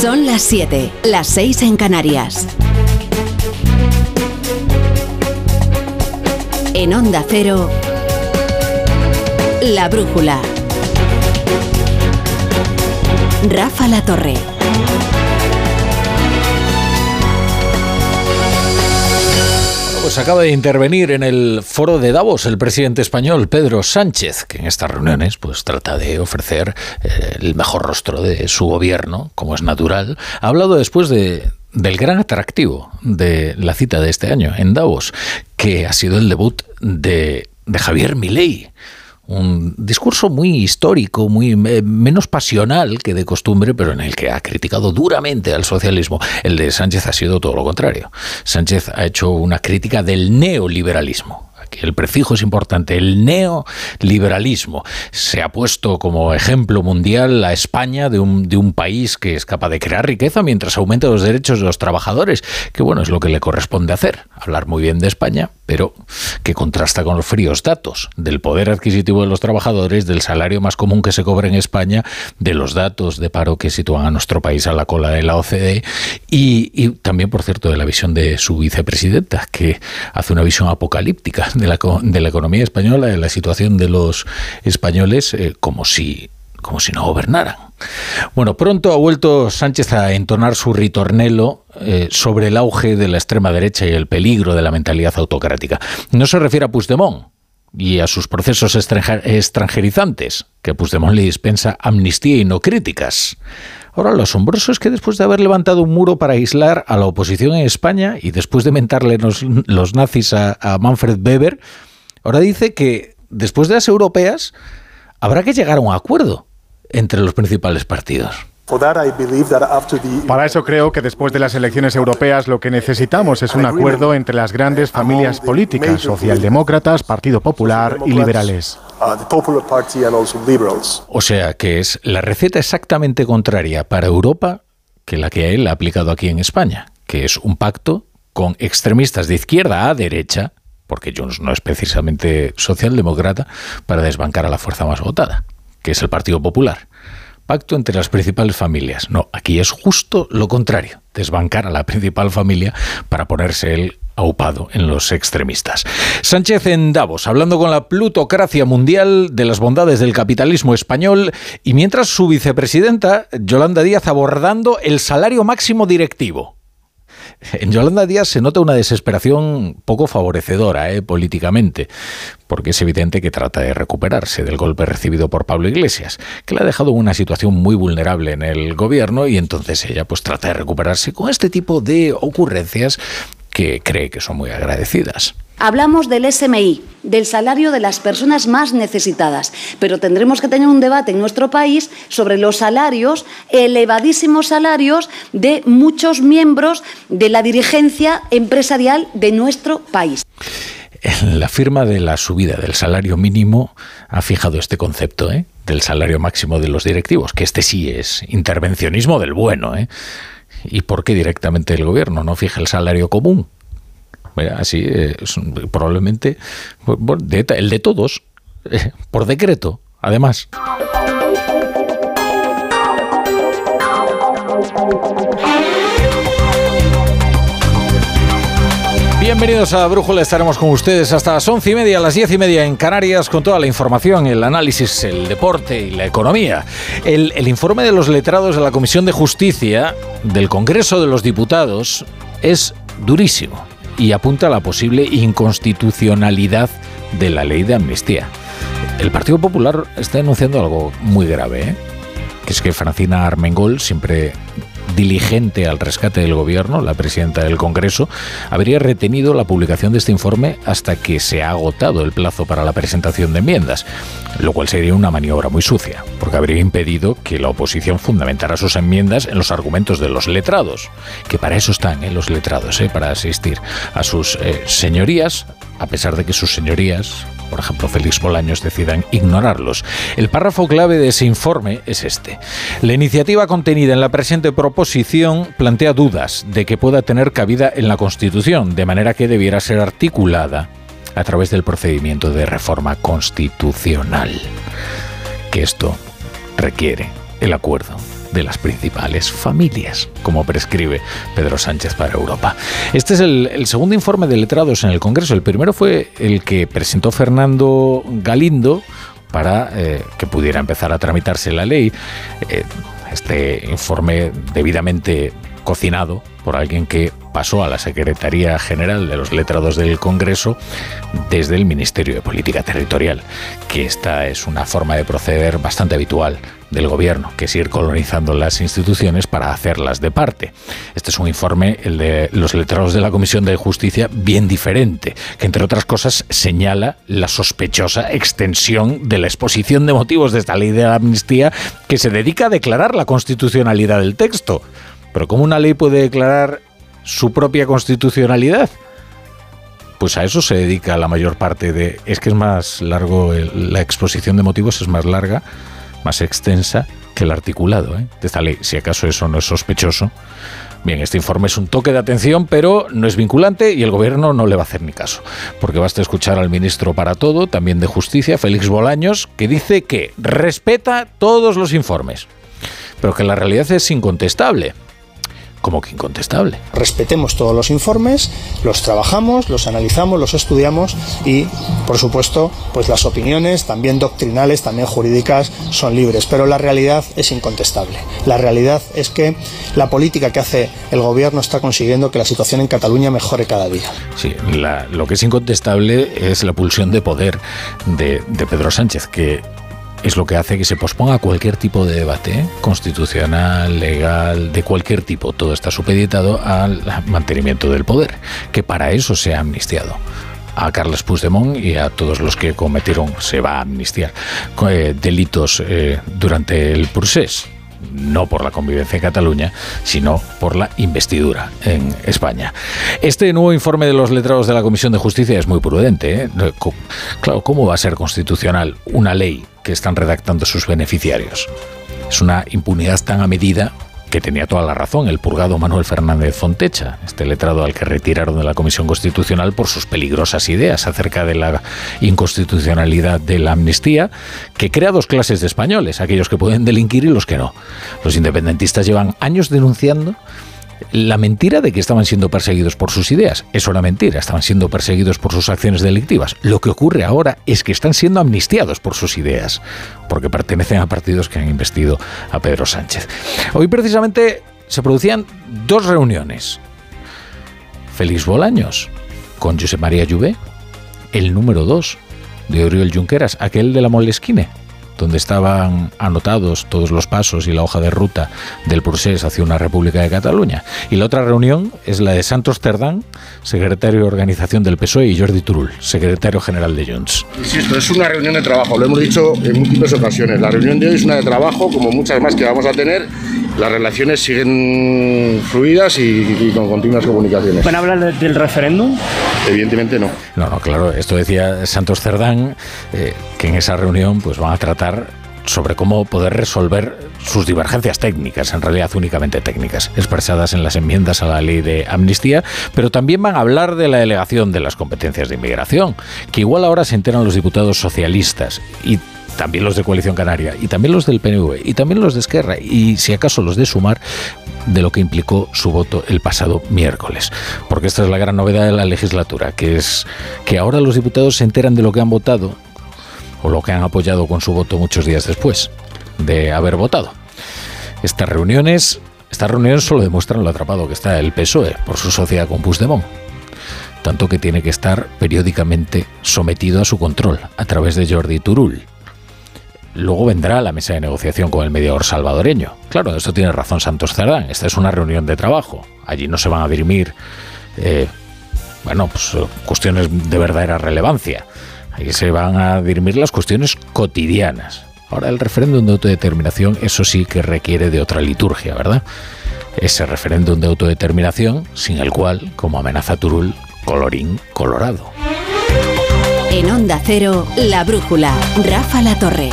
Son las 7, las 6 en Canarias. En Onda Cero, La Brújula. Rafa La Torre. Pues acaba de intervenir en el foro de Davos el presidente español Pedro Sánchez, que en estas reuniones pues trata de ofrecer eh, el mejor rostro de su gobierno, como es natural. Ha hablado después de, del gran atractivo de la cita de este año en Davos, que ha sido el debut de, de Javier Milei un discurso muy histórico, muy eh, menos pasional que de costumbre, pero en el que ha criticado duramente al socialismo. El de Sánchez ha sido todo lo contrario. Sánchez ha hecho una crítica del neoliberalismo que el prefijo es importante, el neoliberalismo. Se ha puesto como ejemplo mundial a España de un, de un país que es capaz de crear riqueza mientras aumenta los derechos de los trabajadores, que bueno, es lo que le corresponde hacer, hablar muy bien de España, pero que contrasta con los fríos datos del poder adquisitivo de los trabajadores, del salario más común que se cobra en España, de los datos de paro que sitúan a nuestro país a la cola de la OCDE y, también, por cierto, de la visión de su vicepresidenta, que hace una visión apocalíptica de la, de la economía española, de la situación de los españoles, eh, como si como si no gobernaran. Bueno, pronto ha vuelto Sánchez a entonar su ritornelo eh, sobre el auge de la extrema derecha y el peligro de la mentalidad autocrática. No se refiere a Puigdemont y a sus procesos extranjerizantes, que Puigdemont le dispensa amnistía y no críticas. Ahora, lo asombroso es que después de haber levantado un muro para aislar a la oposición en España y después de mentarle los, nazis a, a Manfred Weber, ahora dice que después de las europeas habrá que llegar a un acuerdo entre los principales partidos. Para eso creo que después de las elecciones europeas lo que necesitamos es un acuerdo entre las grandes familias políticas, socialdemócratas, Partido Popular y liberales. O sea que es la receta exactamente contraria para Europa que la que él ha aplicado aquí en España, que es un pacto con extremistas de izquierda a derecha, porque Junts no es precisamente socialdemócrata, para desbancar a la fuerza más votada, es el Partido Popular pacto entre las principales familias. No, aquí es justo lo contrario, desbancar a la principal familia para ponerse él aupado en los extremistas. Sánchez en Davos, hablando con la plutocracia mundial de las bondades del capitalismo español y mientras su vicepresidenta, Yolanda Díaz, abordando el salario máximo directivo. En Yolanda Díaz se nota una desesperación poco favorecedora eh, políticamente, porque es evidente que trata de recuperarse del golpe recibido por Pablo Iglesias, que le ha dejado en una situación muy vulnerable en el gobierno y entonces ella pues trata de recuperarse con este tipo de ocurrencias que cree que son muy agradecidas. Hablamos del SMI, del salario de las personas más necesitadas, pero tendremos que tener un debate en nuestro país sobre los salarios, elevadísimos salarios de muchos miembros de la dirigencia empresarial de nuestro país. La firma de la subida del salario mínimo ha fijado este concepto ¿eh? del salario máximo de los directivos, que este sí es intervencionismo del bueno. ¿eh? ¿Y por qué directamente el gobierno no fija el salario común? Así, eh, probablemente el de todos, eh, por decreto, además. Bienvenidos a Brújula, estaremos con ustedes hasta las once y media, las diez y media en Canarias, con toda la información, el análisis, el deporte y la economía. El informe de los letrados de la Comisión de Justicia del Congreso de los Diputados es durísimo y apunta a la posible inconstitucionalidad de la ley de amnistía. El Partido Popular está denunciando algo muy grave, ¿eh? que es que Francina Armengol, siempre diligente al rescate del gobierno, la presidenta del Congreso, habría retenido la publicación de este informe hasta que se ha agotado el plazo para la presentación de enmiendas, lo cual sería una maniobra muy sucia, porque habría impedido que la oposición fundamentara sus enmiendas en los argumentos de los letrados, que para eso están ¿eh? los letrados, ¿eh? para asistir a sus eh, señorías, a pesar de que sus señorías por ejemplo Félix Bolaños, decidan ignorarlos. El párrafo clave de ese informe es este. La iniciativa contenida en la presente proposición plantea dudas de que pueda tener cabida en la Constitución, de manera que debiera ser articulada a través del procedimiento de reforma constitucional. Que esto requiere el acuerdo de las principales familias, como prescribe Pedro Sánchez para Europa. Este es el, segundo informe de letrados en el Congreso. El primero fue el que presentó Fernando Galindo para eh, que pudiera empezar a tramitarse la ley. Eh, este informe debidamente cocinado por alguien que pasó a la Secretaría General de los Letrados del Congreso desde el Ministerio de Política Territorial, que esta es una forma de proceder bastante habitual del gobierno, que es ir colonizando las instituciones para hacerlas de parte. Este es un informe, el de los letrados de la Comisión de Justicia, bien diferente, que entre otras cosas señala la sospechosa extensión de la exposición de motivos de esta ley de la amnistía que se dedica a declarar la constitucionalidad del texto. Pero ¿cómo una ley puede declarar su propia constitucionalidad? Pues a eso se dedica la mayor parte de... Es que es más largo, la exposición de motivos es más larga, más extensa que el articulado ¿eh? de esta ley. Si acaso eso no es sospechoso. Bien, este informe es un toque de atención, pero no es vinculante y el gobierno no le va a hacer ni caso. Porque basta escuchar al ministro para todo, también de Justicia, Félix Bolaños, que dice que respeta todos los informes, pero que la realidad es incontestable como que incontestable. Respetemos todos los informes, los trabajamos, los analizamos, los estudiamos y, por supuesto, pues las opiniones, también doctrinales, también jurídicas, son libres. Pero la realidad es incontestable. La realidad es que la política que hace el gobierno está consiguiendo que la situación en Cataluña mejore cada día. Sí, lo que es incontestable es la pulsión de poder de, de Pedro Sánchez, que es lo que hace que se posponga cualquier tipo de debate constitucional, legal, de cualquier tipo. Todo está supeditado al mantenimiento del poder, que para eso se ha amnistiado. A Carles Puigdemont y a todos los que cometieron, se va a amnistiar, eh, delitos eh, durante el procés no por la convivencia en Cataluña, sino por la investidura en España. Este nuevo informe de los letrados de la Comisión de Justicia es muy prudente. ¿eh? Claro, ¿cómo va a ser constitucional una ley que están redactando sus beneficiarios? Es una impunidad tan a medida que tenía toda la razón el purgado Manuel Fernández Fontecha, este letrado al que retiraron de la Comisión Constitucional por sus peligrosas ideas acerca de la inconstitucionalidad de la amnistía, que crea dos clases de españoles, aquellos que pueden delinquir y los que no. Los independentistas llevan años denunciando la mentira de que estaban siendo perseguidos por sus ideas. Es una mentira, estaban siendo perseguidos por sus acciones delictivas. Lo que ocurre ahora es que están siendo amnistiados por sus ideas, porque pertenecen a partidos que han investido a Pedro Sánchez. Hoy precisamente se producían dos reuniones. Félix Bolaños con José María Lluvé, el número dos de Oriol Junqueras, aquel de la Molesquine donde estaban anotados todos los pasos y la hoja de ruta del procés hacia una República de Cataluña. Y la otra reunión es la de Santos Cerdán, secretario de organización del PSOE, y Jordi Turul, secretario general de Junts. Insisto, es una reunión de trabajo, lo hemos dicho en múltiples ocasiones. La reunión de hoy es una de trabajo, como muchas más que vamos a tener. Las relaciones siguen fluidas y, con continuas comunicaciones. ¿Van a hablar del referéndum? Evidentemente no. No, no, claro, esto decía Santos Cerdán, eh, que en esa reunión pues van a tratar sobre cómo poder resolver sus divergencias técnicas, en realidad únicamente técnicas, expresadas en las enmiendas a la ley de amnistía, pero también van a hablar de la delegación de las competencias de inmigración, que igual ahora se enteran los diputados socialistas y también los de Coalición Canaria, y también los del PNV, y también los de Esquerra, y si acaso los de Sumar, de lo que implicó su voto el pasado miércoles. Porque esta es la gran novedad de la legislatura, que es que ahora los diputados se enteran de lo que han votado o lo que han apoyado con su voto muchos días después de haber votado. Estas reuniones, estas reuniones solo demuestran lo atrapado que está el PSOE por su sociedad con Puigdemont, tanto que tiene que estar periódicamente sometido a su control a través de Jordi Turul. Luego vendrá la mesa de negociación con el mediador salvadoreño. Claro, esto tiene razón Santos Cerdán. Esta es una reunión de trabajo. Allí no se van a dirimir, eh, bueno, pues, cuestiones de verdadera relevancia. Ahí se van a dirimir las cuestiones cotidianas. Ahora el referéndum de autodeterminación, eso sí que requiere de otra liturgia, ¿verdad? Ese referéndum de autodeterminación sin el cual, como amenaza Turul, colorín colorado. En Onda Cero, La Brújula, Rafa La Torre.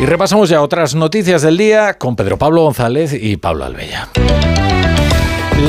Y repasamos ya otras noticias del día con Pedro Pablo González y Pablo Albella.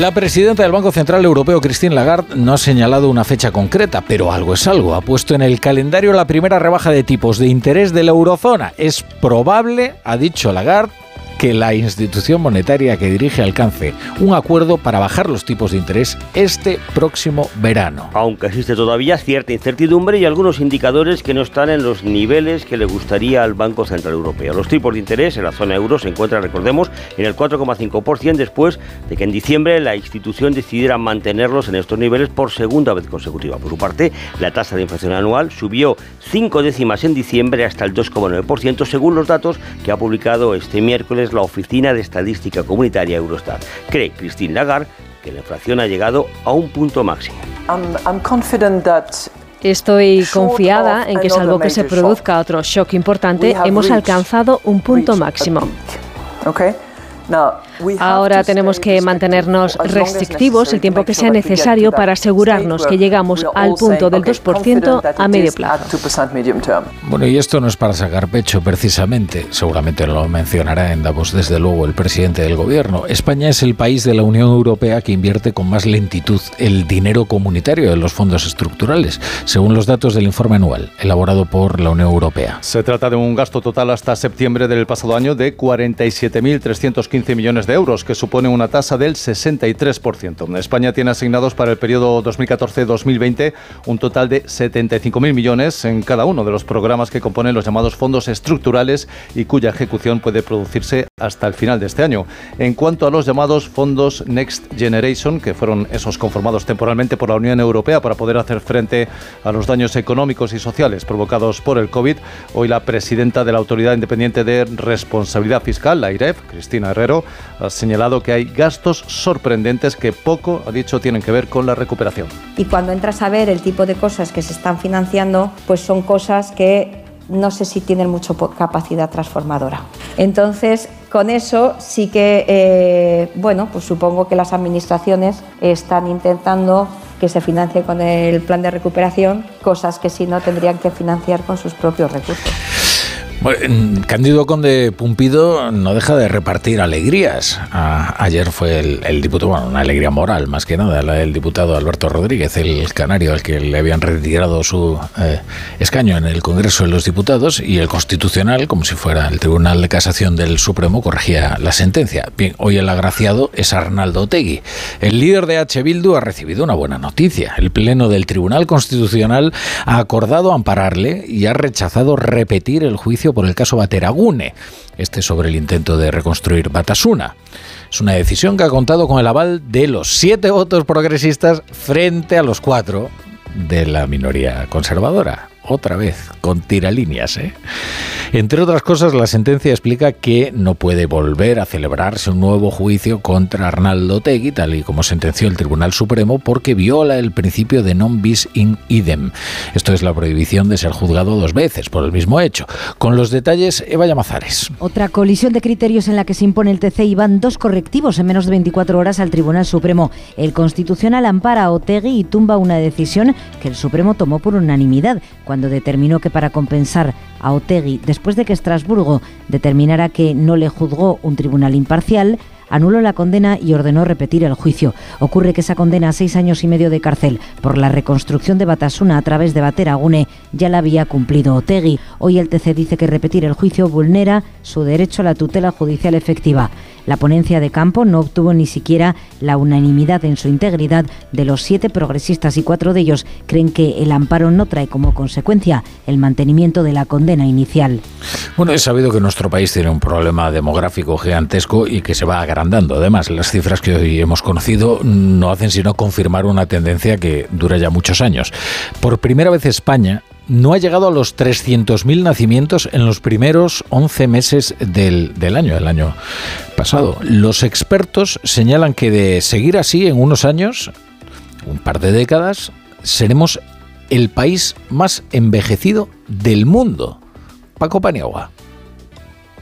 La presidenta del Banco Central Europeo, Christine Lagarde, no ha señalado una fecha concreta, pero algo es algo. Ha puesto en el calendario la primera rebaja de tipos de interés de la eurozona. Es probable, ha dicho Lagarde, que la institución monetaria que dirige alcance un acuerdo para bajar los tipos de interés este próximo verano. Aunque existe todavía cierta incertidumbre y algunos indicadores que no están en los niveles que le gustaría al Banco Central Europeo. Los tipos de interés en la zona euro se encuentran, recordemos, en el 4,5% después de que en diciembre la institución decidiera mantenerlos en estos niveles por segunda vez consecutiva. Por su parte, la tasa de inflación anual subió cinco décimas en diciembre hasta el 2,9%, según los datos que ha publicado este miércoles la Oficina de Estadística Comunitaria Eurostat. Cree Christine Lagarde que la inflación ha llegado a un punto máximo. Estoy confiada en que salvo que se produzca otro shock importante, hemos alcanzado un punto máximo. Ahora tenemos que mantenernos restrictivos el tiempo que sea necesario para asegurarnos que llegamos al punto del 2% a medio plazo. Bueno, y esto no es para sacar pecho precisamente, seguramente lo mencionará en Davos desde luego el presidente del gobierno. España es el país de la Unión Europea que invierte con más lentitud el dinero comunitario de los fondos estructurales, según los datos del informe anual elaborado por la Unión Europea. Se trata de un gasto total hasta septiembre del pasado año de 47.315 millones de euros, que supone una tasa del 63%. España tiene asignados para el periodo 2014-2020 un total de 75.000 millones en cada uno de los programas que componen los llamados fondos estructurales y cuya ejecución puede producirse hasta el final de este año. En cuanto a los llamados fondos Next Generation, que fueron esos conformados temporalmente por la Unión Europea para poder hacer frente a los daños económicos y sociales provocados por el COVID, hoy la presidenta de la Autoridad Independiente de Responsabilidad Fiscal, la IREF, Cristina Herrero, ha señalado que hay gastos sorprendentes que poco, ha dicho, tienen que ver con la recuperación. Y cuando entras a ver el tipo de cosas que se están financiando, pues son cosas que no sé si tienen mucha capacidad transformadora. Entonces, con eso sí que, eh, bueno, pues supongo que las administraciones están intentando que se financie con el plan de recuperación, cosas que si no tendrían que financiar con sus propios recursos. Bueno, Cándido Conde Pumpido no deja de repartir alegrías. ayer fue el, diputado, bueno, una alegría moral más que nada, la del diputado Alberto Rodríguez, el canario al que le habían retirado su eh, escaño en el Congreso de los Diputados y el Constitucional, como si fuera el Tribunal de Casación del Supremo, corregía la sentencia. Bien, hoy el agraciado es Arnaldo Otegui. El líder de H. Bildu ha recibido una buena noticia. El Pleno del Tribunal Constitucional ha acordado ampararle y ha rechazado repetir el juicio por el caso Bateragune, este sobre el intento de reconstruir Batasuna. Es una decisión que ha contado con el aval de los siete votos progresistas frente a los cuatro de la minoría conservadora otra vez, con tiralíneas. ¿eh? Entre otras cosas, la sentencia explica que no puede volver a celebrarse un nuevo juicio contra Arnaldo Tegui, tal y como sentenció el Tribunal Supremo, porque viola el principio de non bis in idem. Esto es la prohibición de ser juzgado dos veces por el mismo hecho. Con los detalles, Eva Llamazares. Otra colisión de criterios en la que se impone el TC y van dos correctivos en menos de 24 horas al Tribunal Supremo. El Constitucional ampara a Otegui y tumba una decisión que el Supremo tomó por unanimidad cuando determinó que para compensar a Otegui, después de que Estrasburgo determinara que no le juzgó un tribunal imparcial, anuló la condena y ordenó repetir el juicio. Ocurre que esa condena a seis años y medio de cárcel por la reconstrucción de Batasuna a través de Bateragune ya la había cumplido Otegui. Hoy el TC dice que repetir el juicio vulnera su derecho a la tutela judicial efectiva. La ponencia de campo no obtuvo ni siquiera la unanimidad en su integridad de los siete progresistas y cuatro de ellos creen que el amparo no trae como consecuencia el mantenimiento de la condena inicial. Bueno, es sabido que nuestro país tiene un problema demográfico gigantesco y que se va agrandando. Además, las cifras que hoy hemos conocido no hacen sino confirmar una tendencia que dura ya muchos años. Por primera vez España no ha llegado a los 300.000 nacimientos en los primeros 11 meses del, del, año, el año pasado. Los expertos señalan que de seguir así en unos años, un par de décadas, seremos el país más envejecido del mundo. Paco Paniagua.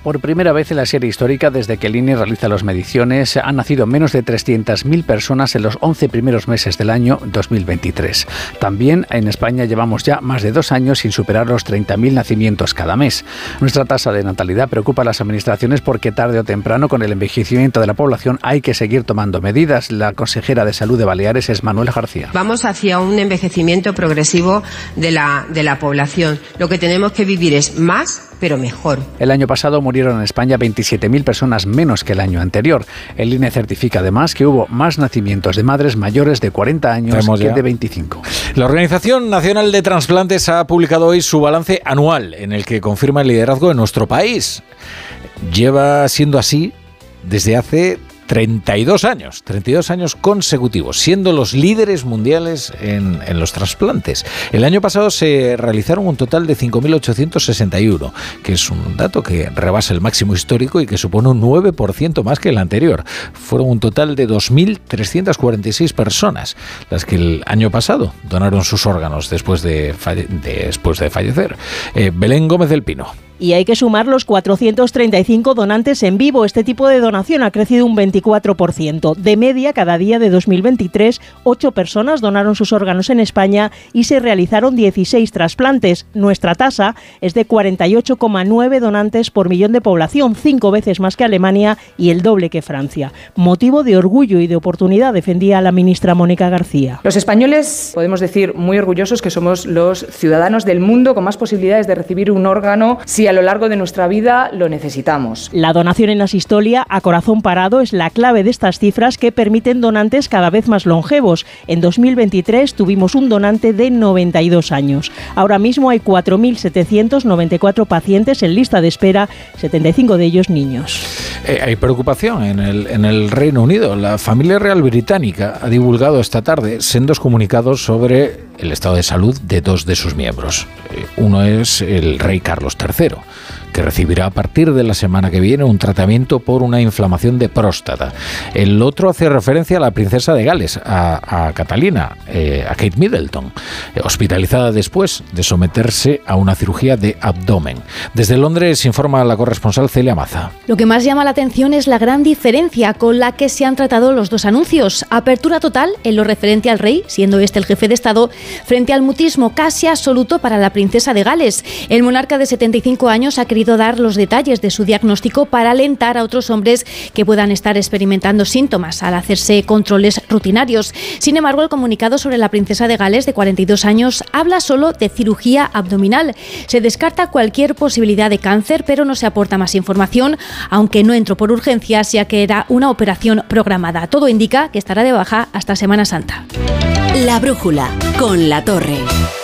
Por primera vez en la serie histórica, desde que el INE realiza las mediciones, han nacido menos de 300.000 personas en los 11 primeros meses del año 2023. También en España llevamos ya más de dos años sin superar los 30.000 nacimientos cada mes. Nuestra tasa de natalidad preocupa a las administraciones porque tarde o temprano, con el envejecimiento de la población, hay que seguir tomando medidas. La consejera de Salud de Baleares es Manuel García. Vamos hacia un envejecimiento progresivo de la, de la población. Lo que tenemos que vivir es más pero mejor. El año pasado murieron en España 27.000 personas menos que el año anterior. El INE certifica además que hubo más nacimientos de madres mayores de 40 años que ya. de 25. La Organización Nacional de Transplantes ha publicado hoy su balance anual en el que confirma el liderazgo de nuestro país. Lleva siendo así desde hace 32 años, 32 años consecutivos, siendo los líderes mundiales en, los trasplantes. El año pasado se realizaron un total de 5.861, que es un dato que rebasa el máximo histórico y que supone un 9% más que el anterior. Fueron un total de 2.346 personas las que el año pasado donaron sus órganos después de, después de fallecer. Eh, Belén Gómez del Pino. Y hay que sumar los 435 donantes en vivo. Este tipo de donación ha crecido un 24%. De media, cada día de 2023, 8 personas donaron sus órganos en España y se realizaron 16 trasplantes. Nuestra tasa es de 48,9 donantes por millón de población, cinco veces más que Alemania y el doble que Francia. Motivo de orgullo y de oportunidad, defendía la ministra Mónica García. Los españoles podemos decir muy orgullosos que somos los ciudadanos del mundo con más posibilidades de recibir un órgano si a lo largo de nuestra vida lo necesitamos. La donación en asistolia a corazón parado es la clave de estas cifras que permiten donantes cada vez más longevos. En 2023 tuvimos un donante de 92 años. Ahora mismo hay 4.794 pacientes en lista de espera, 75 de ellos niños. Eh, hay preocupación en el, en el Reino Unido. La familia real británica ha divulgado esta tarde sendos comunicados sobre el estado de salud de dos de sus miembros. Eh, uno es el rey Carlos III, que recibirá a partir de la semana que viene un tratamiento por una inflamación de próstata. El otro hace referencia a la princesa de Gales, a, Catalina, eh, a Kate Middleton, eh, hospitalizada después de someterse a una cirugía de abdomen. Desde Londres informa la corresponsal Celia Maza. Lo que más llama la atención es la gran diferencia con la que se han tratado los dos anuncios. Apertura total en lo referente al rey, siendo este el jefe de Estado, frente al mutismo casi absoluto para la princesa de Gales. El monarca de 75 años ha querido dar los detalles de su diagnóstico para alentar a otros hombres que puedan estar experimentando síntomas al hacerse controles rutinarios. Sin embargo, el comunicado sobre la princesa de Gales de 42 años habla solo de cirugía abdominal. Se descarta cualquier posibilidad de cáncer, pero no se aporta más información, aunque no entró por urgencias, ya que era una operación programada. Todo indica que estará de baja hasta Semana Santa. La brújula con la torre.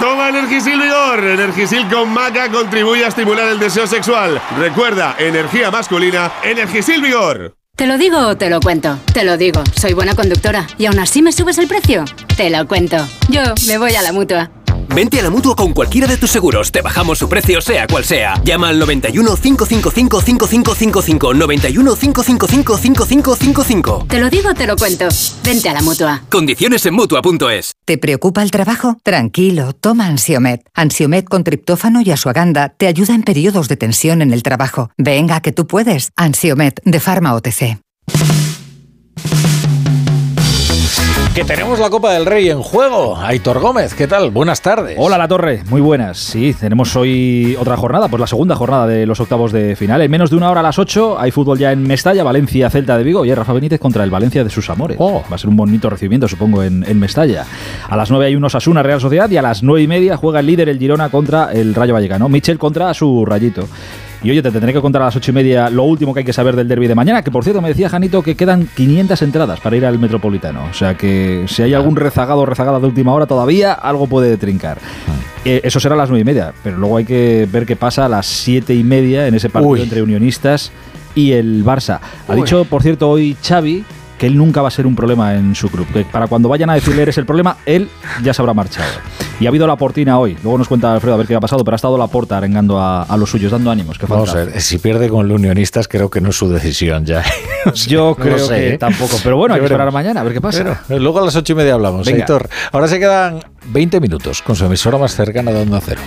Toma Energisil Vigor. Energisil con maca contribuye a estimular el deseo sexual. Recuerda, energía masculina, Energisil Vigor. ¿Te lo digo o te lo cuento? Te lo digo, soy buena conductora. ¿Y aún así me subes el precio? Te lo cuento. Yo me voy a la mutua. Vente a la mutua con cualquiera de tus seguros. Te bajamos su precio, sea cual sea. Llama al 91 555 5555. 91 555 5555. Te lo digo, te lo cuento. Vente a la mutua. Condiciones en mutua.es. ¿Te preocupa el trabajo? Tranquilo, toma Ansiomet. Ansiomet con triptófano y asuaganda te ayuda en periodos de tensión en el trabajo. Venga, que tú puedes. Ansiomet de Pharma OTC. Que tenemos la Copa del Rey en juego. Aitor Gómez, ¿qué tal? Buenas tardes. Hola La Torre, muy buenas. Sí, tenemos hoy otra jornada, pues la segunda jornada de los octavos de final. En menos de una hora a las 8 hay fútbol ya en Mestalla, Valencia, Celta de Vigo y Rafa Benítez contra el Valencia de sus amores. Va a ser un bonito recibimiento, supongo, en, en Mestalla. A las 9 hay unos Asuna Real Sociedad y a las 9 y media juega el líder el Girona contra el Rayo Vallecano. Michel contra su Rayito. Y oye, te tendré que contar a las ocho y media lo último que hay que saber del derby de mañana, que por cierto me decía Janito que quedan 500 entradas para ir al Metropolitano. O sea que si hay algún rezagado o rezagada de última hora todavía, algo puede trincar. Eh, eso será a las nueve y media, pero luego hay que ver qué pasa a las siete y media en ese partido Uy. entre Unionistas y el Barça. Ha Uy. dicho, por cierto, hoy Xavi que él nunca va a ser un problema en su club. Que para cuando vayan a decirle eres el problema, él ya se habrá marchado. Y ha habido la portina hoy. Luego nos cuenta Alfredo a ver qué ha pasado, pero ha estado la porta arengando a, a los suyos, dando ánimos. Que Vamos a ver, si pierde con los unionistas, creo que no es su decisión ya. Yo creo sé, que ¿eh? tampoco. Pero bueno, hay que esperar mañana, a ver qué pasa. Luego a las ocho y media hablamos, Venga. Ahora se quedan 20 minutos con su emisora más cercana de Onda Cero.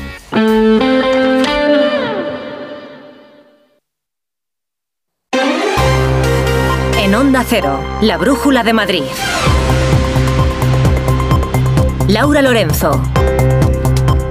La Brújula de Madrid. Laura Lorenzo.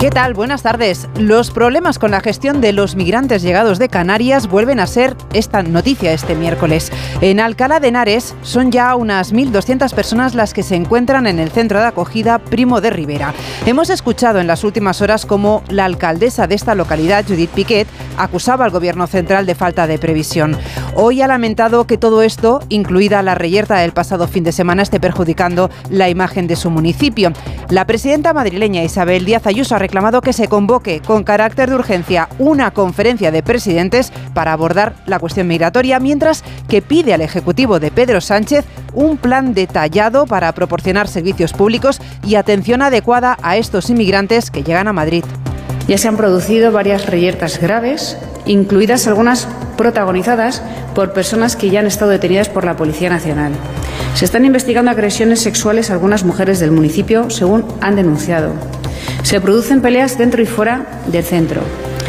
¿Qué tal? Buenas tardes. Los problemas con la gestión de los migrantes llegados de Canarias vuelven a ser esta noticia este miércoles. En Alcalá de Henares son ya unas 1.200 personas las que se encuentran en el centro de acogida Primo de Rivera. Hemos escuchado en las últimas horas cómo la alcaldesa de esta localidad, Judith Piquet, acusaba al gobierno central de falta de previsión. Hoy ha lamentado que todo esto, incluida la reyerta del pasado fin de semana, esté perjudicando la imagen de su municipio. La presidenta madrileña Isabel Díaz Ayuso ha reclamado que se convoque con carácter de urgencia una conferencia de presidentes para abordar la cuestión migratoria, mientras que pide al Ejecutivo de Pedro Sánchez un plan detallado para proporcionar servicios públicos y atención adecuada a estos inmigrantes que llegan a Madrid. Ya se han producido varias reyertas graves, incluidas algunas protagonizadas por personas que ya han estado detenidas por la Policía Nacional. Se están investigando agresiones sexuales a algunas mujeres del municipio, según han denunciado. Se producen peleas dentro y fuera del centro.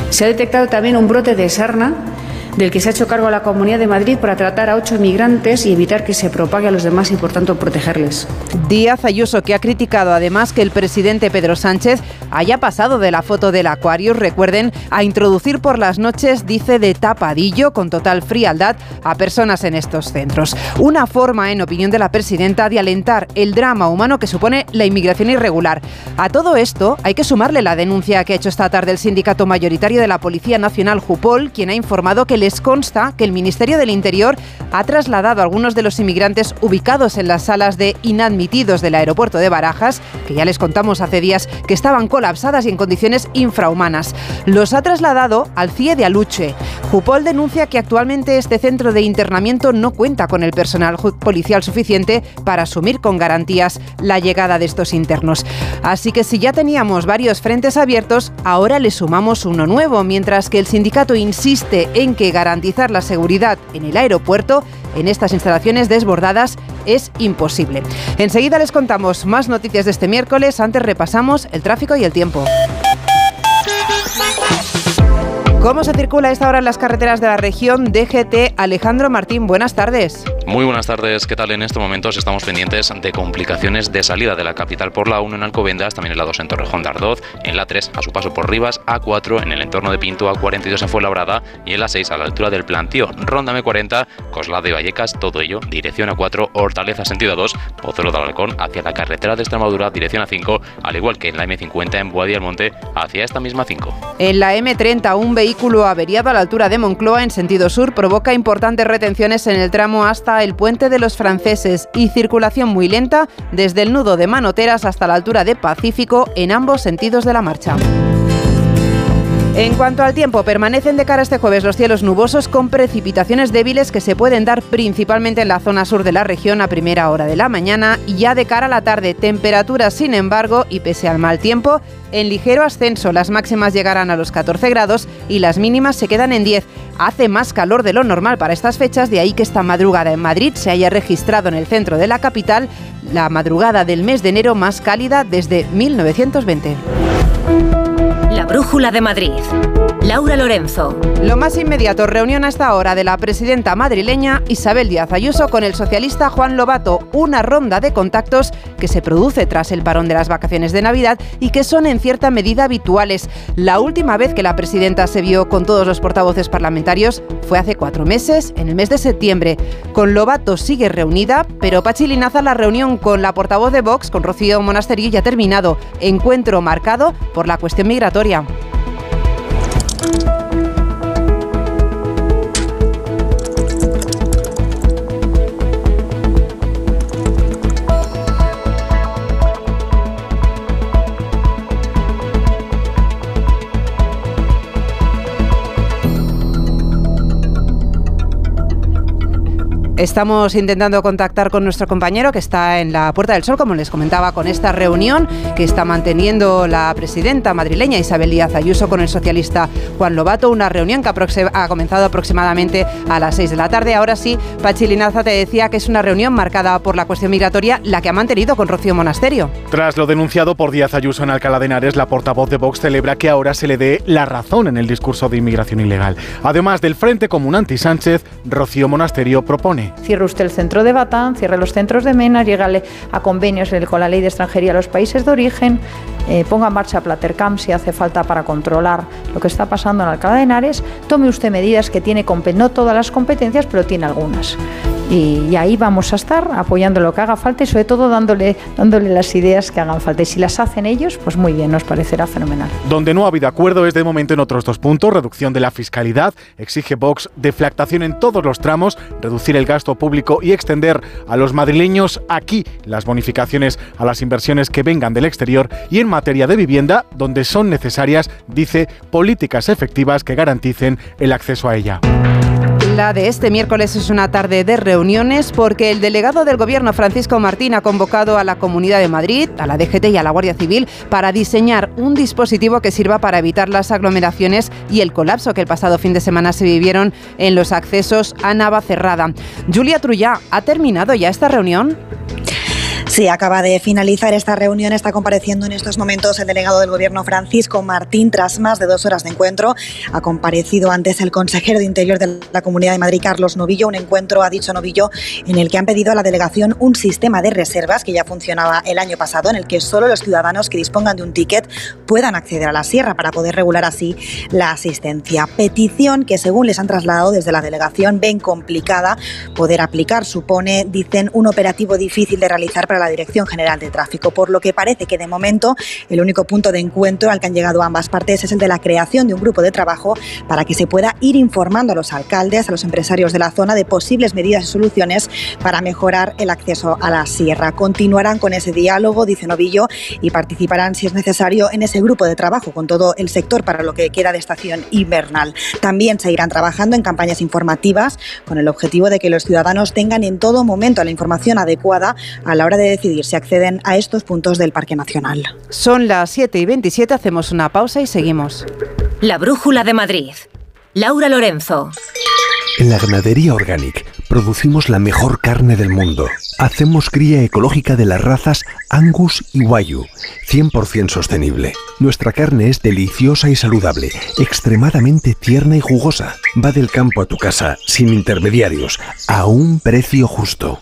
Se ha detectado también un brote de sarna del que se ha hecho cargo la Comunidad de Madrid para tratar a ocho inmigrantes y evitar que se propague a los demás y, por tanto, protegerles. Díaz Ayuso, que ha criticado además que el presidente Pedro Sánchez haya pasado de la foto del acuario, recuerden, a introducir por las noches, dice, de tapadillo, con total frialdad, a personas en estos centros. Una forma, en opinión de la presidenta, de alentar el drama humano que supone la inmigración irregular. A todo esto hay que sumarle la denuncia que ha hecho esta tarde el sindicato mayoritario de la Policía Nacional, Jupol, quien ha informado que les consta que el Ministerio del Interior ha trasladado a algunos de los inmigrantes ubicados en las salas de inadmitidos del aeropuerto de Barajas, que ya les contamos hace días que estaban colapsadas y en condiciones infrahumanas. Los ha trasladado al CIE de Aluche. Jupol denuncia que actualmente este centro de internamiento no cuenta con el personal policial suficiente para asumir con garantías la llegada de estos internos. Así que si ya teníamos varios frentes abiertos, ahora le sumamos uno nuevo, mientras que el sindicato insiste en que garantizar la seguridad en el aeropuerto en estas instalaciones desbordadas es imposible. Enseguida les contamos más noticias de este miércoles, antes repasamos el tráfico y el tiempo. ¿Cómo se circula a esta hora en las carreteras de la región? DGT Alejandro Martín, buenas tardes. Muy buenas tardes, ¿qué tal? En estos momentos estamos pendientes de complicaciones de salida de la capital por la 1 en Alcobendas, también en la 2 en Torrejón de Ardoz, en la 3 a su paso por Rivas, A4 en el entorno de Pinto, A42 en Fuenlabrada y en la 6 a la altura del Plantío, Ronda M40, Coslada y Vallecas, todo ello dirección A4, Hortaleza sentido 2, Pozuelo de Alarcón hacia la carretera de Extremadura dirección A5, al igual que en la M50 en Boadía del Monte hacia esta misma 5. En la M30 un vehículo averiado a la altura de Moncloa en sentido sur provoca importantes retenciones en el tramo hasta el puente de los franceses y circulación muy lenta desde el nudo de Manoteras hasta la altura de Pacífico en ambos sentidos de la marcha. En cuanto al tiempo, permanecen de cara este jueves los cielos nubosos con precipitaciones débiles que se pueden dar principalmente en la zona sur de la región a primera hora de la mañana y ya de cara a la tarde. Temperaturas, sin embargo, y pese al mal tiempo, en ligero ascenso. Las máximas llegarán a los 14 grados y las mínimas se quedan en 10. Hace más calor de lo normal para estas fechas, de ahí que esta madrugada en Madrid se haya registrado en el centro de la capital la madrugada del mes de enero más cálida desde 1920. La Brújula de Madrid. Laura Lorenzo. Lo más inmediato, reunión a esta hora de la presidenta madrileña Isabel Díaz Ayuso con el socialista Juan Lobato, una ronda de contactos que se produce tras el parón de las vacaciones de Navidad y que son en cierta medida habituales. La última vez que la presidenta se vio con todos los portavoces parlamentarios fue hace cuatro meses, en el mes de septiembre. Con Lobato sigue reunida, pero Pachi Linaza la reunión con la portavoz de Vox, con Rocío Monasterio, ya terminado. Encuentro marcado por la cuestión migratoria. Estamos intentando contactar con nuestro compañero que está en la Puerta del Sol, como les comentaba, con esta reunión que está manteniendo la presidenta madrileña Isabel Díaz Ayuso con el socialista Juan Lobato, una reunión que ha comenzado aproximadamente a las 6 de la tarde. Ahora sí, Pachi Linaza te decía que es una reunión marcada por la cuestión migratoria, la que ha mantenido con Rocío Monasterio. Tras lo denunciado por Díaz Ayuso en Alcalá de Henares, la portavoz de Vox celebra que ahora se le dé la razón en el discurso de inmigración ilegal. Además del Frente Común Anti-Sánchez, Rocío Monasterio propone Cierre usted el centro de Batán, cierre los centros de Mena, llegale a convenios con la ley de extranjería a los países de origen, eh, ponga en marcha Platercam si hace falta para controlar lo que está pasando en Alcalá de Henares, tome usted medidas que tiene, no todas las competencias, pero tiene algunas. Y, ahí vamos a estar apoyando lo que haga falta y sobre todo dándole, dándole las ideas que hagan falta. Y si las hacen ellos, pues muy bien, nos parecerá fenomenal. Donde no ha habido acuerdo es de momento en otros dos puntos, reducción de la fiscalidad, exige Vox deflactación en todos los tramos, reducir el gasto público y extender a los madrileños aquí las bonificaciones a las inversiones que vengan del exterior y en materia de vivienda, donde son necesarias, dice, políticas efectivas que garanticen el acceso a ella. La de este miércoles es una tarde de reuniones porque el delegado del Gobierno, Francisco Martín, ha convocado a la Comunidad de Madrid, a la DGT y a la Guardia Civil para diseñar un dispositivo que sirva para evitar las aglomeraciones y el colapso que el pasado fin de semana se vivieron en los accesos a Navacerrada. Julia Trullá, ¿ha terminado ya esta reunión? Sí, acaba de finalizar esta reunión. Está compareciendo en estos momentos el delegado del Gobierno Francisco Martín. Tras más de dos horas de encuentro, ha comparecido antes el consejero de Interior de la Comunidad de Madrid, Carlos Novillo. Un encuentro, ha dicho Novillo, en el que han pedido a la delegación un sistema de reservas que ya funcionaba el año pasado, en el que solo los ciudadanos que dispongan de un ticket puedan acceder a la sierra para poder regular así la asistencia. Petición que, según les han trasladado desde la delegación, ven complicada poder aplicar. Supone, dicen, un operativo difícil de realizar para la Dirección General de Tráfico, por lo que parece que de momento el único punto de encuentro al que han llegado ambas partes es el de la creación de un grupo de trabajo para que se pueda ir informando a los alcaldes, a los empresarios de la zona de posibles medidas y soluciones para mejorar el acceso a la sierra. Continuarán con ese diálogo, dice Novillo, y participarán, si es necesario, en ese grupo de trabajo con todo el sector para lo que queda de estación invernal. También se irán trabajando en campañas informativas con el objetivo de que los ciudadanos tengan en todo momento la información adecuada a la hora de decidir si acceden a estos puntos del Parque Nacional. Son las 7 y 27, hacemos una pausa y seguimos. La Brújula de Madrid. Laura Lorenzo. En la ganadería Organic producimos la mejor carne del mundo. Hacemos cría ecológica de las razas Angus y Wayu, 100% sostenible. Nuestra carne es deliciosa y saludable, extremadamente tierna y jugosa. Va del campo a tu casa, sin intermediarios, a un precio justo.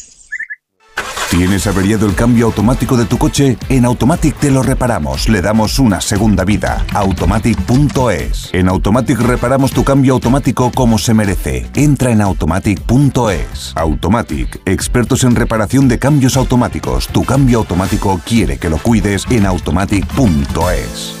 ¿Tienes averiado el cambio automático de tu coche? En Automatic te lo reparamos, le damos una segunda vida. Automatic.es. En Automatic reparamos tu cambio automático como se merece. Entra en automatic.es. Automatic, expertos en reparación de cambios automáticos. Tu cambio automático quiere que lo cuides en automatic.es.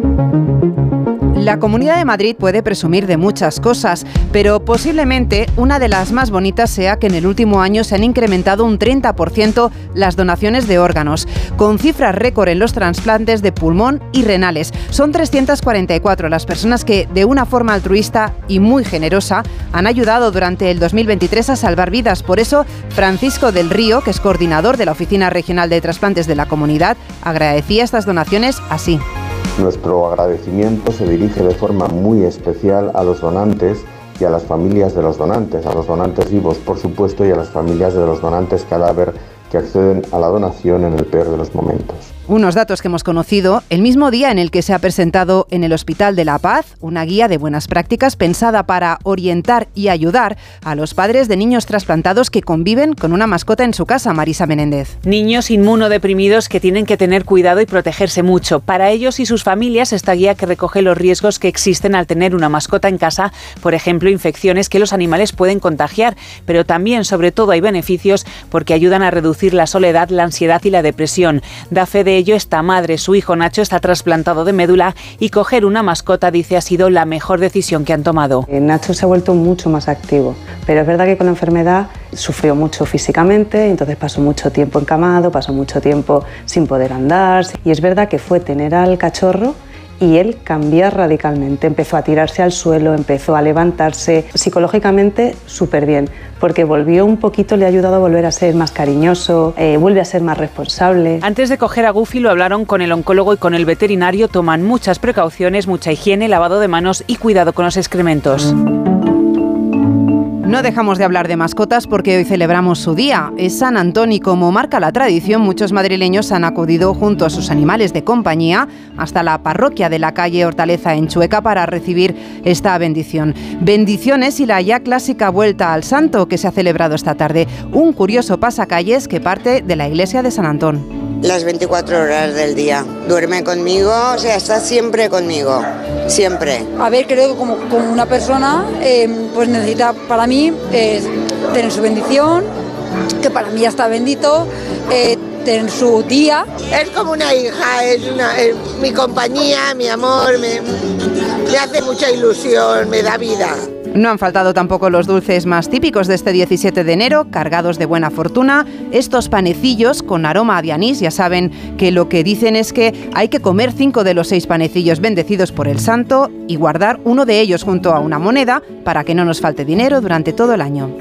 La Comunidad de Madrid puede presumir de muchas cosas, pero posiblemente una de las más bonitas sea que en el último año se han incrementado un 30% las donaciones de órganos, con cifras récord en los trasplantes de pulmón y renales. Son 344 las personas que, de una forma altruista y muy generosa, han ayudado durante el 2023 a salvar vidas. Por eso, Francisco del Río, que es coordinador de la Oficina Regional de Trasplantes de la Comunidad, agradecía estas donaciones así. Nuestro agradecimiento se dirige de forma muy especial a los donantes y a las familias de los donantes, a los donantes vivos por supuesto y a las familias de los donantes cadáver que acceden a la donación en el peor de los momentos. Unos datos que hemos conocido el mismo día en el que se ha presentado en el Hospital de la Paz una guía de buenas prácticas pensada para orientar y ayudar a los padres de niños trasplantados que conviven con una mascota en su casa, Marisa Menéndez. Niños inmunodeprimidos que tienen que tener cuidado y protegerse mucho. Para ellos y sus familias, esta guía que recoge los riesgos que existen al tener una mascota en casa, por ejemplo, infecciones que los animales pueden contagiar, pero también, sobre todo, hay beneficios porque ayudan a reducir la soledad, la ansiedad y la depresión. Da fe de ello esta madre. Su hijo Nacho está trasplantado de médula y coger una mascota, dice, ha sido la mejor decisión que han tomado. Eh, Nacho se ha vuelto mucho más activo, pero es verdad que con la enfermedad sufrió mucho físicamente, entonces pasó mucho tiempo encamado, pasó mucho tiempo sin poder andar y es verdad que fue tener al cachorro y él cambia radicalmente. Empezó a tirarse al suelo, empezó a levantarse, psicológicamente súper bien, porque volvió un poquito, le ha ayudado a volver a ser más cariñoso, eh, vuelve a ser más responsable. Antes de coger a Goofy lo hablaron con el oncólogo y con el veterinario, toman muchas precauciones, mucha higiene, lavado de manos y cuidado con los excrementos. No dejamos de hablar de mascotas porque hoy celebramos su día. Es San Antón y como marca la tradición, muchos madrileños han acudido junto a sus animales de compañía hasta la parroquia de la calle Hortaleza en Chueca para recibir esta bendición. Bendiciones y la ya clásica vuelta al santo que se ha celebrado esta tarde. Un curioso pasacalles que parte de la iglesia de San Antón las 24 horas del día. Duerme conmigo, o sea, está siempre conmigo, siempre. A ver, creo que como, como una persona, eh, pues necesita para mí eh, tener su bendición, que para mí ya está bendito, eh, tener su día. Es como una hija, es, una, es mi compañía, mi amor, me, me hace mucha ilusión, me da vida. No han faltado tampoco los dulces más típicos de este 17 de enero, cargados de buena fortuna. Estos panecillos con aroma a anís, ya saben que lo que dicen es que hay que comer cinco de los seis panecillos bendecidos por el santo y guardar uno de ellos junto a una moneda para que no nos falte dinero durante todo el año.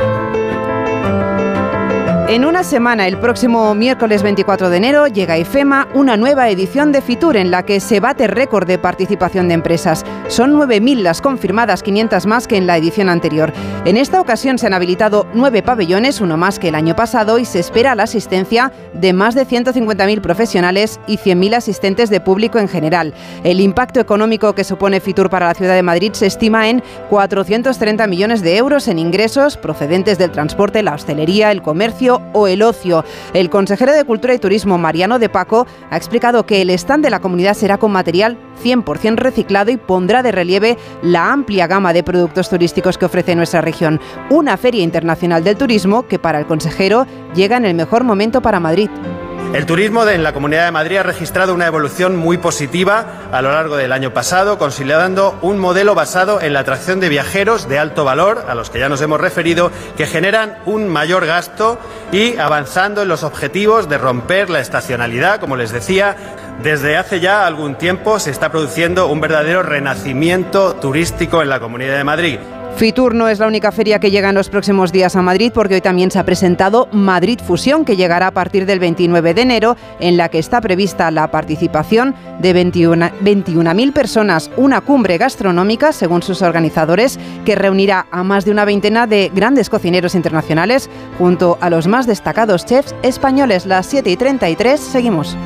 En una semana, el próximo miércoles 24 de enero, llega a IFEMA una nueva edición de Fitur en la que se bate récord de participación de empresas. Son 9.000 las confirmadas, 500 más que en la edición anterior. En esta ocasión se han habilitado nueve pabellones, uno más que el año pasado, y se espera la asistencia de más de 150.000 profesionales y 100.000 asistentes de público en general. El impacto económico que supone Fitur para la ciudad de Madrid se estima en 430 millones de euros en ingresos procedentes del transporte, la hostelería, el comercio o el ocio. El consejero de Cultura y Turismo, Mariano de Paco, ha explicado que el stand de la comunidad será con material 100% reciclado y pondrá de relieve la amplia gama de productos turísticos que ofrece nuestra región. Una feria internacional del turismo que para el consejero llega en el mejor momento para Madrid. El turismo en la Comunidad de Madrid ha registrado una evolución muy positiva a lo largo del año pasado, consolidando un modelo basado en la atracción de viajeros de alto valor, a los que ya nos hemos referido, que generan un mayor gasto y avanzando en los objetivos de romper la estacionalidad, como les decía, desde hace ya algún tiempo se está produciendo un verdadero renacimiento turístico en la Comunidad de Madrid. Fitur no es la única feria que llega en los próximos días a Madrid porque hoy también se ha presentado Madrid Fusión que llegará a partir del 29 de enero en la que está prevista la participación de 21.000 21 personas, una cumbre gastronómica según sus organizadores que reunirá a más de una veintena de grandes cocineros internacionales junto a los más destacados chefs españoles. Las 7 y 33 seguimos.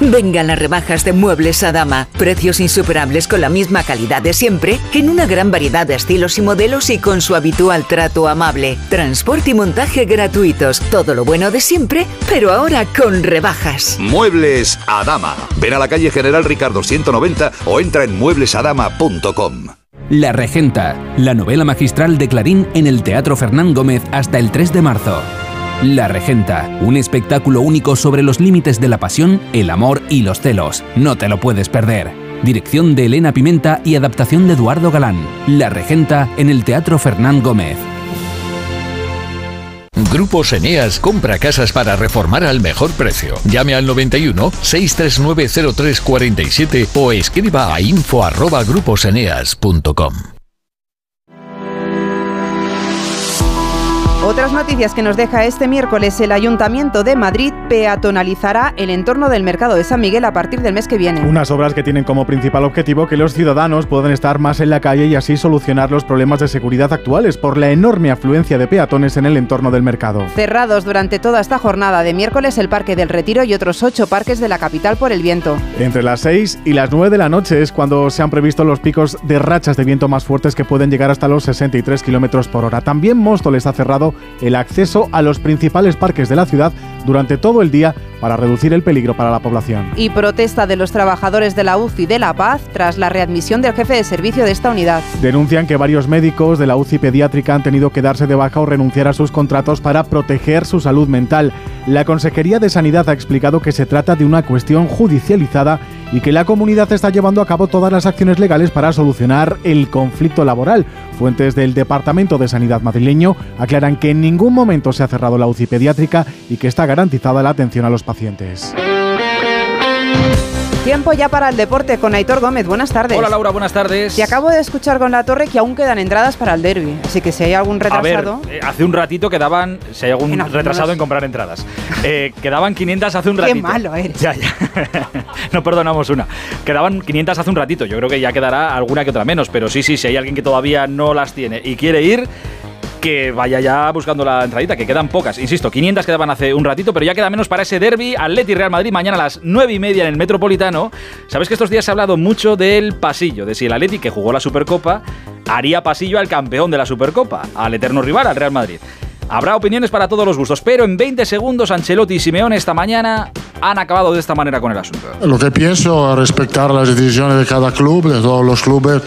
Vengan las rebajas de Muebles a Dama. Precios insuperables con la misma calidad de siempre, en una gran variedad de estilos y modelos y con su habitual trato amable. Transporte y montaje gratuitos. Todo lo bueno de siempre, pero ahora con rebajas. Muebles a Dama. Ven a la calle General Ricardo 190 o entra en mueblesadama.com. La Regenta, la novela magistral de Clarín en el Teatro Fernán Gómez hasta el 3 de marzo. La Regenta, un espectáculo único sobre los límites de la pasión, el amor y los celos. No te lo puedes perder. Dirección de Elena Pimenta y adaptación de Eduardo Galán. La Regenta en el Teatro Fernán Gómez. Grupos Eneas compra casas para reformar al mejor precio. Llame al 91 639 0347 o escriba a info@gruposeneas.com. Otras noticias que nos deja este miércoles, el Ayuntamiento de Madrid peatonalizará el entorno del mercado de San Miguel a partir del mes que viene. Unas obras que tienen como principal objetivo que los ciudadanos puedan estar más en la calle y así solucionar los problemas de seguridad actuales por la enorme afluencia de peatones en el entorno del mercado. Cerrados durante toda esta jornada de miércoles el Parque del Retiro y otros ocho parques de la capital por el viento. Entre las 6 y las 9 de la noche es cuando se han previsto los picos de rachas de viento más fuertes que pueden llegar hasta los 63 kilómetros por hora. También Móstoles ha cerrado el acceso a los principales parques de la ciudad durante todo el día para reducir el peligro para la población. Y protesta de los trabajadores de la UCI de La Paz tras la readmisión del jefe de servicio de esta unidad. Denuncian que varios médicos de la UCI pediátrica han tenido que darse de baja o renunciar a sus contratos para proteger su salud mental. La Consejería de Sanidad ha explicado que se trata de una cuestión judicializada y que la comunidad está llevando a cabo todas las acciones legales para solucionar el conflicto laboral. Fuentes del Departamento de Sanidad madrileño aclaran que en ningún momento se ha cerrado la UCI pediátrica y que está garantizada la atención a los pacientes. Tiempo ya para el deporte con Aitor Gómez. Buenas tardes. Hola Laura, buenas tardes. Te acabo de escuchar con la torre que aún quedan entradas para el derby. Así que si hay algún retrasado. A ver, eh, hace un ratito quedaban, si hay algún retrasado en comprar entradas, eh, quedaban 500 hace un Qué ratito. malo eres. Ya, ya. no perdonamos una. Quedaban 500 hace un ratito. Yo creo que ya quedará alguna que otra menos. Pero sí, sí, si hay alguien que todavía no las tiene y quiere ir, que vaya ya buscando la entradita, que quedan pocas. Insisto, 500 quedaban hace un ratito, pero ya queda menos para ese derby Atleti Real Madrid mañana a las 9 y media en el Metropolitano. Sabes que estos días se ha hablado mucho del pasillo, de si el Atleti, que jugó la Supercopa, haría pasillo al campeón de la Supercopa, al eterno rival, al Real Madrid. Habrá opiniones para todos los gustos, pero en 20 segundos Ancelotti y Simeone esta mañana han acabado de esta manera con el asunto. Lo que pienso es respetar las decisiones de cada club, de todos los clubes.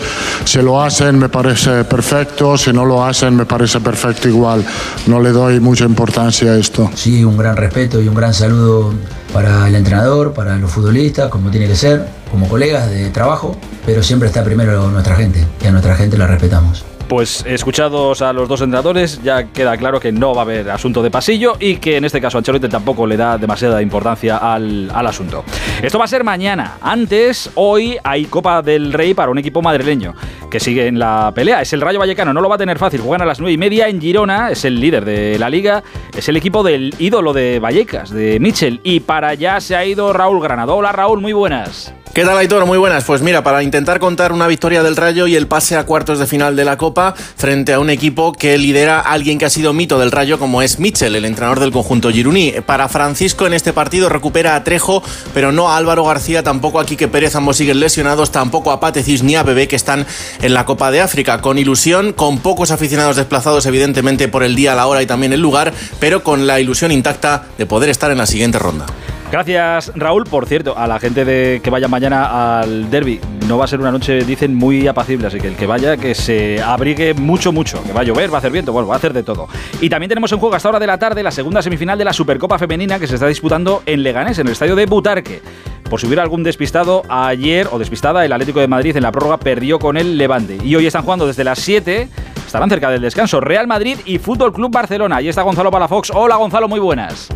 Si lo hacen me parece perfecto, si no lo hacen me parece perfecto igual. No le doy mucha importancia a esto. Sí, un gran respeto y un gran saludo para el entrenador, para los futbolistas, como tiene que ser, como colegas de trabajo, pero siempre está primero nuestra gente y a nuestra gente la respetamos. Pues escuchados a los dos entrenadores, ya queda claro que no va a haber asunto de pasillo y que en este caso Ancelotti tampoco le da demasiada importancia al, al asunto. Esto va a ser mañana. Antes, hoy hay Copa del Rey para un equipo madrileño que sigue en la pelea. Es el Rayo Vallecano, no lo va a tener fácil. Juegan a las 9 y media en Girona, es el líder de la liga, es el equipo del ídolo de Vallecas, de Mitchell. Y para allá se ha ido Raúl Granado. Hola Raúl, muy buenas. ¿Qué tal, Aitor? Muy buenas. Pues mira, para intentar contar una victoria del Rayo y el pase a cuartos de final de la Copa frente a un equipo que lidera a alguien que ha sido mito del Rayo, como es Mitchell, el entrenador del conjunto Giruní. Para Francisco en este partido recupera a Trejo, pero no a Álvaro García, tampoco a Quique Pérez, ambos siguen lesionados, tampoco a Patecis ni a Bebé, que están en la Copa de África. Con ilusión, con pocos aficionados desplazados, evidentemente, por el día, la hora y también el lugar, pero con la ilusión intacta de poder estar en la siguiente ronda. Gracias, Raúl. Por cierto, a la gente de que vaya mañana al derby, no va a ser una noche, dicen, muy apacible, así que el que vaya, que se abrigue mucho, mucho, que va a llover, va a hacer viento, bueno, va a hacer de todo. Y también tenemos en juego hasta hora de la tarde la segunda semifinal de la Supercopa Femenina que se está disputando en Leganés, en el estadio de Butarque. Por si hubiera algún despistado, ayer o despistada, el Atlético de Madrid en la prórroga perdió con el Levante. Y hoy están jugando desde las 7, estarán cerca del descanso, Real Madrid y Fútbol Club Barcelona. Ahí está Gonzalo Palafox. Hola Gonzalo, muy buenas.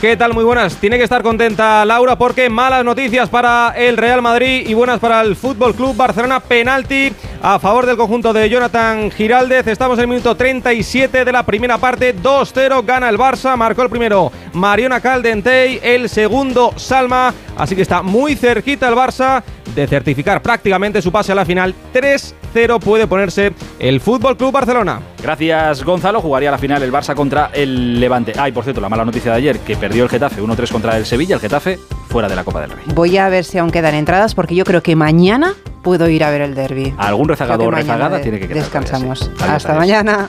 ¿Qué tal? Muy buenas. Tiene que estar contenta Laura porque malas noticias para el Real Madrid y buenas para el Fútbol Club Barcelona. Penalti a favor del conjunto de Jonathan Giraldez. Estamos en el minuto 37 de la primera parte. 2-0 gana el Barça. Marcó el primero Mariona Caldentey, el segundo Salma. Así que está muy cerquita el Barça de certificar prácticamente su pase a la final. 3-0 puede ponerse el Fútbol Club Barcelona. Gracias, Gonzalo. Jugaría la final el Barça contra el Levante. Ah, y por cierto, la mala noticia de ayer, que perdió el Getafe 1-3 contra el Sevilla. El Getafe fuera de la Copa del Rey. Voy a ver si aún quedan entradas porque yo creo que mañana puedo ir a ver el derby. Algún rezagado o rezagada de- tiene que quedar. Descansamos. todavía, sí. Adiós, Hasta adiós. mañana.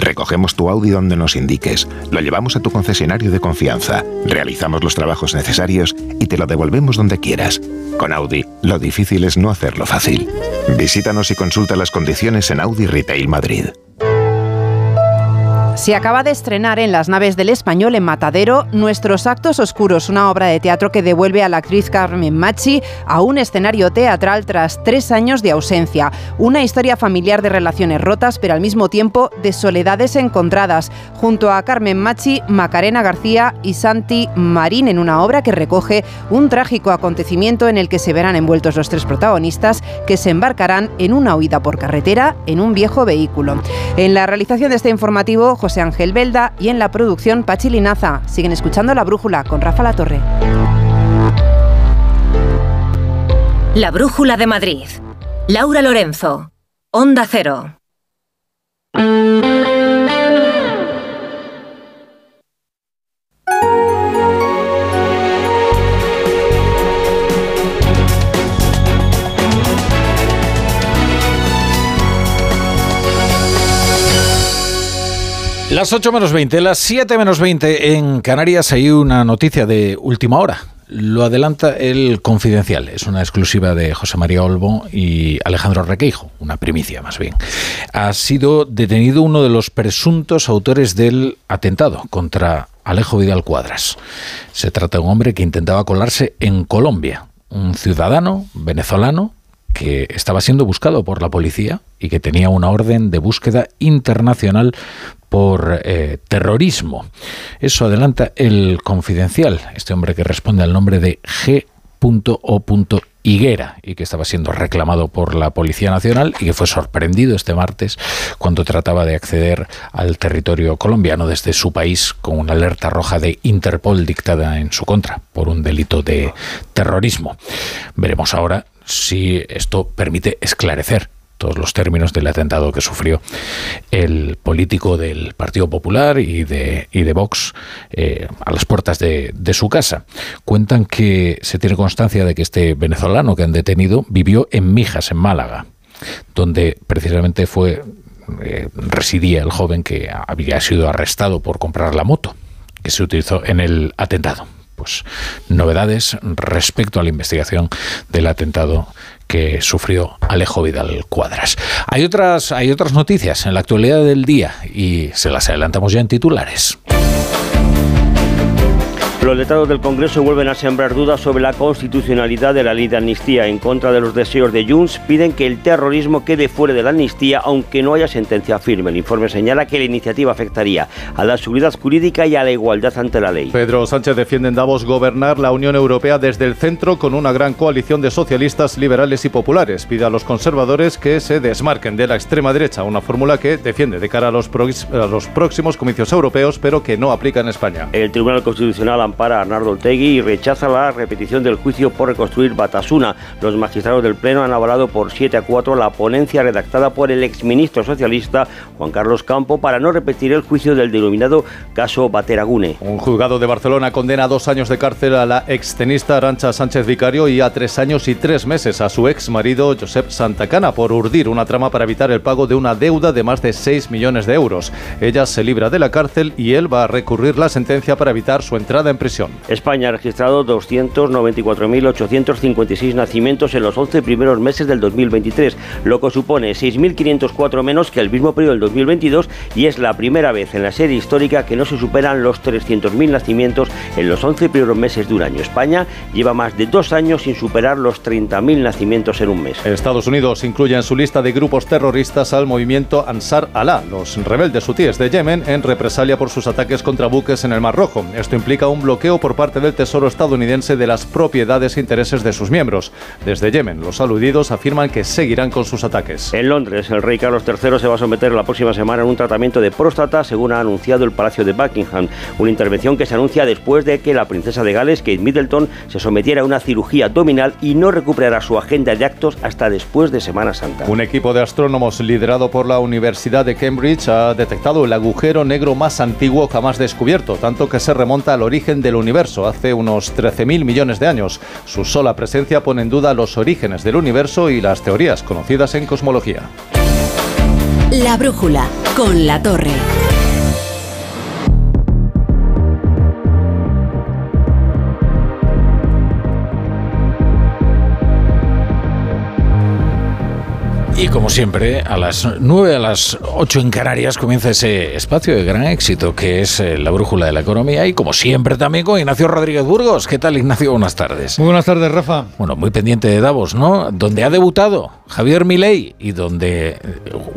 Recogemos tu Audi donde nos indiques, lo llevamos a tu concesionario de confianza, realizamos los trabajos necesarios y te lo devolvemos donde quieras. Con Audi, lo difícil es no hacerlo fácil. Visítanos y consulta las condiciones en Audi Retail Madrid. Se acaba de estrenar en las naves del español en Matadero Nuestros Actos Oscuros, una obra de teatro que devuelve a la actriz Carmen Machi a un escenario teatral tras tres años de ausencia. Una historia familiar de relaciones rotas, pero al mismo tiempo de soledades encontradas. Junto a Carmen Machi, Macarena García y Santi Marín en una obra que recoge un trágico acontecimiento en el que se verán envueltos los tres protagonistas que se embarcarán en una huida por carretera en un viejo vehículo. En la realización de este informativo, José Ángel Belda y en la producción Pachi Linaza. Siguen escuchando La Brújula con Rafa La Torre. La Brújula de Madrid. Laura Lorenzo. Onda Cero. Las 8 menos 20, las 7 menos 20 en Canarias hay una noticia de última hora. Lo adelanta el Confidencial. Es una exclusiva de José María Olbo y Alejandro Requeijo, una primicia más bien. Ha sido detenido uno de los presuntos autores del atentado contra Alejo Vidal Cuadras. Se trata de un hombre que intentaba colarse en Colombia, un ciudadano venezolano que estaba siendo buscado por la policía y que tenía una orden de búsqueda internacional por eh, terrorismo. Eso adelanta el confidencial, este hombre que responde al nombre de G.O. Higuera y que estaba siendo reclamado por la Policía Nacional y que fue sorprendido este martes cuando trataba de acceder al territorio colombiano desde su país con una alerta roja de Interpol dictada en su contra por un delito de terrorismo. Veremos ahora si esto permite esclarecer todos los términos del atentado que sufrió el político del Partido Popular y de, y de Vox eh, a las puertas de, de, su casa. Cuentan que se tiene constancia de que este venezolano que han detenido vivió en Mijas, en Málaga, donde precisamente fue eh, residía el joven que había sido arrestado por comprar la moto que se utilizó en el atentado pues novedades respecto a la investigación del atentado que sufrió Alejo Vidal Cuadras. Hay otras, hay otras noticias en la actualidad del día y se las adelantamos ya en titulares. Los letrados del Congreso vuelven a sembrar dudas sobre la constitucionalidad de la ley de amnistía. En contra de los deseos de Junts, piden que el terrorismo quede fuera de la amnistía, aunque no haya sentencia firme. El informe señala que la iniciativa afectaría a la seguridad jurídica y a la igualdad ante la ley. Pedro Sánchez defiende en Davos gobernar la Unión Europea desde el centro con una gran coalición de socialistas, liberales y populares. Pide a los conservadores que se desmarquen de la extrema derecha, una fórmula que defiende de cara a los, a los próximos comicios europeos, pero que no aplica en España. El Tribunal Constitucional para a Arnaldo Otegui y rechaza la repetición del juicio por reconstruir Batasuna. Los magistrados del Pleno han avalado por 7 a 4 la ponencia redactada por el exministro socialista Juan Carlos Campo para no repetir el juicio del denominado caso Bateragune. Un juzgado de Barcelona condena a dos años de cárcel a la extenista Arancha Sánchez Vicario y a tres años y tres meses a su ex marido Josep Santacana por urdir una trama para evitar el pago de una deuda de más de 6 millones de euros. Ella se libra de la cárcel y él va a recurrir la sentencia para evitar su entrada en España ha registrado 294.856 nacimientos en los 11 primeros meses del 2023, lo que supone 6.504 menos que el mismo periodo del 2022 y es la primera vez en la serie histórica que no se superan los 300.000 nacimientos en los 11 primeros meses de un año. España lleva más de dos años sin superar los 30.000 nacimientos en un mes. Estados Unidos incluye en su lista de grupos terroristas al movimiento Ansar Allah, los rebeldes hutíes de Yemen, en represalia por sus ataques contra buques en el Mar Rojo. Esto implica un bloqueo por parte del Tesoro estadounidense de las propiedades e intereses de sus miembros. Desde Yemen, los aludidos afirman que seguirán con sus ataques. En Londres, el rey Carlos III se va a someter la próxima semana a un tratamiento de próstata, según ha anunciado el Palacio de Buckingham. Una intervención que se anuncia después de que la princesa de Gales, Kate Middleton, se sometiera a una cirugía abdominal y no recuperará su agenda de actos hasta después de Semana Santa. Un equipo de astrónomos liderado por la Universidad de Cambridge ha detectado el agujero negro más antiguo jamás descubierto, tanto que se remonta al origen del universo hace unos 13.000 millones de años. Su sola presencia pone en duda los orígenes del universo y las teorías conocidas en cosmología. La brújula con la torre. Y como siempre, a las 9, a las 8 en Canarias comienza ese espacio de gran éxito que es eh, la brújula de la economía y como siempre también con Ignacio Rodríguez Burgos. ¿Qué tal Ignacio? Buenas tardes. Muy buenas tardes, Rafa. Bueno, muy pendiente de Davos, ¿no? Donde ha debutado Javier Milei y donde eh,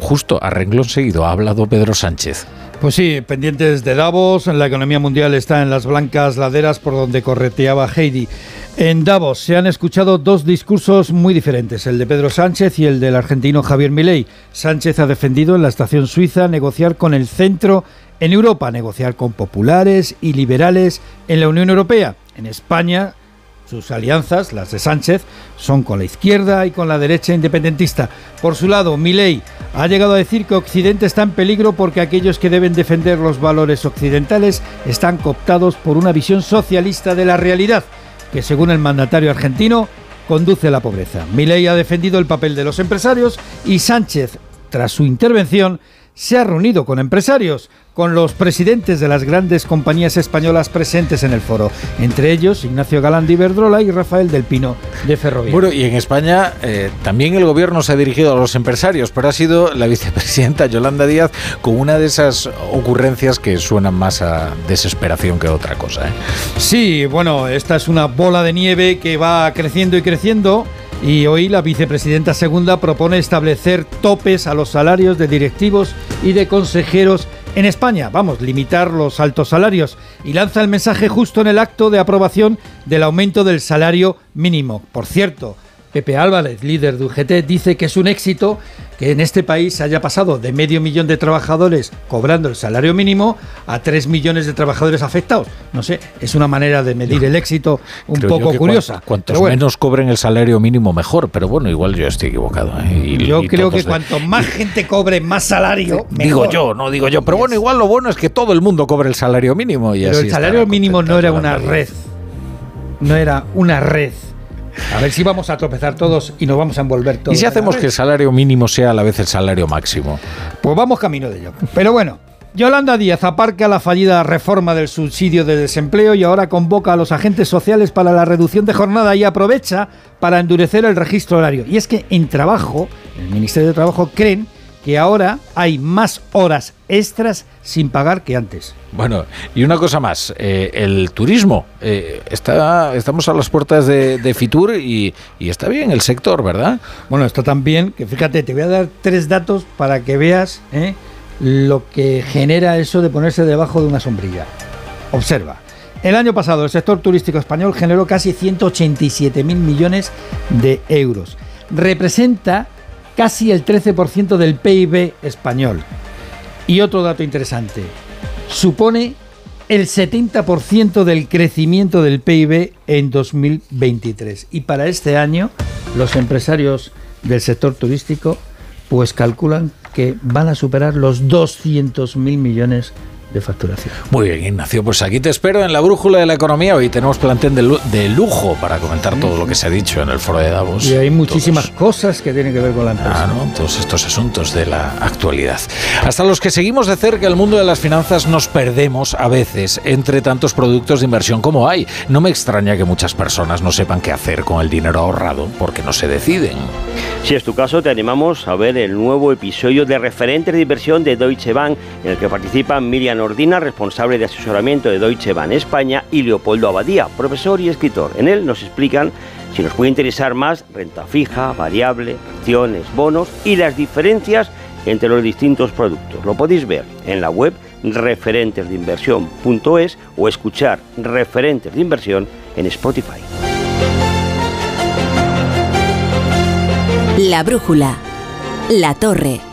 justo a renglón seguido ha hablado Pedro Sánchez. Pues sí, pendientes de Davos, la economía mundial está en las blancas laderas por donde correteaba Heidi. En Davos se han escuchado dos discursos muy diferentes, el de Pedro Sánchez y el del argentino Javier Milei. Sánchez ha defendido en la estación suiza negociar con el centro en Europa, negociar con populares y liberales en la Unión Europea. En España, sus alianzas, las de Sánchez, son con la izquierda y con la derecha independentista. Por su lado, Milei ha llegado a decir que Occidente está en peligro porque aquellos que deben defender los valores occidentales están cooptados por una visión socialista de la realidad que según el mandatario argentino conduce a la pobreza. Milei ha defendido el papel de los empresarios y Sánchez, tras su intervención, se ha reunido con empresarios con los presidentes de las grandes compañías españolas presentes en el foro, entre ellos Ignacio Galán de Iberdrola y Rafael del Pino de Ferrovial. Bueno, y en España eh, también el gobierno se ha dirigido a los empresarios, pero ha sido la vicepresidenta Yolanda Díaz con una de esas ocurrencias que suenan más a desesperación que a otra cosa. ¿eh? Sí, bueno, esta es una bola de nieve que va creciendo y creciendo. Y hoy la vicepresidenta segunda propone establecer topes a los salarios de directivos y de consejeros en España. Vamos, limitar los altos salarios. Y lanza el mensaje justo en el acto de aprobación del aumento del salario mínimo. Por cierto, Pepe Álvarez, líder de UGT, dice que es un éxito que en este país haya pasado de medio millón de trabajadores cobrando el salario mínimo a tres millones de trabajadores afectados. No sé, es una manera de medir el éxito un poco curiosa. cuan- Cuantos bueno, menos cobren el salario mínimo, mejor. Pero bueno, igual yo estoy equivocado. ¿eh? Y- yo y creo que de- cuanto más gente cobre más salario, Digo yo, no digo yo. Pero bueno, igual lo bueno es que todo el mundo cobre el salario mínimo. Y Pero así el salario mínimo no era una red. No era una red. A ver si vamos a tropezar todos y nos vamos a envolver todos. ¿Y si hacemos que el salario mínimo sea a la vez el salario máximo? Pues vamos camino de ello. Pero bueno, Yolanda Díaz aparca la fallida reforma del subsidio de desempleo y ahora convoca a los agentes sociales para la reducción de jornada y aprovecha para endurecer el registro horario. Y es que en trabajo, en el Ministerio de Trabajo creen que ahora hay más horas extras sin pagar que antes. Bueno, y una cosa más, eh, el turismo. eh, está, estamos a las puertas de, de Fitur y, y está bien el sector, ¿verdad? Bueno, está tan bien que fíjate, te voy a dar tres datos para que veas ¿eh? lo que genera eso de ponerse debajo de una sombrilla. Observa. El año pasado el sector turístico español generó casi 187 mil millones de euros. Representa casi el 13% del PIB español. Y otro dato interesante, supone el 70% del crecimiento del PIB en 2023. Y para este año, los empresarios del sector turístico pues calculan que van a superar los 200 mil millones de facturación. Muy bien, Ignacio, pues aquí te espero en la brújula de la economía. Hoy tenemos plantel de, lu- de lujo para comentar todo lo que se ha dicho en el foro de Davos. Y hay muchísimas cosas que tienen que ver con la empresa. Ah, ¿no? Todos estos asuntos de la actualidad. Hasta los que seguimos de cerca el mundo de las finanzas nos perdemos a veces entre tantos productos de inversión como hay. No me extraña que muchas personas no sepan qué hacer con el dinero ahorrado porque no se deciden. Si es tu caso, te animamos a ver el nuevo episodio de Referentes de Inversión de Deutsche Bank, en el que participan Miriam Ordina, responsable de asesoramiento de Deutsche Bank España, y Leopoldo Abadía, profesor y escritor. En él nos explican si nos puede interesar más renta fija, variable, acciones, bonos y las diferencias entre los distintos productos. Lo podéis ver en la web referentesdeinversión.es o escuchar Referentes de Inversión en Spotify. La brújula. La torre.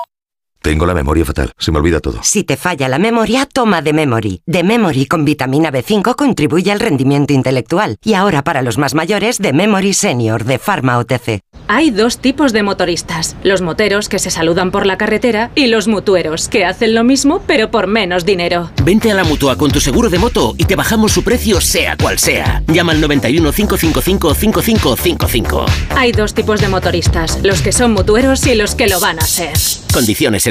Tengo la memoria fatal, se me olvida todo. Si te falla la memoria, toma The Memory. The Memory con vitamina B5 contribuye al rendimiento intelectual. Y ahora para los más mayores, The Memory Senior de Pharma OTC. Hay dos tipos de motoristas, los moteros que se saludan por la carretera y los mutueros que hacen lo mismo pero por menos dinero. Vente a la mutua con tu seguro de moto y te bajamos su precio sea cual sea. Llama al 91 555 5555. Hay dos tipos de motoristas, los que son mutueros y los que lo van a ser. Condiciones en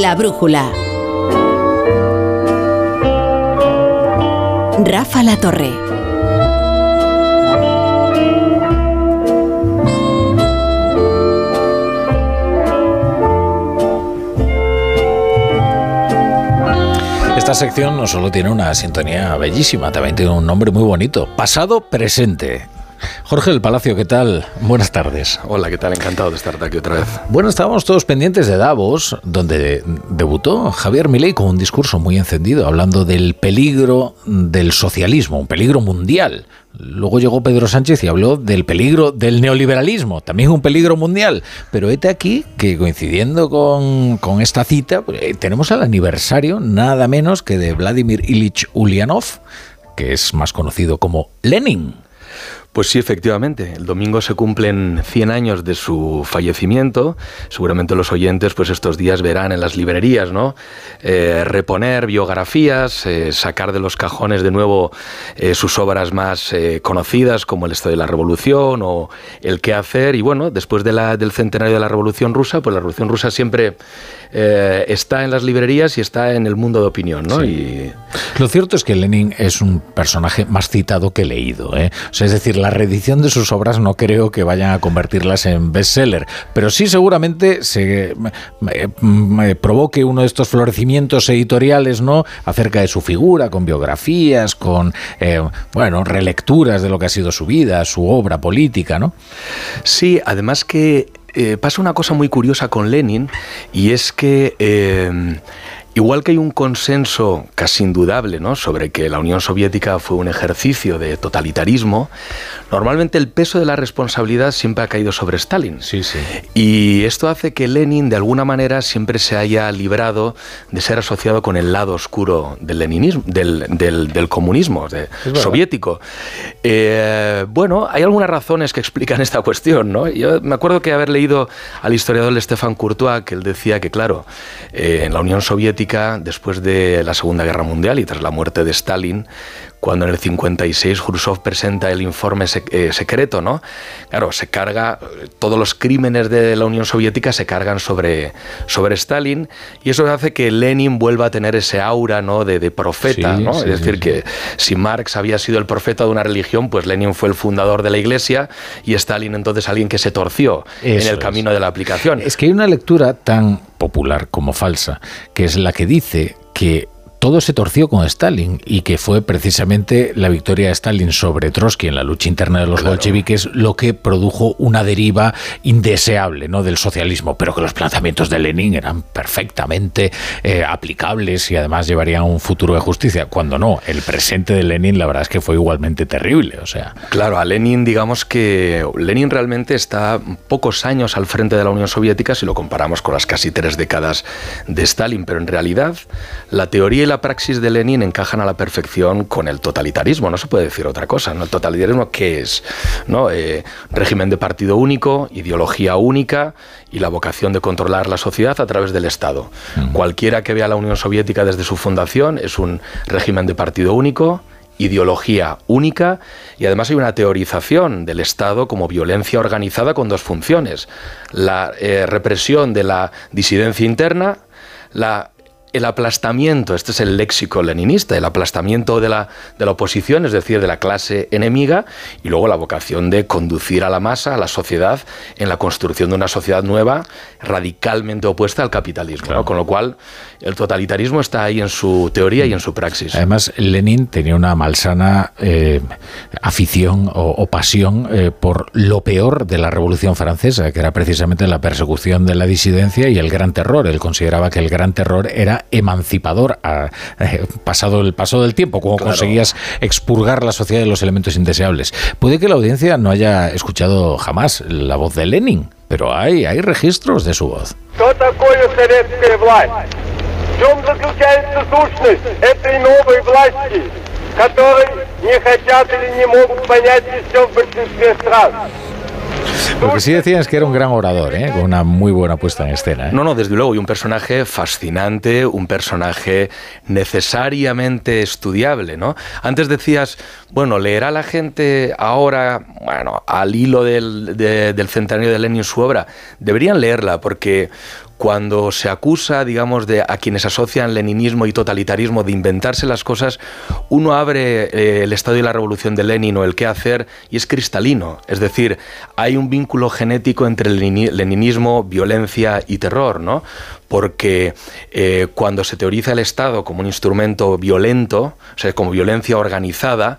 La brújula. Rafa La Torre. Esta sección no solo tiene una sintonía bellísima, también tiene un nombre muy bonito. Pasado presente. Jorge del Palacio, ¿qué tal? Buenas tardes. Hola, ¿qué tal? Encantado de estar aquí otra vez. Bueno, estábamos todos pendientes de Davos, donde debutó Javier Milei con un discurso muy encendido, hablando del peligro del socialismo, un peligro mundial. Luego llegó Pedro Sánchez y habló del peligro del neoliberalismo, también un peligro mundial. Pero este aquí que coincidiendo con, con esta cita, pues, eh, tenemos el aniversario nada menos que de Vladimir Ilich Ulyanov, que es más conocido como Lenin. Pues sí, efectivamente. El domingo se cumplen 100 años de su fallecimiento. Seguramente los oyentes, pues estos días verán en las librerías, ¿no? Eh, reponer biografías, eh, sacar de los cajones de nuevo eh, sus obras más conocidas, como El Estado de la Revolución o El qué hacer. Y bueno, después de la, del centenario de la Revolución Rusa, pues la Revolución Rusa siempre está en las librerías y está en el mundo de opinión, ¿no? Y... Lo cierto es que Lenin es un personaje más citado que leído, O sea, es decir, la reedición de sus obras no creo que vayan a convertirlas en bestseller, pero sí seguramente se provoque uno de estos florecimientos editoriales, ¿no? Acerca de su figura, con biografías, con, eh, bueno, relecturas de lo que ha sido su vida, su obra política, ¿no? Sí, además que eh, pasa una cosa muy curiosa con Lenin y es que eh, Igual que hay un consenso casi indudable ¿no? sobre que la Unión Soviética fue un ejercicio de totalitarismo, normalmente el peso de la responsabilidad siempre ha caído sobre Stalin. Sí, sí. Y esto hace que Lenin, de alguna manera, siempre se haya librado de ser asociado con el lado oscuro del leninismo, del, del, comunismo soviético. Eh, bueno, hay algunas razones que explican esta cuestión. ¿no? Yo me acuerdo que haber leído al historiador Stefan Courtois que él decía que, claro, eh, en la Unión Soviética después de la Segunda Guerra Mundial y tras la muerte de Stalin, cuando en el 56 Khrushchev presenta el informe eh, secreto, ¿no? Claro, se carga, todos los crímenes de la Unión Soviética se cargan sobre, sobre Stalin y eso hace que Lenin vuelva a tener ese aura, ¿no? De, profeta, ¿no? es decir, que si Marx había sido el profeta de una religión, pues Lenin fue el fundador de la iglesia y Stalin entonces alguien que se torció en el camino de la aplicación. Es que hay una lectura tan popular como falsa, que es la que dice que todo se torció con Stalin y que fue precisamente la victoria de Stalin sobre Trotsky en la lucha interna de los bolcheviques lo que produjo una deriva indeseable ¿no? del socialismo, pero que los planteamientos de Lenin eran perfectamente eh, aplicables y además llevarían un futuro de justicia, cuando no, el presente de Lenin la verdad es que fue igualmente terrible. O sea. Claro, a Lenin digamos que Lenin realmente está pocos años al frente de la Unión Soviética si lo comparamos con las casi tres décadas de Stalin, pero en realidad la teoría y la la praxis de Lenin encajan a la perfección con el totalitarismo, no se puede decir otra cosa. ¿no? El totalitarismo, ¿qué es? ¿No? Eh, régimen de partido único, ideología única y la vocación de controlar la sociedad a través del Estado. Cualquiera que vea la Unión Soviética desde su fundación es un régimen de partido único, ideología única y además hay una teorización del Estado como violencia organizada con dos funciones. La eh, represión de la disidencia interna, la el aplastamiento, este es el léxico leninista, el aplastamiento de la, de la oposición, es decir, de la clase enemiga, y luego la vocación de conducir a la masa, a la sociedad, en la construcción de una sociedad nueva, radicalmente opuesta al capitalismo. Con lo cual, el totalitarismo está ahí en su teoría y en su praxis. Además, Lenin tenía una malsana eh, afición o, pasión eh, por lo peor de la Revolución Francesa, que era precisamente la persecución de la disidencia y el gran terror. Él consideraba que el gran terror era emancipador a, eh, pasado el paso del tiempo, como conseguías expurgar la sociedad de los elementos indeseables. Puede que la audiencia no haya escuchado jamás la voz de Lenin, pero hay, hay registros de su voz. Lo que sí decían es que era un gran orador, ¿eh? con una muy buena puesta en escena. ¿eh? No, no, desde luego, y un personaje fascinante, un personaje necesariamente estudiable, ¿no? Antes decías, bueno, leerá la gente ahora, bueno, al hilo del, del centenario de Lenin su obra. Deberían leerla porque cuando se acusa, digamos, de a quienes asocian leninismo y totalitarismo de inventarse las cosas, uno abre eh, el Estado y la Revolución de Lenin o el qué hacer y es cristalino. Es decir, hay un vínculo genético entre leninismo, violencia y terror, ¿no? Porque eh, cuando se teoriza el Estado como un instrumento violento, o sea, como violencia organizada,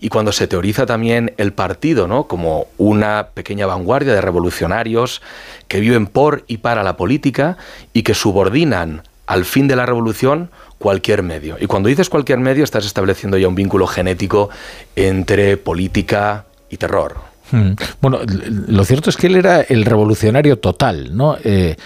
y cuando se teoriza también el partido ¿no? como una pequeña vanguardia de revolucionarios que viven por y para la política y que subordinan al fin de la revolución cualquier medio. Y cuando dices cualquier medio estás estableciendo ya un vínculo genético entre política y terror. Hmm. Bueno, lo cierto es que él era el revolucionario total, ¿no? Eh,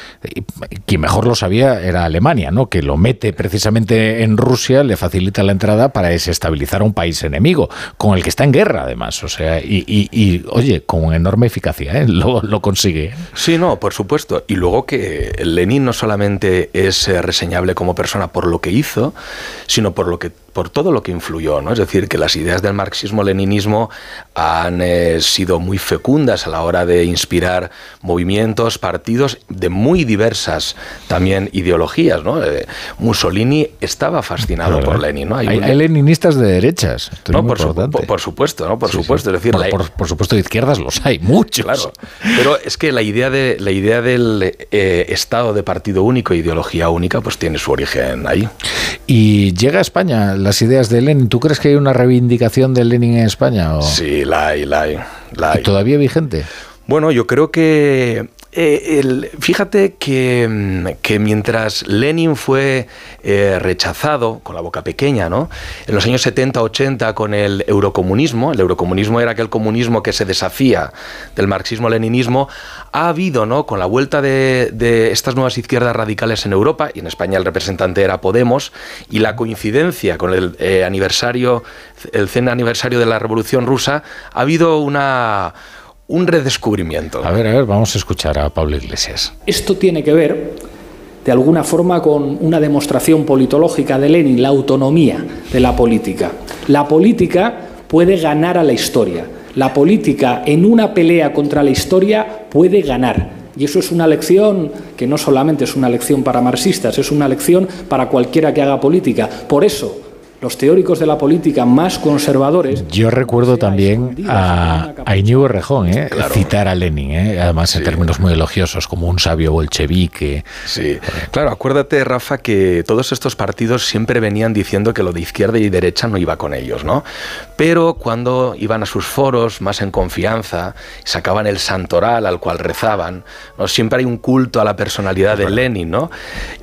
quien mejor lo sabía era Alemania, ¿no? Que lo mete precisamente en Rusia, le facilita la entrada para desestabilizar a un país enemigo, con el que está en guerra, además. O sea, y, oye, con enorme eficacia, ¿eh? lo, consigue. Sí, no, por supuesto. Y luego que Lenin no solamente es eh, reseñable como persona por lo que hizo, sino por lo que por todo lo que influyó, ¿no? Es decir, que las ideas del marxismo-leninismo han eh, sido muy fecundas a la hora de inspirar movimientos, partidos de muy diversas también ideologías, ¿no? Eh, Mussolini estaba fascinado por Lenin, ¿no? Hay, leninistas de derechas. No, por, supuesto, ¿no? Por supuesto, es decir, por, supuesto de izquierdas los hay, muchos. Claro, pero es que la idea de la idea del eh, estado de partido único, ideología única, pues tiene su origen ahí. Y llega a España las ideas de Lenin. ¿Tú crees que hay una reivindicación de Lenin en España? Sí, la hay, la hay. La hay. ¿Todavía vigente? Bueno, yo creo que eh, fíjate mm, que, mientras Lenin fue eh, rechazado con la boca pequeña, ¿no? En los años 70-80 con el eurocomunismo, el eurocomunismo era aquel comunismo que se deshacía del marxismo-leninismo, ha habido, ¿no? Con la vuelta de, estas nuevas izquierdas radicales en Europa, y en España el representante era Podemos, y la coincidencia con el eh, aniversario, el cen aniversario de la Revolución Rusa, ha habido una un redescubrimiento. A ver, a ver, vamos a escuchar a Pablo Iglesias. Esto tiene que ver, de alguna forma, con una demostración politológica de Lenin, la autonomía de la política. La política puede ganar a la historia. La política en una pelea contra la historia puede ganar. Y eso es una lección que no solamente es una lección para marxistas, es una lección para cualquiera que haga política. Por eso, los teóricos de la política más conservadores. Yo recuerdo también a, a Íñigo Rejón ¿eh? citar a Lenin, ¿eh? además en términos muy elogiosos, como un sabio bolchevique. Sí, claro, acuérdate, Rafa, que todos estos partidos siempre venían diciendo que lo de izquierda y derecha no iba con ellos, ¿no? Pero cuando iban a sus foros más en confianza, sacaban el santoral al cual rezaban, ¿no? siempre hay un culto a la personalidad de Lenin, ¿no?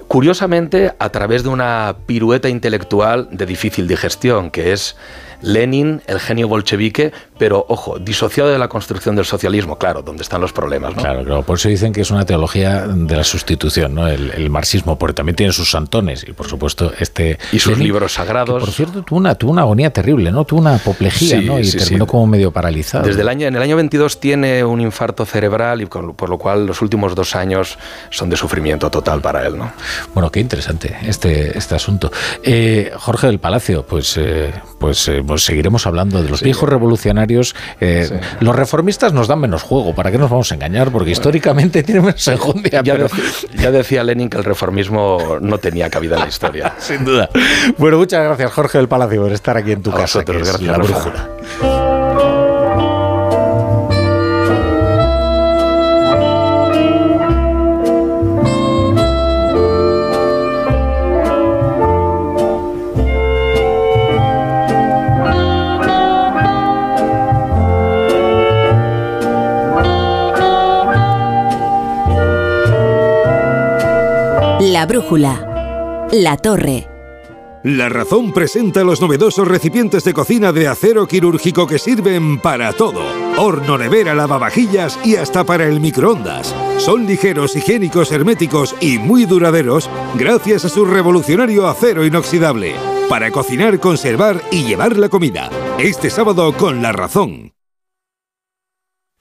Curiosamente, a través de una pirueta intelectual de difícil digestión, que es Lenin, el genio bolchevique, pero ojo, disociado de la construcción del socialismo, claro, donde están los problemas. ¿no? Claro, claro, por eso dicen que es una teología de la sustitución, ¿no? el, marxismo, porque también tiene sus santones y por supuesto este... Y sus libros sagrados. por cierto, tuvo una, tuvo una agonía terrible, ¿no? Tuvo una apoplejía, ¿no? Y terminó como medio paralizado. Desde el año, en el año 22 tiene un infarto cerebral y por lo cual los últimos dos años son de sufrimiento total para él, ¿no? Bueno, qué interesante este, este asunto. Eh, Jorge del Palacio, pues, eh, pues, eh, pues seguiremos hablando de los viejos revolucionarios. Eh, los reformistas nos dan menos juego, ¿para qué nos vamos a engañar? Porque históricamente tienen menos enjundia. Ya, ya decía Lenin que el reformismo no tenía cabida en la historia. Sin duda. Bueno, muchas gracias Jorge del Palacio por estar aquí en tu casa. gracias, la brújula. La brújula. La torre. La Razón presenta los novedosos recipientes de cocina de acero quirúrgico que sirven para todo. Horno, nevera, lavavajillas y hasta para el microondas. Son ligeros, higiénicos, herméticos y muy duraderos gracias a su revolucionario acero inoxidable. Para cocinar, conservar y llevar la comida. Este sábado con La Razón.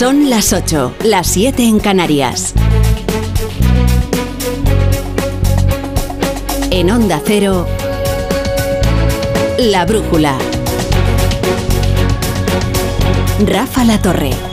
Son las 8, las 7 en Canarias. En Onda Cero, La Brújula. Rafa La Torre.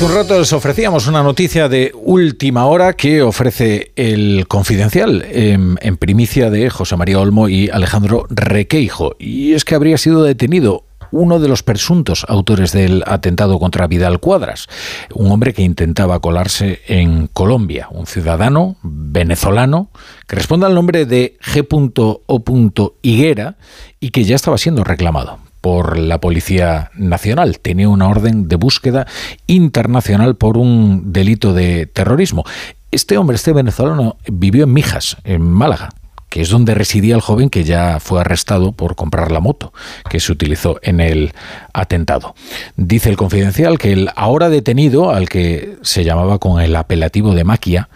Hace un rato les ofrecíamos una noticia de última hora que ofrece el Confidencial en, en, primicia de José María Olmo y Alejandro Requeijo. Y es que habría sido detenido uno de los presuntos autores del atentado contra Vidal Cuadras, un hombre que intentaba colarse en Colombia, un ciudadano venezolano que responde al nombre de G.O. Higuera y que ya estaba siendo reclamado por la Policía Nacional. Tenía una orden de búsqueda internacional por un delito de terrorismo. Este hombre, este venezolano, vivió en Mijas, en Málaga que es donde residía el joven que ya fue arrestado por comprar la moto que se utilizó en el atentado. Dice el confidencial que el ahora detenido, al que se llamaba con el apelativo de Maquia,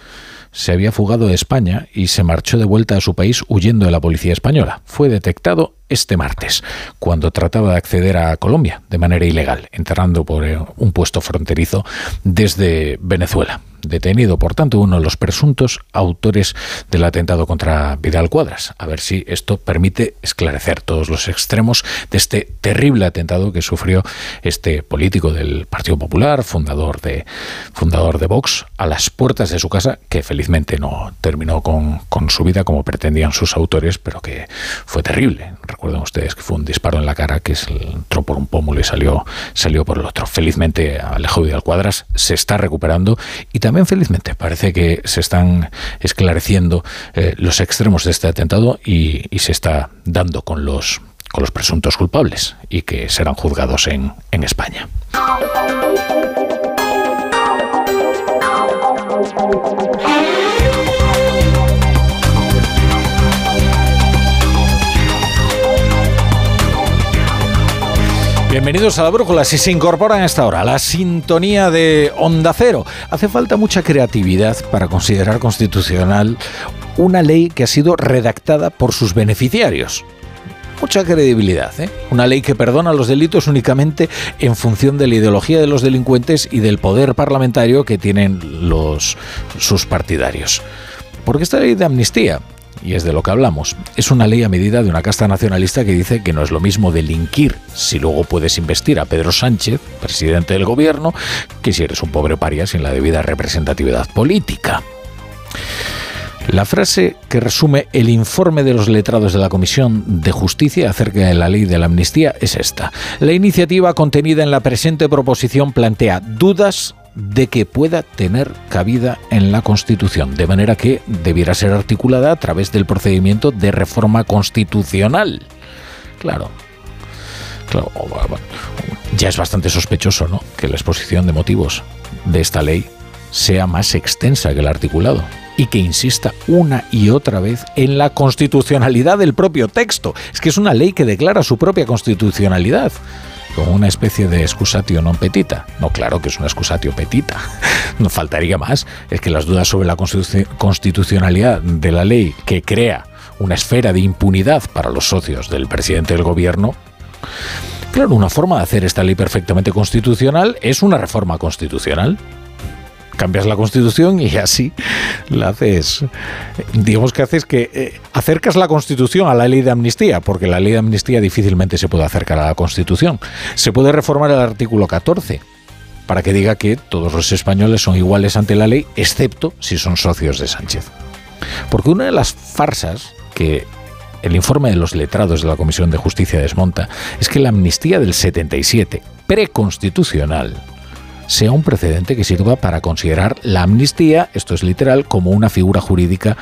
se había fugado de España y se marchó de vuelta a su país huyendo de la policía española. Fue detectado este martes, cuando trataba de acceder a Colombia de manera ilegal, entrando por eh, un puesto fronterizo desde Venezuela detenido, por tanto, uno de los presuntos autores del atentado contra Vidal Cuadras. A ver si esto permite esclarecer todos los extremos de este terrible atentado que sufrió este político del Partido Popular, fundador de, fundador de Vox, a las puertas de su casa, que felizmente no terminó con, con su vida como pretendían sus autores, pero que fue terrible. Recuerden ustedes que fue un disparo en la cara que entró por un pómulo y salió, salió por el otro. Felizmente Alejo Vidal Cuadras se está recuperando y también felizmente parece que se están esclareciendo eh, los extremos de este atentado y, y, se está dando con los, con los presuntos culpables y que serán juzgados en, en España. Bienvenidos a la Brújula. Si se incorporan a esta hora la sintonía de Onda Cero, hace falta mucha creatividad para considerar constitucional una ley que ha sido redactada por sus beneficiarios mucha credibilidad. ¿eh? Una ley que perdona los delitos únicamente en función de la ideología de los delincuentes y del poder parlamentario que tienen sus partidarios. Porque esta ley de amnistía y es de lo que hablamos. Es una ley a medida de una casta nacionalista que dice que no es lo mismo delinquir si luego puedes investir a Pedro Sánchez, presidente del gobierno, que si eres un pobre paria sin la debida representatividad política. La frase que resume el informe de los letrados de la Comisión de Justicia acerca de la ley de la amnistía es esta. La iniciativa contenida en la presente proposición plantea dudas de que pueda tener cabida en la Constitución, de manera que debiera ser articulada a través del procedimiento de reforma constitucional. Claro. Claro, ya es bastante sospechoso, ¿no? Que la exposición de motivos de esta ley sea más extensa que el articulado y que insista una y otra vez en la constitucionalidad del propio texto. Es que es una ley que declara su propia constitucionalidad como una especie de excusatio non petita. No, claro que es una excusatio petita. No faltaría más. Es que las dudas sobre la constitucionalidad de la ley que crea una esfera de impunidad para los socios del presidente del gobierno Claro, una forma de hacer esta ley perfectamente constitucional es una reforma constitucional cambias la constitución y así la haces. Digamos que haces que eh, acercas la constitución a la ley de amnistía, porque la ley de amnistía difícilmente se puede acercar a la constitución. Se puede reformar el artículo 14 para que diga que todos los españoles son iguales ante la ley, excepto si son socios de Sánchez. Porque una de las farsas que el informe de los letrados de la Comisión de Justicia desmonta es que la amnistía del 77, preconstitucional, sea un precedente que sirva para considerar la amnistía, esto es literal, como una figura jurídica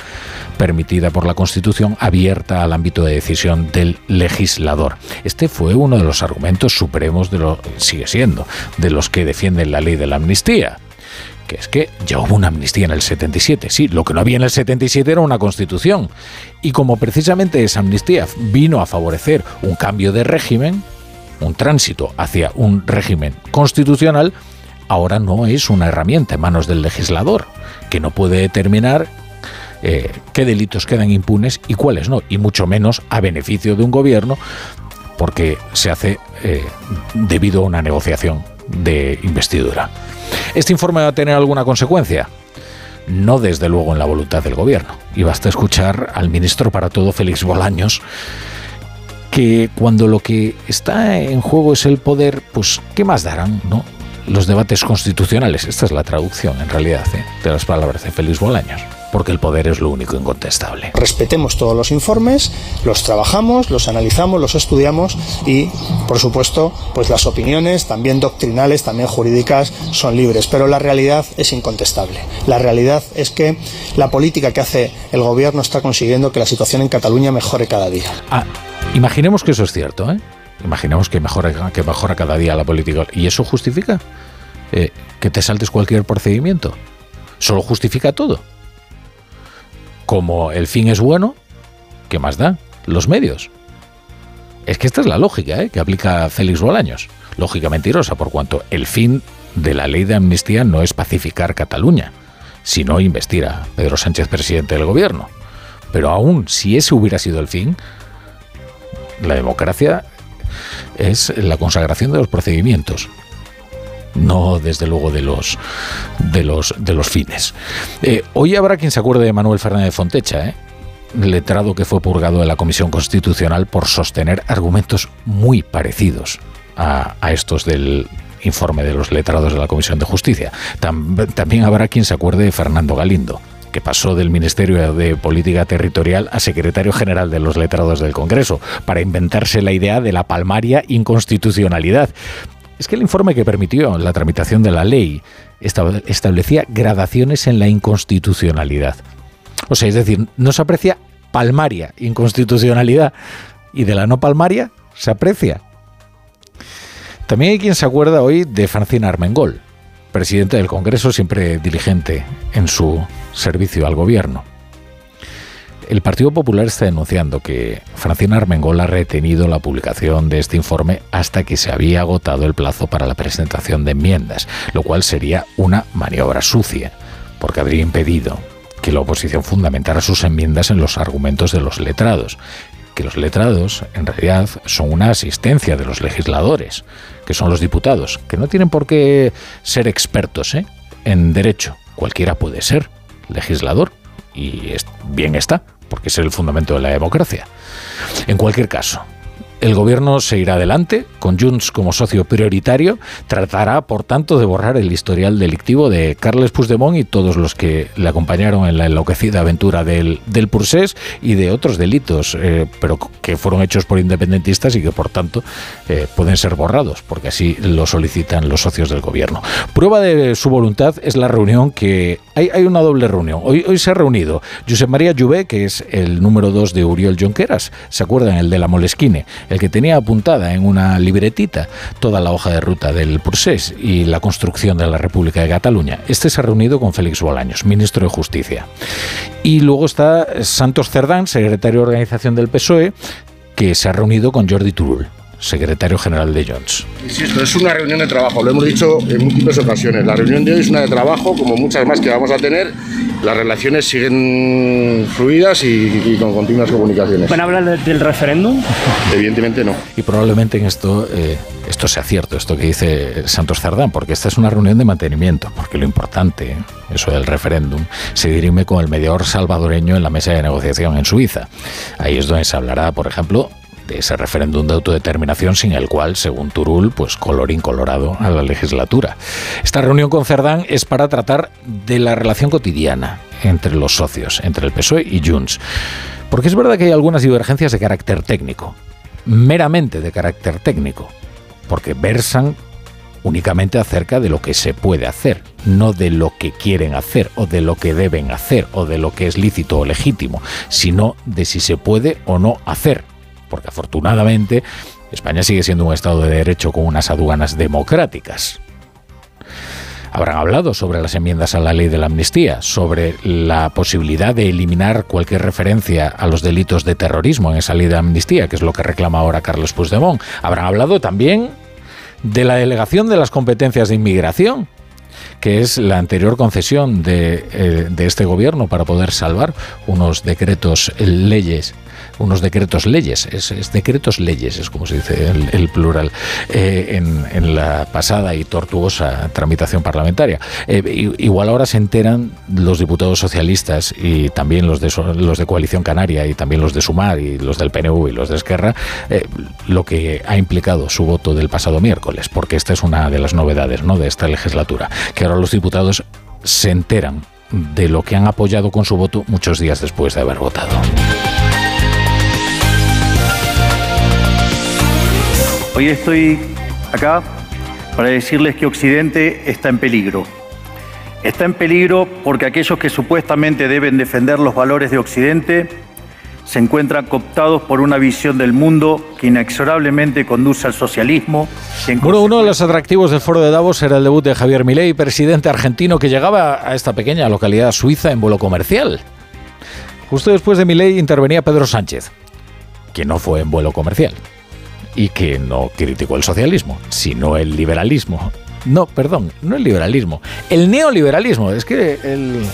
permitida por la Constitución abierta al ámbito de decisión del legislador. Este fue uno de los argumentos supremos de lo sigue siendo de los que defienden la ley de la amnistía que es que ya hubo una amnistía en el 77. Sí, lo que no había en el 77 era una constitución. Y como precisamente esa amnistía vino a favorecer un cambio de régimen, un tránsito hacia un régimen constitucional, ahora no es una herramienta en manos del legislador, que no puede determinar eh, qué delitos quedan impunes y cuáles no, y mucho menos a beneficio de un gobierno, porque se hace eh, debido a una negociación de investidura. ¿Este informe va a tener alguna consecuencia? No desde luego en la voluntad del gobierno. Y basta escuchar al ministro para todo, Félix Bolaños, que cuando lo que está en juego es el poder, pues ¿qué más darán, no? Los debates constitucionales, esta es la traducción en realidad ¿eh? de las palabras de Félix Bolaños porque el poder es lo único incontestable. Respetemos todos los informes, los trabajamos, los analizamos, los estudiamos y, por supuesto, pues las opiniones, también doctrinales, también jurídicas, son libres. Pero la realidad es incontestable. La realidad es que la política que hace el gobierno está consiguiendo que la situación en Cataluña mejore cada día. Ah, imaginemos que eso es cierto, ¿eh? Imaginemos que mejora, que mejora cada día la política. ¿Y eso justifica? Eh, que te saltes cualquier procedimiento. Solo justifica todo como el fin es bueno, ¿qué más da? Los medios. Es que esta es la lógica ¿eh? que aplica Félix Bolaños. Lógica mentirosa, por cuanto el fin de la ley de amnistía no es pacificar Cataluña, sino investir a Pedro Sánchez presidente del gobierno. Pero aún si ese hubiera sido el fin, la democracia es la consagración de los procedimientos, no desde luego de los de los de los fines. Eh, hoy habrá quien se acuerde de Manuel Fernández Fontecha, ¿eh? letrado que fue purgado de la Comisión Constitucional por sostener argumentos muy parecidos a, estos del informe de los letrados de la Comisión de Justicia. también habrá quien se acuerde de Fernando Galindo que pasó del Ministerio de Política Territorial a secretario general de los letrados del Congreso, para inventarse la idea de la palmaria inconstitucionalidad es que el informe que permitió la tramitación de la ley establecía gradaciones en la inconstitucionalidad. O sea, es decir, no se aprecia palmaria inconstitucionalidad y de la no palmaria se aprecia. También hay quien se acuerda hoy de Francina Armengol, presidente del Congreso, siempre diligente en su servicio al gobierno. El Partido Popular está denunciando que Francina Armengol ha retenido la publicación de este informe hasta que se había agotado el plazo para la presentación de enmiendas, lo cual sería una maniobra sucia, porque habría impedido que la oposición fundamentara sus enmiendas en los argumentos de los letrados, que los letrados en realidad son una asistencia de los legisladores, que son los diputados, que no tienen por qué ser expertos ¿eh? en derecho, cualquiera puede ser legislador y bien está, porque es el fundamento de la democracia. En cualquier caso, el gobierno se irá adelante, con Junts como socio prioritario, tratará, por tanto, de borrar el historial delictivo de Carles Puigdemont y todos los que le acompañaron en la enloquecida aventura del, del Pursés y de otros delitos, eh, pero que fueron hechos por independentistas y que, por tanto, eh, pueden ser borrados, porque así lo solicitan los socios del gobierno. Prueba de su voluntad es la reunión que... Hay, hay una doble reunión. Hoy, hoy se ha reunido Josep María Lluvé, que es el número dos de Uriol Jonqueras, ¿se acuerdan? El de la Molesquine el que tenía apuntada en una libretita toda la hoja de ruta del Pursés y la construcción de la República de Cataluña. Este se ha reunido con Félix Bolaños, ministro de Justicia. Y luego está Santos Cerdán, secretario de organización del PSOE, que se ha reunido con Jordi Turul secretario general de Jones. Insisto, es una reunión de trabajo, lo hemos dicho en múltiples ocasiones. La reunión de hoy es una de trabajo, como muchas más que vamos a tener. Las relaciones siguen fluidas y, con continuas comunicaciones. ¿Van a hablar del referéndum? Evidentemente no. Y probablemente en esto, eh, esto sea cierto, esto que dice Santos Cerdán, porque esta es una reunión de mantenimiento, porque lo importante, eso del referéndum, se dirime con el mediador salvadoreño en la mesa de negociación en Suiza. Ahí es donde se hablará, por ejemplo, de ese referéndum de autodeterminación sin el cual, según Turul, pues colorín colorado a la legislatura. Esta reunión con Cerdán es para tratar de la relación cotidiana entre los socios, entre el PSOE y Junts. Porque es verdad que hay algunas divergencias de carácter técnico, meramente de carácter técnico, porque versan únicamente acerca de lo que se puede hacer, no de lo que quieren hacer o de lo que deben hacer o de lo que es lícito o legítimo, sino de si se puede o no hacer porque afortunadamente España sigue siendo un Estado de Derecho con unas aduanas democráticas. Habrán hablado sobre las enmiendas a la ley de la amnistía, sobre la posibilidad de eliminar cualquier referencia a los delitos de terrorismo en esa ley de amnistía, que es lo que reclama ahora Carlos Puigdemont. Habrán hablado también de la delegación de las competencias de inmigración, que es la anterior concesión de, eh, de este gobierno para poder salvar unos decretos, leyes unos decretos leyes, es, decretos leyes, es como se dice el, plural, eh, en, la pasada y tortuosa tramitación parlamentaria. Eh, igual ahora se enteran los diputados socialistas y también los de, los de Coalición Canaria y también los de Sumar y los del PNV y los de Esquerra, eh, lo que ha implicado su voto del pasado miércoles, porque esta es una de las novedades ¿no? de esta legislatura, que ahora los diputados se enteran de lo que han apoyado con su voto muchos días después de haber votado. Hoy estoy acá para decirles que Occidente está en peligro. Está en peligro porque aquellos que supuestamente deben defender los valores de Occidente se encuentran cooptados por una visión del mundo que inexorablemente conduce al socialismo. Bueno, uno de los atractivos del foro de Davos era el debut de Javier Milei, presidente argentino que llegaba a esta pequeña localidad suiza en vuelo comercial. Justo después de Milei intervenía Pedro Sánchez, que no fue en vuelo comercial y que no criticó el socialismo, sino el liberalismo. No, perdón, no el liberalismo, el neoliberalismo. Es que el,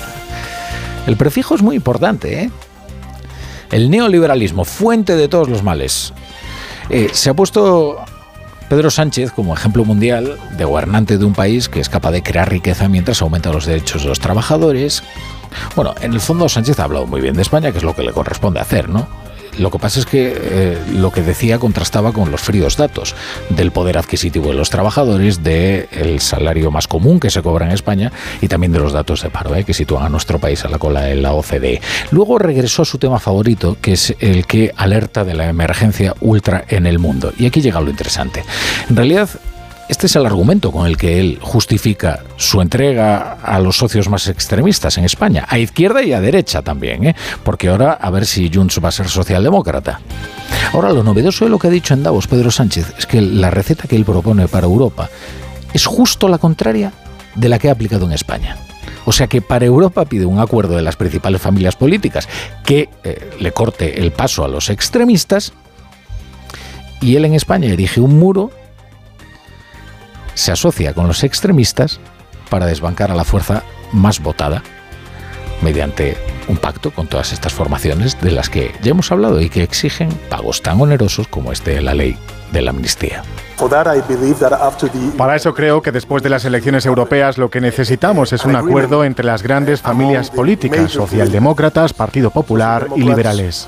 el prefijo es muy importante, ¿eh? El neoliberalismo, fuente de todos los males. Eh, se ha puesto Pedro Sánchez como ejemplo mundial de gobernante de un país que es capaz de crear riqueza mientras aumenta los derechos de los trabajadores. Bueno, en el fondo Sánchez ha hablado muy bien de España, que es lo que le corresponde hacer, ¿no? Lo que pasa es que eh, lo que decía contrastaba con los fríos datos del poder adquisitivo de los trabajadores, del salario más común que se cobra en España y también de los datos de paro, eh, que sitúan a nuestro país a la cola de la OCDE. Luego regresó a su tema favorito, que es el que alerta de la emergencia ultra en el mundo. Y aquí llega lo interesante. En realidad, este es el argumento con el que él justifica su entrega a los socios más extremistas en España, a izquierda y a derecha también, ¿eh? porque ahora a ver si Junts va a ser socialdemócrata. Ahora, lo novedoso de lo que ha dicho en Davos Pedro Sánchez es que la receta que él propone para Europa es justo la contraria de la que ha aplicado en España. O sea que para Europa pide un acuerdo de las principales familias políticas que eh, le corte el paso a los extremistas y él en España erige un muro se asocia con los extremistas para desbancar a la fuerza más votada mediante un pacto con todas estas formaciones de las que ya hemos hablado y que exigen pagos tan onerosos como este de la ley de la amnistía. Para eso creo que después de las elecciones europeas lo que necesitamos es un acuerdo entre las grandes familias políticas, socialdemócratas, Partido Popular y liberales.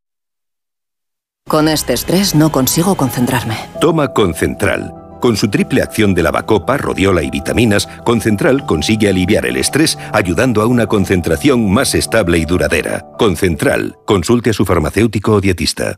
Con este estrés no consigo concentrarme. Toma Concentral. Con su triple acción de lavacopa, rodiola y vitaminas, Concentral consigue aliviar el estrés ayudando a una concentración más estable y duradera. Concentral. Consulte a su farmacéutico o dietista.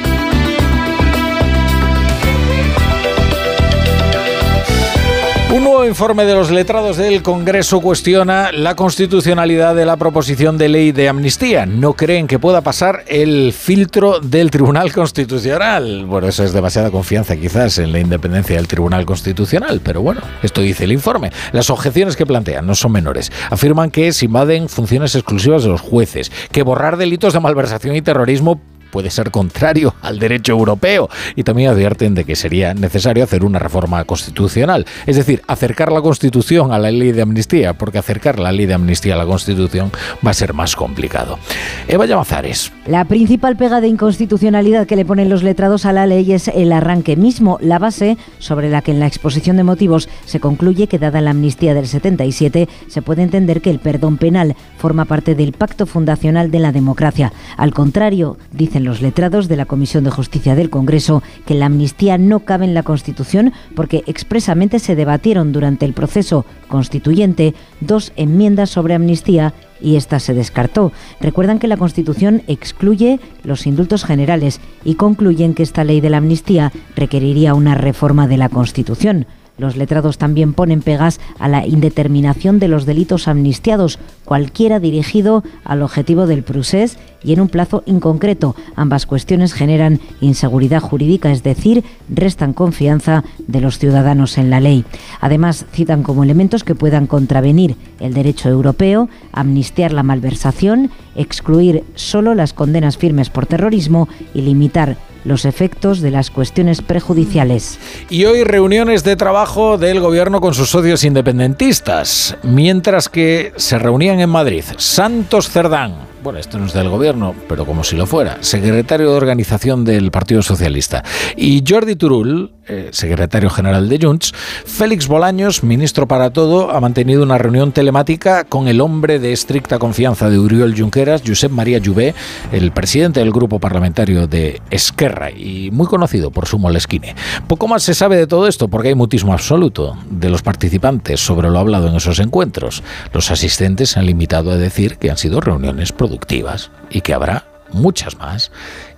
Un nuevo informe de los letrados del Congreso cuestiona la constitucionalidad de la proposición de ley de amnistía. No creen que pueda pasar el filtro del Tribunal Constitucional. Bueno, eso es demasiada confianza quizás en la independencia del Tribunal Constitucional, pero bueno, esto dice el informe. Las objeciones que plantean no son menores. Afirman que se invaden funciones exclusivas de los jueces, que borrar delitos de malversación y terrorismo puede ser contrario al derecho europeo y también advierten de que sería necesario hacer una reforma constitucional, es decir, acercar la Constitución a la ley de amnistía, porque acercar la ley de amnistía a la Constitución va a ser más complicado. Eva Llamazares. La principal pega de inconstitucionalidad que le ponen los letrados a la ley es el arranque mismo, la base sobre la que en la exposición de motivos se concluye que dada la amnistía del 77 se puede entender que el perdón penal forma parte del pacto fundacional de la democracia. Al contrario, dicen los letrados de la Comisión de Justicia del Congreso, que la amnistía no cabe en la Constitución porque expresamente se debatieron durante el proceso constituyente dos enmiendas sobre amnistía y esta se descartó. Recuerdan que la Constitución excluye los indultos generales y concluyen que esta ley de la amnistía requeriría una reforma de la Constitución. Los letrados también ponen pegas a la indeterminación de los delitos amnistiados, cualquiera dirigido al objetivo del procés y en un plazo inconcreto. Ambas cuestiones generan inseguridad jurídica, es decir, restan confianza de los ciudadanos en la ley. Además, citan como elementos que puedan contravenir el derecho europeo, amnistiar la malversación, excluir solo las condenas firmes por terrorismo y limitar los efectos de las cuestiones prejudiciales. Y hoy reuniones de trabajo del gobierno con sus socios independentistas, mientras que se reunían en Madrid Santos Cerdán, bueno, esto no es del gobierno, pero como si lo fuera, secretario de organización del Partido Socialista, y Jordi Turul, eh, secretario general de Junts, Félix Bolaños, ministro para todo, ha mantenido una reunión telemática con el hombre de estricta confianza de Uriol Junqueras, Josep María Lluvé, el presidente del grupo parlamentario de Esquerra y muy conocido por su molesquine. Poco más se sabe de todo esto porque hay mutismo absoluto de los participantes sobre lo hablado en esos encuentros. Los asistentes se han limitado a decir que han sido reuniones productivas y que habrá muchas más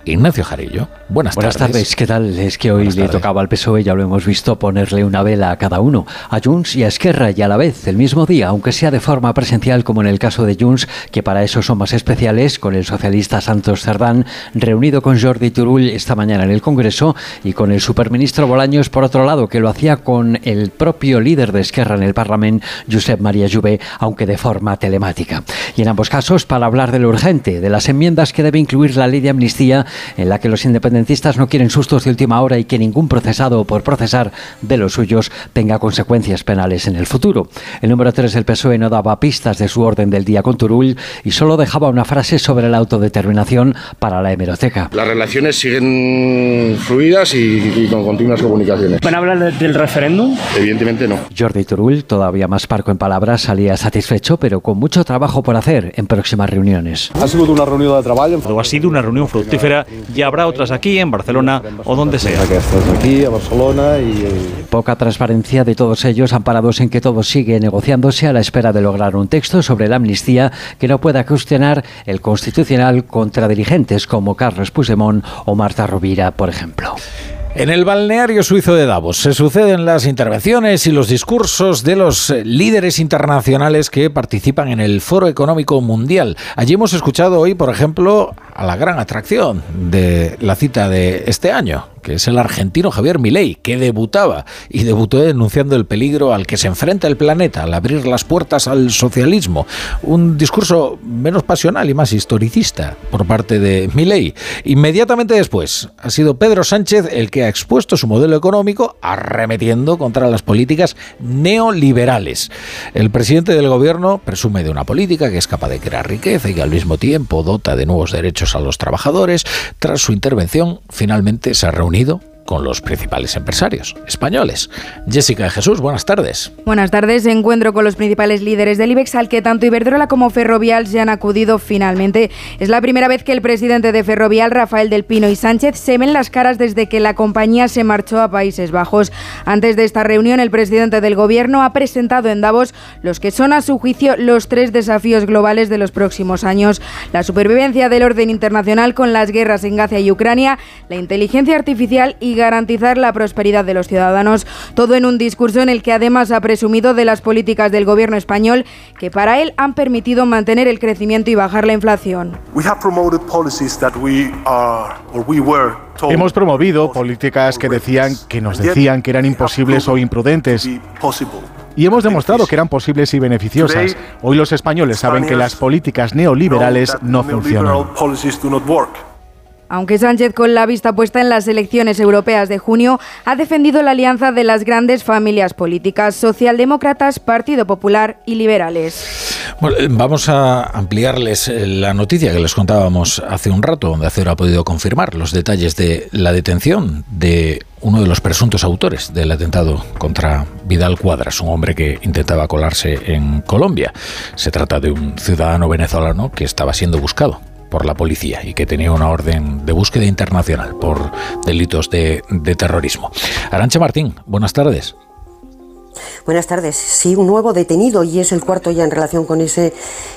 Ignacio Jarillo, buenas, buenas tardes. ¿Qué tal? Es que hoy le tocaba al PSOE, ya lo hemos visto, ponerle una vela a cada uno, a Junts y a Esquerra y a la vez el mismo día, aunque sea de forma presencial como en el caso de Junts, que para eso son más especiales, con el socialista Santos Cerdán, reunido con Jordi Turull esta mañana en el Congreso y con el superministro Bolaños por otro lado, que lo hacía con el propio líder de Esquerra en el Parlamento, Josep María Juve, aunque de forma telemática. Y en ambos casos para hablar de lo urgente, de las enmiendas que debe incluir la ley de amnistía en la que los independentistas no quieren sustos de última hora y que ningún procesado por procesar de los suyos tenga consecuencias penales en el futuro. El número 3 del PSOE no daba pistas de su orden del día con Turull y solo dejaba una frase sobre la autodeterminación para la hemeroteca. Las relaciones siguen fluidas y, con continuas comunicaciones. ¿Van a hablar del referéndum? Evidentemente no. Jordi Turull, todavía más parco en palabras, salía satisfecho, pero con mucho trabajo por hacer en próximas reuniones. Ha sido una reunión de trabajo. Ha sido una reunión fructífera y habrá otras aquí, en Barcelona o donde sea. aquí, a Barcelona y... Poca transparencia de todos ellos, amparados en que todo sigue negociándose a la espera de lograr un texto sobre la amnistía que no pueda cuestionar el constitucional contra dirigentes como Carlos Puigdemont o Marta Rovira, por ejemplo. En el balneario suizo de Davos se suceden las intervenciones y los discursos de los eh, líderes internacionales que participan en el Foro Económico Mundial. Allí hemos escuchado hoy, por ejemplo, a la gran atracción de la cita de este año, que es el argentino Javier Milei, que debutaba y debutó denunciando el peligro al que se enfrenta el planeta al abrir las puertas al socialismo. Un discurso menos pasional y más historicista por parte de Milei. Inmediatamente después ha sido Pedro Sánchez el que ha expuesto su modelo económico arremetiendo contra las políticas neoliberales. El presidente del gobierno presume de una política que es capaz de crear riqueza y que al mismo tiempo dota de nuevos derechos a los trabajadores. Tras su intervención, finalmente se ha reunido con los principales empresarios españoles. Jessica Jesús, buenas tardes. Buenas tardes. Encuentro con los principales líderes del IBEX al que tanto Iberdrola como Ferrovial se han acudido finalmente. Es la primera vez que el presidente de Ferrovial, Rafael del Pino y Sánchez, se ven las caras desde que la compañía se marchó a Países Bajos. Antes de esta reunión, el presidente del gobierno ha presentado en Davos los que son a su juicio los tres desafíos globales de los próximos años. La supervivencia del orden internacional con las guerras en Gaza y Ucrania, la inteligencia artificial y garantizar la prosperidad de los ciudadanos. Todo en un discurso en el que además ha presumido de las políticas del gobierno español que para él han permitido mantener el crecimiento y bajar la inflación. Hemos promovido políticas que decían que nos decían que eran imposibles o imprudentes. Y hemos demostrado que eran posibles y beneficiosas. Hoy los españoles saben que las políticas neoliberales no funcionan. Aunque Sánchez, con la vista puesta en las elecciones europeas de junio, ha defendido la alianza de las grandes familias políticas, socialdemócratas, Partido Popular y liberales. Eh, vamos a ampliarles eh, la noticia que les contábamos hace un rato, donde Acero ha podido confirmar los detalles de la detención de uno de los presuntos autores del atentado contra Vidal Cuadras, un hombre que intentaba colarse en Colombia. Se trata de un ciudadano venezolano que estaba siendo buscado por la policía y que tenía una orden de búsqueda internacional por delitos de, terrorismo. Arancha Martín, buenas tardes. Buenas tardes. Sí, un nuevo detenido y es el cuarto ya en relación con ese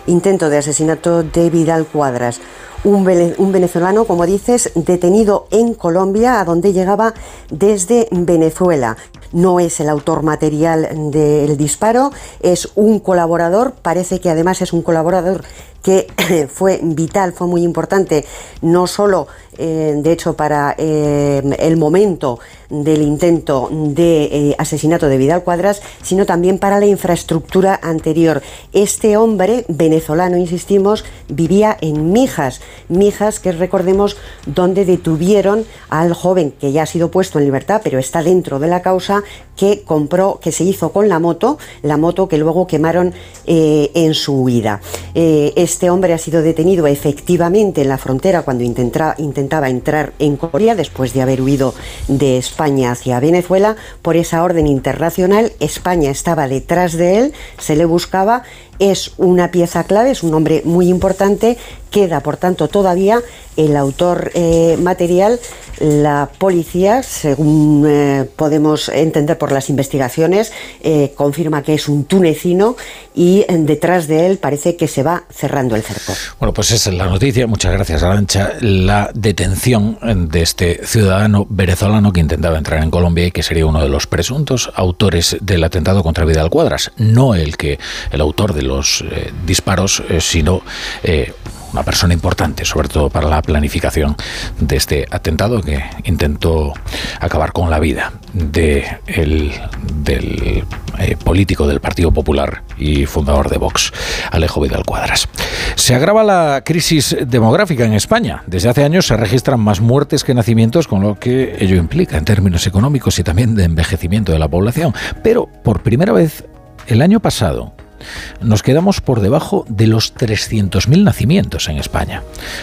intento de asesinato de Vidal Cuadras. Un, venezolano, como dices, detenido en Colombia, a donde llegaba desde Venezuela. No es el autor material del disparo, es un colaborador, parece que además es un colaborador que fue vital, fue muy importante, no solo eh, de hecho para eh, el momento del intento de eh, asesinato de Vidal Cuadras, sino también para la infraestructura anterior. Este hombre venezolano, insistimos, vivía en Mijas, Mijas que recordemos donde detuvieron al joven que ya ha sido puesto en libertad, pero está dentro de la causa, que compró, que se hizo con la moto, la moto que luego quemaron en su huida. este hombre ha sido detenido efectivamente en la frontera cuando intentaba entrar en Corea después de haber huido de España hacia Venezuela por esa orden internacional. España estaba detrás de él, se le buscaba es una pieza clave, es un nombre muy importante, queda por tanto todavía el autor eh, material, la policía, según eh, podemos entender por las investigaciones, eh, confirma que es un tunecino y detrás de él parece que se va cerrando el cerco. Bueno, pues esa es la noticia, muchas gracias Arancha, la detención de este ciudadano venezolano que intentaba entrar en Colombia y que sería uno de los presuntos autores del atentado contra Vidal Cuadras, no el que el autor del los eh, disparos, eh, sino eh, una persona importante, sobre todo para la planificación de este atentado que intentó acabar con la vida de del político del Partido Popular y fundador de Vox, Alejo Vidal Cuadras. Se agrava la crisis demográfica en España. Desde hace años se registran más muertes que nacimientos, con lo que ello implica en términos económicos y también de envejecimiento de la población. Pero por primera vez el año pasado, nos quedamos por debajo de los 300.000 nacimientos en España.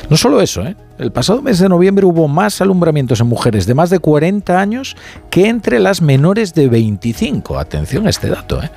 No solo eso, ¿eh? el pasado mes de noviembre hubo más alumbramientos en mujeres de más de 40 años que entre las menores de 25. Atención a este dato. ¿eh?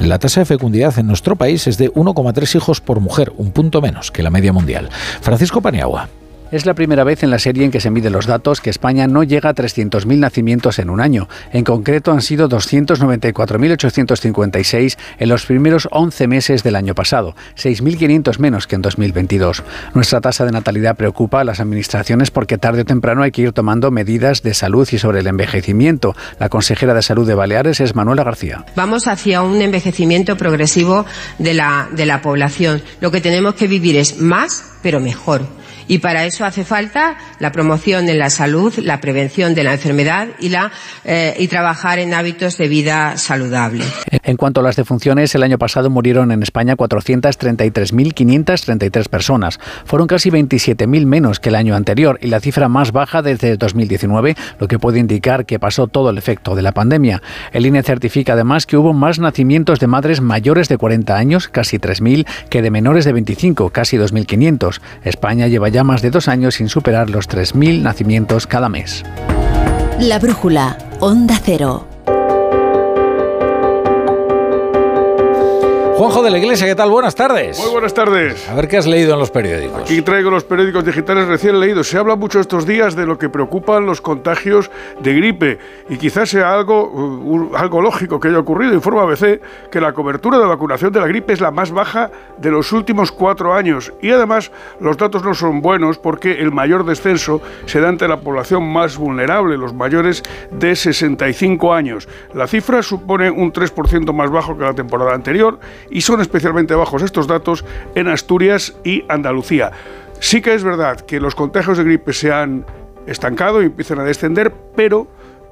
La tasa de fecundidad en nuestro país es de 1,3 hijos por mujer, un punto menos que la media mundial. Francisco Paniagua. Es la primera vez en la serie en que se miden los datos que España no llega a 300.000 nacimientos en un año. En concreto han sido 294.856 en los primeros 11 meses del año pasado, 6.500 menos que en 2022. Nuestra tasa de natalidad preocupa a las administraciones porque tarde o temprano hay que ir tomando medidas de salud y sobre el envejecimiento. La consejera de Salud de Baleares es Manuela García. Vamos hacia un envejecimiento progresivo de la, de la población. Lo que tenemos que vivir es más, pero mejor y para eso hace falta la promoción de la salud, la prevención de la enfermedad y, la, eh, y trabajar en hábitos de vida saludable. En cuanto a las defunciones, el año pasado murieron en España 433.533 personas. Fueron casi 27.000 menos que el año anterior y la cifra más baja desde 2019, lo que puede indicar que pasó todo el efecto de la pandemia. El INE certifica además que hubo más nacimientos de madres mayores de 40 años, casi 3.000, que de menores de 25, casi 2.500. España lleva ya ya más de dos años sin superar los 3.000 nacimientos cada mes. La brújula, Onda Cero. Juanjo de la Iglesia, ¿qué tal? Buenas tardes. Muy buenas tardes. A ver qué has leído en los periódicos. Aquí traigo los periódicos digitales recién leídos. Se habla mucho estos días de lo que preocupan los contagios de gripe y quizás sea algo, uh, algo lógico que haya ocurrido. Informa ABC que la cobertura de vacunación de la gripe es la más baja de los últimos cuatro años y además los datos no son buenos porque el mayor descenso se da ante la población más vulnerable, los mayores de 65 años. La cifra supone un 3% más bajo que la temporada anterior y son especialmente bajos estos datos en Asturias y Andalucía. Sí que es verdad que los contagios de gripe se han estancado y empiezan a descender, pero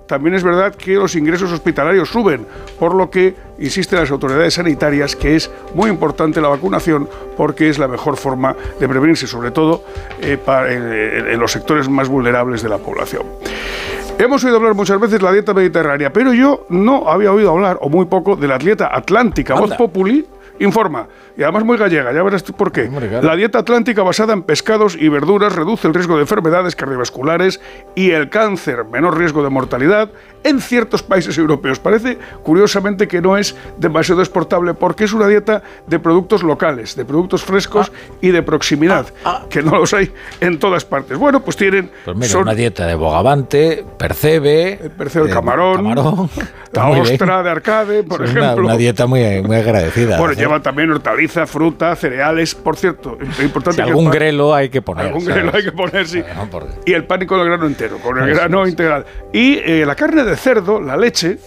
también es verdad que los ingresos hospitalarios suben, por lo que insisten las autoridades sanitarias que es muy importante la vacunación porque es la mejor forma de prevenirse, sobre todo eh, en los sectores más vulnerables de la población. Hemos oído hablar muchas veces de la dieta mediterránea, pero yo no había oído hablar, o muy poco, de la dieta atlántica. Voz Populi informa y además muy gallega, ya verás por qué. La dieta atlántica basada en pescados y verduras reduce el riesgo de enfermedades cardiovasculares y el cáncer, menor riesgo de mortalidad en ciertos países europeos. Parece, curiosamente, que no es demasiado exportable porque es una dieta de productos locales, de productos frescos ah. y de proximidad, ah, ah. que no los hay en todas partes. Bueno, pues tienen... Pues son, una dieta de bogavante, percebe... El percebe, el camarón, la ostra de arcade, por ejemplo. Una, dieta muy, muy agradecida. Bueno, lleva también hortalizas fruta, cereales. Por cierto, es importante algún grelo hay que poner. Algún grelo hay que poner, sí. Y el pan con el grano entero, con el grano integral. Y eh, la carne de cerdo, la leche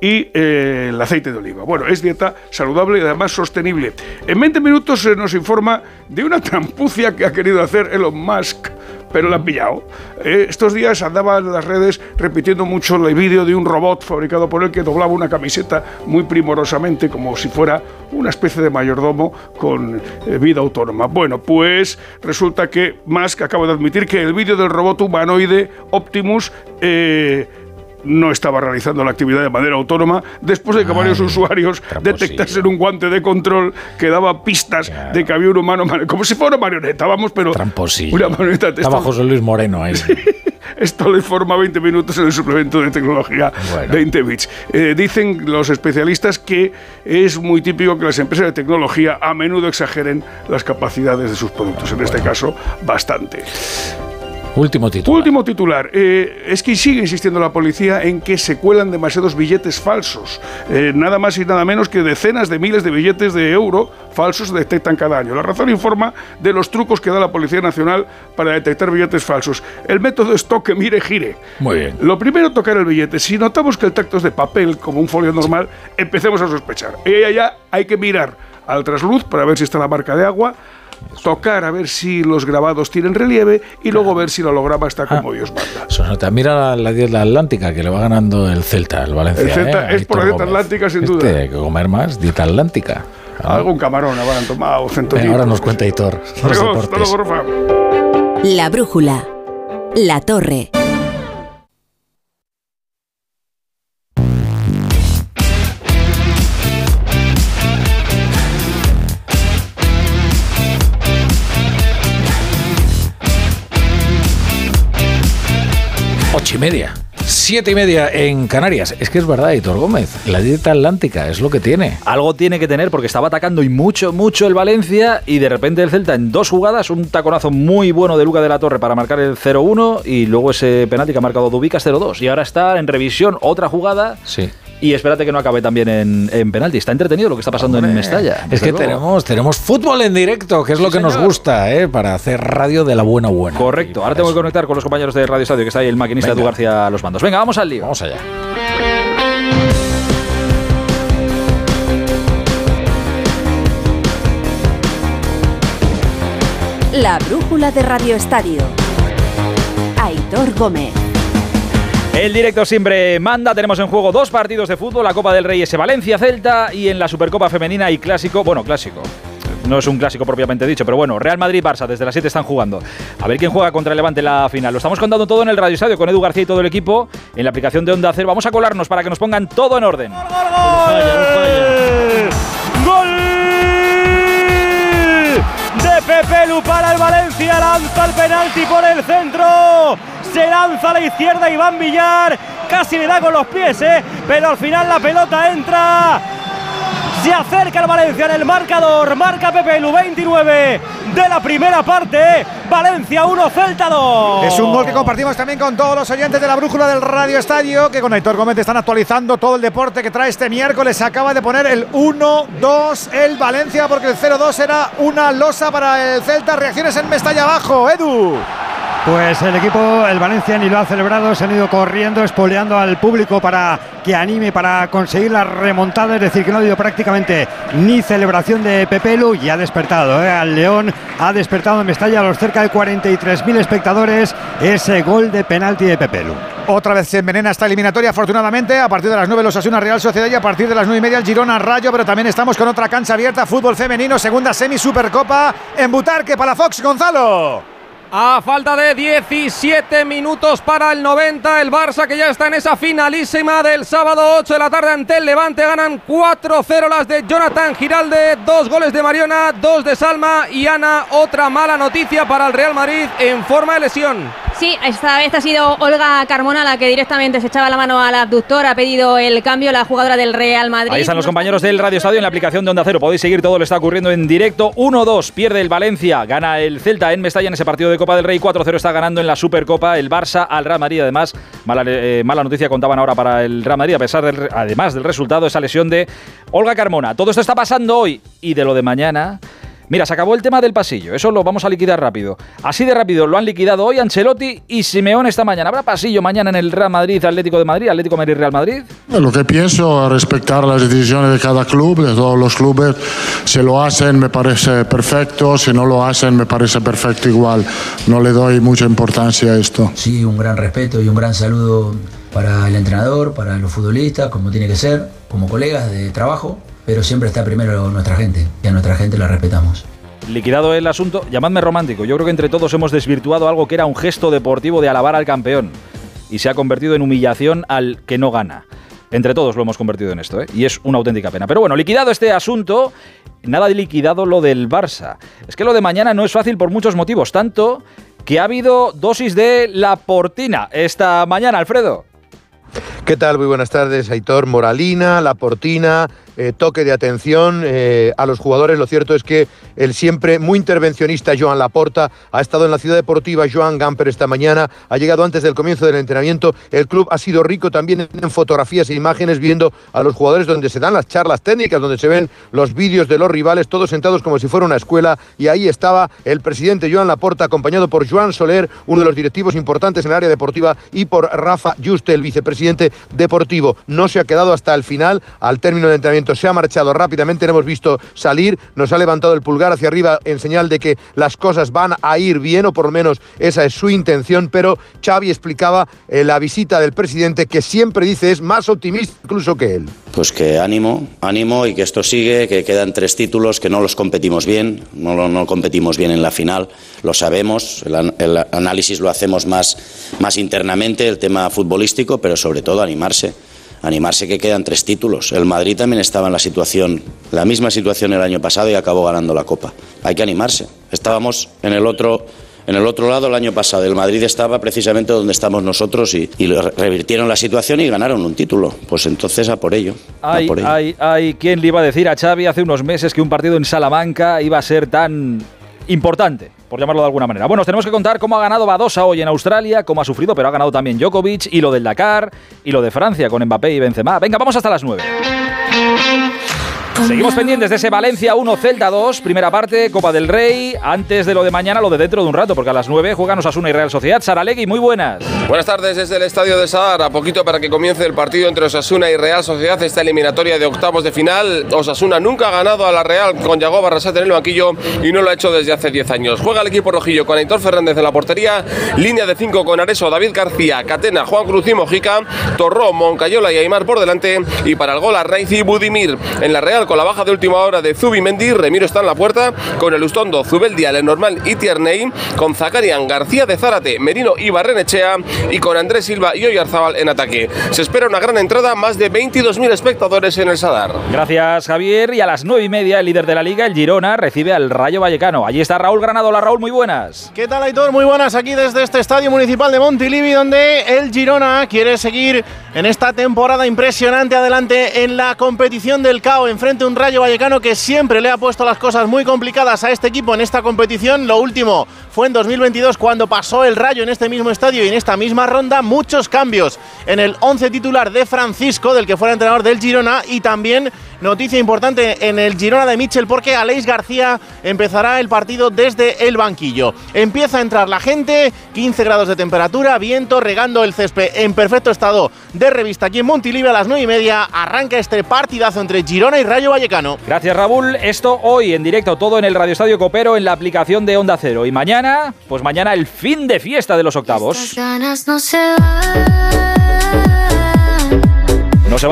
y eh, el aceite de oliva. Bueno, es dieta saludable y además sostenible. En 20 minutos se nos informa de una trampucia que ha querido hacer Elon Musk pero la han pillado. Eh, estos días andaba en las redes repitiendo mucho el vídeo de un robot fabricado por él que doblaba una camiseta muy primorosamente, como si fuera una especie de mayordomo con eh, vida autónoma. Bueno, pues resulta que Musk acaba de admitir que el vídeo del robot humanoide Optimus eh, no estaba realizando la actividad de manera autónoma después de que varios usuarios detectasen un guante de control que daba pistas de que había un humano, como si fuera una marioneta, vamos, pero una marioneta. Estaba José Luis Moreno ahí. Esto le informa 20 minutos en el suplemento de tecnología 20 bits. Eh, dicen los especialistas que es muy típico que las empresas de tecnología a menudo exageren las capacidades de sus productos, en este caso bastante. Último titular. Último titular. Eh, es que sigue insistiendo la policía en que se cuelan demasiados billetes falsos. Eh, nada más y nada menos que decenas de miles de billetes de euro falsos se detectan cada año. La razón informa de los trucos que da la Policía Nacional para detectar billetes falsos. El método es toque, mire, gire. Muy bien. Lo primero, tocar el billete. Si notamos que el tacto es de papel, como un folio normal, empecemos a sospechar. Y allá hay que mirar al trasluz para ver si está la marca de agua tocar a ver si los grabados tienen relieve y luego ver si el holograma está como ah. Dios manda. Mira la, dieta atlántica que le va ganando el Celta, el Valencia. El Celta ¿eh? es por la dieta atlántica sin duda. Hay que comer más, dieta atlántica. Algún camarón habrán tomado, Ahora nos cuenta Hitor. La brújula. La torre. Y media. Siete y media en Canarias. Es que es verdad, Hitor Gómez. La dieta atlántica es lo que tiene. Algo tiene que tener porque estaba atacando y mucho, mucho el Valencia y de repente el Celta en dos jugadas, un taconazo muy bueno de Luca de la Torre para marcar el 0-1 y luego ese penalti que ha marcado Dubicas 0-2. Y ahora está en revisión otra jugada. Sí y espérate que no acabe también en, en penalti. Está entretenido lo que está pasando en Mestalla. Es que tenemos, tenemos fútbol en directo, que es lo que nos gusta, ¿eh? para hacer radio de la buena buena. Correcto. Ahora tengo que conectar con los compañeros de Radio Estadio, que está ahí el maquinista Edu García a los mandos. Venga, vamos al lío. Vamos allá. La brújula de Radio Estadio. Aitor Gómez. El directo siempre manda. Tenemos en juego dos partidos de fútbol: la Copa del Rey S Valencia Celta y en la Supercopa Femenina y Clásico. Bueno, Clásico. No es un clásico propiamente dicho, pero bueno, Real Madrid-Barça, desde las 7 están jugando. A ver quién juega contra el Levante en la final. Lo estamos contando todo en el Radio Estadio con Edu García y todo el equipo en la aplicación de Onda Cero. Vamos a colarnos para que nos pongan todo en orden. ¡Gol, gol, De Pepe Lu para el Valencia, lanza el penalti por el centro se lanza a la izquierda Iván Villar, casi le da con los pies, ¿eh? pero al final la pelota entra. Se acerca el Valencia en el marcador, marca Pepe Lu 29 de la primera parte. Valencia 1, Celta 2. Es un gol que compartimos también con todos los oyentes de la brújula del Radio Estadio, que con Aitor Gómez están actualizando todo el deporte que trae este miércoles. Acaba de poner el 1-2 el Valencia, porque el 0-2 era una losa para el Celta. Reacciones en Mestalla abajo, Edu. Pues el equipo, el Valencia, ni lo ha celebrado, se han ido corriendo, espoleando al público para que anime, para conseguir la remontada, es decir, que no ha habido prácticamente ni celebración de Pepelu y ha despertado ¿eh? al León, ha despertado en Mestalla a los cerca de 43.000 espectadores ese gol de penalti de Pepelu. Otra vez se envenena esta eliminatoria, afortunadamente. A partir de las 9 los Asuna Real Sociedad y a partir de las 9 y media el Girona Rayo. Pero también estamos con otra cancha abierta, fútbol femenino, segunda semi Supercopa en Butarque, Palafox, Gonzalo. A falta de 17 minutos para el 90, el Barça que ya está en esa finalísima del sábado 8 de la tarde ante el Levante. Ganan 4-0 las de Jonathan Giralde, dos goles de Mariona, dos de Salma y Ana. Otra mala noticia para el Real Madrid en forma de lesión. Sí, esta vez ha sido Olga Carmona la que directamente se echaba la mano al abductor, ha pedido el cambio la jugadora del Real Madrid. Ahí están los compañeros del Radio Estadio en la aplicación de Onda Cero. Podéis seguir todo lo que está ocurriendo en directo. 1-2, pierde el Valencia, gana el Celta en Mestalla en ese partido de Copa del Rey. 4-0 está ganando en la Supercopa el Barça al Real Madrid. Además, mala, eh, noticia contaban ahora para el Real Madrid, a pesar además del resultado, esa lesión de Olga Carmona. Todo esto está pasando hoy y de lo de mañana. Mira, se acabó el tema del pasillo, eso lo vamos a liquidar rápido. Así de rápido lo han liquidado hoy Ancelotti y Simeone esta mañana. ¿Habrá pasillo mañana en el Real Madrid, Atlético de Madrid, Atlético Madrid, Real Madrid? Lo que pienso, respetar las decisiones de cada club, de todos los clubes. Si lo hacen me parece perfecto, si no lo hacen me parece perfecto igual. No le doy mucha importancia a esto. Sí, un gran respeto y un gran saludo para el entrenador, para los futbolistas, como tiene que ser, como colegas de trabajo pero siempre está primero nuestra gente y a nuestra gente la respetamos. Liquidado el asunto, llamadme romántico. Yo creo que entre todos hemos desvirtuado algo que era un gesto deportivo de alabar al campeón y se ha convertido en humillación al que no gana. Entre todos lo hemos convertido en esto, ¿eh? y es una auténtica pena. Pero bueno, liquidado este asunto, nada de liquidado lo del Barça. Es que lo de mañana no es fácil por muchos motivos, tanto que ha habido dosis de la portina esta mañana, Alfredo. ¿Qué tal? Muy buenas tardes, Aitor. Moralina, La Portina, eh, toque de atención eh, a los jugadores. Lo cierto es que el siempre muy intervencionista Joan Laporta ha estado en la ciudad deportiva Joan Gamper esta mañana, ha llegado antes del comienzo del entrenamiento. El club ha sido rico también en fotografías e imágenes viendo a los jugadores donde se dan las charlas técnicas, donde se ven los vídeos de los rivales, todos sentados como si fuera una escuela. Y ahí estaba el presidente Joan Laporta, acompañado por Joan Soler, uno de los directivos importantes en el área deportiva, y por Rafa Juste, el vicepresidente deportivo. No se ha quedado hasta el final, al término del entrenamiento se ha marchado rápidamente, le hemos visto salir, nos ha levantado el pulgar hacia arriba en señal de que las cosas van a ir bien, o por lo menos esa es su intención, pero Xavi explicaba eh, la visita del presidente que siempre dice es más optimista incluso que él. Pues que ánimo, ánimo y que esto sigue, que quedan tres títulos, que no los competimos bien, no, no competimos bien en la final, lo sabemos, el, el análisis lo hacemos más, más internamente, el tema futbolístico, pero sobre todo animarse animarse que quedan tres títulos. El Madrid también estaba en la situación, la misma situación el año pasado y acabó ganando la Copa. Hay que animarse. Estábamos en el otro en el otro lado el año pasado. El Madrid estaba precisamente donde estamos nosotros y, revirtieron la situación y ganaron un título. Pues entonces a por ello. Hay, hay, hay quien le iba a decir a Xavi hace unos meses que un partido en Salamanca iba a ser tan importante por llamarlo de alguna manera. Bueno, tenemos que contar cómo ha ganado Badosa hoy en Australia, cómo ha sufrido, pero ha ganado también Djokovic, y lo del Dakar, y lo de Francia con Mbappé y Benzema. Venga, vamos hasta las 9. Seguimos pendientes de ese Valencia 1, Celta 2, primera parte, Copa del Rey. Antes de lo de mañana, lo de dentro de un rato, porque a las 9 juegan Osasuna y Real Sociedad. Saralegui, muy buenas. Buenas tardes desde el Estadio de Sadar. A poquito para que comience el partido entre Osasuna y Real Sociedad, esta eliminatoria de octavos de final. Osasuna nunca ha ganado a la Real con Yago Barrasate en el banquillo y no lo ha hecho desde hace 10 años. Juega el equipo rojillo con Aitor Fernández en la portería, línea de 5 con Areso, David García, Catena, Juan Cruz y Mojica, Torró, Moncayola y Aymar por delante y para el gol a y Budimir. En la Real con la baja de última hora de Zubimendi, Remiro está en la puerta, con el Ustondo, Zubeldia, Lenormand y Tierney, con Zacarian, García de Zárate, Merino y Barrenechea y con Andrés Silva y Oyarzabal en ataque. Se espera una gran entrada, más de 22.000 espectadores en el Sadar. Gracias Javier y a las 9 y media el líder de la liga, el Girona, recibe al Rayo Vallecano. Allí está Raúl Granado. Hola Raúl, muy buenas. ¿Qué tal Aitor? Muy buenas aquí desde este Estadio Municipal de Montilivi donde el Girona quiere seguir en esta temporada impresionante adelante en la competición del CAO enfrente un Rayo Vallecano que siempre le ha puesto las cosas muy complicadas a este equipo en esta competición. Lo último fue en 2022 cuando pasó el Rayo en este mismo estadio y en esta misma ronda. Muchos cambios en el 11 titular de Francisco, del que fuera entrenador del Girona, y también noticia importante en el Girona de Michel porque Aleix García empezará el partido desde el banquillo. Empieza a entrar la gente, 15 grados de temperatura, viento, regando el césped en perfecto estado de revista aquí en Montilivi a las 9 y media. Arranca este partidazo entre Girona y Rayo Vallecano. Gracias Raúl. Esto hoy en directo, todo en el Radio Estadio Copero, en la aplicación de Onda Cero. Y mañana, pues mañana el fin de fiesta de los octavos. No se van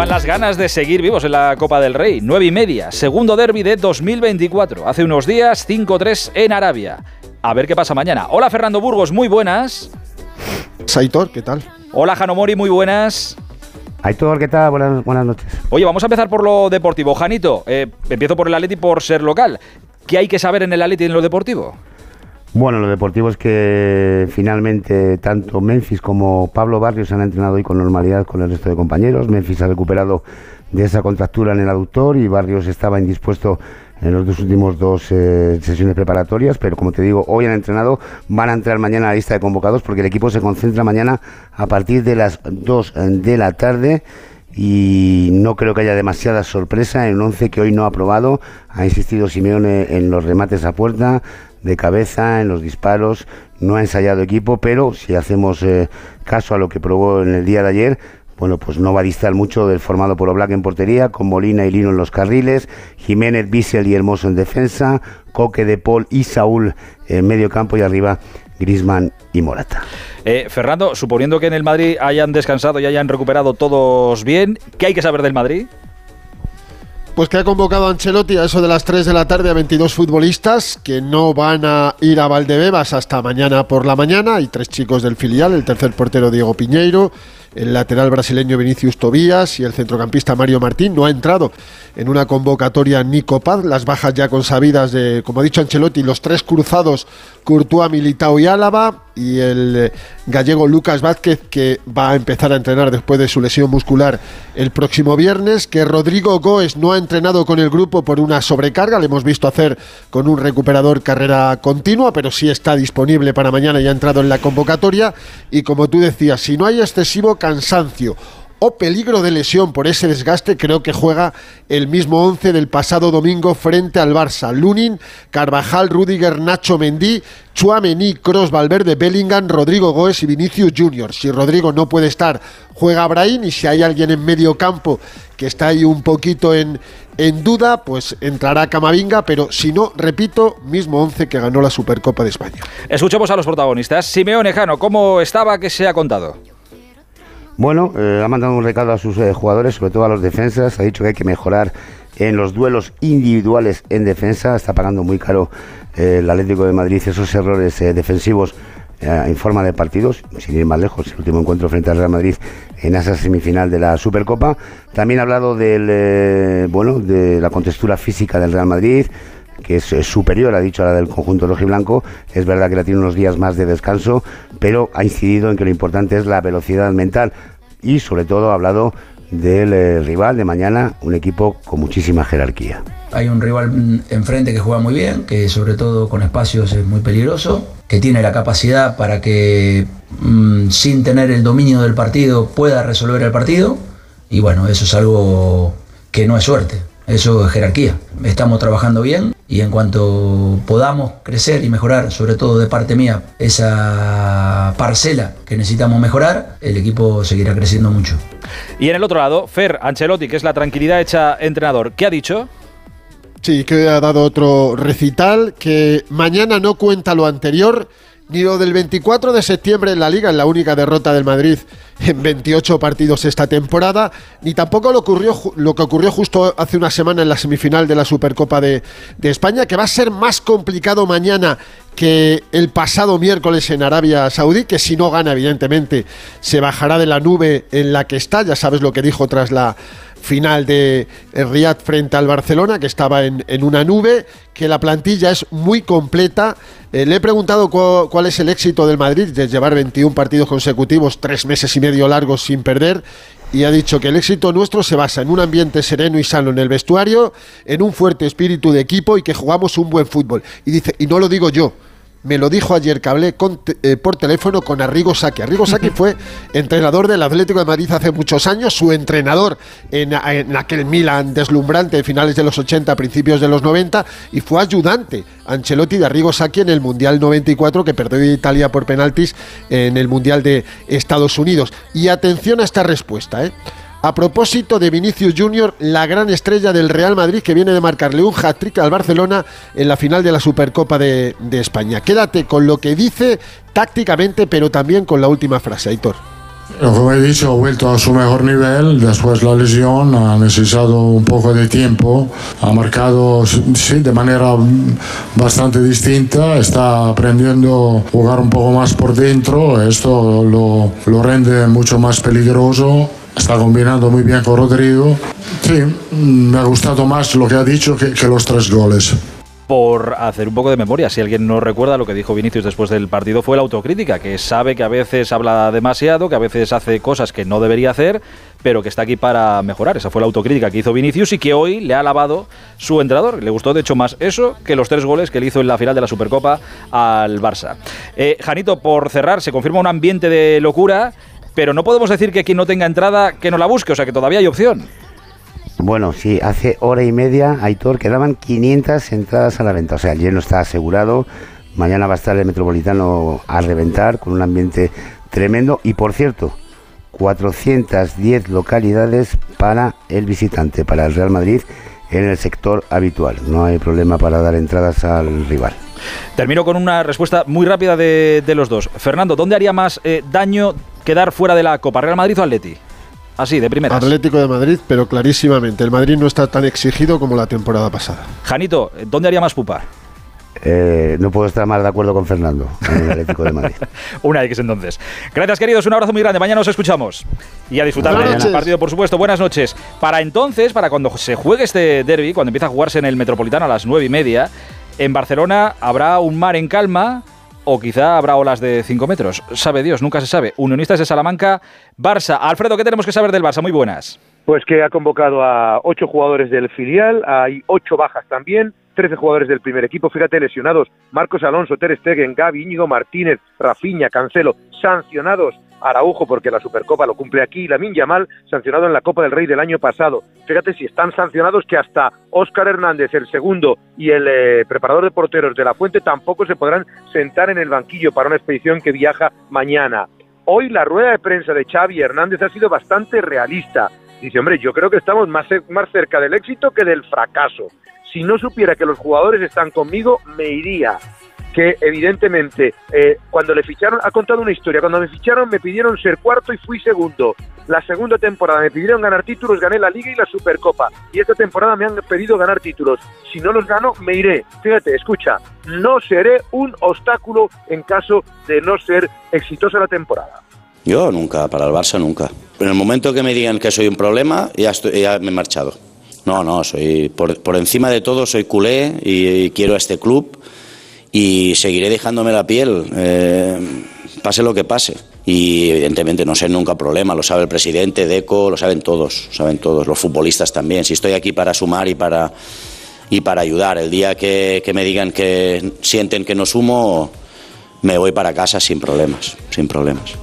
las ganas de seguir vivos en la Copa del Rey. 9 y media, segundo derby de 2024. Hace unos días, 5-3 en Arabia. A ver qué pasa mañana. Hola Fernando Burgos, muy buenas. Saitor, ¿qué tal? Hola Janomori, muy buenas. Aitor, ¿qué tal? Buenas, buenas noches. Oye, vamos a empezar por lo deportivo. Janito, eh, empiezo por el Atleti por ser local. ¿Qué hay que saber en el Atleti en lo deportivo? Bueno, lo deportivo es que finalmente tanto Memphis como Pablo Barrios han entrenado hoy con normalidad con el resto de compañeros. Memphis ha recuperado de esa contractura en el aductor y Barrios estaba indispuesto en los dos últimos dos eh, sesiones preparatorias, pero como te digo, hoy han entrenado, van a entrar mañana a la lista de convocados porque el equipo se concentra mañana a partir de las 2 de la tarde y no creo que haya demasiada sorpresa en un once que hoy no ha probado. Ha insistido Simeone en los remates a puerta, de cabeza, en los disparos. No ha ensayado equipo, pero si hacemos eh, caso a lo que probó en el día de ayer, bueno, pues no va a distar mucho del formado por Oblak en portería, con Molina y Lino en los carriles, Jiménez, Bissell y Hermoso en defensa, Coque de Paul y Saúl en medio campo y arriba Grisman y Morata. Eh, Fernando, suponiendo que en el Madrid hayan descansado y hayan recuperado todos bien, ¿qué hay que saber del Madrid? Pues que ha convocado a Ancelotti a eso de las 3 de la tarde a 22 futbolistas que no van a ir a Valdebebas hasta mañana por la mañana. Hay tres chicos del filial, el tercer portero Diego Piñeiro, el lateral brasileño Vinicius Tobías y el centrocampista Mario Martín. No ha entrado en una convocatoria Nico Paz, las bajas ya consabidas de, como ha dicho Ancelotti, los tres cruzados Courtois, Militao y Álava y el eh, gallego Lucas Vázquez que va a empezar a entrenar después de su lesión muscular el próximo viernes, que Rodrigo Goes no ha entrenado con el grupo por una sobrecarga, le hemos visto hacer con un recuperador carrera continua, pero sí está disponible para mañana y ha entrado en la convocatoria. Y como tú decías, si no hay excesivo cansancio o peligro de lesión por ese desgaste, creo que juega el mismo 11 del pasado domingo frente al Barça. Lunin, Carvajal, Rudiger, Nacho Mendí, Chuamení, Cross, Valverde, Bellingham, Rodrigo Goes y Vinicius Junior. Si Rodrigo no puede estar, juega Brahim y si hay alguien en medio campo que está ahí un poquito en, en duda, pues entrará Camavinga, pero si no, repito, mismo 11 que ganó la Supercopa de España. Escuchemos a los protagonistas. Simeone Jano, ¿cómo estaba? ¿Qué se ha contado? Bueno, eh, ha mandado un recado a sus eh, jugadores, sobre todo a los defensas. Ha dicho que hay que mejorar en los duelos individuales en defensa. Está pagando muy caro eh, el Atlético de Madrid esos errores defensivos en forma de partidos, sin ir más lejos, el último encuentro frente al Real Madrid en esa semifinal de la Supercopa. También ha hablado del, bueno, de la contextura física del Real Madrid, que es, superior, ha dicho, a la del conjunto rojo y blanco. Es verdad que la tiene unos días más de descanso, pero ha incidido en que lo importante es la velocidad mental y sobre todo ha hablado del eh, rival de mañana, un equipo con muchísima jerarquía. Hay un rival enfrente que juega muy bien, que sobre todo con espacios es muy peligroso, que tiene la capacidad para que mm, sin tener el dominio del partido pueda resolver el partido. Y bueno, eso es algo que no es suerte, eso es jerarquía. Estamos trabajando bien y en cuanto podamos crecer y mejorar, sobre todo de parte mía, esa parcela que necesitamos mejorar, el equipo seguirá creciendo mucho. Y en el otro lado, Fer Ancelotti, que es la tranquilidad hecha entrenador, ¿qué ha dicho? Sí, que ha dado otro recital, que mañana no cuenta lo anterior ni lo del 24 de septiembre en la liga, en la única derrota del Madrid en 28 partidos esta temporada, ni tampoco lo, ocurrió, lo que ocurrió justo hace una semana en la semifinal de la Supercopa de, de España, que va a ser más complicado mañana que el pasado miércoles en Arabia Saudí, que si no gana, evidentemente, se bajará de la nube en la que está, ya sabes lo que dijo tras la final de Riyadh frente al Barcelona, que estaba en, una nube, que la plantilla es muy completa. Eh, le he preguntado cuál es el éxito del Madrid de llevar 21 partidos consecutivos, tres meses y medio largos sin perder, y ha dicho que el éxito nuestro se basa en un ambiente sereno y sano en el vestuario, en un fuerte espíritu de equipo y que jugamos un buen fútbol. Y dice, y no lo digo yo, me lo dijo ayer que hablé eh, por teléfono con Arrigo Sacchi. Arrigo Sacchi fue entrenador del Atlético de Madrid hace muchos años, su entrenador en, aquel Milan deslumbrante de finales de los 80, principios de los 90, y fue ayudante Ancelotti de Arrigo Sacchi en el Mundial 94 que perdió Italia por penaltis en el Mundial de Estados Unidos. Y atención a esta respuesta, ¿eh? A propósito de Vinicius Junior, la gran estrella del Real Madrid que viene de marcarle un hat-trick al Barcelona en la final de la Supercopa de, España. Quédate con lo que dice tácticamente, pero también con la última frase, Aitor. Como he dicho, ha vuelto a su mejor nivel. Después la lesión, ha necesitado un poco de tiempo, ha marcado sí, de manera bastante distinta, está aprendiendo a jugar un poco más por dentro, esto lo, lo rende mucho más peligroso Está combinando muy bien con Rodrigo. Sí, me ha gustado más lo que ha dicho que, los tres goles por hacer un poco de memoria. Si alguien no recuerda lo que dijo Vinicius después del partido fue la autocrítica, que sabe que a veces habla demasiado, que a veces hace cosas que no debería hacer, pero que está aquí para mejorar. Esa fue la autocrítica que hizo Vinicius y que hoy le ha alabado su entrenador. Le gustó de hecho más eso que los tres goles que le hizo en la final de la Supercopa al Barça. Eh, Janito, por cerrar, se confirma un ambiente de locura pero no podemos decir que quien no tenga entrada que no la busque, o sea que todavía hay opción. Bueno, sí, hace hora y media, Aitor, quedaban 500 entradas a la venta, o sea, el lleno está asegurado, mañana va a estar el Metropolitano a reventar con un ambiente tremendo y por cierto, 410 localidades para el visitante, para el Real Madrid en el sector habitual. No hay problema para dar entradas al rival. Termino con una respuesta muy rápida de, los dos. Fernando, ¿dónde haría más eh, daño quedar fuera de la Copa? ¿Real Madrid o Atleti? Así, de primera. Atlético de Madrid, pero clarísimamente. El Madrid no está tan exigido como la temporada pasada. Janito, ¿dónde haría más pupa? Eh, no puedo estar más de acuerdo con Fernando en el Atlético de Madrid. Una X entonces. Gracias, queridos. Un abrazo muy grande. Mañana nos escuchamos. Y a disfrutar del partido, por supuesto. Buenas noches. Para entonces, para cuando se juegue este derby, cuando empieza a jugarse en el Metropolitano a las nueve y media, en Barcelona habrá un mar en calma o quizá habrá olas de 5 metros. Sabe Dios, nunca se sabe. Unionistas de Salamanca, Barça. Alfredo, ¿qué tenemos que saber del Barça? Muy buenas. Pues que ha convocado a ocho jugadores del filial, hay ocho bajas también, 13 jugadores del primer equipo, fíjate, lesionados, Marcos Alonso, Ter Stegen, Gaby, Íñigo Martínez, Rafiña, Cancelo, sancionados, Araujo porque la Supercopa lo cumple aquí, Lamin Yamal sancionado en la Copa del Rey del año pasado. Fíjate si están sancionados que hasta Óscar Hernández, el segundo, y el eh, preparador de porteros de la Fuente tampoco se podrán sentar en el banquillo para una expedición que viaja mañana. Hoy la rueda de prensa de Xavi Hernández ha sido bastante realista. Dice, hombre, yo creo que estamos más, más cerca del éxito que del fracaso si no supiera que los jugadores están conmigo, me iría. Que evidentemente, eh, cuando le ficharon, ha contado una historia. Cuando me ficharon, me pidieron ser cuarto y fui segundo. La segunda temporada me pidieron ganar títulos, gané la Liga y la Supercopa. Y esta temporada me han pedido ganar títulos. Si no los gano, me iré. Fíjate, escucha, no seré un obstáculo en caso de no ser exitosa la temporada. Yo nunca, para el Barça nunca. En el momento que me digan que soy un problema, ya, estoy, ya me he marchado. No, no, soy por, por encima de todo soy culé y, quiero a este club y seguiré dejándome la piel, eh, pase lo que pase. Y evidentemente no sé nunca problema, lo sabe el presidente, Deco, lo saben todos, saben todos, los futbolistas también. Si estoy aquí para sumar y para, y para ayudar, el día que, que me digan que sienten que no sumo, me voy para casa sin problemas, sin problemas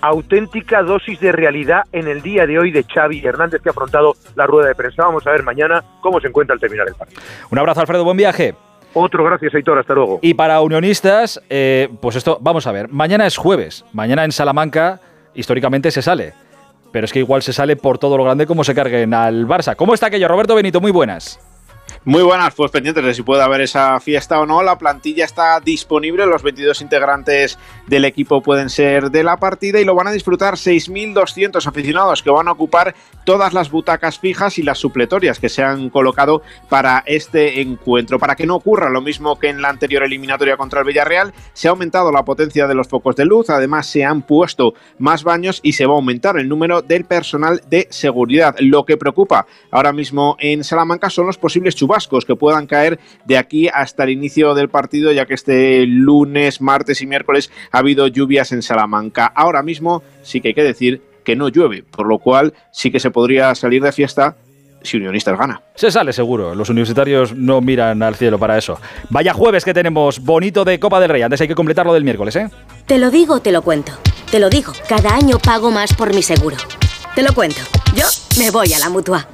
auténtica dosis de realidad en el día de hoy de Xavi Hernández que ha afrontado la rueda de prensa. Vamos a ver mañana cómo se encuentra al terminar el partido. Un abrazo, Alfredo, buen viaje. Otro gracias, Aitor, hasta luego. Y para unionistas, eh, pues esto, vamos a ver, mañana es jueves, mañana en Salamanca históricamente se sale, pero es que igual se sale por todo lo grande como se carguen al Barça. ¿Cómo está aquello, Roberto Benito? Muy buenas. Muy buenas, pues pendientes de si puede haber esa fiesta o no. La plantilla está disponible, los 22 integrantes del equipo pueden ser de la partida y lo van a disfrutar 6.200 aficionados que van a ocupar todas las butacas fijas y las supletorias que se han colocado para este encuentro. Para que no ocurra lo mismo que en la anterior eliminatoria contra el Villarreal, se ha aumentado la potencia de los focos de luz, además se han puesto más baños y se va a aumentar el número del personal de seguridad. Lo que preocupa ahora mismo en Salamanca son los posibles chubascos que puedan caer de aquí hasta el inicio del partido, ya que este lunes, martes y miércoles ha habido lluvias en Salamanca. Ahora mismo sí que hay que decir que no llueve, por lo cual sí que se podría salir de fiesta si Unionistas gana. Se sale seguro. Los universitarios no miran al cielo para eso. Vaya jueves que tenemos bonito de Copa del Rey. Antes hay que completarlo del miércoles, ¿eh? Te lo digo, te lo cuento. Te lo digo. Cada año pago más por mi seguro. Te lo cuento. Yo me voy a la mutua.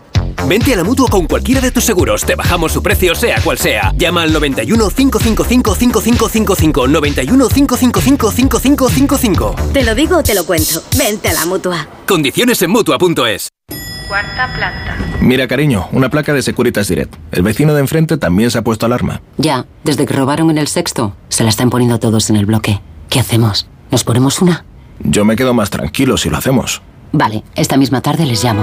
Vente a la mutua con cualquiera de tus seguros. Te bajamos su precio, sea cual sea. Llama al 91 555 5555. 91 555 5555. Te lo digo, te lo cuento. Vente a la mutua. Condiciones en mutua.es. Cuarta planta. Mira, cariño, una placa de Securitas Direct. El vecino de enfrente también se ha puesto alarma. Ya, desde que robaron en el sexto, se la están poniendo todos en el bloque. ¿Qué hacemos? ¿Nos ponemos una? Yo me quedo más tranquilo si lo hacemos. Vale, esta misma tarde les llamo.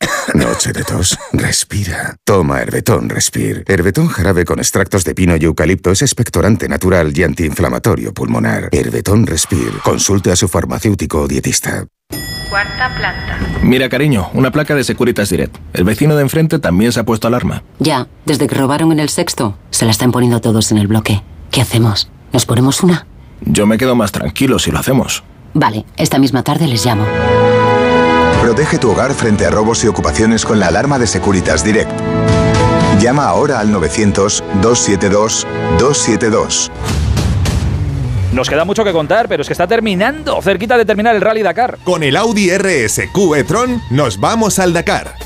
Noche de tos. Respira. Toma Herbetón Respir. Herbetón jarabe con extractos de pino y eucalipto es expectorante natural y antiinflamatorio pulmonar. Herbetón Respir. Consulte a su farmacéutico o dietista. Cuarta planta. Mira, cariño, una placa de Securitas Direct. El vecino de enfrente también se ha puesto alarma. Ya, desde que robaron en el sexto, se la están poniendo todos en el bloque. ¿Qué hacemos? ¿Nos ponemos una? Yo me quedo más tranquilo si lo hacemos. Vale, esta misma tarde les llamo. Protege tu hogar frente a robos y ocupaciones con la alarma de Securitas Direct. Llama ahora al 900-272-272. Nos queda mucho que contar, pero es que está terminando, cerquita de terminar el Rally Dakar. Con el Audi RSQ e-tron nos vamos al Dakar.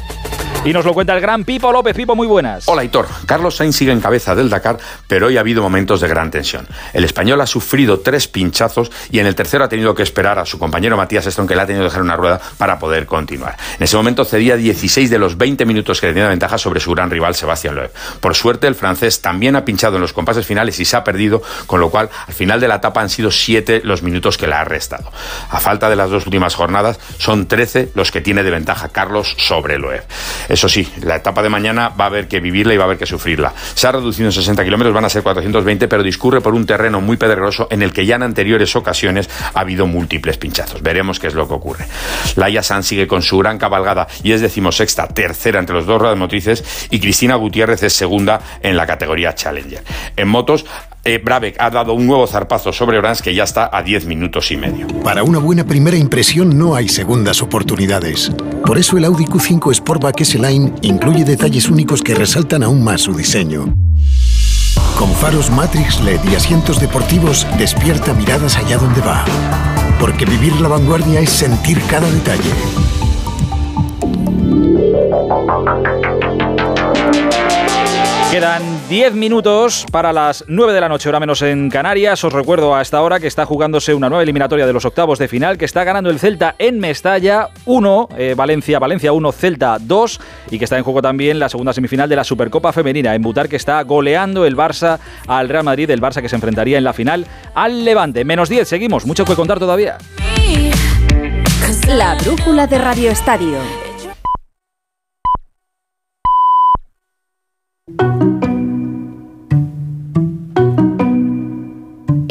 Y nos lo cuenta el gran Pipo López. Pipo, muy buenas. Hola, Hitor. Carlos Sainz sigue en cabeza del Dakar, pero hoy ha habido momentos de gran tensión. El español ha sufrido tres pinchazos y en el tercero ha tenido que esperar a su compañero Matías Stone, que le ha tenido que dejar una rueda para poder continuar. En ese momento cedía 16 de los 20 minutos que tenía de ventaja sobre su gran rival Sebastián Loeb. Por suerte, el francés también ha pinchado en los compases finales y se ha perdido, con lo cual al final de la etapa han sido 7 los minutos que le ha restado. A falta de las dos últimas jornadas, son 13 los que tiene de ventaja Carlos sobre Loeb. Eso sí, la etapa de mañana va a haber que vivirla y va a haber que sufrirla. Se ha reducido en 60 kilómetros, van a ser 420, pero discurre por un terreno muy pedregoso en el que ya en anteriores ocasiones ha habido múltiples pinchazos. Veremos qué es lo que ocurre. Laia San sigue con su gran cabalgada y es decimosexta, tercera entre los dos radiomotrices y Cristina Gutiérrez es segunda en la categoría Challenger. En motos, eh, Brabeck ha dado un nuevo zarpazo sobre Orange que ya está a 10 minutos y medio. Para una buena primera impresión no hay segundas oportunidades. Por eso el Audi Q5 Sportback Incluye detalles únicos que resaltan aún más su diseño. Con faros Matrix LED y asientos deportivos, despierta miradas allá donde va. Porque vivir la vanguardia es sentir cada detalle. Quedan 10 minutos para las 9 de la noche, hora menos en Canarias. Os recuerdo a esta hora que está jugándose una nueva eliminatoria de los octavos de final, que está ganando el Celta en Mestalla 1, eh, Valencia, Valencia 1, Celta 2, y que está en juego también la segunda semifinal de la Supercopa Femenina. En Butar que está goleando el Barça al Real Madrid, el Barça que se enfrentaría en la final al Levante. Menos 10, seguimos, mucho que contar todavía. La brújula de Radio Estadio.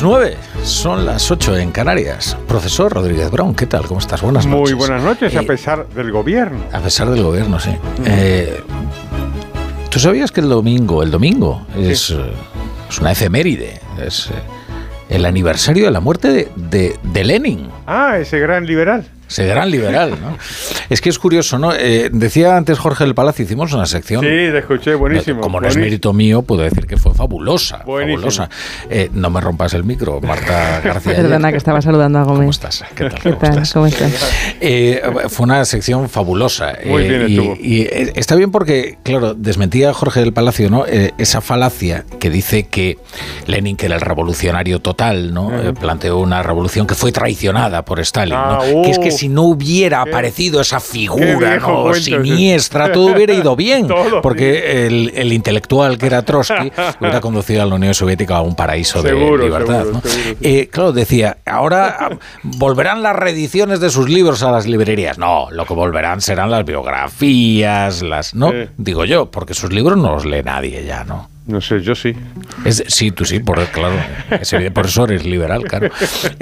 Las 9, son las 8 en Canarias. Profesor Rodríguez Brown, ¿qué tal? ¿Cómo estás? Buenas noches. Muy buenas noches, a Eh, pesar del gobierno. A pesar del gobierno, sí. Eh, ¿Tú sabías que el domingo, el domingo, es, eh, es una efeméride? Es eh, el aniversario de la muerte de, de- de Lenin, Ah, ese gran liberal. Ese gran liberal, ¿no? Es que es curioso, ¿no? Eh, decía antes Jorge del Palacio, hicimos una sección. Sí, te escuché, buenísimo. Como no es mérito mío, puedo decir que fue fabulosa. Buenísimo. fabulosa. Eh, no me rompas el micro, Marta García. Perdona, que estaba saludando a Gómez. ¿Cómo estás? ¿Qué tal? ¿Qué tal? ¿Cómo estás? Eh, fue una sección fabulosa. Muy eh, bien y, estuvo. y, está bien porque, claro, desmentía Jorge del Palacio, ¿no? Eh, esa falacia que dice que Lenin, que era el revolucionario total, ¿no? Eh, planteó una revolución que fue traicionada por Stalin, Ah, ¿no? que es que uh, si no hubiera aparecido esa figura ¿no? cuento siniestra, todo hubiera ido bien. Todo, porque el, el intelectual que era Trotsky hubiera conducido a la Unión Soviética a un paraíso Seguro, de libertad. seguro, ¿no? seguro, Eh, claro, decía, ahora ah, volverán las reediciones de sus libros a las librerías. No, lo que volverán serán las biografías, las... No, digo yo, porque sus libros no los lee nadie ya, ¿no? No sé, yo sí. Es, sí, tú sí, por, claro. es por eso eres liberal, claro.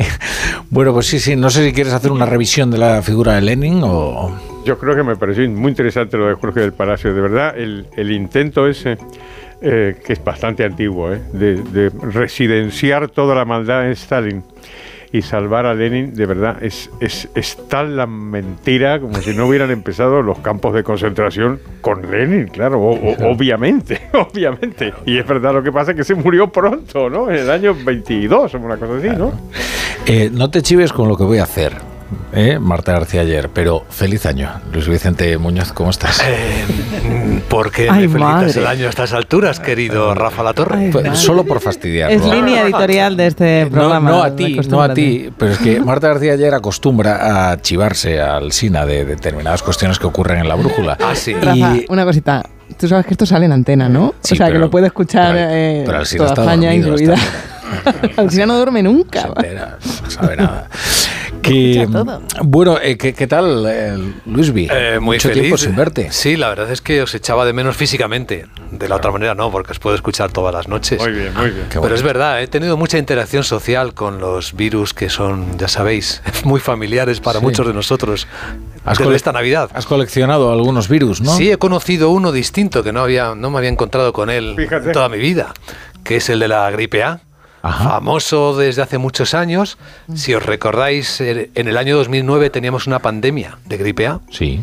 bueno, pues sí, sí, no sé si quieres hacer una revisión de la figura de Lenin o... Yo creo que me pareció muy interesante lo de Jorge del Palacio. De verdad, el, el intento ese, eh, que es bastante antiguo, eh, de, de residenciar toda la maldad en Stalin y salvar a Lenin, de verdad, es, es, es tal la mentira como si no hubieran empezado los campos de concentración con Lenin, claro, o- o- obviamente, obviamente. Y es verdad, lo que pasa es que se murió pronto, ¿no? En el año 22, o una cosa así, ¿no? Eh, no te chives con lo que voy a hacer, ¿eh? Marta García ayer, pero feliz año. Luis Vicente Muñoz, ¿cómo estás? ¿Por qué Ay, me felicitas madre. el año a estas alturas, querido Rafa Latorre? Ay, Pues. Solo por fastidiar. Es línea editorial de este No, programa. no a me ti, no a ti, pero es que Marta García ayer acostumbra a chivarse al SINA de determinadas cuestiones que ocurren en la brújula. Ah, sí. Rafa, una cosita. Tú sabes que esto sale en antena, ¿no? Sí, o sea, que lo puede escuchar pero- eh, pero toda España dormido, incluida. Alsina no duerme nunca. no sabe nada. Que, todo. bueno, eh, ¿qué, qué tal, eh, Luisby? Eh, muy Mucho feliz. tiempo sin verte. Sí, la verdad es que os echaba de menos físicamente. De la otra manera no, porque os puedo escuchar todas las noches. Muy bien, muy bien. Pero es verdad, he tenido mucha interacción social con los virus que son, ya sabéis, muy familiares para Sí. muchos de nosotros. Has Desde esta Navidad. Has coleccionado algunos virus, ¿no? Sí, he conocido uno distinto que no, había, no me había encontrado con él en toda mi vida, que es el de la gripe A. Famoso desde hace muchos años. Si os recordáis, er- en el año 2009 teníamos una pandemia de gripe A. Sí.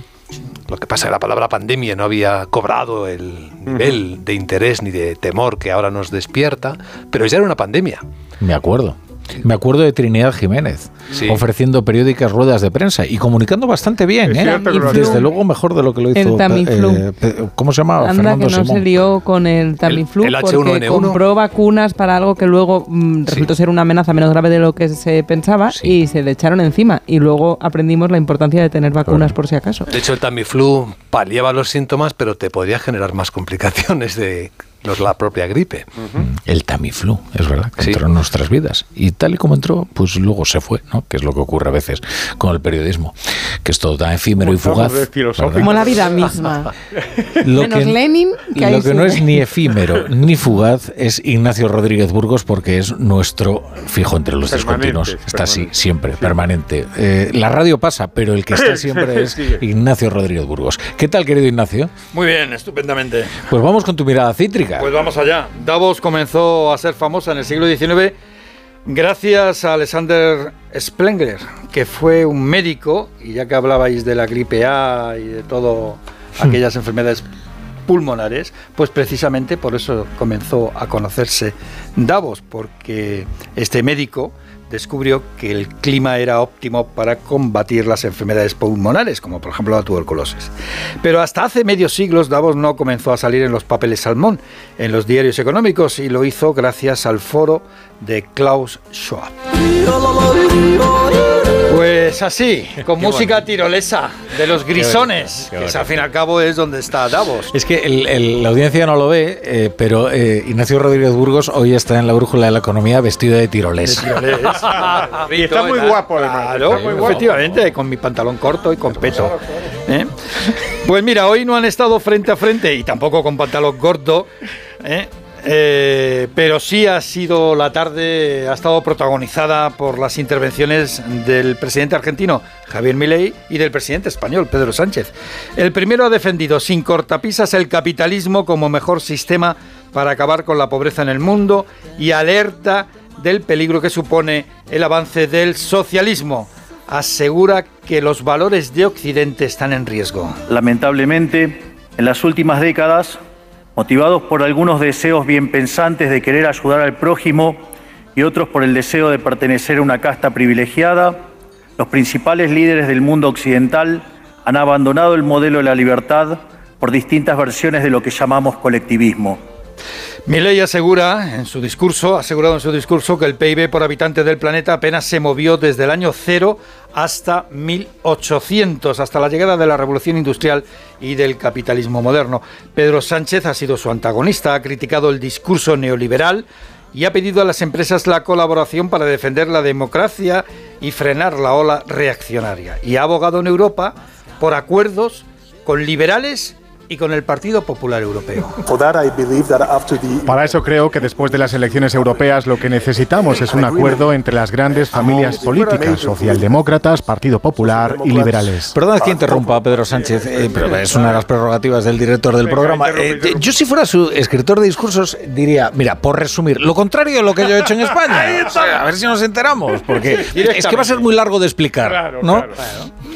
Lo que pasa es que la palabra pandemia no había cobrado el nivel de interés ni de temor que ahora nos despierta, pero ya era una pandemia. Me acuerdo. Me acuerdo de Trinidad Jiménez Sí. ofreciendo periódicas ruedas de prensa y comunicando bastante bien, ¿eh? cierto. Desde luego mejor de lo que lo hizo. El Tamiflu. eh, ¿Cómo se llamaba? Anda Fernando que no Simón. se lió con el Tamiflu el porque H1N1. compró vacunas para algo que luego mm, resultó ser una amenaza menos grave de lo que se pensaba y se le echaron encima. Y luego aprendimos la importancia de tener vacunas por si acaso. De hecho, el Tamiflu paliaba los síntomas, pero te podría generar más complicaciones de los- la propia gripe. El Tamiflu, es verdad, que entró en nuestras vidas. Y tal y como entró, pues luego se fue, ¿no? Que es lo que ocurre a veces con el periodismo, que es todo tan efímero y fugaz. Como la vida misma. Lo Menos que- Lenin, que Lo que no es ni efímero ni fugaz es Ignacio Rodríguez Burgos porque es nuestro fijo entre los Permanente, discontinuos. Está así, siempre, permanente. Eh, la radio pasa, pero el que está siempre es. Ignacio Rodríguez Burgos. ¿Qué tal, querido Ignacio? Muy bien, estupendamente. Pues vamos con tu mirada cítrica. Pues vamos allá. Davos comenzó a ser famosa en el siglo XIX gracias a Alexander Spengler, que fue un médico, y ya que hablabais de la gripe A y de todo aquellas enfermedades pulmonares, pues precisamente por eso comenzó a conocerse Davos, porque este médico descubrió que el clima era óptimo para combatir las enfermedades pulmonares, como por ejemplo la tuberculosis. Pero hasta hace medio siglo Davos no comenzó a salir en los papeles salmón, en los diarios económicos, y lo hizo gracias al foro de Klaus Schwab. Pues así, con Qué música tirolesa de los grisones, qué que es, bonito. al fin y al cabo es donde está Davos. Es que el- el- la audiencia no lo ve, eh, pero eh, Ignacio Rodríguez Burgos hoy está en la brújula de la economía vestido de tiroles. y está muy guapo, además, Claro, muy guapo. efectivamente, con mi pantalón corto y con peto. ¿eh? Pues mira, hoy no han estado frente a frente y tampoco con pantalón corto, ¿eh? Eh, pero sí ha sido la tarde, ha estado protagonizada por las intervenciones del presidente argentino Javier Milei y del presidente español Pedro Sánchez. El primero ha defendido sin cortapisas el capitalismo como mejor sistema para acabar con la pobreza en el mundo y alerta del peligro que supone el avance del socialismo. asegura que los valores de Occidente están en riesgo. Lamentablemente, en las últimas décadas, motivados por algunos deseos bien pensantes de querer ayudar al prójimo y otros por el deseo de pertenecer a una casta privilegiada, los principales líderes del mundo occidental han abandonado el modelo de la libertad por distintas versiones de lo que llamamos colectivismo. Milei asegura en su discurso, ha asegurado en su discurso que el PIB por habitante del planeta apenas se movió desde el año cero hasta 1800, hasta la llegada de la revolución industrial y del capitalismo moderno. Pedro Sánchez ha sido su antagonista, ha criticado el discurso neoliberal y ha pedido a las empresas la colaboración para defender la democracia y frenar la ola reaccionaria. Y ha abogado en Europa por acuerdos con liberales y con el Partido Popular Europeo. Para eso creo que después de las elecciones europeas lo que necesitamos es un acuerdo entre las grandes familias políticas, socialdemócratas, Partido Popular y liberales. Perdón que interrumpa, Pedro Sánchez, eh, pero es una de las prerrogativas del director del programa. Eh, yo si fuera su escritor de discursos diría, mira, por resumir, lo contrario de lo que yo he hecho en España. a ver si nos enteramos, porque es que va a ser muy largo de explicar, ¿no?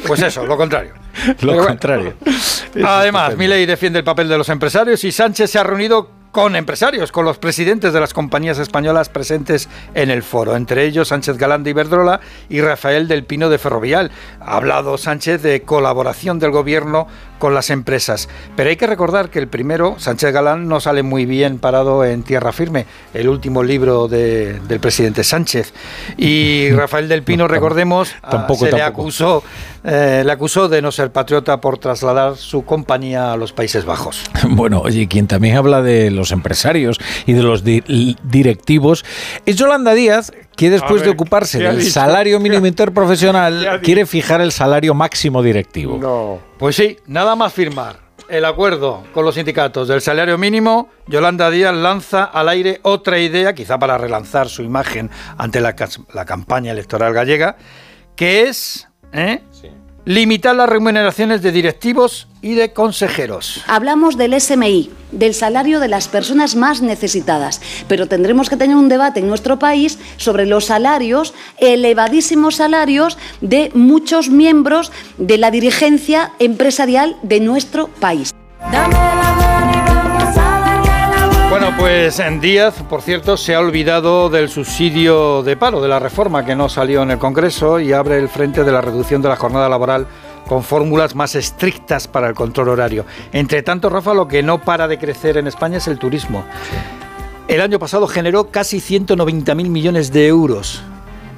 Pues eso, lo contrario. Lo contrario. Además, Milei defiende el papel de los empresarios y Sánchez se ha reunido con empresarios, con los presidentes de las compañías españolas presentes en el foro, entre ellos Sánchez Galán de Iberdrola y Rafael del Pino de Ferrovial. Ha hablado Sánchez de colaboración del gobierno con las empresas, pero hay que recordar que el primero, Sánchez Galán, no sale muy bien parado en tierra firme, el último libro del presidente Sánchez. Y Rafael del Pino, recordemos, tampoco, se le acusó, eh, le acusó de no ser patriota por trasladar su compañía a los Países Bajos. Bueno, oye, quien también habla de los empresarios y de los directivos es Yolanda Díaz, que después de ocuparse del salario mínimo interprofesional quiere fijar el salario máximo directivo. No. Pues sí, nada más firmar el acuerdo con los sindicatos del salario mínimo, Yolanda Díaz lanza al aire otra idea, quizá para relanzar su imagen ante la, la campaña electoral gallega, que es ¿eh? limitar las remuneraciones de directivos y de consejeros. Hablamos del SMI, del salario de las personas más necesitadas, pero tendremos que tener un debate en nuestro país sobre los salarios, elevadísimos salarios de muchos miembros de la dirigencia empresarial de nuestro país. Bueno, pues en Díaz, por cierto, se ha olvidado del subsidio de paro, de la reforma que no salió en el Congreso y abre el frente de la reducción de la jornada laboral con fórmulas más estrictas para el control horario. Entre tanto, Rafa, lo que no para de crecer en España es el turismo. El año pasado generó casi 190.000 millones de euros.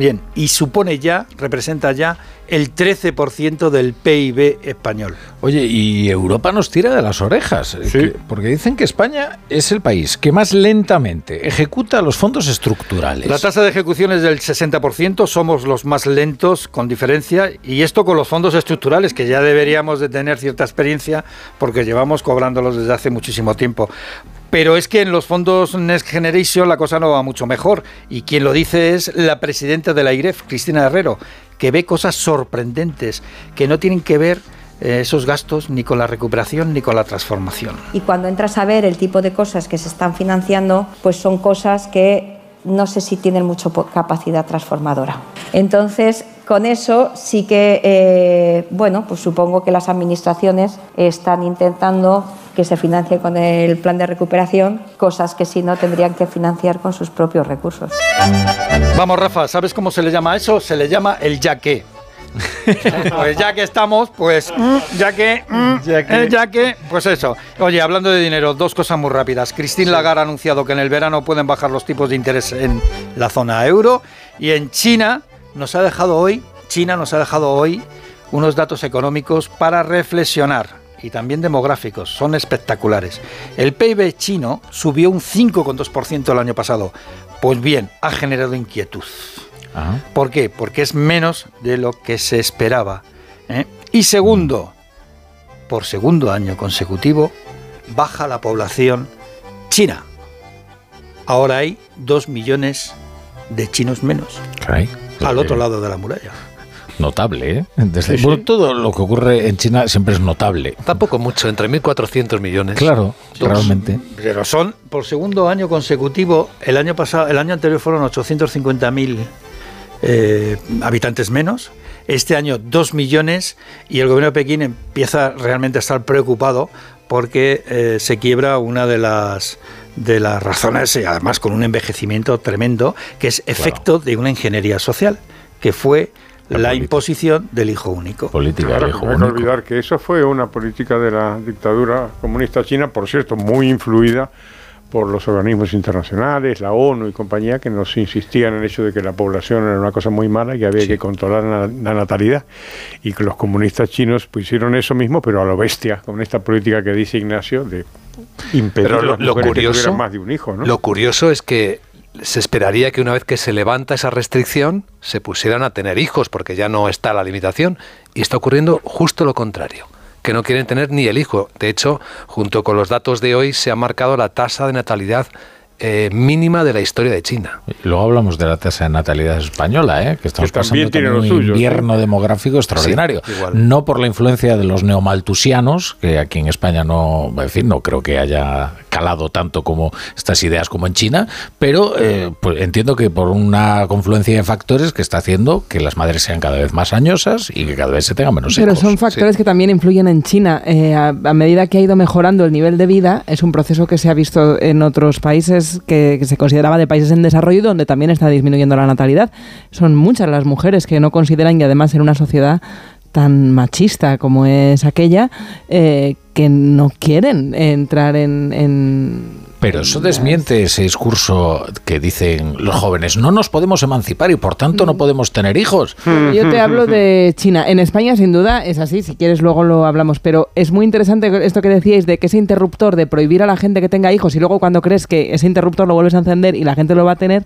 Bien, y supone ya, representa ya el 13% del PIB español. Oye, y Europa nos tira de las orejas, eh, porque dicen que España es el país que más lentamente ejecuta los fondos estructurales. La tasa de ejecución es del 60%, somos los más lentos con diferencia, y esto con los fondos estructurales, que ya deberíamos de tener cierta experiencia porque llevamos cobrándolos desde hace muchísimo tiempo. Pero es que en los fondos Next Generation la cosa no va mucho mejor. Y quien lo dice es la presidenta de la IREF, Cristina Herrero, que ve cosas sorprendentes que no tienen que ver eh, esos gastos ni con la recuperación ni con la transformación. Y cuando entras a ver el tipo de cosas que se están financiando, pues son cosas que no sé si tienen mucha capacidad transformadora. Entonces, con eso sí que, eh, bueno, pues supongo que las administraciones están intentando que se financie con el plan de recuperación, cosas que si no tendrían que financiar con sus propios recursos. Vamos, Rafa, ¿sabes cómo se le llama eso? Se le llama el ya que. pues ya que estamos, pues ya que, ya que, ya que, pues eso. Oye, hablando de dinero, dos cosas muy rápidas. Christine Lagarde ha anunciado que en el verano pueden bajar los tipos de interés en la zona euro y en China nos ha dejado hoy, China nos ha dejado hoy unos datos económicos para reflexionar y también demográficos. Son espectaculares. El PIB chino subió un 5,2% el año pasado. Pues bien, ha generado inquietud. ¿Por qué? Porque es menos de lo que se esperaba. ¿eh? Y segundo, por segundo año consecutivo, baja la población china. Ahora hay dos millones de chinos menos. Al otro lado de la muralla notable, ¿eh? Desde, todo lo que ocurre en China siempre es notable. Tampoco mucho, entre 1.400 millones. Claro, realmente. Pero son, por segundo año consecutivo, el año pasado, el año anterior fueron 850.000 eh, habitantes menos, este año 2 millones y el gobierno de Pekín empieza realmente a estar preocupado porque eh, se quiebra una de las de las razones y además con un envejecimiento tremendo que es efecto de una ingeniería social que fue la, imposición del hijo único. Política del hijo único. olvidar que eso fue una política de la dictadura comunista china, por cierto, muy influida por los organismos internacionales, la ONU y compañía, que nos insistían en el hecho de que la población era una cosa muy mala y que había que controlar la, natalidad. Y que los comunistas chinos pues, hicieron eso mismo, pero a lo bestia, con esta política que dice Ignacio de impedir a las mujeres que más de un hijo. Lo curioso es que se esperaría que una vez que se levanta esa restricción se pusieran a tener hijos porque ya no está la limitación y está ocurriendo justo lo contrario que no quieren tener ni el hijo. De hecho, junto con los datos de hoy se ha marcado la tasa de natalidad eh, mínima de la historia de China. luego hablamos de la tasa de natalidad española, ¿eh? que estamos pasando un invierno demográfico extraordinario. no por la influencia de los neomaltusianos, que aquí en España no, en fin, no creo que haya calado tanto como estas ideas como en China, pero eh, pues entiendo que por una confluencia de factores que está haciendo que las madres sean cada vez más añosas y que cada vez se tengan menos hijos. Pero son factores que también influyen en China. Eh, a, medida que ha ido mejorando el nivel de vida, es un proceso que se ha visto en otros países que, que se consideraba de países en desarrollo donde también está disminuyendo la natalidad. Son muchas las mujeres que no consideran y además en una sociedad tan machista como es aquella, eh, que no quieren entrar en, pero eso desmiente ese discurso que dicen los jóvenes, no nos podemos emancipar y por tanto no mm. podemos tener hijos. Yo te hablo de China. En España sin duda es así, si quieres luego lo hablamos, pero es muy interesante esto que decíais de que ese interruptor de prohibir a la gente que tenga hijos y luego cuando crees que ese interruptor lo vuelves a encender y la gente lo va a tener,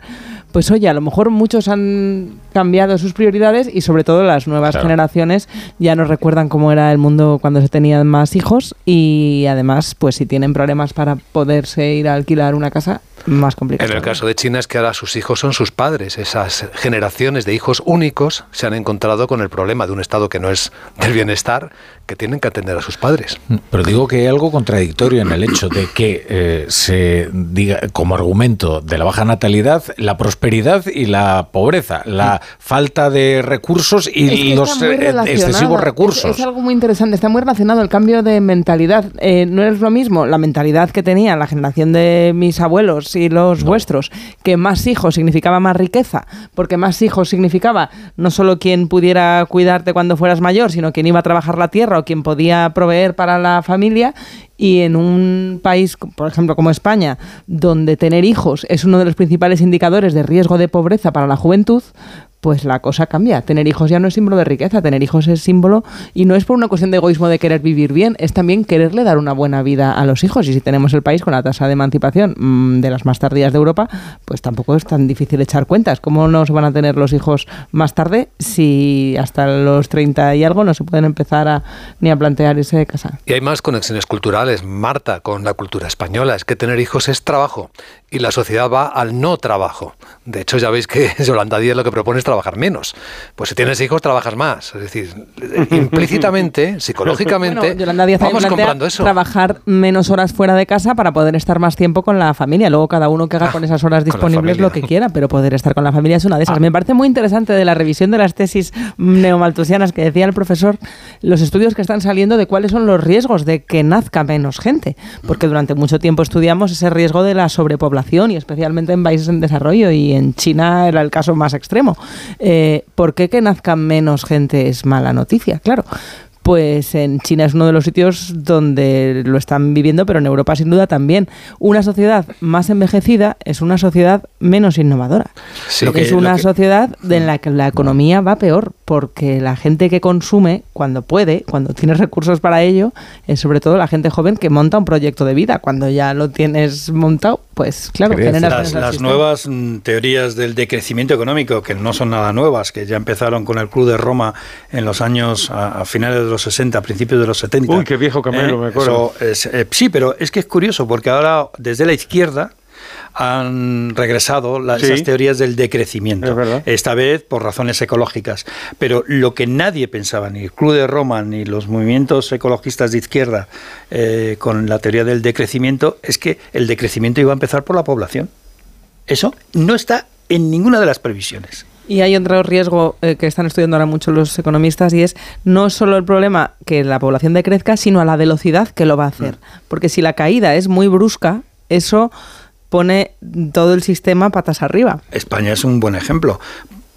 pues oye, a lo mejor muchos han cambiado sus prioridades y sobre todo las nuevas generaciones ya no recuerdan cómo era el mundo cuando se tenían más hijos y además pues si tienen problemas para poderse ir a alquilar una casa más complicado. En el caso de China es que ahora sus hijos son sus padres. Esas generaciones de hijos únicos se han encontrado con el problema de un Estado que no es del bienestar, que tienen que atender a sus padres. Pero digo que hay algo contradictorio en el hecho de que eh, se diga como argumento de la baja natalidad la prosperidad y la pobreza, la falta de recursos y los eh, excesivos recursos. Es, algo muy interesante, está muy relacionado el cambio de mentalidad. Eh, no es lo mismo la mentalidad que tenía la generación de mis abuelos y los vuestros, que más hijos significaba más riqueza, porque más hijos significaba no solo quien pudiera cuidarte cuando fueras mayor, sino quien iba a trabajar la tierra o quien podía proveer para la familia. Y en un país, por ejemplo, como España, donde tener hijos es uno de los principales indicadores de riesgo de pobreza para la juventud, pues la cosa cambia. Tener hijos ya no es símbolo de riqueza, tener hijos es símbolo y no es por una cuestión de egoísmo de querer vivir bien, es también quererle dar una buena vida a los hijos. Y si tenemos el país con la tasa de emancipación mm, de las más tardías de Europa, pues tampoco es tan difícil echar cuentas. ¿Cómo no se van a tener los hijos más tarde si hasta los 30 y algo no se pueden empezar a, ni a plantear ese de casa? Y hay más conexiones culturales, Marta, con la cultura española. Es que tener hijos es trabajo y la sociedad va al no trabajo. De hecho, ya veis que Yolanda Díaz lo que propone es trabajar menos. Pues si tienes hijos, trabajas más. Es decir, implícitamente, psicológicamente, vamos comprando eso. Trabajar menos horas fuera de casa para poder estar más tiempo con la familia. Luego cada uno que haga ah, con esas horas disponibles lo que quiera, pero poder estar con la familia es una de esas. Ah. Me parece muy interesante de la revisión de las tesis neomaltusianas que decía el profesor, los estudios que están saliendo de cuáles son los riesgos de que nazca menos gente, porque durante mucho tiempo estudiamos ese riesgo de la sobrepoblación y especialmente en países en desarrollo y en China era el caso más extremo. Eh, ¿Por qué que nazcan menos gente es mala noticia? Claro, pues en China es uno de los sitios donde lo están viviendo, pero en Europa sin duda también. Una sociedad más envejecida es una sociedad menos innovadora. es una sociedad en la que la economía va peor, porque la gente que consume, cuando puede, cuando tiene recursos para ello, es sobre todo la gente joven que monta un proyecto de vida. Cuando ya lo tienes montado, pues claro, las, las nuevas mm, teorías del decrecimiento económico, que no son nada nuevas, que ya empezaron con el Club de Roma en los años a, finales de los 60, a principios de los 70. Uy, qué viejo Camilo, me acuerdo. Eh, sí, pero es que es curioso, porque ahora desde la izquierda han regresado las, esas teorías del decrecimiento, esta vez por razones ecológicas. Pero lo que nadie pensaba, ni el Club de Roma, ni los movimientos ecologistas de izquierda, eh, con la teoría del decrecimiento, es que el decrecimiento iba a empezar por la población. Eso no está en ninguna de las previsiones. Y hay otro riesgo eh, que están estudiando ahora mucho los economistas y es no solo el problema que la población decrezca, sino a la velocidad que lo va a hacer. Mm. Porque si la caída es muy brusca, eso pone todo el sistema patas arriba. España es un buen ejemplo.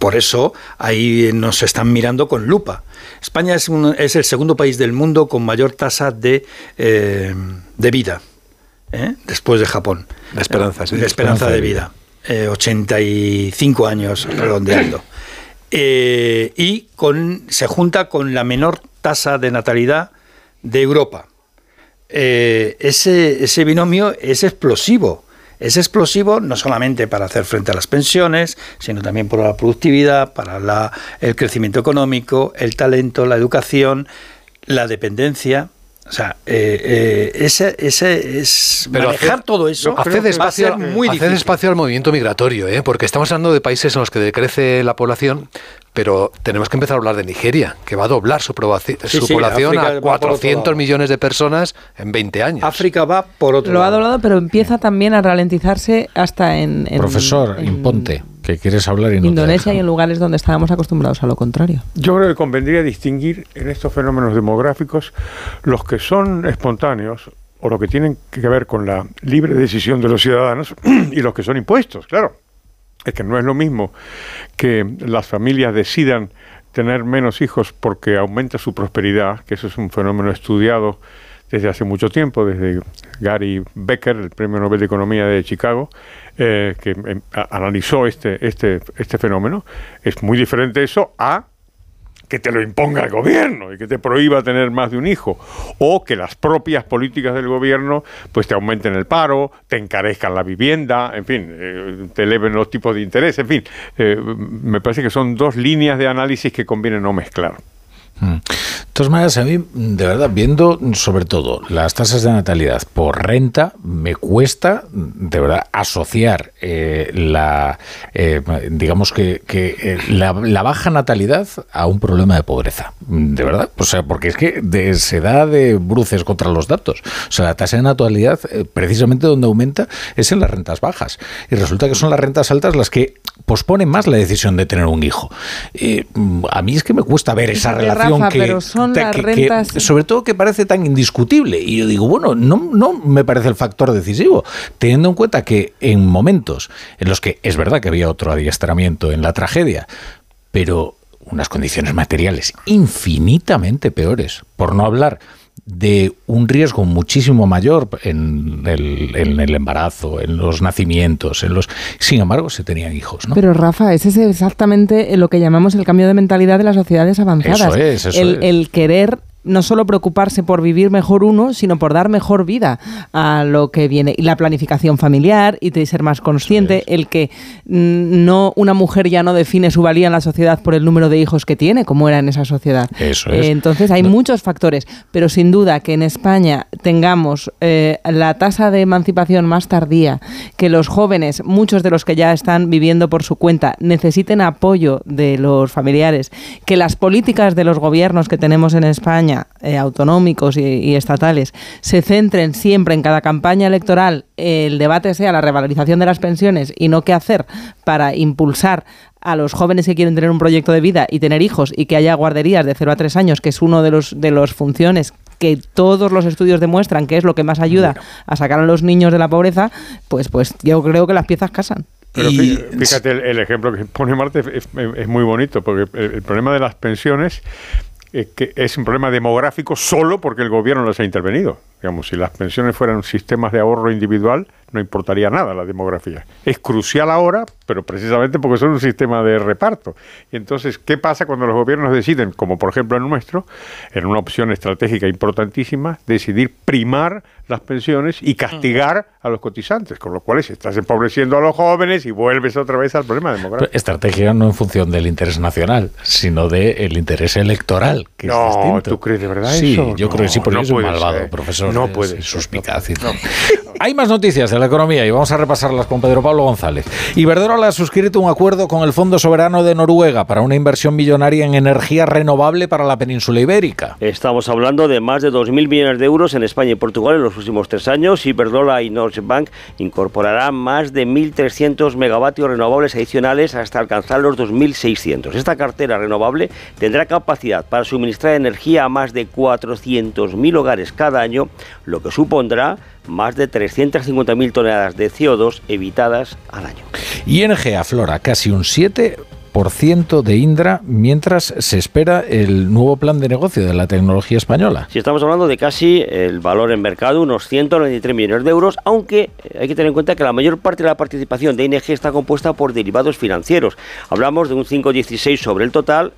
Por eso ahí nos están mirando con lupa. España es, es el segundo país del mundo con mayor tasa de, eh, de vida, ¿eh? después de Japón. De esperanza, De esperanza de vida. 85 eh, años redondeando. y con, se junta con la menor tasa de natalidad de Europa. ese, ese binomio es explosivo es explosivo no solamente para hacer frente a las pensiones, sino también por la productividad, para la, el crecimiento económico, el talento, la educación, la dependencia. O sea, eh, eh, ese, ese es Pero manejar todo eso hace despacio, muy hace despacio al movimiento migratorio, ¿eh? porque estamos hablando de países en los que decrece la población, pero tenemos que empezar a hablar de Nigeria, que va a doblar su, población a 400 millones de personas en 20 años. África va por otro Lo ha doblado, pero empieza también a ralentizarse hasta en... Profesor, imponte, que quieres hablar en Indonesia y en lugares donde estábamos acostumbrados a lo contrario. Yo creo que convendría distinguir en estos fenómenos demográficos los que son espontáneos o lo que tienen que ver con la libre decisión de los ciudadanos y los que son impuestos, claro es que no es lo mismo que las familias decidan tener menos hijos porque aumenta su prosperidad, que eso es un fenómeno estudiado desde hace mucho tiempo, desde Gary Becker, el Premio Nobel de Economía de Chicago, eh, que em, analizó este, este, este fenómeno. Es muy diferente eso a que te lo imponga el gobierno y que te prohíba tener más de un hijo, o que las propias políticas del gobierno pues te aumenten el paro, te encarezcan la vivienda, en fin, eh, te eleven los tipos de interés, en fin, eh, me parece que son dos líneas de análisis que conviene no mezclar. Mm. De todas maneras, a mí, de verdad, viendo sobre todo las tasas de natalidad por renta, me cuesta, de verdad, asociar eh, la, eh, digamos que, eh, la, baja natalidad a un problema de pobreza. De verdad, o sea, porque es que se da de bruces contra los datos. O sea, la tasa de natalidad, precisamente donde aumenta, es en las rentas bajas. Y resulta que son las rentas altas las que posponen más la decisión de tener un hijo. a mí es que me cuesta ver esa relación pero son las rentas... sobre todo que parece tan indiscutible. Y yo digo, bueno, no, no me parece el factor decisivo, teniendo en cuenta que en momentos en los que es verdad que había otro adiestramiento en la tragedia, pero unas condiciones materiales infinitamente peores, por no hablar de un riesgo muchísimo mayor en el, en el, embarazo, en los nacimientos, en los sin embargo se tenían hijos. ¿no? Pero Rafa, ese es exactamente lo que llamamos el cambio de mentalidad de las sociedades avanzadas. Eso es, el, el querer no solo preocuparse por vivir mejor uno, sino por dar mejor vida a lo que viene. Y la planificación familiar y de ser más consciente, el que mm, no una mujer ya no define su valía en la sociedad por el número de hijos que tiene, como era en esa sociedad. Eso es. Eh, entonces hay muchos factores, pero sin duda que en España tengamos eh, la tasa de emancipación más tardía, que los jóvenes, muchos de los que ya están viviendo por su cuenta, necesiten apoyo de los familiares, que las políticas de los gobiernos que tenemos en España eh, autonómicos y, estatales se centren siempre en cada campaña electoral, el debate sea la revalorización de las pensiones y no qué hacer para impulsar a los jóvenes que quieren tener un proyecto de vida y tener hijos y que haya guarderías de 0 a 3 años, que es uno de los de las funciones que todos los estudios demuestran que es lo que más ayuda a sacar a los niños de la pobreza, pues pues yo creo que las piezas casan. Pero fíjate, el, ejemplo que pone Marte es, muy bonito, porque el, problema de las pensiones eh, que es un problema demográfico solo porque el gobierno les ha intervenido. Digamos, si las pensiones fueran sistemas de ahorro individual, no importaría nada la demografía. Es crucial ahora, pero precisamente porque son un sistema de reparto. Y entonces, ¿qué pasa cuando los gobiernos deciden, como por ejemplo el nuestro, en una opción estratégica importantísima, decidir primar las pensiones y castigar a los cotizantes, con lo cual estás empobreciendo a los jóvenes y vuelves otra vez al problema demográfico. Estrategia no en función del interés nacional, sino del interés electoral que no, es distinto. ¿tú crees de verdad sí, eso? yo creo que sí, porque no es un malvado, ser. profesor. No puede suspicaz. Hay más noticias de la economía y vamos a repasarlas con Pedro Pablo González. Iberdrola ha suscrito un acuerdo con el Fondo Soberano de Noruega para una inversión millonaria en energía renovable para la península ibérica. Estamos hablando de más de 2.000 millones de euros en España y Portugal en los últimos tres años. Iberdrola y Norge Bank incorporarán más de 1.300 megavatios renovables adicionales hasta alcanzar los 2.600. Esta cartera renovable tendrá capacidad para suministrar energía a más de 400.000 hogares cada año, lo que supondrá más de 350.000 toneladas de CO2 evitadas al año. ING aflora casi un 7% de Indra mientras se espera el nuevo plan de negocio de la tecnología española. Si estamos hablando de casi el valor en mercado, unos 193 millones de euros, aunque hay que tener en cuenta que la mayor parte de la participación de ING está compuesta por derivados financieros. Hablamos de un 5,16 sobre el total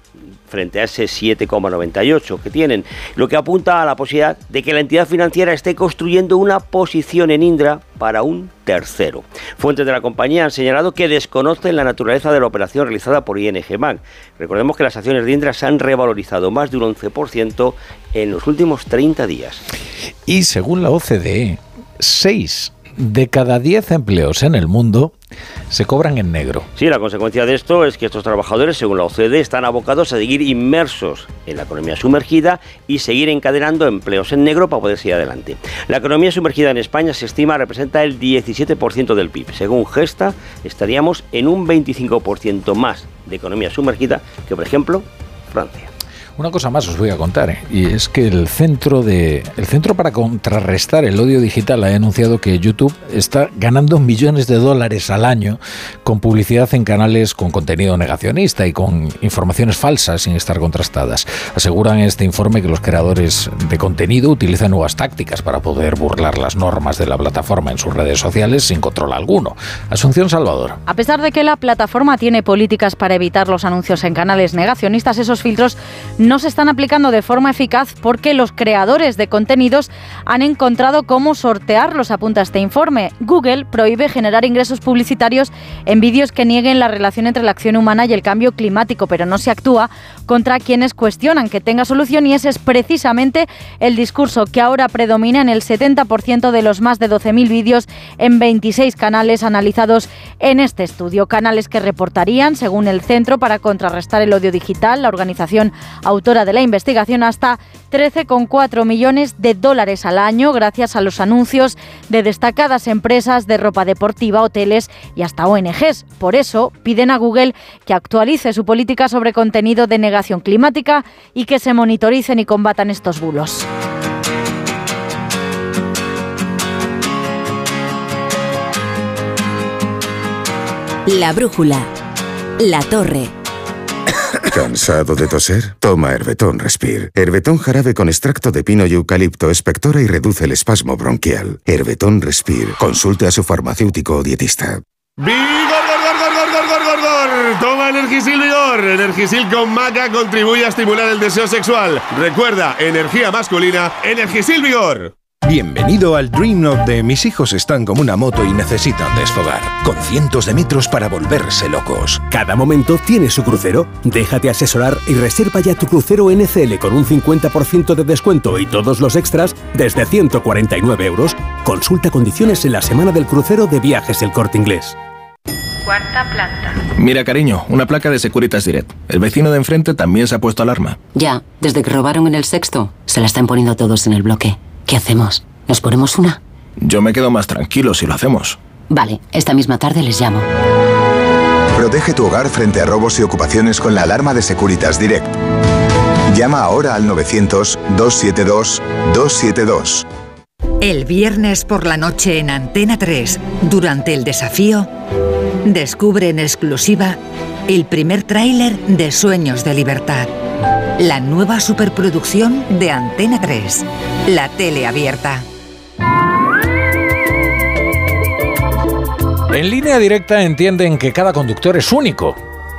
frente a ese 7,98 que tienen, lo que apunta a la posibilidad de que la entidad financiera esté construyendo una posición en Indra para un tercero. Fuentes de la compañía han señalado que desconocen la naturaleza de la operación realizada por ING Bank. Recordemos que las acciones de Indra se han revalorizado más de un 11% en los últimos 30 días. Y según la OCDE, 6 de cada 10 empleos en el mundo se cobran en negro. Sí, la consecuencia de esto es que estos trabajadores, según la OCDE, están abocados a seguir inmersos en la economía sumergida y seguir encadenando empleos en negro para poder seguir adelante. La economía sumergida en España se estima representa el 17% del PIB. Según Gesta, estaríamos en un 25% más de economía sumergida que, por ejemplo, Francia. Una cosa más os voy a contar, ¿eh? y es que el centro de el centro para contrarrestar el odio digital ha denunciado que YouTube está ganando millones de dólares al año con publicidad en canales con contenido negacionista y con informaciones falsas sin estar contrastadas. Aseguran en este informe que los creadores de contenido utilizan nuevas tácticas para poder burlar las normas de la plataforma en sus redes sociales sin control alguno. Asunción Salvador. A pesar de que la plataforma tiene políticas para evitar los anuncios en canales negacionistas, esos filtros no se están aplicando de forma eficaz porque los creadores de contenidos han encontrado cómo sortearlos, apunta este informe. Google prohíbe generar ingresos publicitarios en vídeos que nieguen la relación entre la acción humana y el cambio climático, pero no se actúa contra quienes cuestionan que tenga solución y ese es precisamente el discurso que ahora predomina en el 70% de los más de 12.000 vídeos en 26 canales analizados en este estudio. Canales que reportarían, según el Centro para Contrarrestar el Odio Digital, la organización autora de la investigación, hasta 13,4 millones de dólares al año gracias a los anuncios de destacadas empresas de ropa deportiva, hoteles y hasta ONGs. Por eso piden a Google que actualice su política sobre contenido de negación climática y que se monitoricen y combatan estos bulos. La brújula. La torre. ¿Cansado de toser? Toma Herbetón Respire. Herbetón jarabe con extracto de pino y eucalipto espectora y reduce el espasmo bronquial. Herbetón Respire. Consulte a su farmacéutico o dietista. ¡Vigor, gor, gor, gor, gor, gor, gor! Toma Energisil Vigor. Energisil con maca contribuye a estimular el deseo sexual. Recuerda, energía masculina, Energisil Vigor. Bienvenido al Dream Up de mis hijos están como una moto y necesitan desfogar, con cientos de metros para volverse locos. Cada momento tiene su crucero. Déjate asesorar y reserva ya tu crucero NCL con un 50% de descuento y todos los extras desde 149 euros. Consulta condiciones en la semana del crucero de viajes El Corte Inglés. Cuarta planta. Mira, cariño, una placa de Securitas Direct. El vecino de enfrente también se ha puesto alarma. Ya, desde que robaron en el sexto, se la están poniendo todos en el bloque. ¿Qué hacemos? ¿Nos ponemos una? Yo me quedo más tranquilo si lo hacemos. Vale, esta misma tarde les llamo. Protege tu hogar frente a robos y ocupaciones con la alarma de Securitas Direct. Llama ahora al 900-272-272. El viernes por la noche en Antena 3, durante el desafío, descubre en exclusiva el primer tráiler de Sueños de Libertad. La nueva superproducción de Antena 3, la tele abierta. En línea directa entienden que cada conductor es único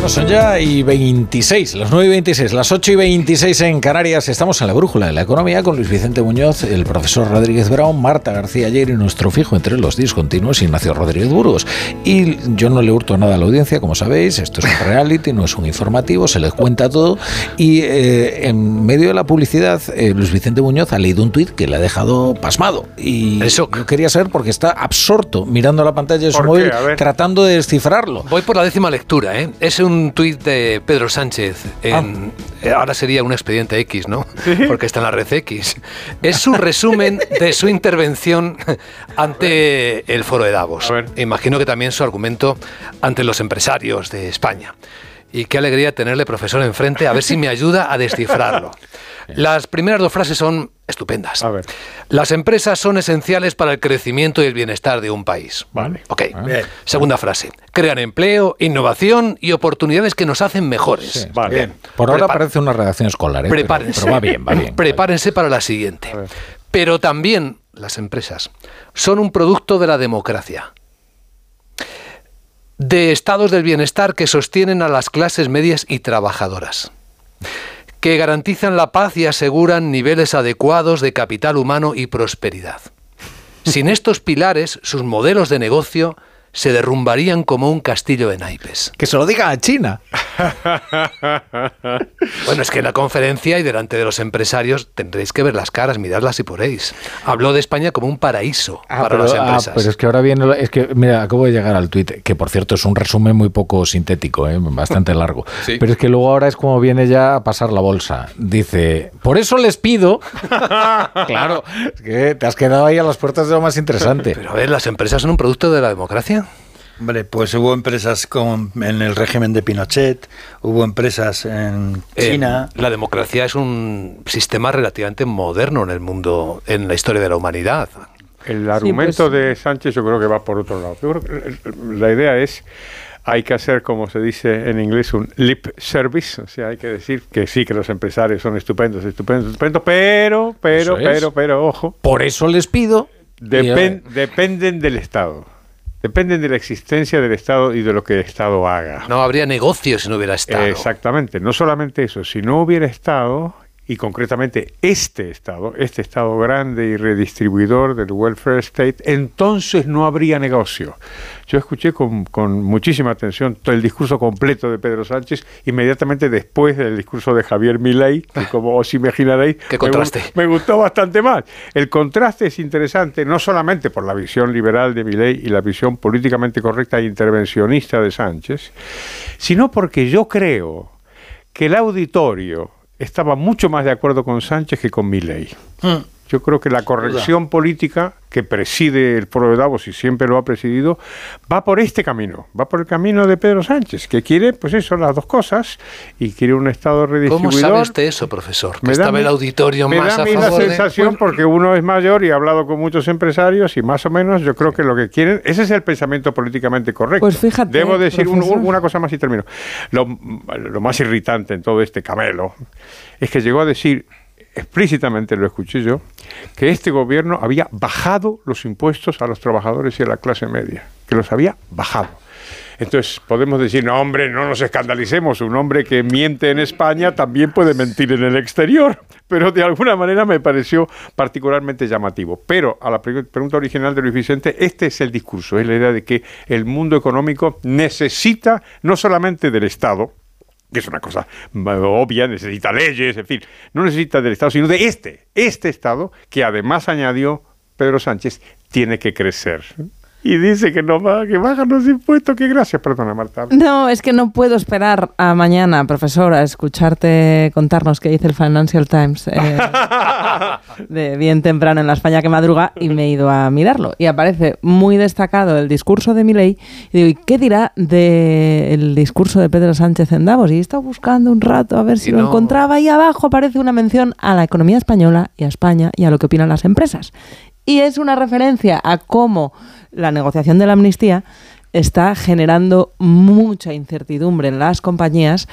Bueno, son ya y 26, las 9 y 26, las 8 y 26 en Canarias. Estamos en la brújula de la economía con Luis Vicente Muñoz, el profesor Rodríguez Brown, Marta García Ayer y nuestro fijo entre los discontinuos, Ignacio Rodríguez Burgos. Y yo no le hurto nada a la audiencia, como sabéis, esto es un reality, no es un informativo, se les cuenta todo. Y eh, en medio de la publicidad, eh, Luis Vicente Muñoz ha leído un tuit que le ha dejado pasmado. Y Eso. yo quería saber porque está absorto mirando la pantalla de su móvil tratando de descifrarlo. Voy por la décima lectura, ¿eh? Es un tuit de Pedro Sánchez. En, eh, Ahora sería un expediente X, ¿no? Porque está en la red X. Es su resumen de su intervención ante el foro de Davos. Imagino que también su argumento ante los empresarios de España. Y qué alegría tenerle profesor enfrente, a ver si me ayuda a descifrarlo. Las primeras dos frases son estupendas. Las empresas son esenciales para el crecimiento y el bienestar de un país. Vale. Ok. Segunda frase. Crean empleo, innovación y oportunidades que nos hacen mejores. Bien. Por ahora Prepa- parece una redacción escolar, ¿eh? Pero- Prepárense. Pero, va bien, va bien. Prepárense para la siguiente. Pero también las empresas son un producto de la democracia. De estados del bienestar que sostienen a las clases medias y trabajadoras. Que garantizan la paz y aseguran niveles adecuados de capital humano y prosperidad. Sin estos pilares, sus modelos de negocio se derrumbarían como un castillo de naipes. Que se lo diga a China. Bueno, es que en la conferencia y delante de los empresarios tendréis que ver las caras, miradlas y poréis. Habló de España como un paraíso Ah, para pero, las ah, empresas. pero es que ahora viene. Es que, mira, acabo de llegar al tuit, que por cierto es un resumen muy poco sintético, ¿eh? bastante largo. Sí. Pero es que luego ahora es como viene ya a pasar la bolsa. Dice: Por eso les pido. claro, es que te has quedado ahí a las puertas de lo más interesante. Pero a ver, las empresas son un producto de la democracia. Hombre, pues hubo empresas con, en el régimen de Pinochet, hubo empresas en Eh, China. la democracia es un sistema relativamente moderno en el mundo, en la historia de la humanidad. El argumento pues- de Sánchez yo creo que va por otro lado. Yo creo que la idea es, hay que hacer, como se dice en inglés, un lip service, o sea, hay que decir que sí, que los empresarios son estupendos, estupendos, estupendos, pero, pero, pero, pero, ojo. Por eso les pido. Depen- dependen del Estado. Dependen de la existencia del Estado y de lo que el Estado haga. No habría negocio si no hubiera Estado. Exactamente, no solamente eso, si no hubiera Estado, y concretamente este Estado, este Estado grande y redistribuidor del welfare state, entonces no habría negocio. Yo escuché con, con muchísima atención todo el discurso completo de Pedro Sánchez, inmediatamente después del discurso de Javier Milei, que como os imaginaréis, Qué me gu- contraste. me gustó bastante más. El contraste es interesante no solamente por la visión liberal de Milei y la visión políticamente correcta e intervencionista de Sánchez, sino porque yo creo que el auditorio estaba mucho más de acuerdo con Sánchez que con Milei. Yo creo que la corrección política que preside el foro de Davos y siempre lo ha presidido va por este camino, va por el camino de Pedro Sánchez, que quiere, pues eso, las dos cosas y quiere un Estado ¿Cómo redistribuidor. sabe usted eso, profesor? Que Me da estaba mi- el auditorio me más da a mí la favor de- sensación porque uno es mayor y ha hablado con muchos empresarios y más o menos yo creo que lo que quieren, ese es el pensamiento políticamente correcto. Pues fíjate, Debo decir un- una cosa más y termino. Lo, lo más irritante en todo este camelo es que llegó a decir explícitamente lo escuché yo, que este gobierno había bajado los impuestos a los trabajadores y a la clase media, que los había bajado. Entonces podemos decir, no hombre, no nos escandalicemos, un hombre que miente en España también puede mentir en el exterior, pero de alguna manera me pareció particularmente llamativo. Pero a la pre- pregunta original de Luis Vicente, este es el discurso, es la idea de que el mundo económico necesita no solamente del Estado, que es una cosa obvia, necesita leyes, en fin, no necesita del Estado, sino de este, este Estado, que además añadió Pedro Sánchez, tiene que crecer. Y dice que no va, que bajan los impuestos. Que gracias, perdona, Marta. No, es que no puedo esperar a mañana, profesor, a escucharte contarnos qué dice el Financial Times eh, de bien temprano en la España que madruga y me he ido a mirarlo. Y aparece muy destacado el discurso de Milei. Y digo, ¿y qué dirá del discurso de Pedro Sánchez en Davos? Y he estado buscando un rato a ver si lo encontraba. Y abajo aparece una mención a la economía española y a España y a lo que opinan las empresas. Y es una referencia a cómo la negociación de la amnistía está generando mucha incertidumbre en las compañías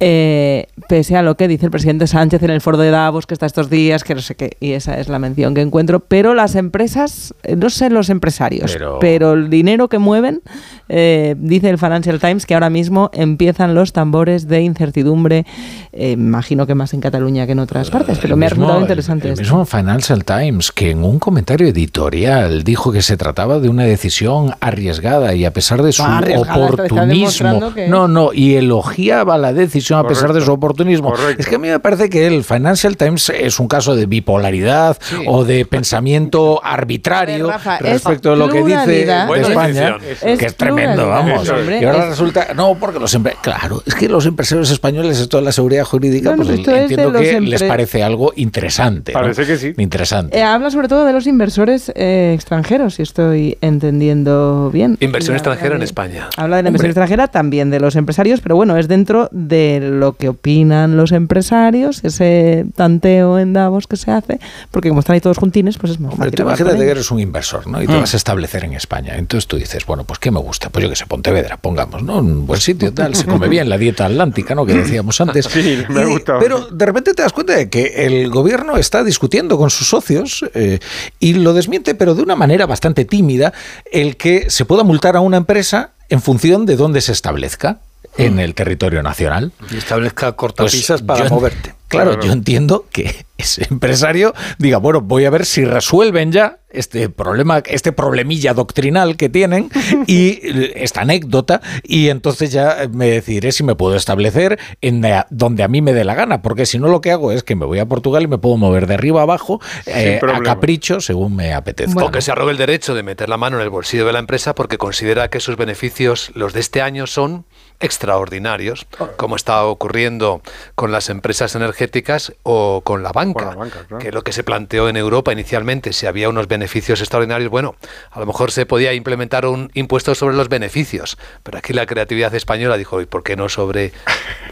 eh, pese a lo que dice el presidente Sánchez en el foro de Davos, que está estos días, que no sé qué, y esa es la mención que encuentro. Pero las empresas, eh, no sé los empresarios, pero, el dinero que mueven, eh, dice el Financial Times que ahora mismo empiezan los tambores de incertidumbre, imagino que más en Cataluña que en otras partes, pero me ha resultado interesante. El, el mismo Financial Times, que en un comentario editorial dijo que se trataba de una decisión arriesgada y a pesar de su oportunismo, no, no, y elogiaba la decisión a pesar de su oportunismo. Es que a mí me parece que el Financial Times es un caso de bipolaridad o de pensamiento arbitrario respecto a lo que dice España, que es tremendo, vamos. y ahora resulta, no, porque los claro, es que los empresarios españoles, esto de la seguridad jurídica, pues entiendo que les parece algo interesante. Parece que sí. Interesante. Eh, habla sobre todo de los inversores eh, extranjeros, si estoy entendiendo bien. Inversión extranjera en España. Habla de la inversión extranjera, también de los empresarios, pero bueno, es dentro de lo que opinan los empresarios, ese tanteo en Davos que se hace, porque como están ahí todos juntines, pues es más Hombre, fácil. imagínate que eres un inversor, ¿no? Y te mm. vas a establecer en España. Entonces tú dices, bueno, pues ¿qué me gusta? Pues yo que sé, Pontevedra, pongamos, ¿no? Un buen sitio, tal, se come bien la dieta atlántica, ¿no? Que decíamos antes. Sí, me gusta. Pero de repente te das cuenta de que el gobierno está discutiendo con sus socios eh, y lo desmiente, pero de una manera bastante tímida, el que se pueda multar a una empresa en función de dónde se establezca en el territorio nacional. Y establezca cortapisas pues para moverte. Claro, yo entiendo que ese empresario diga, bueno, voy a ver si resuelven ya este problema, este problemilla doctrinal que tienen y esta anécdota y entonces ya me decidiré si me puedo establecer en donde a mí me dé la gana, porque si no lo que hago es que me voy a Portugal y me puedo mover de arriba a abajo eh, a capricho según me apetezca. O que se arrogue el derecho de meter la mano en el bolsillo de la empresa porque considera que sus beneficios, los de este año, son extraordinarios, como está ocurriendo con las empresas energéticas o con la banca, que lo que se planteó en Europa inicialmente, si había unos beneficios extraordinarios, bueno, a lo mejor se podía implementar un impuesto sobre los beneficios, pero aquí la creatividad española dijo, ¿y por qué no sobre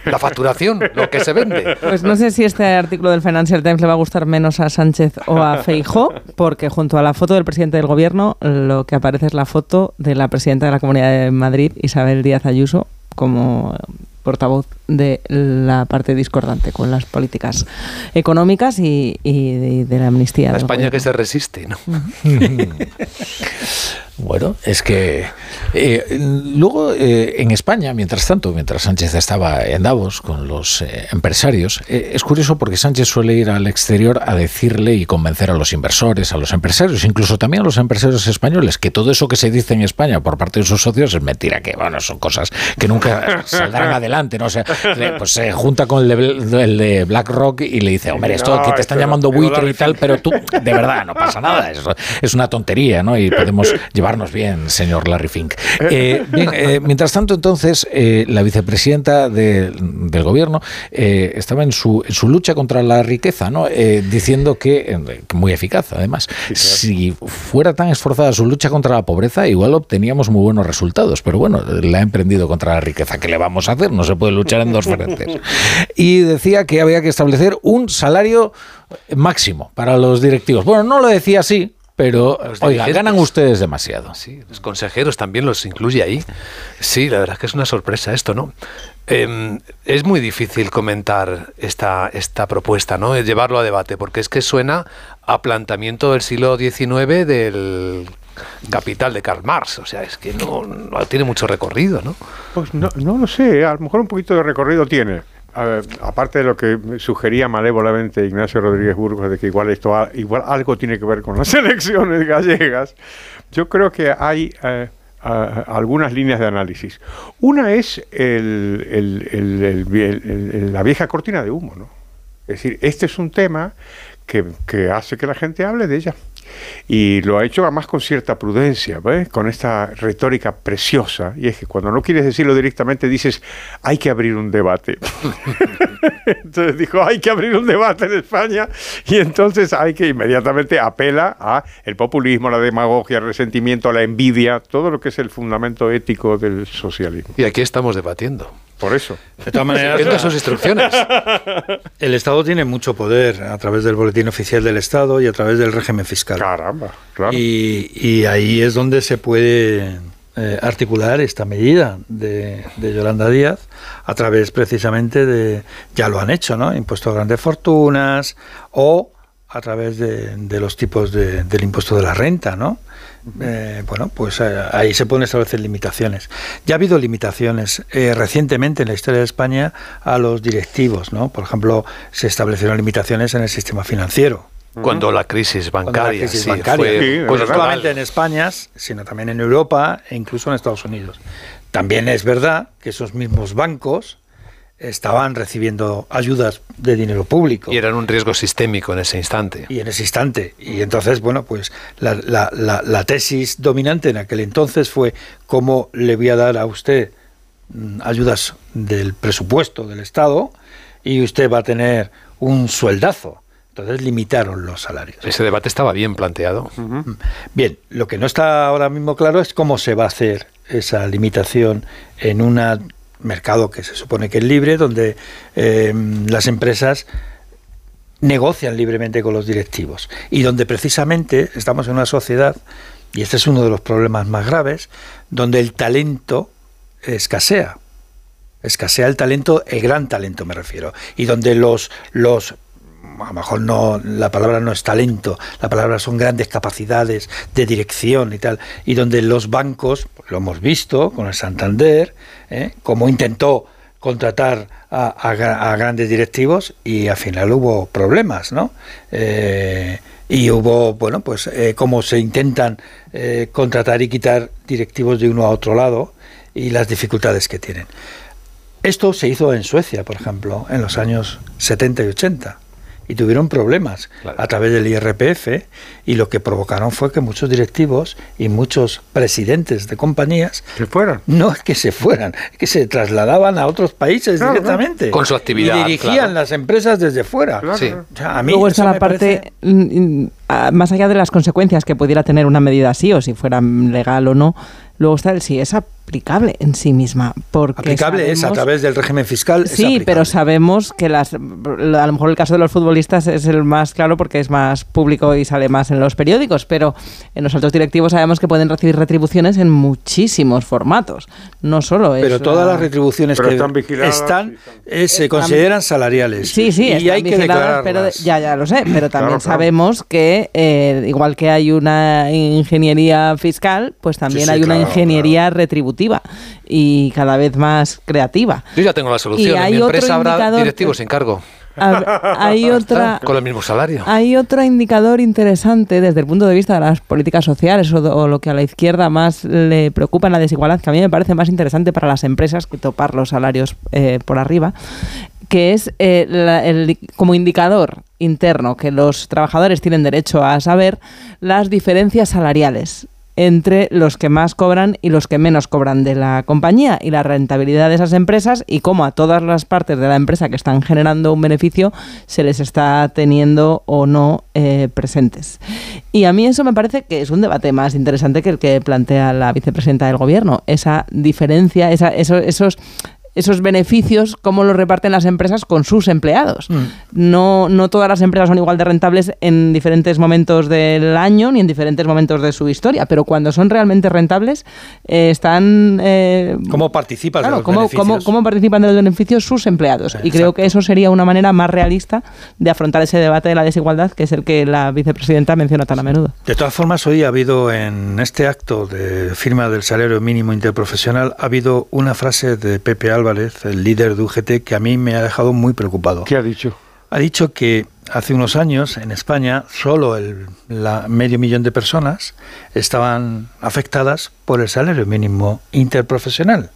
la facturación, lo que se vende? Pues no sé si este artículo del Financial Times le va a gustar menos a Sánchez o a Feijó, porque junto a la foto del presidente del gobierno, lo que aparece es la foto de la presidenta de la Comunidad de Madrid, Isabel Díaz Ayuso, como portavoz de la parte discordante con las políticas económicas y, de, la amnistía. La España que se resiste, ¿no? Bueno, es que eh, luego eh, en España, mientras tanto, mientras Sánchez estaba en Davos con los eh, empresarios, es curioso porque Sánchez suele ir al exterior a decirle y convencer a los inversores, a los empresarios, incluso también a los empresarios españoles, que todo eso que se dice en España por parte de sus socios es mentira, que bueno, son cosas que nunca saldrán adelante, ¿no? O sea, pues se junta con el de, BlackRock y le dice, hombre, esto que te están llamando buitre y tal, pero tú, de verdad, no pasa nada, es, es una tontería, ¿no? Y podemos llevarnos bien, señor Larry Fink. Eh, bien, eh, mientras tanto, entonces, eh, la vicepresidenta del gobierno estaba en su, en su lucha contra la riqueza, ¿no? diciendo que, muy eficaz además, si fuera tan esforzada su lucha contra la pobreza, igual obteníamos muy buenos resultados, pero bueno, la ha emprendido contra la riqueza. ¿Qué le vamos a hacer? No se puede luchar en dos frentes. Y decía que había que establecer un salario máximo para los directivos. Bueno, no lo decía así, pero, oiga, ganan ustedes demasiado. Sí, los consejeros también los incluye ahí. Sí, la verdad es que es una sorpresa esto, ¿no? Em, es muy difícil comentar esta, esta propuesta, ¿no? Llevarlo a debate, porque es que suena a planteamiento del siglo XIX del capital de Karl Marx. O sea, es que no, no tiene mucho recorrido, ¿no? Pues no, no lo sé, a lo mejor un poquito de recorrido tiene aparte de lo que sugería malévolamente Ignacio Rodríguez Burgos de que igual esto igual algo tiene que ver con las elecciones gallegas, yo creo que hay eh, algunas líneas de análisis. Una es la vieja cortina de humo, ¿no? Es decir, este es un tema que, que hace que la gente hable de ella. y lo ha hecho además con cierta prudencia, ¿ves? con esta retórica preciosa, y es que cuando no quieres decirlo directamente dices, hay que abrir un debate. entonces dijo, hay que abrir un debate en España, y entonces hay que inmediatamente apela a el populismo, la demagogia, el resentimiento, la envidia, todo lo que es el fundamento ético del socialismo. Y aquí estamos debatiendo. Por eso. De todas maneras, Viendo sus instrucciones. el Estado tiene mucho poder a través del boletín oficial del Estado y a través del régimen fiscal. Caramba, claro. Y, y ahí es donde se puede eh, articular esta medida de, de Yolanda Díaz a través precisamente de, ya lo han hecho, ¿no? Impuesto a grandes fortunas o a través de, de los tipos de- del impuesto de la renta, ¿no? Eh, bueno, pues eh, ahí se pueden establecer limitaciones. Ya ha habido limitaciones eh, recientemente en la historia de España a los directivos, ¿no? Por ejemplo, se establecieron limitaciones en el sistema financiero. Cuando la crisis Cuando la bancaria, crisis sí, bancaria, fue pues no solamente en España, sino también en Europa e incluso en Estados Unidos. También es verdad que esos mismos bancos estaban recibiendo ayudas de dinero público. Y eran un riesgo sistémico en ese instante. Y en ese instante. Y entonces, bueno, pues la, la- la- la tesis dominante en aquel entonces fue cómo le voy a dar a usted mm, ayudas del presupuesto del Estado y usted va a tener un sueldazo. Entonces limitaron los salarios. Ese debate estaba bien planteado. Bien, lo que no está ahora mismo claro es cómo se va a hacer esa limitación en un mercado que se supone que es libre, donde eh, las empresas negocian libremente con los directivos y donde precisamente estamos en una sociedad, y este es uno de los problemas más graves, donde el talento escasea. Escasea el talento, el gran talento me refiero, y donde los, los a lo mejor no la palabra no es talento, la palabra son grandes capacidades de dirección y tal, y donde los bancos, lo hemos visto con el Santander, ¿eh? como intentó contratar a, a a grandes directivos y al final hubo problemas, ¿no? Eh, y hubo, bueno, pues eh, cómo se intentan eh, contratar y quitar directivos de uno a otro lado y las dificultades que tienen. Esto se hizo en Suecia, por ejemplo, en los años 70 y 80 y tuvieron problemas a través del IRPF y lo que provocaron fue que muchos directivos y muchos presidentes de compañías se fueran. No es que se fueran, es que se trasladaban a otros países Claro, directamente. Con su actividad, Y dirigían claro. las empresas desde fuera. Sí. O sea, a mí Luego está la parte, más allá de las consecuencias que pudiera tener una medida así, o si fuera legal o no, luego está el si es aplicable en sí misma. Porque Aplicable es a sabemos- través del régimen fiscal. Sí, pero sabemos que las, a lo mejor el caso de los futbolistas es el más claro porque es más público y sale más en los periódicos, pero en los altos directivos sabemos que pueden recibir retribuciones en muchísimos formatos, no solo es Pero todas la- las retribuciones Pero que están vigiladas están, eh, se Están- consideran salariales. Sí, sí, y están hay que pero ya, ya lo sé, pero también Claro, claro. sabemos que eh, igual que hay una ingeniería fiscal, pues también sí, hay una claro, ingeniería retributiva y cada vez más creativa. Yo ya tengo la solución. Y En hay mi otro empresa habrá directivos sin cargo. Hay otra Con el mismo salario. hay otro indicador interesante desde el punto de vista de las políticas sociales o, o lo que a la izquierda más le preocupa en la desigualdad, que a mí me parece más interesante para las empresas que topar los salarios eh, por arriba, que es eh, la- el- como indicador interno que los trabajadores tienen derecho a saber las diferencias salariales entre los que más cobran y los que menos cobran de la compañía y la rentabilidad de esas empresas y cómo a todas las partes de la empresa que están generando un beneficio se les está teniendo o no eh, presentes. Y a mí eso me parece que es un debate más interesante que el que plantea la vicepresidenta del gobierno. Esa diferencia, esa, eso- esos esos beneficios, cómo los reparten las empresas con sus empleados. No, no todas las empresas son igual de rentables en diferentes momentos del año ni en diferentes momentos de su historia, pero cuando son realmente rentables, eh, están... eh, ¿Cómo participas Claro, de los cómo, beneficios? cómo- cómo participan de los beneficios sus empleados. Y creo que eso sería una manera más realista de afrontar ese debate de la desigualdad, que es el que la vicepresidenta menciona tan a menudo. De todas formas, hoy ha habido en este acto de firma del salario mínimo interprofesional, ha habido una frase de Pepe Álvarez, el líder de UGT, que a mí me ha dejado muy preocupado. ¿Qué ha dicho? Ha dicho que hace unos años en España solo el la medio millón de personas estaban afectadas por el salario mínimo interprofesional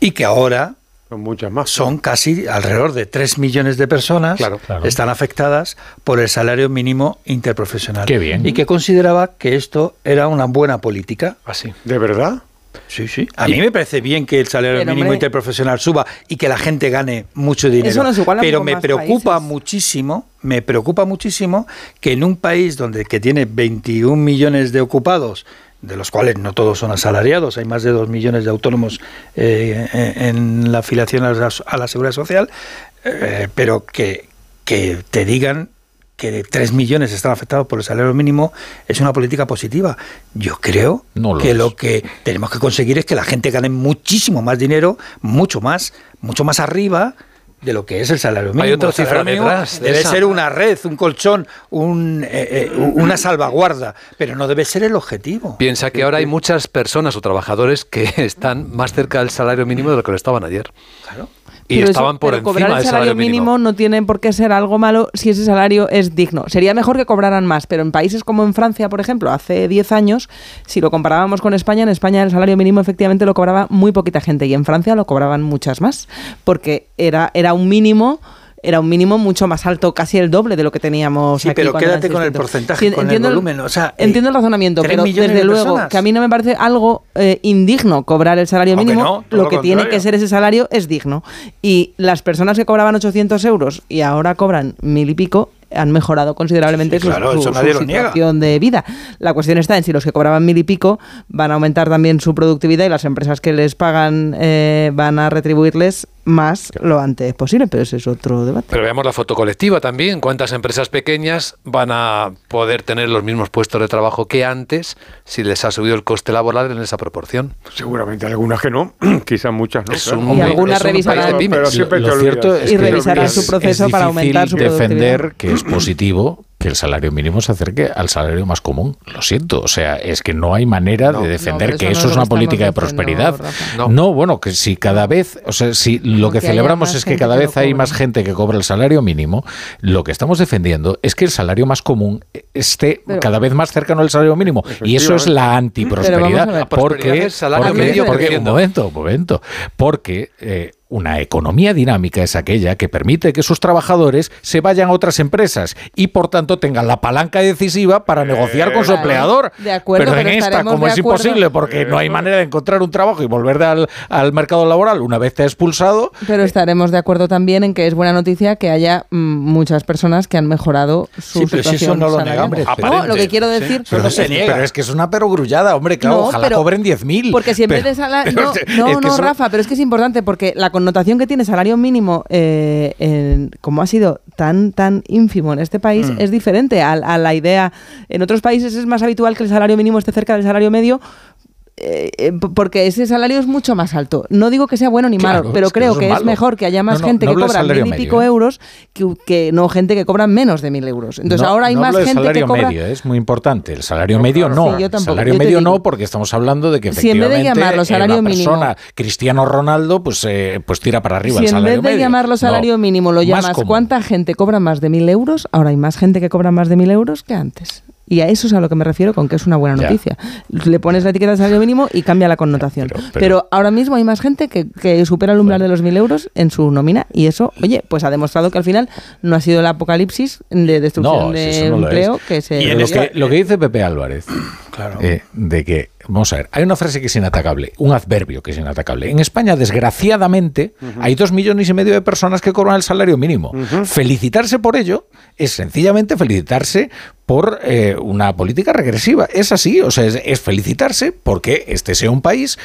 y que ahora Son muchas más. Son casi alrededor de 3 millones de personas Claro. que están afectadas por el salario mínimo interprofesional. Qué bien. Y que consideraba que esto era una buena política. Así. ¿De verdad? Sí, sí. A mí me parece bien que el salario Pero, mínimo hombre- interprofesional suba y que la gente gane mucho dinero. Eso nos iguala Pero me preocupa países. muchísimo, me preocupa muchísimo que en un país donde que tiene 21 millones de ocupados, de los cuales no todos son asalariados, hay más de 2 millones de autónomos eh, en en la afiliación a la, a la seguridad social, eh, pero que, que te digan que 3 millones están afectados por el salario mínimo es una política positiva. Yo creo No lo que es. lo que tenemos que conseguir es que la gente gane muchísimo más dinero, mucho más, mucho más arriba de lo que es el salario mínimo. Hay otra cifra detrás de Debe esa. ser una red, un colchón, un, eh, eh, una salvaguarda, pero no debe ser el objetivo. Piensa que ahora hay muchas personas o trabajadores que están más cerca del salario mínimo de lo que lo estaban ayer. Claro. Y Pero eso- estaban por pero encima cobrar el salario salario mínimo, mínimo. no tiene por qué ser algo malo si ese salario es digno. Sería mejor que cobraran más, pero en países como en Francia, por ejemplo, hace 10 años, si lo comparábamos con España, en España el salario mínimo efectivamente lo cobraba muy poquita gente y en Francia lo cobraban muchas más, porque era, era un mínimo era un mínimo mucho más alto, casi el doble de lo que teníamos Sí, aquí pero quédate con el 600. porcentaje, con el entiendo volumen, o sea, entiendo el eh, razonamiento, pero desde de luego personas. que a mí no me parece algo eh, indigno cobrar el salario mínimo, no, lo lo que tiene que ser ese salario es digno. Y las personas que cobraban 800 euros y ahora cobran mil y pico han mejorado considerablemente Sí, su, claro, su- eso su nadie lo niega. situación de vida. La cuestión está en si los que cobraban mil y pico van a aumentar también su productividad y las empresas que les pagan eh, van a retribuirles más lo antes posible, pero ese es otro debate. Pero veamos la foto colectiva también. ¿Cuántas empresas pequeñas van a poder tener los mismos puestos de trabajo que antes si les ha subido el coste laboral en esa proporción? Seguramente algunas que no, quizás muchas no. Es un- Y algunas revisarán-. Pero lo cierto es Y que revisarán su proceso es para aumentar su defender que es positivo que el salario mínimo se acerque al salario más común. Lo siento, o sea, es que no hay manera de defender que eso no es una política de prosperidad. No. bueno, que si cada vez, o sea, si lo que celebramos es que cada que vez hay más gente que cobra el salario mínimo, lo que estamos defendiendo es que el salario más común esté Pero- cada vez más cercano al salario mínimo y eso es la antiprosperidad porque porque- medio porque- consumo. un momento, un momento, porque eh, una economía dinámica es aquella que permite que sus trabajadores se vayan a otras empresas y por tanto tengan la palanca decisiva para negociar con su Claro, empleador. de acuerdo, pero en pero esta, como es imposible porque no hay manera de encontrar un trabajo y volver al, al mercado laboral una vez te ha expulsado, Pero estaremos de acuerdo también en que es buena noticia que haya mm, muchas personas que han mejorado su Sí, pero si situación eso no lo negamos. No, lo que quiero decir Pero no se es, niega. pero es que es una perogrullada, hombre, claro, No, ojalá pero- cobren 10.000. Porque si en vez Pero- de salario... No, no, es que no, eso- Rafa, pero es que es importante porque la connotación que tiene salario mínimo, eh, en- como ha sido tan, tan ínfimo en este país, Mm. es diferente a, a la idea... En otros países es más habitual que el salario mínimo esté cerca del salario medio eh, eh, porque ese salario es mucho más alto. No digo que sea bueno ni Claro, malo, pero es que creo que es mejor que haya más No, gente no que cobra mil y medio, pico ¿eh? euros que, que no gente que cobra menos de mil euros. Entonces ahora hay no más gente que salario cobra... medio, es muy importante. El salario medio no. Sí, yo el tampoco, salario yo medio digo. no, porque estamos hablando de que Si en vez de efectivamente llamarlo salario una mínimo- persona, Cristiano Ronaldo, pues, eh, pues tira para arriba Si el en salario vez de medio. llamarlo salario mínimo lo llamas cuánta gente cobra más de mil euros, ahora hay más gente que cobra más de mil euros que antes. Y a eso es a lo que me refiero con que es una buena Ya. noticia. Le pones la etiqueta de salario mínimo y cambia la connotación. Pero, pero- ahora mismo hay más gente que, que supera el umbral de los mil euros en su nómina y eso, oye, pues ha demostrado que al final no ha sido el apocalipsis de destrucción No, de eso no lo empleo es. que se... Y lo que, lo que dice Pepe Álvarez, eh, de que, vamos a ver, hay una frase que es inatacable, un adverbio que es inatacable. En España, desgraciadamente, hay dos millones y medio de personas que cobran el salario mínimo. Felicitarse por ello es sencillamente felicitarse por eh, una política regresiva. Es así, o sea, es, es felicitarse porque este sea un país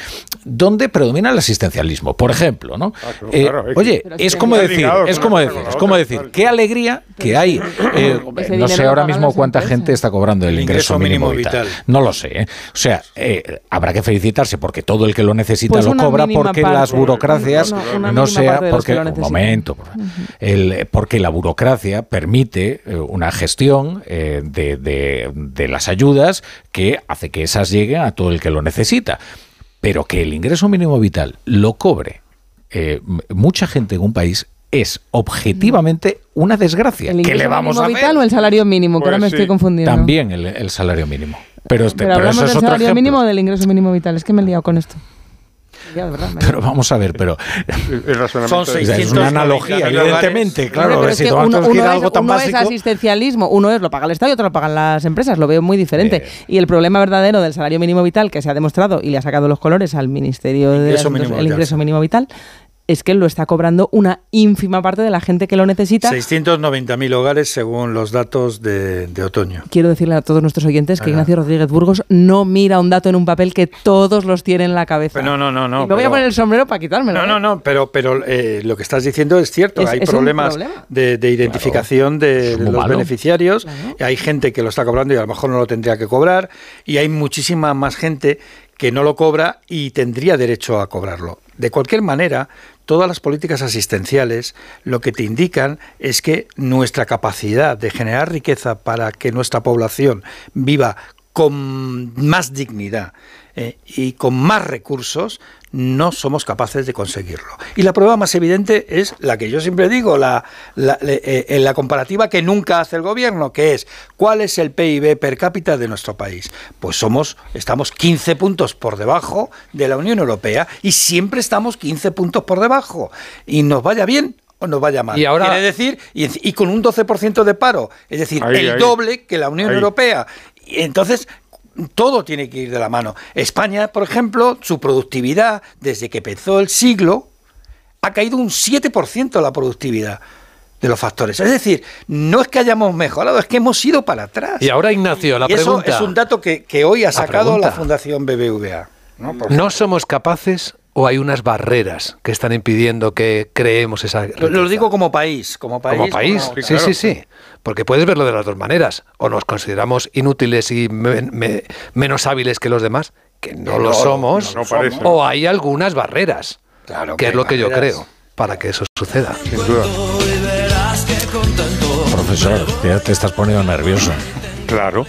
donde predomina el asistencialismo. Por ejemplo, ¿no? Eh, claro, es que- oye, es si como decir, ligado es como decir, es como decir, qué alegría que hay. eh, no sé ahora mismo cuánta gente está cobrando el, El ingreso, ingreso mínimo, mínimo vital. vital. No lo sé. ¿eh? O sea, eh, habrá que felicitarse porque todo el que lo necesita Pues lo cobra porque parte. las burocracias Una- una no mínima sea porque un momento el- porque la burocracia permite eh, una gestión eh, de, de- de las ayudas que hace que esas lleguen a todo el que lo necesita. Pero que el ingreso mínimo vital lo cobre eh, mucha gente en un país es objetivamente una desgracia. ¿El ¿Qué ingreso le vamos mínimo a hacer? vital o el salario mínimo? que Pues ahora me sí. estoy confundiendo. También el, el salario mínimo. Pero, este- Pero pero hablamos eso es del salario mínimo o del ingreso mínimo vital. Es que me he liado con esto. Pero vamos a ver, pero Son o sea, es una analogía, evidentemente, claro. Pero es si que tomamos uno, es, algo tan uno es básico. asistencialismo, uno es lo paga el Estado y otro lo pagan las empresas, lo veo muy diferente. Y el problema verdadero del salario mínimo vital que se ha demostrado y le ha sacado los colores al Ministerio de Ingreso mínimo el ingreso mínimo vital es que lo está cobrando una ínfima parte de la gente que lo necesita. 690.000 hogares según los datos de, de otoño. Quiero decirle a todos nuestros oyentes que Ajá. Ignacio Rodríguez Burgos no mira un dato en un papel que todos los tienen en la cabeza. Pero no, no, no. Y me voy a poner el sombrero para quitármelo. No, ¿eh? no, no, pero, pero eh, lo que estás diciendo es cierto. Es- hay es problemas problema. de, de identificación de, los malo. beneficiarios. Hay gente que lo está cobrando y a lo mejor no lo tendría que cobrar. Y hay muchísima más gente que no lo cobra y tendría derecho a cobrarlo. De cualquier manera, todas las políticas asistenciales lo que te indican es que nuestra capacidad de generar riqueza para que nuestra población viva con más dignidad eh, y con más recursos, no somos capaces de conseguirlo. Y la prueba más evidente es la que yo siempre digo, la, la, eh, en la comparativa que nunca hace el gobierno, que es cuál es el PIB per cápita de nuestro país. Pues somos, estamos 15 puntos por debajo de la Unión Europea y siempre estamos 15 puntos por debajo. Y nos vaya bien o nos vaya mal. Y ahora- Quiere decir, y, con un 12% de paro, es decir, Ahí, el ahí. doble que la Unión Ahí. Europea. Y entonces, todo tiene que ir de la mano. España, por ejemplo, su productividad, desde que empezó el siglo, ha caído un 7% la productividad de los factores. Es decir, no es que hayamos mejorado, es que hemos ido para atrás. Y ahora, Ignacio, la Y eso pregunta. es un dato que, que hoy ha sacado la Fundación BBVA. ¿no? Por ¿No somos capaces o hay unas barreras que están impidiendo que creemos esa Lo, lo digo como país, como país. como país? como- sí, sí, sí. Porque puedes verlo de las dos maneras. O nos consideramos inútiles y me- me- menos hábiles que los demás, que no, lo somos. no, no parece. o hay algunas barreras, Claro que que es lo que yo creo, para que eso suceda. Sin duda. Profesor, ya te estás poniendo nervioso. Claro.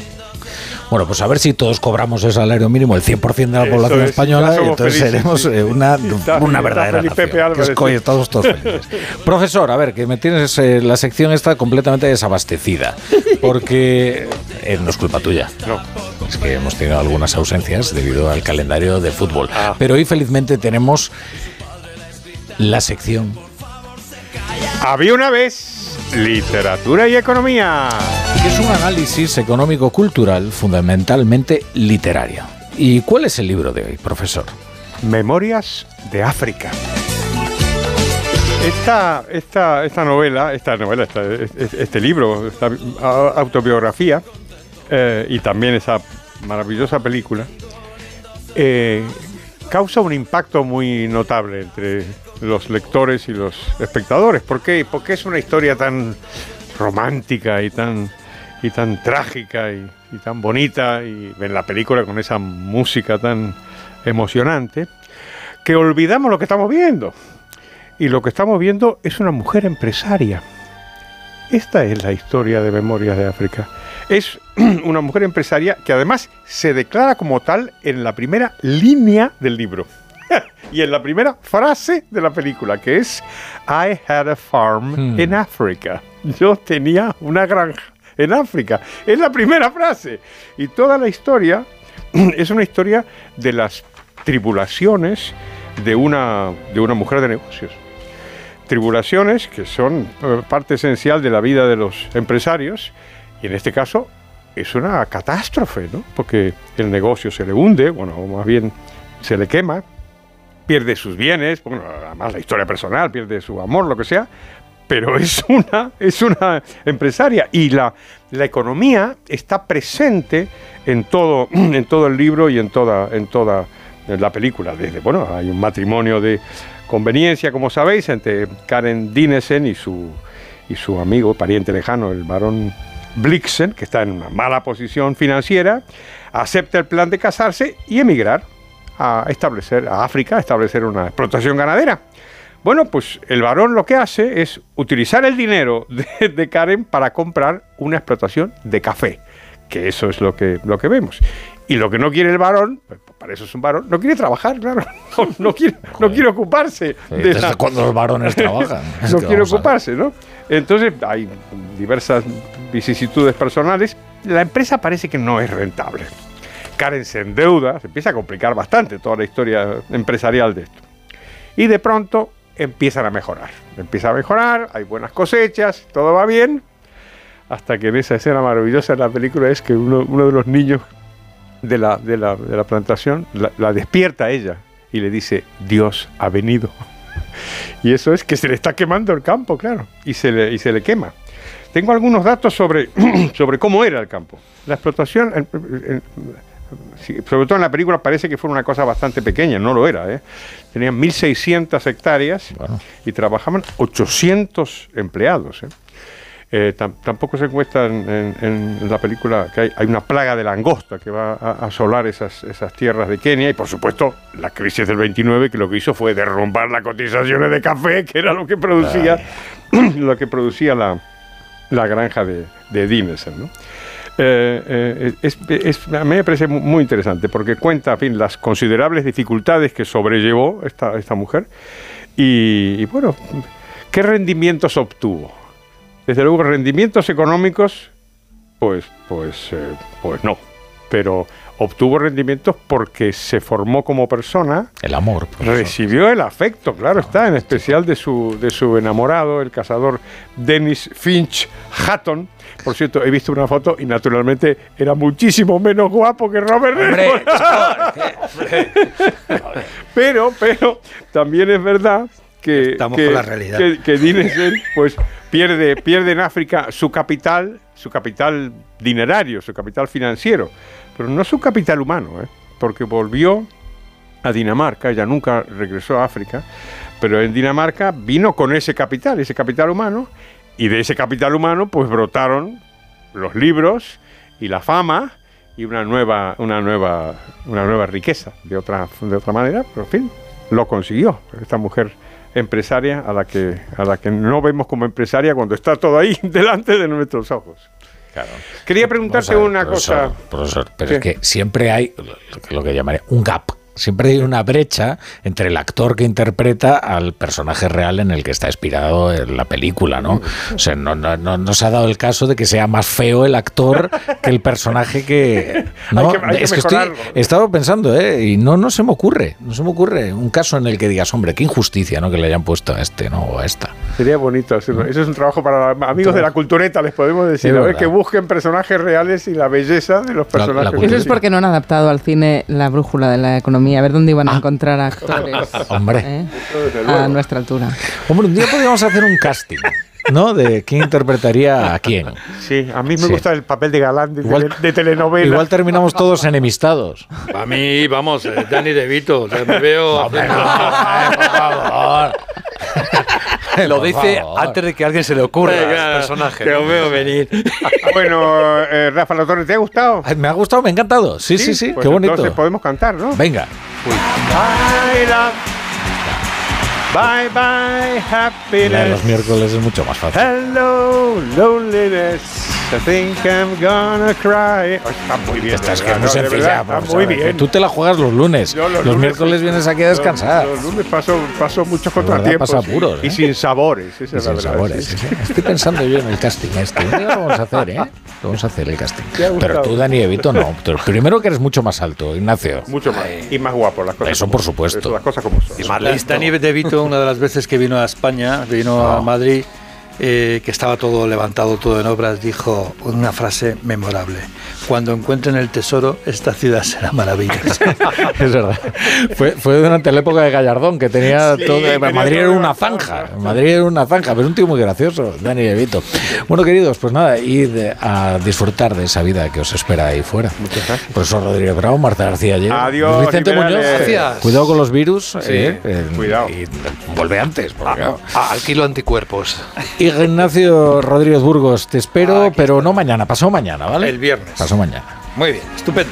Bueno, pues a ver si todos cobramos el salario mínimo, el 100% de la Eso población es, española, y entonces felices, seremos sí. eh, una, está- una está verdadera nación. Que es coño, todos, felices. Profesor, a ver, que me tienes eh, la sección esta completamente desabastecida, porque eh, no es culpa tuya. No. Es que hemos tenido algunas ausencias debido al calendario de fútbol. Ah. Pero hoy felizmente tenemos la sección Había una vez literatura y economía. es un análisis económico-cultural fundamentalmente literario. ¿Y cuál es el libro de hoy, profesor? Memorias de África. Esta, esta, esta novela, esta novela, esta- este, este libro, esta autobiografía eh, y también esa maravillosa película, eh, causa un impacto muy notable entre los lectores y los espectadores. ¿Por qué? Porque es una historia tan romántica y tan, y tan trágica y, y tan bonita, y en la película con esa música tan emocionante, que olvidamos lo que estamos viendo. Y lo que estamos viendo es una mujer empresaria. Esta es la historia de Memorias de África. Es una mujer empresaria que además se declara como tal en la primera línea del libro. y en la primera frase de la película, que es I had a farm Hmm. in Africa. Yo tenía una granja en África. Es la primera frase. Y toda la historia es una historia de las tribulaciones de una, de una mujer de negocios. Tribulaciones que son eh, parte esencial de la vida de los empresarios y en este caso es una catástrofe, ¿no? Porque el negocio se le hunde, bueno, más bien se le quema, pierde sus bienes, bueno, además la historia personal, pierde su amor, lo que sea, pero es una, es una empresaria y la, la economía está presente en todo, en todo el libro y en toda, en toda la película. Desde, bueno, hay un matrimonio de conveniencia, como sabéis, entre Karen Dinesen y su, y su amigo, pariente lejano, el varón Blixen, que está en una mala posición financiera, acepta el plan de casarse y emigrar a establecer a África, a establecer una explotación ganadera. Bueno, pues el varón lo que hace es utilizar el dinero de, de Karen para comprar una explotación de café, que eso es lo que, lo que vemos. Y lo que no quiere el varón, pues, para eso es un varón, no quiere trabajar, claro, no, no quiere, no quiere ocuparse. de ¿Desde la- cuándo los varones trabajan? No quiere ocuparse, ¿no? Entonces hay diversas vicisitudes personales. La empresa parece que no es rentable. Karen se endeuda, se empieza a complicar bastante toda la historia empresarial de esto. Y de pronto empiezan a mejorar. Empieza a mejorar, hay buenas cosechas, todo va bien, hasta que en esa escena maravillosa de la película es que uno, uno de los niños de la, de la, de la plantación la, la despierta a ella y le dice, Dios ha venido. Y eso es que se le está quemando el campo, claro, y se le, y se le quema. Tengo algunos datos sobre, sobre cómo era el campo. La explotación, sobre todo en la película parece que fue una cosa bastante pequeña, no lo era. ¿eh? Tenían 1.600 hectáreas y trabajaban 800 empleados. ¿eh? Eh, tam- tampoco se encuentra en, en- en la película que hay, hay una plaga de langosta que va a asolar esas, esas tierras de Kenia y por supuesto la crisis del 29 que lo que hizo fue derrumbar las cotizaciones de café que era lo que producía lo que producía la, la granja de, de Dinesen, ¿no? Eh, eh, es- es- a mí me parece mu- muy interesante porque cuenta en fin, las considerables dificultades que sobrellevó esta, esta mujer y, y, bueno, ¿qué rendimientos obtuvo? Desde luego, rendimientos económicos, pues, pues, eh, pues no. Pero obtuvo rendimientos porque se formó como persona. El amor. Recibió el afecto, claro está, en especial de su, de su enamorado, el cazador Dennis Finch Hatton. Por cierto, he visto una foto y naturalmente era muchísimo menos guapo que Robert Redford. pero, pero también es verdad que, Estamos que, con la realidad. que, que Dinesen, pues pierde, pierde en África su capital, su capital dinerario, su capital financiero, pero no su capital humano, ¿eh? porque volvió a Dinamarca, ella nunca regresó a África, pero en Dinamarca vino con ese capital, ese capital humano, y de ese capital humano pues brotaron los libros y la fama y una nueva, una nueva, una nueva riqueza, de otra, de otra manera, pero en fin, lo consiguió esta mujer empresaria a la que a la que no vemos como empresaria cuando está todo ahí delante de nuestros ojos. Quería preguntarte ver, una profesor, cosa. profesor, pero ¿Qué? es que siempre hay lo que- llamaría un gap. Siempre hay una brecha entre el actor que interpreta al personaje real en el que está inspirado en la película, ¿no? O sea, no, no, no, no se ha dado el caso de que sea más feo el actor que el personaje que... ¿no? Hay que- hay que es que estoy, he estado pensando, ¿eh? Y no, no se me ocurre, no se me ocurre un caso en el que digas, hombre, qué injusticia, ¿no? Que le hayan puesto a este, ¿no? O a esta. Sería bonito hacerlo. Eso es un trabajo para amigos de la cultureta, les podemos decir. Es que busquen personajes reales y la belleza de los personajes. Eso es porque no han adaptado al cine la brújula de la economía. A ver dónde iban a encontrar actores Hombre. ¿eh? a nuestra altura. Hombre, un día podríamos hacer un casting, ¿no? De quién interpretaría a quién. Sí, a mí me Sí. gusta el papel de galán de, Igual- tele- de telenovela. Igual terminamos todos enemistados. A mí, vamos, eh, Danny DeVito, o sea, me veo... Lo Por dice favor. antes de que a alguien se le ocurra Venga, al personaje. que os veo venir. bueno, eh, Rafa Latorre, ¿te ha gustado? Me ha gustado, me ha encantado. Sí, sí, sí, Pues qué bonito. Entonces podemos cantar, ¿no? Venga. Bye, love. Bye, bye, happiness. los miércoles es mucho más fácil. Hello, loneliness. I think I'm gonna cry. Oh, está muy bien. Esta es de que muy sencilla. muy bien. Tú te la juegas los lunes. Yo los lunes- miércoles vienes aquí a descansar. Los, los lunes paso, paso muchos contratiempos. pasa apuros, Y ¿eh? sin sabores. Esa Y es la sin verdad. sabores, sí. Estoy pensando yo en el casting este. Lo vamos a hacer, ¿eh? Lo vamos a hacer el casting. Pero tú, Dani Evito, no. Primero que eres mucho más alto, Ignacio. Mucho más. Y más guapo las cosas. Eso por supuesto. Eso, las cosas como son. Y más La- listo. Danny DeVito, una de las veces que vino a España, vino a Madrid, eh, que estaba todo levantado, todo en obras, dijo una frase memorable. Cuando encuentren el tesoro, esta ciudad será maravillosa. es verdad. Fue, fue durante la época de Gallardón, que tenía Sí, todo. Madrid era una zanja. Madrid era una zanja, pero un tío muy gracioso, Dani Evito. Bueno, queridos, pues nada, id a disfrutar de esa vida que os espera ahí fuera. Muchas gracias. Profesor Rodríguez Bravo, Marta García Ayer. Adiós, Vicente. Muñoz. Gracias. Cuidado con los virus. Sí, eh, eh, cuidado. Y vuelve antes. porque, claro. Ah, alquilo anticuerpos. Y Ignacio Rodríguez Burgos, te espero, pero no mañana, pasó mañana, ¿vale? El viernes. Pasó mañana. Muy bien, estupendo.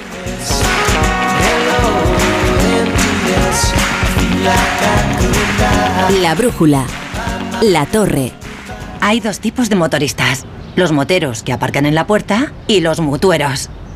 La brújula. La torre. Hay dos tipos de motoristas. Los moteros que aparcan en la puerta y los mutueros,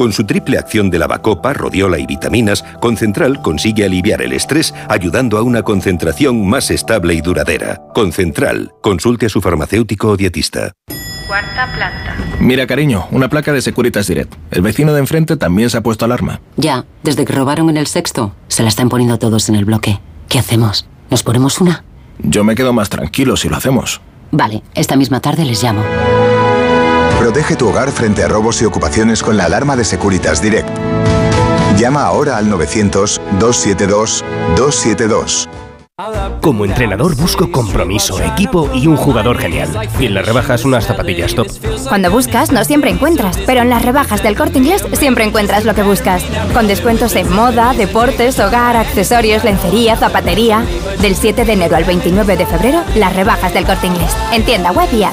Con su triple acción de lavacopa, rodiola y vitaminas, Concentral consigue aliviar el estrés ayudando a una concentración más estable y duradera. Concentral. Consulte a su farmacéutico o dietista. Cuarta planta. Mira, cariño, una placa de Securitas Direct. El vecino de enfrente también se ha puesto alarma. Ya, desde que robaron en el sexto, se la están poniendo todos en el bloque. ¿Qué hacemos? ¿Nos ponemos una? Yo me quedo más tranquilo si lo hacemos. Vale, esta misma tarde les llamo. Protege tu hogar frente a robos y ocupaciones con la alarma de Securitas Direct. Llama ahora al 900-272-272. Como entrenador busco compromiso, equipo y un jugador genial. Y en las rebajas unas zapatillas top. Cuando buscas no siempre encuentras, pero en las rebajas del corte inglés siempre encuentras lo que buscas. Con descuentos en moda, deportes, hogar, accesorios, lencería, zapatería. Del 7 de enero al 29 de febrero, las rebajas del corte inglés. En tienda web y app.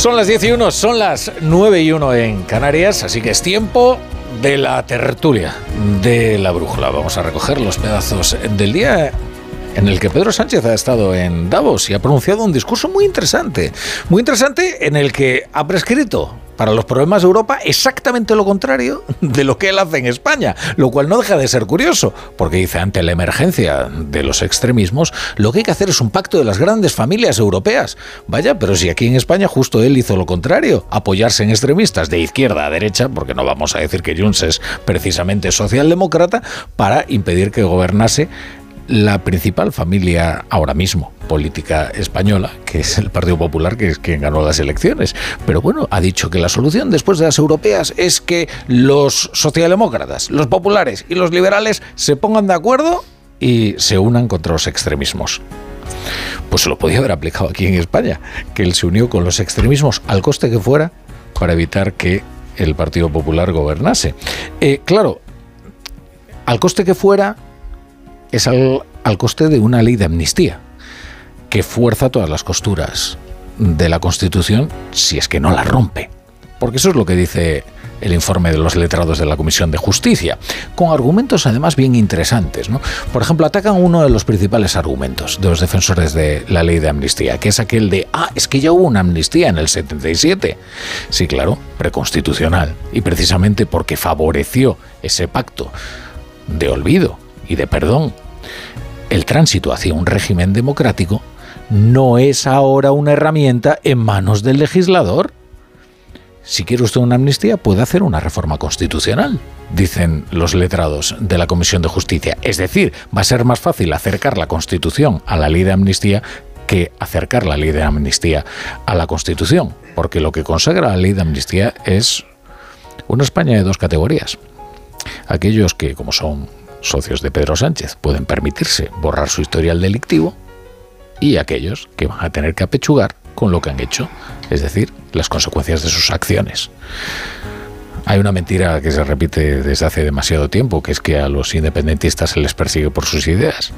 Son las 10 y 1, son las 9 y 1 en Canarias, así que es tiempo de la tertulia de la brújula. Vamos a recoger los pedazos del día en el que Pedro Sánchez ha estado en Davos y ha pronunciado un discurso muy interesante. Muy interesante en el que ha prescrito para los problemas de Europa exactamente lo contrario de lo que él hace en España, lo cual no deja de ser curioso, porque dice, ante la emergencia de los extremismos, lo que hay que hacer es un pacto de las grandes familias europeas. Vaya, pero si aquí en España justo él hizo lo contrario, apoyarse en extremistas de izquierda a derecha, porque no vamos a decir que Junts es precisamente socialdemócrata, para impedir que gobernase la principal familia ahora mismo política española, que es el Partido Popular, que es quien ganó las elecciones. Pero bueno, ha dicho que la solución después de las europeas es que los socialdemócratas, los populares y los liberales se pongan de acuerdo y se unan contra los extremismos. Pues se lo podía haber aplicado aquí en España, que él se unió con los extremismos al coste que fuera para evitar que el Partido Popular gobernase. Eh, claro, al coste que fuera, es al, al, coste de una ley de amnistía que fuerza todas las costuras de la Constitución si es que no la rompe. Porque eso es lo que dice el informe de los letrados de la Comisión de Justicia, con argumentos además bien interesantes. ¿no? Por ejemplo, atacan uno de los principales argumentos de los defensores de la ley de amnistía, que es aquel de, ah, es que ya hubo una amnistía en el 77. Sí, claro, preconstitucional. Y precisamente porque favoreció ese pacto de olvido y de perdón, el tránsito hacia un régimen democrático, no es ahora una herramienta en manos del legislador. Si quiere usted una amnistía, puede hacer una reforma constitucional, dicen los letrados de la Comisión de Justicia. Es decir, va a ser más fácil acercar la Constitución a la ley de amnistía que acercar la ley de amnistía a la Constitución, porque lo que consagra la ley de amnistía es una España de dos categorías. Aquellos que, como son socios de Pedro Sánchez, pueden permitirse borrar su historial delictivo y aquellos que van a tener que apechugar con lo que han hecho, es decir, las consecuencias de sus acciones. Hay una mentira que se repite desde hace demasiado tiempo, que es que a los independentistas se les persigue por sus ideas.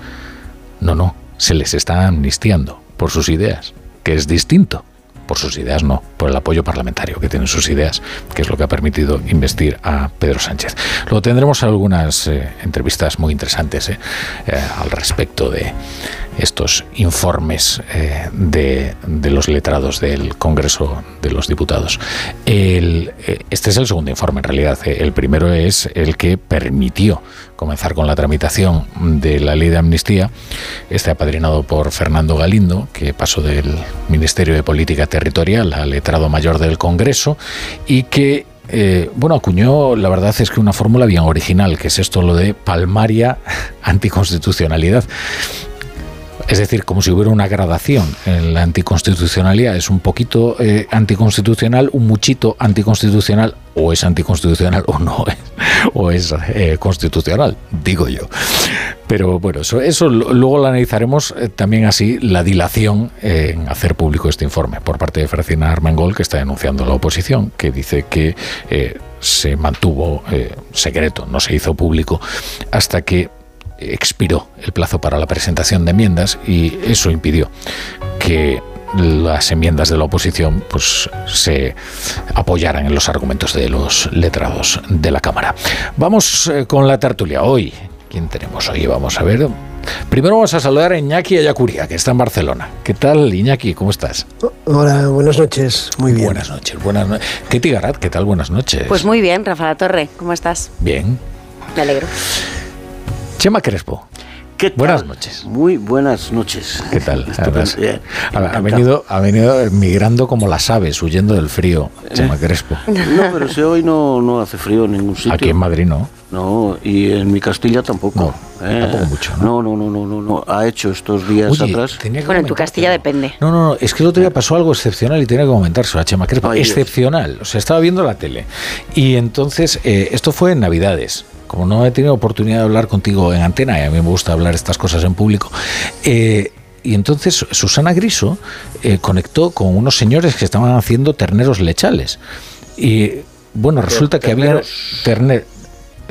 No, no, se les está amnistiando por sus ideas, que es distinto por sus ideas no, por el apoyo parlamentario que tienen sus ideas, que es lo que ha permitido investir a Pedro Sánchez. Luego tendremos algunas eh, entrevistas muy interesantes eh, eh, al respecto de estos informes de, de, los letrados del Congreso de los Diputados. El, este es el segundo informe, en realidad. El primero es el que permitió comenzar con la tramitación de la ley de amnistía, este apadrinado por Fernando Galindo, que pasó del Ministerio de Política Territorial al letrado mayor del Congreso y que eh, bueno, acuñó, la verdad es que una fórmula bien original, que es esto lo de palmaria anticonstitucionalidad. Es decir, como si hubiera una gradación en la anticonstitucionalidad. Es un poquito eh, anticonstitucional, un muchito anticonstitucional, o es anticonstitucional o no es, o es eh, constitucional, digo yo. Pero bueno, eso, eso luego lo analizaremos eh, también así, la dilación en hacer público este informe por parte de Francina Armengol, que está denunciando la oposición, que dice que se mantuvo secreto, no se hizo público, hasta que expiró el plazo para la presentación de enmiendas y eso impidió que las enmiendas de la oposición pues se apoyaran en los argumentos de los letrados de la Cámara. Vamos eh, con la tertulia hoy. ¿Quién tenemos hoy? Vamos a ver. Primero vamos a saludar a Iñaki Ayacuría, que está en Barcelona. ¿Qué tal, Iñaki? ¿Cómo estás? Hola, buenas noches. Muy bien. Buenas noches. Buenas noches. ¿Qué Garat? ¿Qué tal? Buenas noches. Pues muy bien, Rafa Torre. ¿Cómo estás? Bien. Me alegro. Chema Crespo. ¿Qué Buenas noches. Muy buenas noches. ¿Qué tal? ha, venido, ha venido migrando como las aves, huyendo del frío, Chema Crespo. No, pero si hoy no, no hace frío en ningún sitio. Aquí en Madrid no. No, y en mi Castilla tampoco. No, eh, tampoco mucho. ¿no? no, no, no, no, no, Ha hecho estos días atrás. Bueno, en tu Castilla depende. No, no, no. Es que el otro día pasó algo excepcional y tenía que comentarse a Chema Crespo. excepcional. O sea, estaba viendo la tele. Y entonces, eh, esto fue en Navidades como no he tenido oportunidad de hablar contigo en antena, y a mí me gusta hablar estas cosas en público, eh, y entonces Susana Griso eh, conectó con unos señores que estaban haciendo terneros lechales. Y bueno, resulta que había terneros.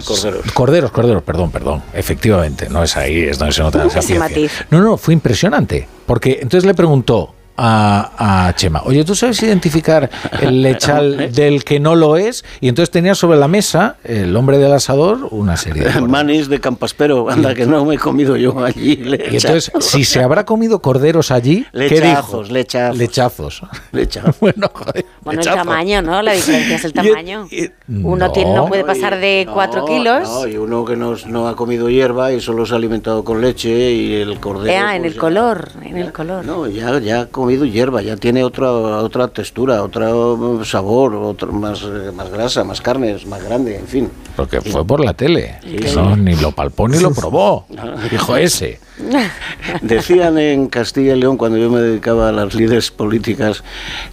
Corderos. Corderos, corderos, perdón, perdón. Efectivamente, no es ahí, es donde se nota esa No, no, fue impresionante. Porque entonces le preguntó, a, Chema, oye, ¿tú sabes identificar el lechal del que no lo es? Y entonces tenía sobre la mesa, el hombre del asador, una serie de... Manis de Campaspero, anda, que no me he comido yo allí. Y entonces, si se habrá comido corderos allí, ¿qué dijo? Lechazos, lechazos. Lechazos. bueno, joder, bueno el tamaño, ¿no? La diferencia es el tamaño. uno no, tiene, no puede pasar de 4 kilos. No, y uno que no, no, ha comido hierba y solo se ha alimentado con leche y el cordero... Ah, en pues el color, en el color. No, ya, ya comido hierba, ya tiene otra otra textura, otro sabor, otro más, más grasa, más carne, más grande, en fin. Porque fue por la tele, ni lo palpó ni lo probó, dijo ese. Decían en Castilla y León, cuando yo me dedicaba a las líderes políticas,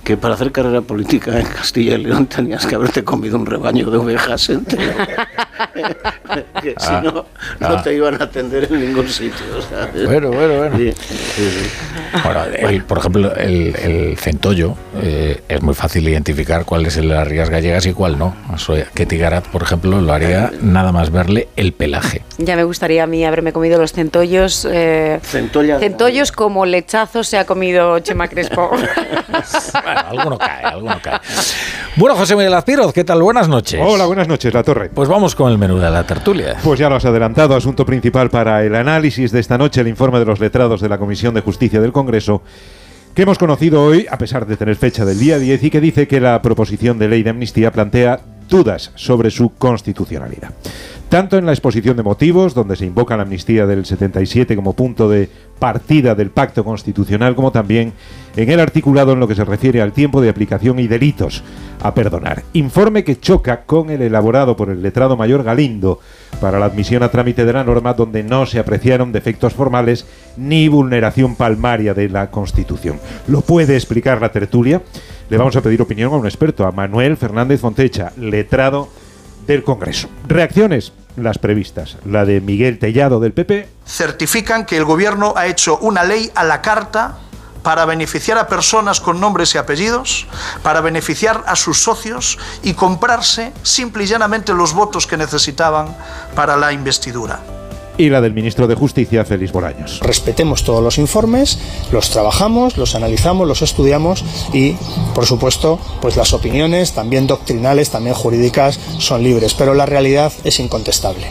que para hacer carrera política en Castilla y León tenías que haberte comido un rebaño de ovejas entero. que si ah, no, no ah. te iban a atender en ningún sitio. Bueno, bueno, bueno. por ejemplo, el, centollo eh, es muy fácil identificar cuál es el de las rías gallegas y cuál no. Que Tigarat, por ejemplo, lo haría nada más verle el pelaje. Ya me gustaría a mí haberme comido los centollos. Eh, centollos como lechazos se ha comido Chema Crespo. bueno, alguno cae, alguno cae. Bueno, José Miguel Azpiroz, ¿qué tal? Buenas noches. Hola, buenas noches, La Torre. Pues vamos con el menú de la tertulia. Pues ya lo has adelantado, asunto principal para el análisis de esta noche, el informe de los letrados de la Comisión de Justicia del Congreso que hemos conocido hoy, a pesar de tener fecha del día 10, y que dice que la proposición de ley de amnistía plantea dudas sobre su constitucionalidad. Tanto en la exposición de motivos, donde se invoca la amnistía del 77 como punto de partida del pacto constitucional, como también en el articulado en lo que se refiere al tiempo de aplicación y delitos a perdonar. Informe que choca con el elaborado por el letrado mayor Galindo para la admisión a trámite de la norma donde no se apreciaron defectos formales ni vulneración palmaria de la Constitución. ¿Lo puede explicar la tertulia? Le vamos a pedir opinión a un experto, a Manuel Fernández Fontecha, letrado del Congreso. Reacciones, las previstas. La de Miguel Tellado del PP. Certifican que el Gobierno ha hecho una ley a la carta para beneficiar a personas con nombres y apellidos, para beneficiar a sus socios y comprarse simple y llanamente los votos que necesitaban para la investidura y la del ministro de Justicia, Félix Bolaños. Respetemos todos los informes, los trabajamos, los analizamos, los estudiamos y, por supuesto, pues las opiniones, también doctrinales, también jurídicas, son libres, pero la realidad es incontestable.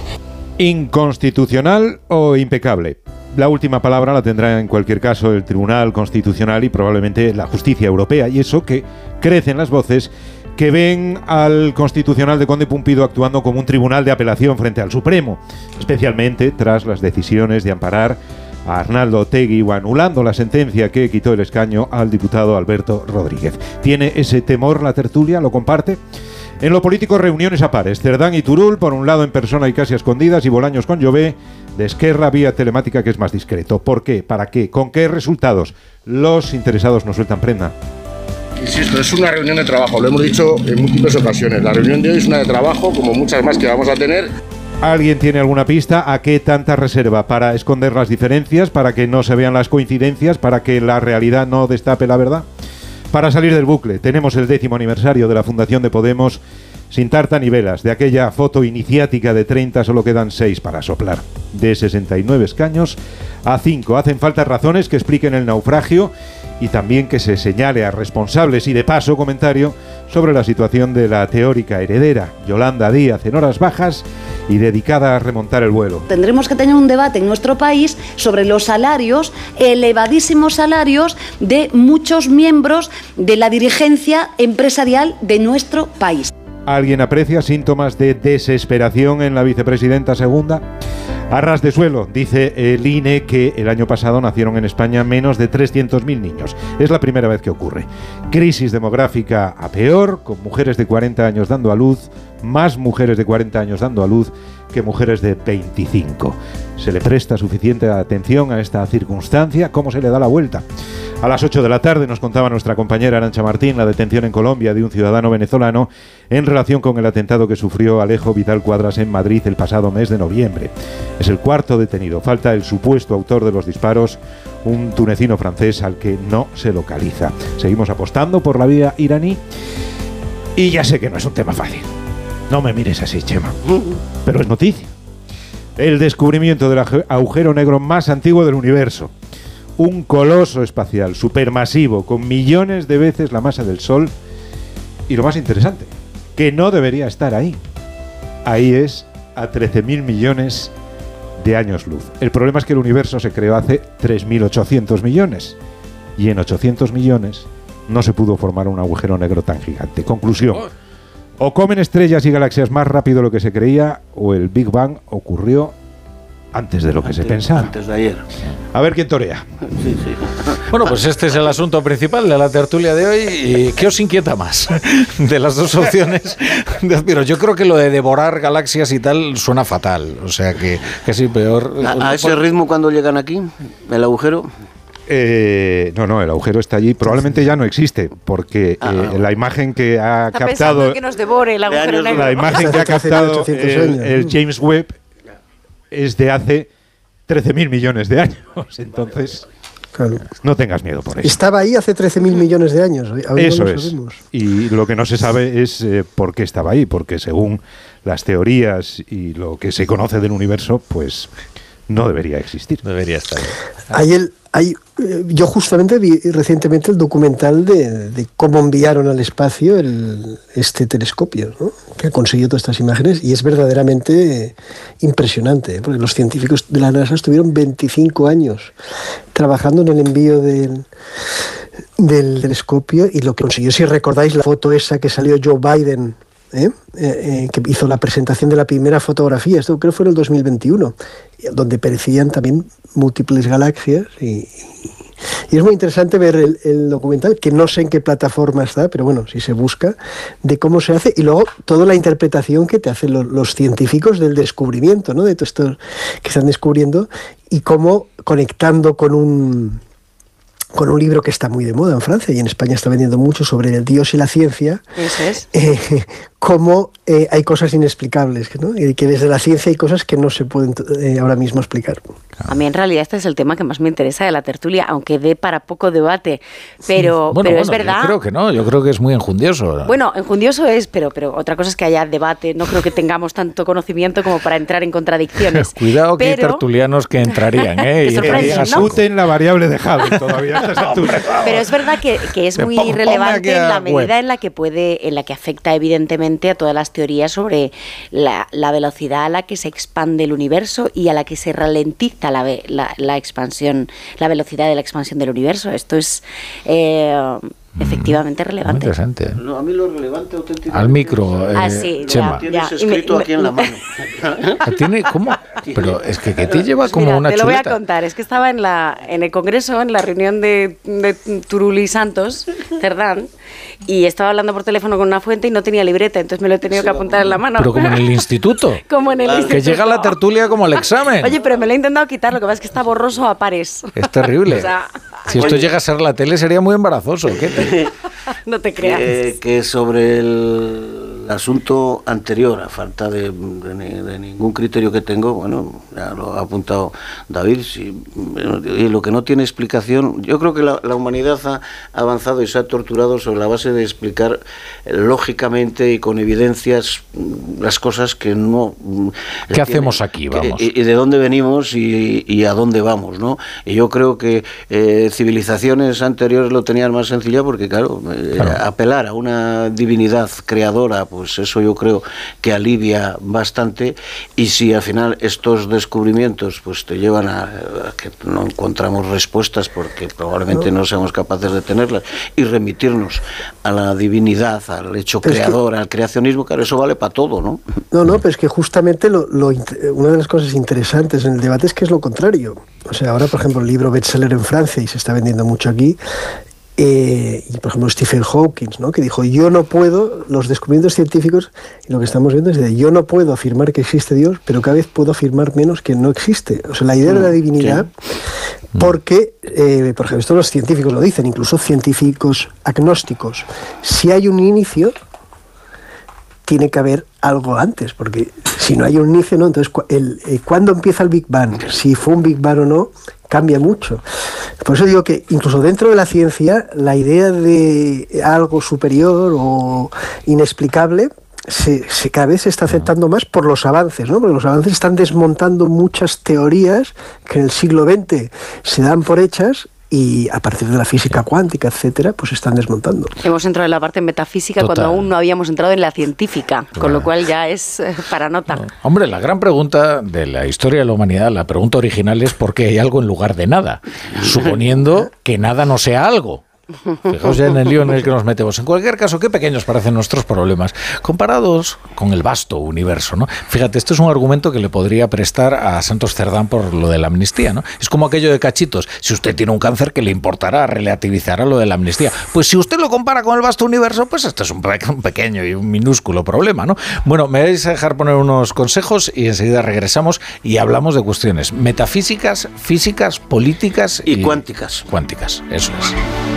¿Inconstitucional o impecable? La última palabra la tendrá en cualquier caso el Tribunal Constitucional y probablemente la justicia europea, y eso que crecen las voces que ven al Constitucional de Conde Pumpido actuando como un tribunal de apelación frente al Supremo, especialmente tras las decisiones de amparar a Arnaldo Otegui o anulando la sentencia que quitó el escaño al diputado Alberto Rodríguez. ¿Tiene ese temor la tertulia? ¿Lo comparte? En lo político, reuniones a pares. Cerdán y Turul, por un lado en persona y casi a escondidas, y Bolaños con Llové, de Esquerra vía telemática que es más discreto. ¿Por qué? ¿Para qué? ¿Con qué resultados? Los interesados no sueltan prenda. Insisto, es una reunión de trabajo, lo hemos dicho en múltiples ocasiones. La reunión de hoy es una de trabajo, como muchas más que vamos a tener. ¿Alguien tiene alguna pista a qué tanta reserva? ¿Para esconder las diferencias? ¿Para que no se vean las coincidencias? ¿Para que la realidad no destape la verdad? Para salir del bucle, tenemos el décimo aniversario de la Fundación de Podemos sin tarta ni velas. De aquella foto iniciática de 30 solo quedan 6 para soplar. De 69 escaños a 5. Hacen falta razones que expliquen el naufragio y también que se señale a responsables y de paso comentario sobre la situación de la teórica heredera, Yolanda Díaz, en horas bajas y dedicada a remontar el vuelo. Tendremos que tener un debate en nuestro país sobre los salarios, elevadísimos salarios de muchos miembros de la dirigencia empresarial de nuestro país. ¿Alguien aprecia síntomas de desesperación en la vicepresidenta segunda? Arras de suelo, dice el INE que el año pasado nacieron en España menos de 300.000 niños. Es la primera vez que ocurre. Crisis demográfica a peor, con mujeres de 40 años dando a luz, más mujeres de 40 años dando a luz que mujeres de 25. ¿Se le presta suficiente atención a esta circunstancia? ¿Cómo se le da la vuelta? A las 8 de la tarde nos contaba nuestra compañera Arancha Martín la detención en Colombia de un ciudadano venezolano en relación con el atentado que sufrió Alejo Vidal Cuadras en Madrid el pasado mes de noviembre. Es el cuarto detenido. Falta el supuesto autor de los disparos, un tunecino francés al que no se localiza. Seguimos apostando por la vía iraní y ya sé que no es un tema fácil. No me mires así, Chema. Pero es noticia. El descubrimiento del agujero negro más antiguo del universo un coloso espacial supermasivo con millones de veces la masa del Sol y lo más interesante, que no debería estar ahí. Ahí es a 13.000 millones de años luz. El problema es que el universo se creó hace 3.800 millones y en 800 millones no se pudo formar un agujero negro tan gigante. Conclusión. O comen estrellas y galaxias más rápido de lo que se creía o el Big Bang ocurrió antes de lo que se pensaba. Antes de ayer. A ver quién torea. Bueno, pues este es el asunto principal de la tertulia de hoy. ¿Y ¿Qué os inquieta más de las dos opciones? Pero yo creo que lo de devorar galaxias y tal suena fatal. O sea que, que sí, peor. ¿A, ese ritmo cuando llegan aquí? ¿El agujero? Eh, no, no, el agujero está allí. Probablemente ya no existe, porque ah, eh, la imagen que ha captado. Que nos devore el agujero negro. La imagen que ha captado el James Webb es de hace 13.000 millones de años. Entonces, no tengas miedo por eso. Estaba ahí hace 13.000 millones de años. eso es. Y lo que no se sabe es eh, por qué estaba ahí, porque según las teorías y lo que se conoce del universo, pues no debería existir. Debería estar. Ahí. el, hay, eh, yo justamente vi recientemente el documental de, cómo enviaron al espacio el, este telescopio, que ha conseguido todas estas imágenes, y es verdaderamente impresionante, ¿eh? porque los científicos de la NASA estuvieron 25 años trabajando en el envío del, del telescopio y lo que consiguió, si recordáis la foto esa que salió Joe Biden ¿eh? Eh, que hizo la presentación de la primera fotografía, esto creo que fue en el 2021, donde parecían también múltiples galaxias y, y es muy interesante ver el, documental, que no sé en qué plataforma está, pero bueno, si se busca, de cómo se hace y luego toda la interpretación que te hacen los, científicos del descubrimiento, ¿no? De todo esto que están descubriendo y cómo conectando con un con un libro que está muy de moda en Francia y en España está vendiendo mucho sobre el Dios y la ciencia. Eso es. Eh, cómo eh, hay cosas inexplicables, ¿no? y que desde la ciencia hay cosas que no se pueden eh, ahora mismo explicar. A mí en realidad este es el tema que más me interesa de la tertulia, aunque dé para poco debate, pero, pero es verdad. Yo creo que no, yo creo que es muy enjundioso. Bueno, enjundioso es, pero, pero otra cosa es que haya debate, no creo que tengamos tanto conocimiento como para entrar en contradicciones. Cuidado que hay tertulianos que entrarían, ¿eh? y la variable de Javi todavía. pero es verdad que, que es muy relevante en la medida en la que puede, en la que afecta evidentemente a todas las teorías sobre la, velocidad a la que se expande el universo y a la que se ralentiza la, la, expansión, la velocidad de la expansión del universo. Esto es eh, mm. efectivamente relevante. interesante. No, a mí lo relevante auténticamente. Al micro, eh, ah, sí, Chema. Tienes escrito aquí en la mano. ¿Tiene cómo? Pero es que, que te lleva como Mira, una Te lo voy a contar. Es que estaba en la en el congreso, en la reunión de, de Turuli Santos, Cerdán, y estaba hablando por teléfono con una fuente y no tenía libreta, entonces me lo he tenido que apuntar en la mano. Pero como en el instituto. como en el instituto. Que llega la tertulia como el examen. Oye, pero me lo he intentado quitar, lo que pasa es que está borroso a pares. Es terrible. si esto llega a ser la tele sería muy embarazoso. ¿Qué no te creas. que sobre el el asunto anterior, a falta de, ningún criterio que tengo, bueno, ya lo ha apuntado David, si, y lo que no tiene explicación, yo creo que la, humanidad ha avanzado y se ha torturado sobre la base de explicar eh, lógicamente y con evidencias mm, las cosas que no... Mm, ¿Qué hacemos aquí? Vamos. y, de dónde venimos y, a dónde vamos, ¿no? Y yo creo que eh, civilizaciones anteriores lo tenían más sencilla porque, claro, eh, apelar a una divinidad creadora, pues eso yo creo que alivia bastante y si al final estos descubrimientos pues te llevan a, que no encontramos respuestas porque probablemente no. seamos capaces de tenerlas y remitirnos a la divinidad, al hecho creador, al creacionismo, claro, eso vale para todo, ¿no? No, no, pero es que justamente lo, una de las cosas interesantes en el debate es que es lo contrario. O sea, ahora, por ejemplo, el libro bestseller en Francia y se está vendiendo mucho aquí, eh, y por ejemplo Stephen Hawking, ¿no? que dijo, yo no puedo, los descubrimientos científicos, y lo que estamos viendo es de, yo no puedo afirmar que existe Dios, pero cada vez puedo afirmar menos que no existe. O sea, la idea de la mm, divinidad, mm. porque, eh, por ejemplo, esto los científicos lo dicen, incluso científicos agnósticos, si hay un inicio, tiene que haber algo antes, porque si no hay un inicio, ¿no? Entonces, el, eh, ¿cuándo empieza el Big Bang? Si fue un Big Bang o no, cambia mucho. Por eso digo que incluso dentro de la ciencia, la idea de algo superior o inexplicable se, cada vez se está aceptando más por los avances, ¿no? Porque los avances están desmontando muchas teorías que en el siglo XX se dan por hechas y a partir de la física cuántica, etcétera, pues están desmontando. Hemos entrado en la parte metafísica cuando aún no habíamos entrado en la científica, con lo cual ya es eh, para nota. Hombre, la gran pregunta de la historia de la humanidad, la pregunta original es por qué hay algo en lugar de nada, suponiendo que nada no sea algo. Fijaos ya en el lío en el que nos metemos. En cualquier caso, qué pequeños parecen nuestros problemas comparados con el vasto universo, ¿no? Fíjate, esto es un argumento que le podría prestar a Santos Cerdán por lo de la amnistía, ¿no? Es como aquello de cachitos. Si usted tiene un cáncer, que le importará? Relativizará lo de la amnistía. Pues si usted lo compara con el vasto universo, pues esto es un, pequeño y un minúsculo problema, ¿no? Bueno, me vais a dejar poner unos consejos y enseguida regresamos y hablamos de cuestiones metafísicas, físicas, políticas y, y cuánticas. Cuánticas, eso es.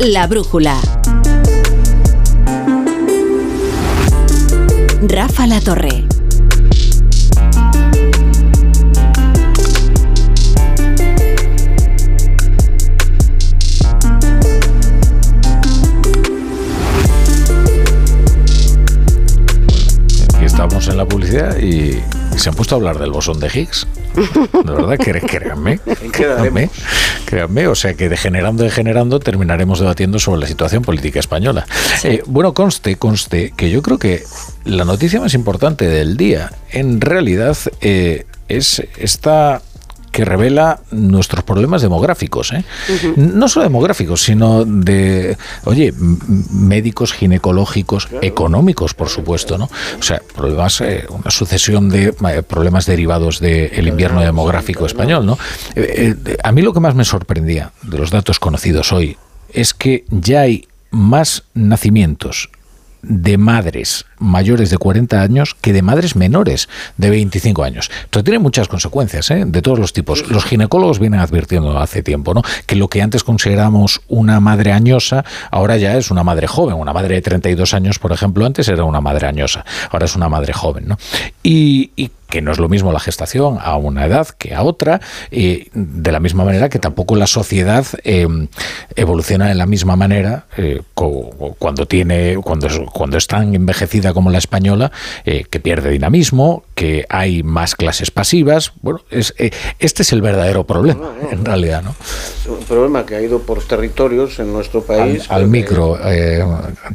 La Brújula. Rafa La Torre. Estamos en la publicidad y se han puesto a hablar del bosón de Higgs. De verdad, créanme, créanme, créanme, o sea que degenerando, degenerando, terminaremos debatiendo sobre la situación política española. Eh, bueno, conste, conste, que yo creo que la noticia más importante del día, en realidad, eh, es esta que revela nuestros problemas demográficos. ¿eh? No solo demográficos, sino de, oye, médicos, ginecológicos, económicos, por supuesto. ¿no? O sea, problemas, eh, una sucesión de eh, problemas derivados del invierno demográfico español. ¿no? a mí lo que más me sorprendía de los datos conocidos hoy es que ya hay más nacimientos de madres mayores de 40 años que de madres menores de 25 años. Esto tiene muchas consecuencias, ¿eh? de todos los tipos. Los ginecólogos vienen advirtiendo hace tiempo, ¿no? Que lo que antes consideramos una madre añosa, ahora ya es una madre joven. Una madre de 32 años, por ejemplo, antes era una madre añosa, ahora es una madre joven, ¿no? Y, y que no es lo mismo la gestación a una edad que a otra, y de la misma manera que tampoco la sociedad em, evoluciona de la misma manera eh, cuando tiene, cuando, cuando es tan envejecida como la española, eh, que pierde dinamismo, que hay más clases pasivas. Bueno, es, eh, este es el verdadero problema, en realidad, ¿no? un problema que ha ido por territorios en nuestro país. Al, micro,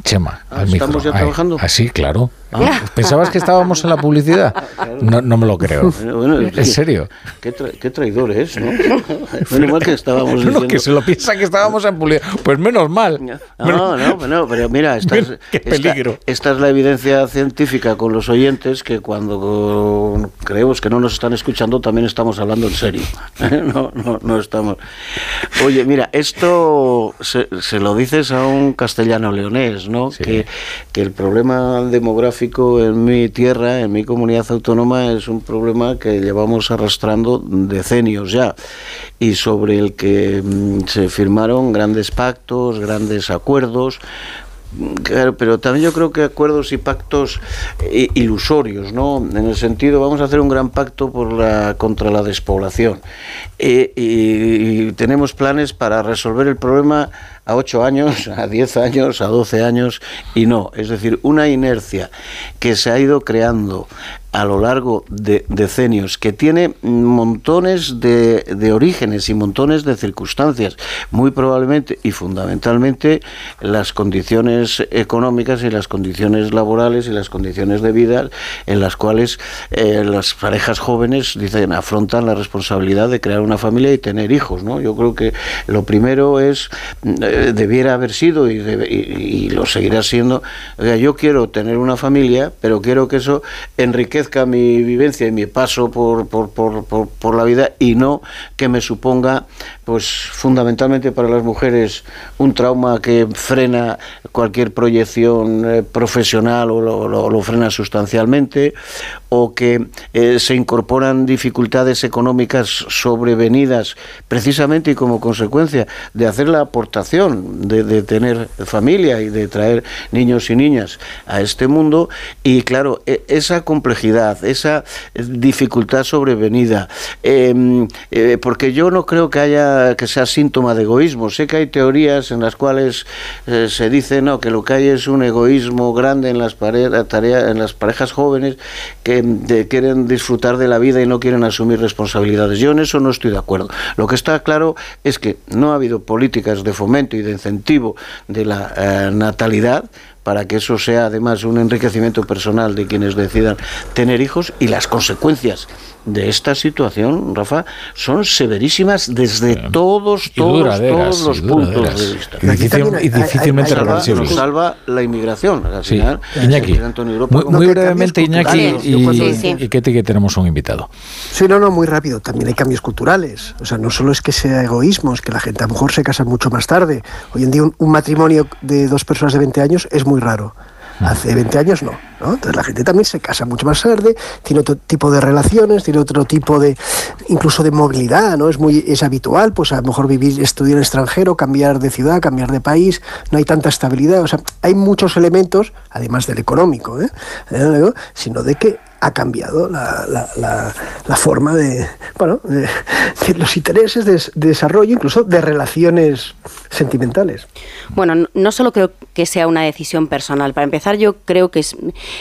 Chema. Ah, ¿Estamos ya trabajando? Así, claro. Ah. ¿Pensabas que estábamos en la publicidad? No, no me lo creo. ¿En serio? Qué, traidores, ¿no? menos mal que estábamos diciendo... que se lo piensa que estábamos en publicidad. Pues menos mal. No, no, pero mira, esta es, Qué peligro. Esta, es la evidencia científica con los oyentes que cuando creemos que no nos están escuchando también estamos hablando en serio. No, no, no estamos... Oye, mira, esto se, se lo dices a un castellano leonés, ¿no? Que, que el problema demográfico en mi tierra, en mi comunidad autónoma, es un problema que llevamos arrastrando decenios ya y sobre el que mm, se firmaron grandes pactos, grandes acuerdos, Claro, pero también yo creo que acuerdos y pactos eh, ilusorios, ¿no? En el sentido, vamos a hacer un gran pacto por la, contra la despoblación. Eh, y, tenemos planes para resolver el problema a 8 años, a 10 años, a 12 años, y no. Es decir, una inercia que se ha ido creando a lo largo de decenios, que tiene montones de, de orígenes y montones de circunstancias, muy probablemente y fundamentalmente las condiciones económicas y las condiciones laborales y las condiciones de vida en las cuales eh, las parejas jóvenes dicen afrontan la responsabilidad de crear una familia y tener hijos. ¿no? Yo creo que lo primero es, debiera haber sido y, y, lo seguirá siendo, yo quiero tener una familia, pero quiero que eso enriquezca mi vivencia y mi paso por, por, por, por la vida y no que me suponga pues fundamentalmente para las mujeres un trauma que frena cualquier proyección eh, profesional o lo, frena sustancialmente o que eh, se incorporan dificultades económicas sobrevenidas precisamente y como consecuencia de hacer la aportación de, tener familia y de traer niños y niñas a este mundo. Y claro e, esa complejidad esa dificultad sobrevenida em, eh, porque yo no creo que haya que sea síntoma de egoísmo. Sé que hay teorías en las cuales eh, se dice no que lo que hay es un egoísmo grande en las, en las parejas jóvenes que quieren disfrutar de la vida y no quieren asumir responsabilidades. Yo en eso no estoy de acuerdo. Lo que está claro es que no ha habido políticas de fomento y de incentivo de la eh, natalidad para que eso sea además un enriquecimiento personal de quienes decidan tener hijos y las consecuencias de esta situación, Rafa, son severísimas desde todos, todos, todos los puntos de vista. Y, difícilmente reversibles. salva la inmigración. Iñaki, muy, brevemente, Iñaki, y, que, tenemos un invitado. Sí, no, no, muy rápido. También hay cambios culturales. O sea, no solo es que sea egoísmo, es que la gente a lo mejor se casa mucho más tarde. Hoy en día un, un matrimonio de dos personas de 20 años es muy raro. Hace 20 años no, no, Entonces la gente también se casa mucho más tarde, tiene otro tipo de relaciones, tiene otro tipo de, incluso de movilidad, ¿no? Es muy, es habitual, pues a lo mejor vivir, estudiar en extranjero, cambiar de ciudad, cambiar de país, no hay tanta estabilidad, o sea, hay muchos elementos, además del económico, ¿eh? ¿Eh? sino de que ha cambiado la, la, la, forma de, bueno, de, los intereses de, desarrollo, incluso de relaciones sentimentales. Bueno, no solo creo que sea una decisión personal. Para empezar, yo creo que es,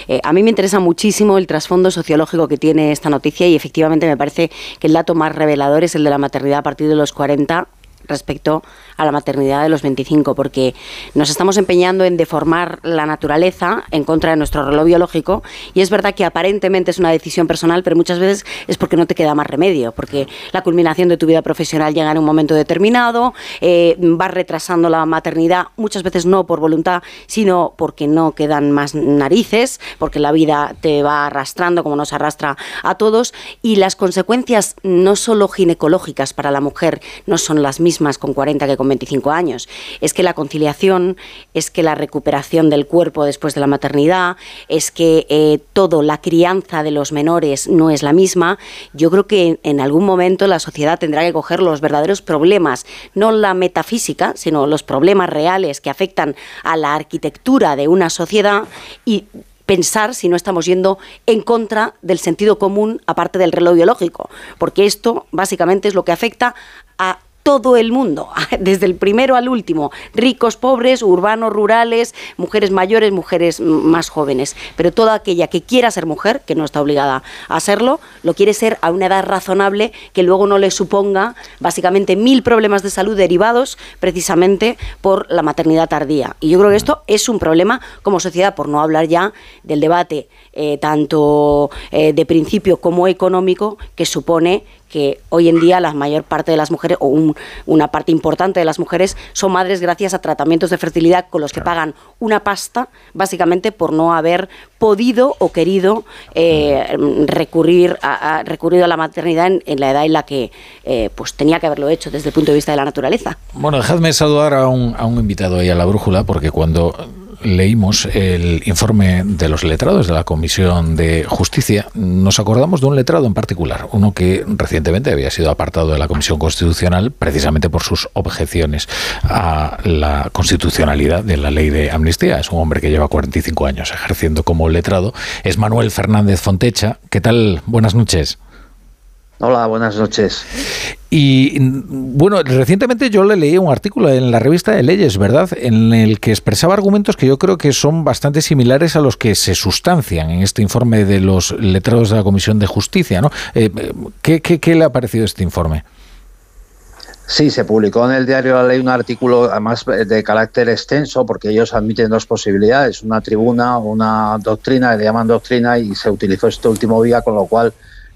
eh, a mí me interesa muchísimo el trasfondo sociológico que tiene esta noticia y efectivamente me parece que el dato más revelador es el de la maternidad a partir de los 40 respecto a la maternidad de los 25, porque nos estamos empeñando en deformar la naturaleza en contra de nuestro reloj biológico y es verdad que aparentemente es una decisión personal, pero muchas veces es porque no te queda más remedio, porque la culminación de tu vida profesional llega en un momento determinado, eh, vas retrasando la maternidad, muchas veces no por voluntad, sino porque no quedan más narices, porque la vida te va arrastrando como nos arrastra a todos y las consecuencias no solo ginecológicas para la mujer no son las mismas con 40 que con 25 años. Es que la conciliación, es que la recuperación del cuerpo después de la maternidad, es que eh, todo, la crianza de los menores no es la misma. Yo creo que en, algún momento la sociedad tendrá que coger los verdaderos problemas, no la metafísica, sino los problemas reales que afectan a la arquitectura de una sociedad y pensar si no estamos yendo en contra del sentido común aparte del reloj biológico, porque esto básicamente es lo que afecta a todo el mundo, desde el primero al último, ricos, pobres, urbanos, rurales, mujeres mayores, mujeres más jóvenes, pero toda aquella que quiera ser mujer, que no está obligada a serlo, lo quiere ser a una edad razonable que luego no le suponga básicamente mil problemas de salud derivados precisamente por la maternidad tardía. Y yo creo que esto es un problema como sociedad, por no hablar ya del debate eh, tanto eh, de principio como económico que supone que hoy en día la mayor parte de las mujeres, o una parte importante de las mujeres, son madres gracias a tratamientos de fertilidad con los que pagan una pasta, básicamente por no haber podido o querido eh, recurrir, a, recurrido a la maternidad en, la edad en la que eh, pues tenía que haberlo hecho desde el punto de vista de la naturaleza. Bueno, dejadme saludar a un, a un invitado ahí a la brújula, porque cuando leímos el informe de los letrados de la Comisión de Justicia, nos acordamos de un letrado en particular, uno que recientemente había sido apartado de la Comisión Constitucional precisamente por sus objeciones a la constitucionalidad de la ley de amnistía. Es un hombre que lleva 45 años ejerciendo como letrado. Es Manuel Fernández Fontecha. ¿Qué tal? Buenas noches. Hola, buenas noches. Y bueno, recientemente yo le leí un artículo en la revista de Leyes, ¿verdad? En el que expresaba argumentos que yo creo que son bastante similares a los que se sustancian en este informe de los letrados de la Comisión de Justicia, ¿no? Eh, ¿qué, qué le ha parecido este informe? Sí, se publicó en el diario La Ley un artículo además de carácter extenso porque ellos admiten dos posibilidades, una tribuna o una doctrina, le llaman doctrina y se utilizó este último día, con lo cual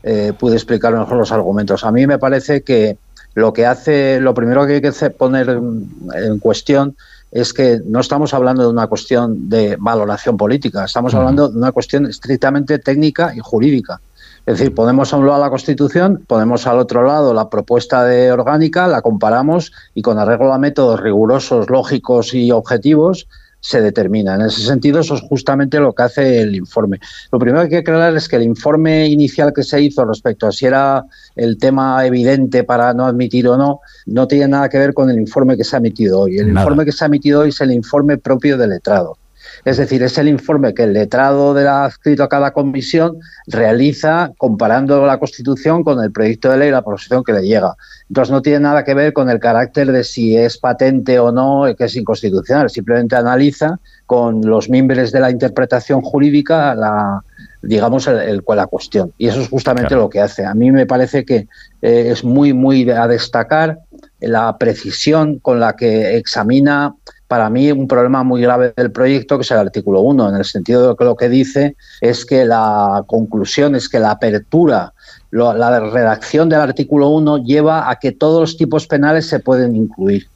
eh, pude explicar mejor los argumentos. A mí me parece que lo que hace, lo primero que hay que poner en cuestión es que no estamos hablando de una cuestión de valoración política, estamos hablando de una cuestión estrictamente técnica y jurídica. Es decir, ponemos a un lado la Constitución, ponemos al otro lado la propuesta de orgánica, la comparamos y con arreglo a métodos rigurosos, lógicos y objetivos se determina. En ese sentido, eso es justamente lo que hace el informe. Lo primero que hay que aclarar es que el informe inicial que se hizo respecto a si era el tema evidente para no admitir o no, no tiene nada que ver con el informe que se ha emitido hoy. El informe que se ha emitido hoy es el informe propio del letrado. Es decir, es el informe que el letrado de la adscrito a cada comisión realiza comparando la Constitución con el proyecto de ley y la proposición que le llega. Entonces no tiene nada que ver con el carácter de si es patente o no, que es inconstitucional. Simplemente analiza con los miembros de la interpretación jurídica la, digamos, el, la cuestión. Y eso es justamente lo que hace. A mí me parece que eh, es muy, muy a destacar la precisión con la que examina para mí un problema muy grave del proyecto, que es el artículo 1, en el sentido de que lo que dice es que la conclusión es que la apertura, la redacción del artículo 1 lleva a que todos los tipos penales se pueden incluir.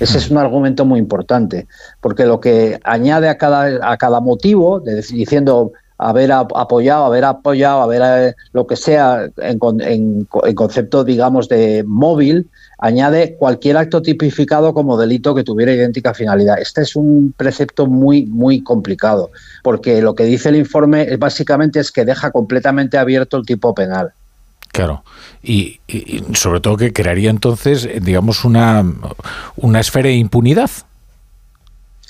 Ese es un argumento muy importante, porque lo que añade a cada, a cada motivo, diciendo haber apoyado, haber apoyado, haber eh, lo que sea en, en, concepto, digamos, de móvil, añade cualquier acto tipificado como delito que tuviera idéntica finalidad. Este es un precepto muy, muy complicado, porque lo que dice el informe es, básicamente es que deja completamente abierto el tipo penal. Claro, y, sobre todo que crearía entonces, digamos, una, una esfera de impunidad.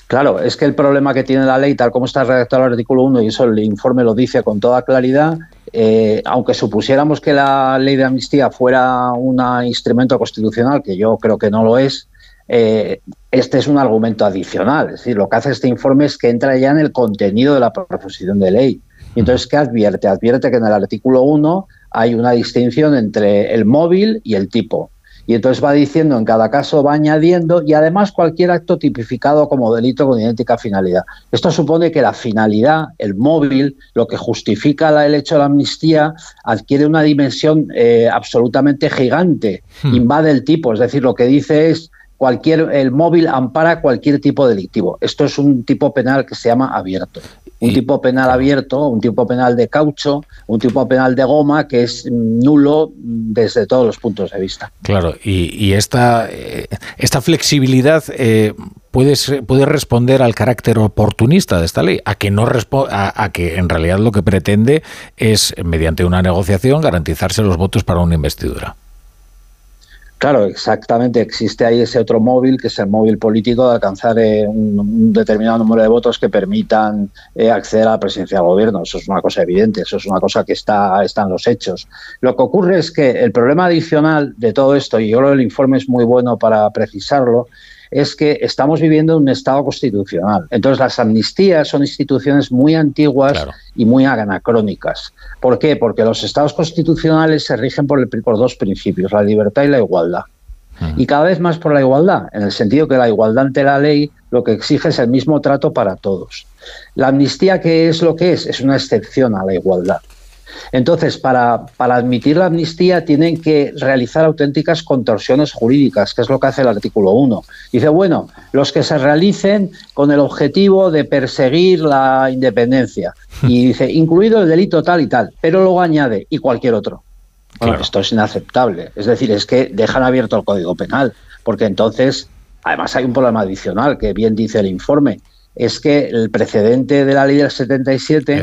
Claro, es que el problema que tiene la ley, tal como está redactado el artículo 1, y eso el informe lo dice con toda claridad, eh, aunque supusiéramos que la ley de amnistía fuera un instrumento constitucional, que yo creo que no lo es, eh, este es un argumento adicional. Es decir, lo que hace este informe es que entra ya en el contenido de la proposición de ley. Y entonces, ¿qué advierte? Advierte que en el artículo 1 hay una distinción entre el móvil y el tipo. Y entonces va diciendo, en cada caso va añadiendo, y además cualquier acto tipificado como delito con idéntica finalidad. Esto supone que la finalidad, el móvil, lo que justifica el hecho de la amnistía, adquiere una dimensión eh, absolutamente gigante, hmm. invade el tipo, es decir, lo que dice es cualquier el móvil ampara cualquier tipo delictivo. Esto es un tipo penal que se llama abierto un tipo penal abierto, un tipo penal de caucho, un tipo penal de goma que es nulo desde todos los puntos de vista. Claro, y, esta, eh, esta flexibilidad eh, puede, puede responder al carácter oportunista de esta ley, a que, no a, a que en realidad lo que pretende es, mediante una negociación, garantizarse los votos para una investidura. Claro, exactamente. Existe ahí ese otro móvil, que es el móvil político, de alcanzar eh, un, determinado número de votos que permitan eh, acceder a la presidencia del gobierno. Eso es una cosa evidente, eso es una cosa que está, está en los hechos. Lo que ocurre es que el problema adicional de todo esto, y yo creo que el informe es muy bueno para precisarlo, es que estamos viviendo un Estado constitucional. Entonces, las amnistías son instituciones muy antiguas y muy anacrónicas. ¿Por qué? Porque los Estados constitucionales se rigen por, por dos principios, la libertad y la igualdad. Y cada vez más por la igualdad, en el sentido que la igualdad ante la ley lo que exige es el mismo trato para todos. La amnistía, ¿qué es lo que es? Es una excepción a la igualdad. Entonces, para, admitir la amnistía tienen que realizar auténticas contorsiones jurídicas, que es lo que hace el artículo 1. Dice, bueno, los que se realicen con el objetivo de perseguir la independencia. Y dice, incluido el delito tal y tal, pero luego añade, y cualquier otro. Bueno, esto es inaceptable. Es decir, es que dejan abierto el Código Penal, porque entonces, además hay un problema adicional que bien dice el informe es que el precedente de la ley del 77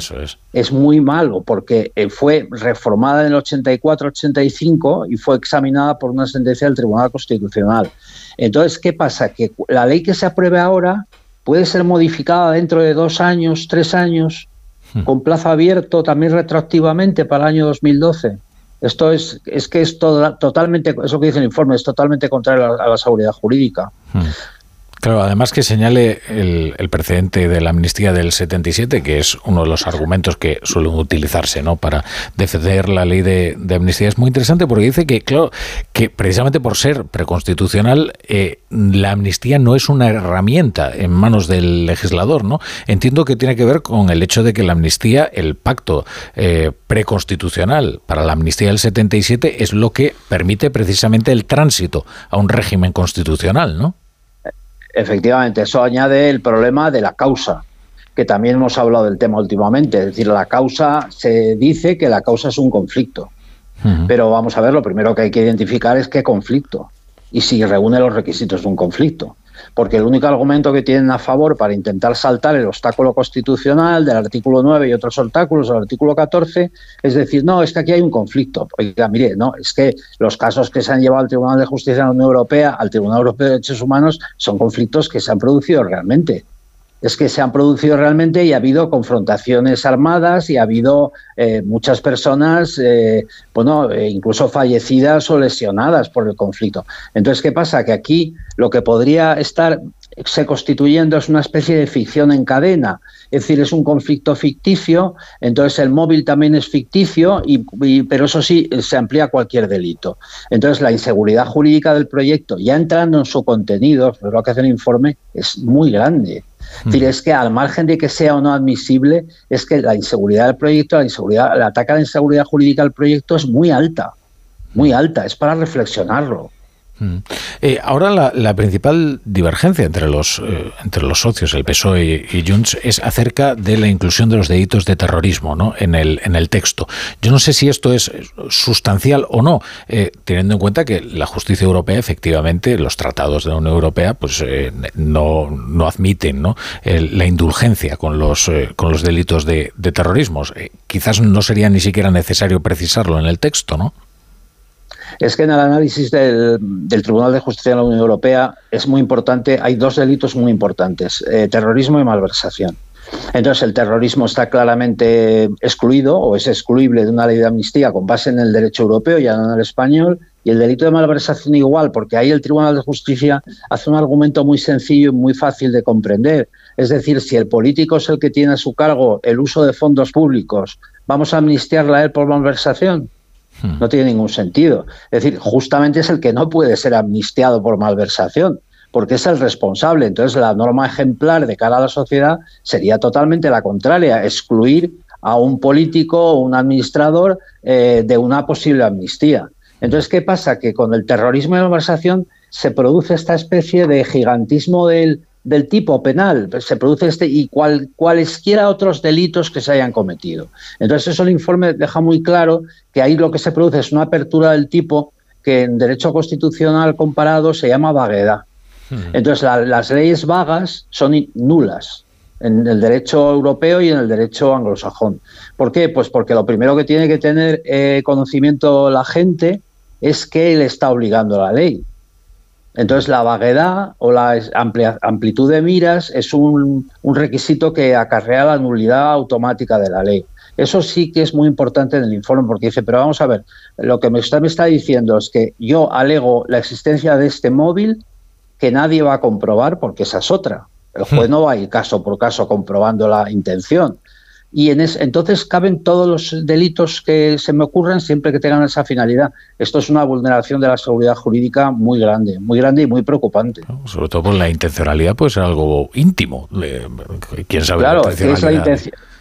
es. muy malo porque eh, fue reformada en el 84-85 y fue examinada por una sentencia del Tribunal Constitucional. Entonces, ¿qué pasa? Que la ley que se apruebe ahora puede ser modificada dentro de dos años, tres años, hmm. con plazo abierto también retroactivamente para el año 2012. Esto es, es que es totalmente, eso que dice el informe, es totalmente contrario a la, seguridad jurídica. Hmm. Claro, además que señale el, precedente de la amnistía del 77, que es uno de los argumentos que suelen utilizarse ¿no? para defender la ley de, amnistía, es muy interesante porque dice que, claro, que precisamente por ser preconstitucional, eh, la amnistía no es una herramienta en manos del legislador. ¿no? Entiendo que tiene que ver con el hecho de que la amnistía, el pacto eh, preconstitucional para la amnistía del 77, es lo que permite precisamente el tránsito a un régimen constitucional, ¿no? Efectivamente, eso añade el problema de la causa, que también hemos hablado del tema últimamente. Es decir, la causa, se dice que la causa es un conflicto. Pero vamos a ver, lo primero que hay que identificar es qué conflicto y si reúne los requisitos de un conflicto porque el único argumento que tienen a favor para intentar saltar el obstáculo constitucional del artículo 9 y otros obstáculos del artículo 14 es decir, no, es que aquí hay un conflicto. Oiga, mire, no, es que los casos que se han llevado al Tribunal de Justicia de la Unión Europea, al Tribunal Europeo de Derechos Humanos, son conflictos que se han producido realmente es que se han producido realmente y ha habido confrontaciones armadas y ha habido eh, muchas personas, eh, bueno, eh, incluso fallecidas o lesionadas por el conflicto. Entonces, ¿qué pasa? Que aquí lo que podría estar se constituyendo es una especie de ficción en cadena, es decir, es un conflicto ficticio, entonces el móvil también es ficticio, y, pero eso sí, se amplía cualquier delito. Entonces la inseguridad jurídica del proyecto, ya entrando en su contenido, lo que hace el informe, es muy grande. Es decir, es que al margen de que sea o no admisible, es que la inseguridad del proyecto, la inseguridad, el ataque a la inseguridad jurídica del proyecto es muy alta, muy alta, es para reflexionarlo. Mm. Eh, ahora la, principal divergencia entre los, eh, entre los socios, el PSOE y, Junts, es acerca de la inclusión de los delitos de terrorismo ¿no? en, el, en el texto. Yo no sé si esto es sustancial o no, eh, teniendo en cuenta que la justicia europea, efectivamente, los tratados de la Unión Europea, pues no, no, admiten ¿no? la indulgencia con los, con los delitos de, de terrorismo. quizás no sería ni siquiera necesario precisarlo en el texto, ¿no? Es que en el análisis del, Tribunal de Justicia de la Unión Europea es muy importante, hay dos delitos muy importantes, eh, terrorismo y malversación. Entonces, el terrorismo está claramente excluido o es excluible de una ley de amnistía con base en el derecho europeo, ya no en el español, y el delito de malversación igual, porque ahí el Tribunal de Justicia hace un argumento muy sencillo y muy fácil de comprender. Es decir, si el político es el que tiene a su cargo el uso de fondos públicos, ¿vamos a amnistiarle a él por malversación? Hmm. No tiene ningún sentido. Es decir, justamente es el que no puede ser amnistiado por malversación, porque es el responsable. Entonces, la norma ejemplar de cara a la sociedad sería totalmente la contraria, excluir a un político o un administrador eh, de una posible amnistía. Entonces, ¿qué pasa? Que con el terrorismo y la malversación se produce esta especie de gigantismo del, del tipo penal, se produce este y cual, cualesquiera otros delitos que se hayan cometido. Entonces eso el informe deja muy claro que ahí lo que se produce es una apertura del tipo que en derecho constitucional comparado se llama vaguedad. Hmm. Entonces las leyes vagas son nulas en el derecho europeo y en el derecho anglosajón. ¿Por qué? Pues porque lo primero que tiene que tener eh, conocimiento la gente es que él está obligando a la ley. Entonces, la vaguedad o la amplitud de miras es un, requisito que acarrea la nulidad automática de la ley. Eso sí que es muy importante en el informe porque dice, pero vamos a ver, lo que me está, me está diciendo es que yo alego la existencia de este móvil que nadie va a comprobar porque esa es otra. El juez hmm. no va a ir caso por caso comprobando la intención y en entonces caben todos los delitos que se me ocurran siempre que tengan esa finalidad. Esto es una vulneración de la seguridad jurídica muy grande, muy grande y muy preocupante. Sobre todo por la intencionalidad, puede ser algo íntimo. ¿Quién sabe claro,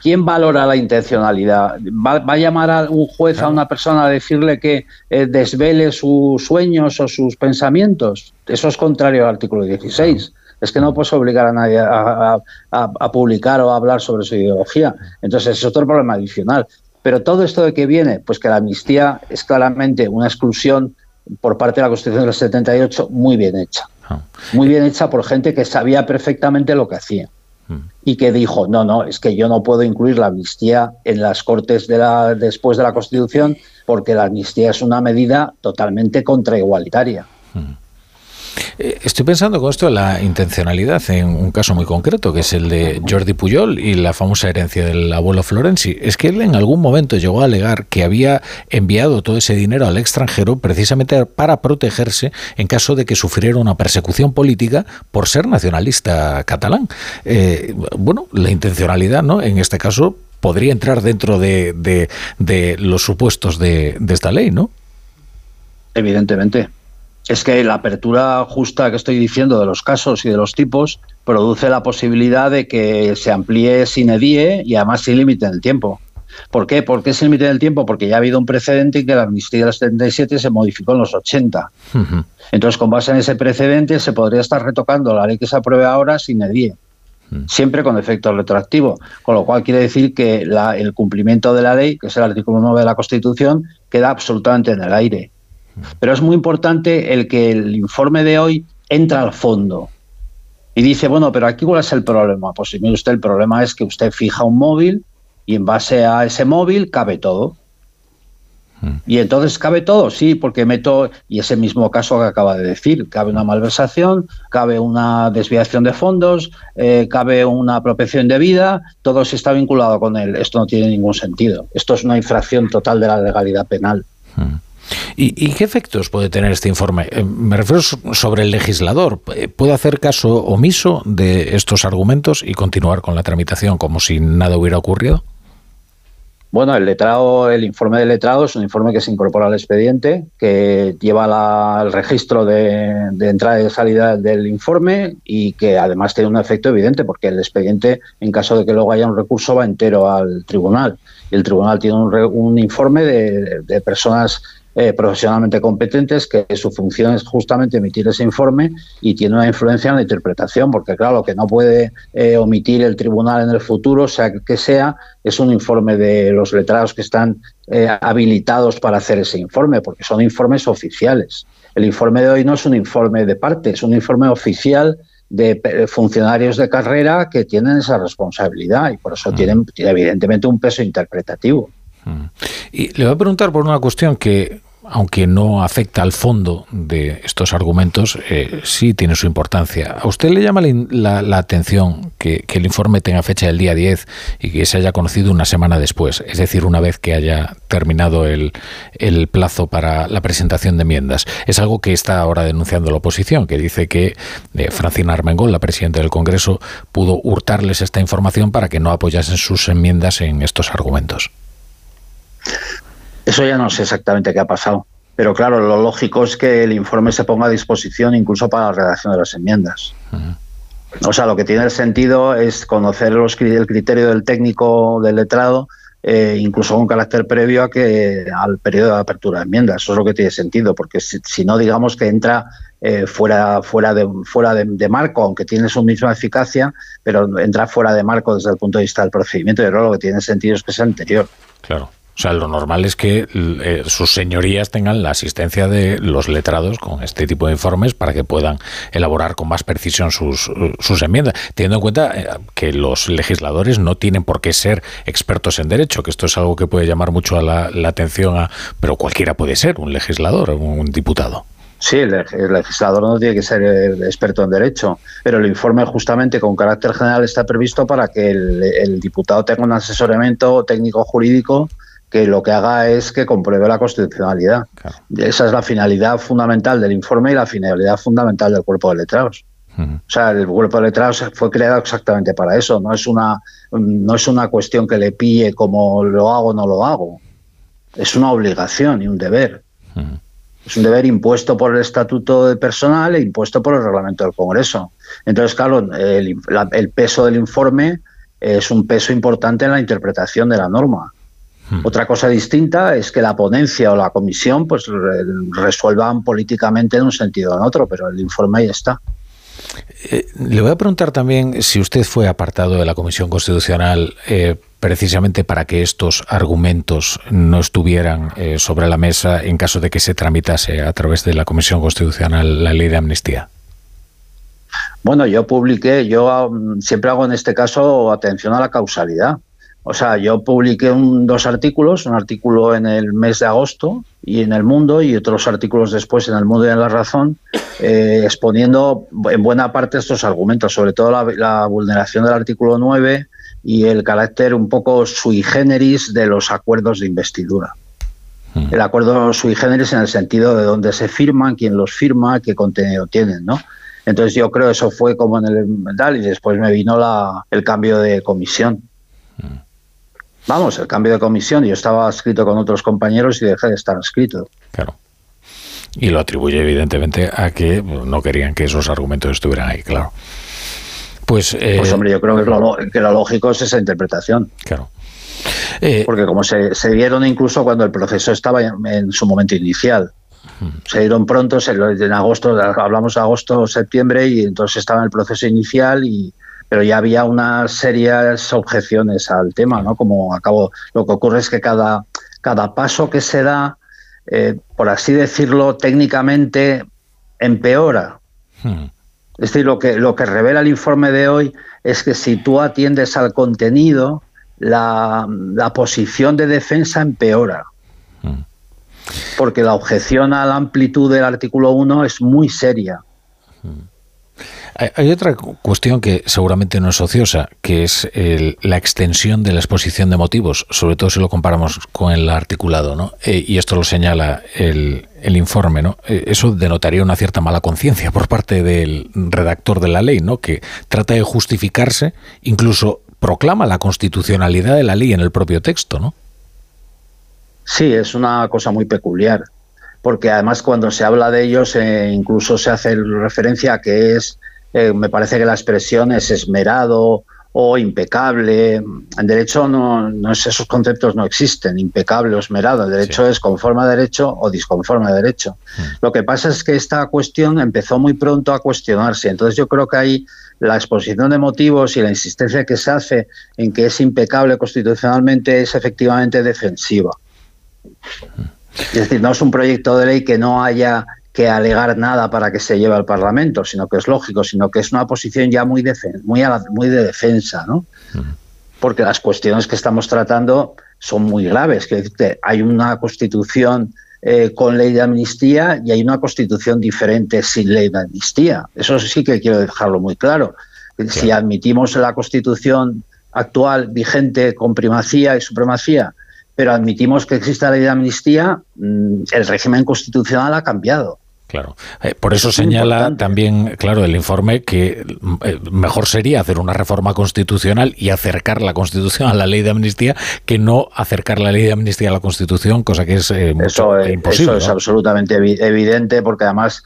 ¿Quién valora la intencionalidad? ¿Va, a llamar a un juez a una persona a decirle que eh, desvele sus sueños o sus pensamientos? Eso es contrario al artículo 16 es que no puedes obligar a nadie a, publicar o a hablar sobre su ideología. Entonces es otro problema adicional. Pero todo esto de que viene, pues que la amnistía es claramente una exclusión por parte de la Constitución del 78 muy bien hecha. Ah. Muy bien hecha por gente que sabía perfectamente lo que hacía. Mm. Y que dijo, no, no, es que yo no puedo incluir la amnistía en las Cortes de la, después de la Constitución porque la amnistía es una medida totalmente contraigualitaria. Eh, estoy pensando con esto en la intencionalidad en un caso muy concreto, que es el de Jordi Puyol y la famosa herencia del abuelo Florenzi. Es que él en algún momento llegó a alegar que había enviado todo ese dinero al extranjero precisamente para protegerse en caso de que sufriera una persecución política por ser nacionalista catalán. Eh, bueno, la intencionalidad, ¿no? En este caso podría entrar dentro de, los supuestos de, de esta ley, ¿no? Evidentemente. Es que la apertura justa que estoy diciendo de los casos y de los tipos produce la posibilidad de que se amplíe sin edie y además sin límite en el tiempo. ¿Por qué? ¿Por qué sin límite en el tiempo? Porque ya ha habido un precedente en que la amnistía del 77 se modificó en los 80. Entonces, con base en ese precedente, se podría estar retocando la ley que se apruebe ahora sin edie siempre con efecto retroactivo, con lo cual quiere decir que el cumplimiento de la ley, que es el artículo 9 de la Constitución, queda absolutamente en el aire. Pero es muy importante el que el informe de hoy entra al fondo y dice, bueno, pero aquí cuál es el problema. Pues si mire usted, el problema es que usted fija un móvil y en base a ese móvil cabe todo. Y entonces cabe todo, sí, porque meto, y ese mismo caso que acaba de decir, cabe una malversación, cabe una desviación de fondos, eh, cabe una apropiación de vida, todo se está vinculado con él. Esto no tiene ningún sentido. Esto es una infracción total de la legalidad penal. ¿Y, qué efectos puede tener este informe? Eh, me refiero sobre el legislador. Eh, ¿Puede hacer caso omiso de estos argumentos y continuar con la tramitación como si nada hubiera ocurrido? Bueno, el letrado, el informe del letrado es un informe que se incorpora al expediente, que lleva el registro de, de, entrada y de salida del informe y que además tiene un efecto evidente, porque el expediente, en caso de que luego haya un recurso, va entero al tribunal. Y el tribunal tiene un, un informe de, de personas eh, profesionalmente competentes, que su función es justamente emitir ese informe y tiene una influencia en la interpretación, porque claro, lo que no puede eh, omitir el tribunal en el futuro, sea que sea, es un informe de los letrados que están eh, habilitados para hacer ese informe, porque son informes oficiales. El informe de hoy no es un informe de parte, es un informe oficial de funcionarios de carrera que tienen esa responsabilidad y por eso mm. tienen evidentemente un peso interpretativo. Y le voy a preguntar por una cuestión que aunque no afecta al fondo de estos argumentos, eh, sí tiene su importancia. ¿A usted le llama la, atención que, el informe tenga fecha del día 10 y que se haya conocido una semana después? Es decir, una vez que haya terminado el, plazo para la presentación de enmiendas. Es algo que está ahora denunciando la oposición, que dice que eh, Francina Armengol, la presidenta del Congreso, pudo hurtarles esta información para que no apoyasen sus enmiendas en estos argumentos. Eso ya no sé exactamente qué ha pasado. Pero claro, lo lógico es que el informe se ponga a disposición incluso para la redacción de las enmiendas. O sea, lo que tiene sentido es conocer los, el criterio del técnico del letrado, eh, incluso con carácter previo a que al periodo de apertura de enmiendas. Eso es lo que tiene sentido, porque si, no, digamos que entra eh, fuera, fuera, de, fuera de, marco, aunque tiene su misma eficacia, pero entra fuera de marco desde el punto de vista del procedimiento. Y creo lo que tiene sentido es que sea anterior. Claro. O sea, lo normal es que eh, sus señorías tengan la asistencia de los letrados con este tipo de informes para que puedan elaborar con más precisión sus, sus enmiendas, teniendo en cuenta eh, que los legisladores no tienen por qué ser expertos en derecho, que esto es algo que puede llamar mucho la, atención, a, pero cualquiera puede ser un legislador, un diputado. Sí, el, legislador no tiene que ser eh, experto en derecho, pero el informe justamente con carácter general está previsto para que el diputado tenga un asesoramiento técnico jurídico que lo que haga es que compruebe la constitucionalidad. Esa es la finalidad fundamental del informe y la finalidad fundamental del cuerpo de letrados. O sea, el cuerpo de letrados fue creado exactamente para eso. No es una, no es una cuestión que le pille como lo hago o no lo hago. Es una obligación y un deber. Es un deber impuesto por el estatuto de personal e impuesto por el reglamento del Congreso. Entonces, claro, el, el peso del informe es un peso importante en la interpretación de la norma. Hmm. Otra cosa distinta es que la ponencia o la comisión pues resuelvan políticamente en un sentido o en otro, pero el informe ahí está. Eh, le voy a preguntar también si usted fue apartado de la Comisión Constitucional eh, precisamente para que estos argumentos no estuvieran eh, sobre la mesa en caso de que se tramitase a través de la Comisión Constitucional la ley de amnistía. Bueno, yo publiqué, yo mm, siempre hago en este caso atención a la causalidad O sea, yo publiqué dos artículos, un artículo en el mes de agosto y en El Mundo y otros artículos después en El Mundo y en La Razón, eh, exponiendo en buena parte estos argumentos, sobre todo la, vulneración del artículo 9 y el carácter un poco sui generis de los acuerdos de investidura. Hmm. El acuerdo sui generis en el sentido de dónde se firman, quién los firma, qué contenido tienen, ¿no? Entonces yo creo eso fue como en el y después me vino la, el cambio de comisión. Vamos, el cambio de comisión. Yo estaba escrito con otros compañeros y dejé de estar escrito. Claro. Y lo atribuye evidentemente a que no querían que esos argumentos estuvieran ahí, claro. Pues, eh, pues hombre, yo creo que lo, que lo lógico es esa interpretación. Claro. Eh, Porque como se, se, dieron incluso cuando el proceso estaba en, su momento inicial. Se dieron pronto, se, en agosto, hablamos de agosto o septiembre, y entonces estaba en el proceso inicial y, pero ya había unas serias objeciones al tema, ¿no? Como acabo, lo que ocurre es que cada, cada paso que se da, eh, por así decirlo, técnicamente empeora. Hmm. Es decir, lo que, lo que revela el informe de hoy es que si tú atiendes al contenido, la, posición de defensa empeora. Hmm. Porque la objeción a la amplitud del artículo 1 es muy seria. Hmm. Hay otra cuestión que seguramente no es ociosa, que es la extensión de la exposición de motivos, sobre todo si lo comparamos con el articulado, ¿no? Eh, y esto lo señala el, informe, ¿no? Eh, eso denotaría una cierta mala conciencia por parte del redactor de la ley, ¿no? Que trata de justificarse, incluso proclama la constitucionalidad de la ley en el propio texto, ¿no? Sí, es una cosa muy peculiar, porque además cuando se habla de ellos eh, incluso se hace referencia a que es eh, me parece que la expresión es esmerado o impecable. En derecho no, no esos conceptos no existen, impecable o esmerado. El derecho es conforme a derecho o disconforme a derecho. Mm. Lo que pasa es que esta cuestión empezó muy pronto a cuestionarse. Entonces yo creo que ahí la exposición de motivos y la insistencia que se hace en que es impecable constitucionalmente es efectivamente defensiva. Mm. Es decir, no es un proyecto de ley que no haya que alegar nada para que se lleve al Parlamento, sino que es lógico, sino que es una posición ya muy, muy, muy de defensa, ¿no? Porque las cuestiones que estamos tratando son muy graves. Que hay una constitución eh, con ley de amnistía y hay una constitución diferente sin ley de amnistía. Eso sí que quiero dejarlo muy claro. Si admitimos la constitución actual vigente con primacía y supremacía, pero admitimos que exista ley de amnistía, mm, el régimen constitucional ha cambiado. Claro. Eh, por eso señala también, claro, el informe que eh, mejor sería hacer una reforma constitucional y acercar la Constitución a la ley de amnistía que no acercar la ley de amnistía a la Constitución, cosa que es eh, eso, imposible. Eso es absolutamente evidente porque además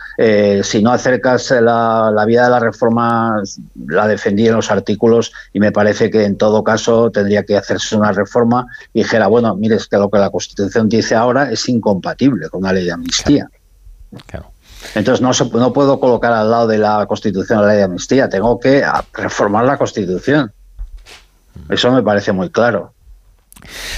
si no acercas la, la vía de la reforma, la defendí en los artículos y me parece que en todo caso tendría que hacerse una reforma y dijera, bueno, mire, es que lo que la Constitución dice ahora es incompatible con la ley de amnistía. claro. Entonces no, no puedo colocar al lado de la Constitución la ley de amnistía, tengo que reformar la Constitución. Eso me parece muy claro.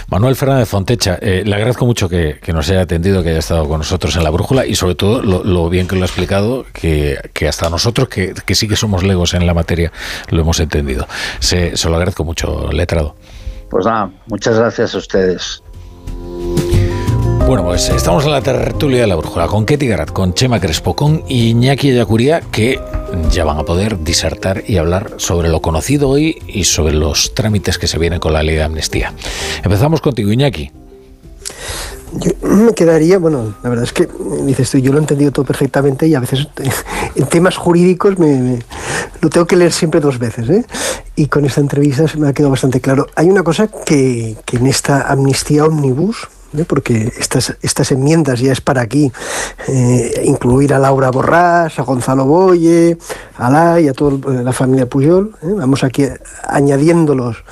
Manuel Fernández Fontecha, eh, le agradezco mucho que, nos haya atendido, que haya estado con nosotros en la brújula y sobre todo lo, bien que lo ha explicado, que, hasta nosotros, que, sí que somos legos en la materia, lo hemos entendido. Se, se lo agradezco mucho, letrado. Pues nada, muchas gracias a ustedes. Bueno, pues estamos en la tertulia de la brújula con Ketty Garat, con Chema Crespo, con Iñaki Yacuría, que ya van a poder disertar y hablar sobre lo conocido hoy y sobre los trámites que se vienen con la ley de amnistía. Empezamos contigo, Iñaki. Yo me quedaría, bueno, la verdad es que dices tú, yo lo he entendido todo perfectamente y a veces en temas jurídicos me, lo tengo que leer siempre dos veces. ¿eh? Y con esta entrevista se me ha quedado bastante claro. Hay una cosa que, que en esta amnistía omnibus, ¿eh? porque estas, estas enmiendas ya es para aquí, eh, incluir a Laura Borrás, a Gonzalo Boye, a la y a toda la familia Puyol, ¿eh? vamos aquí añadiéndolos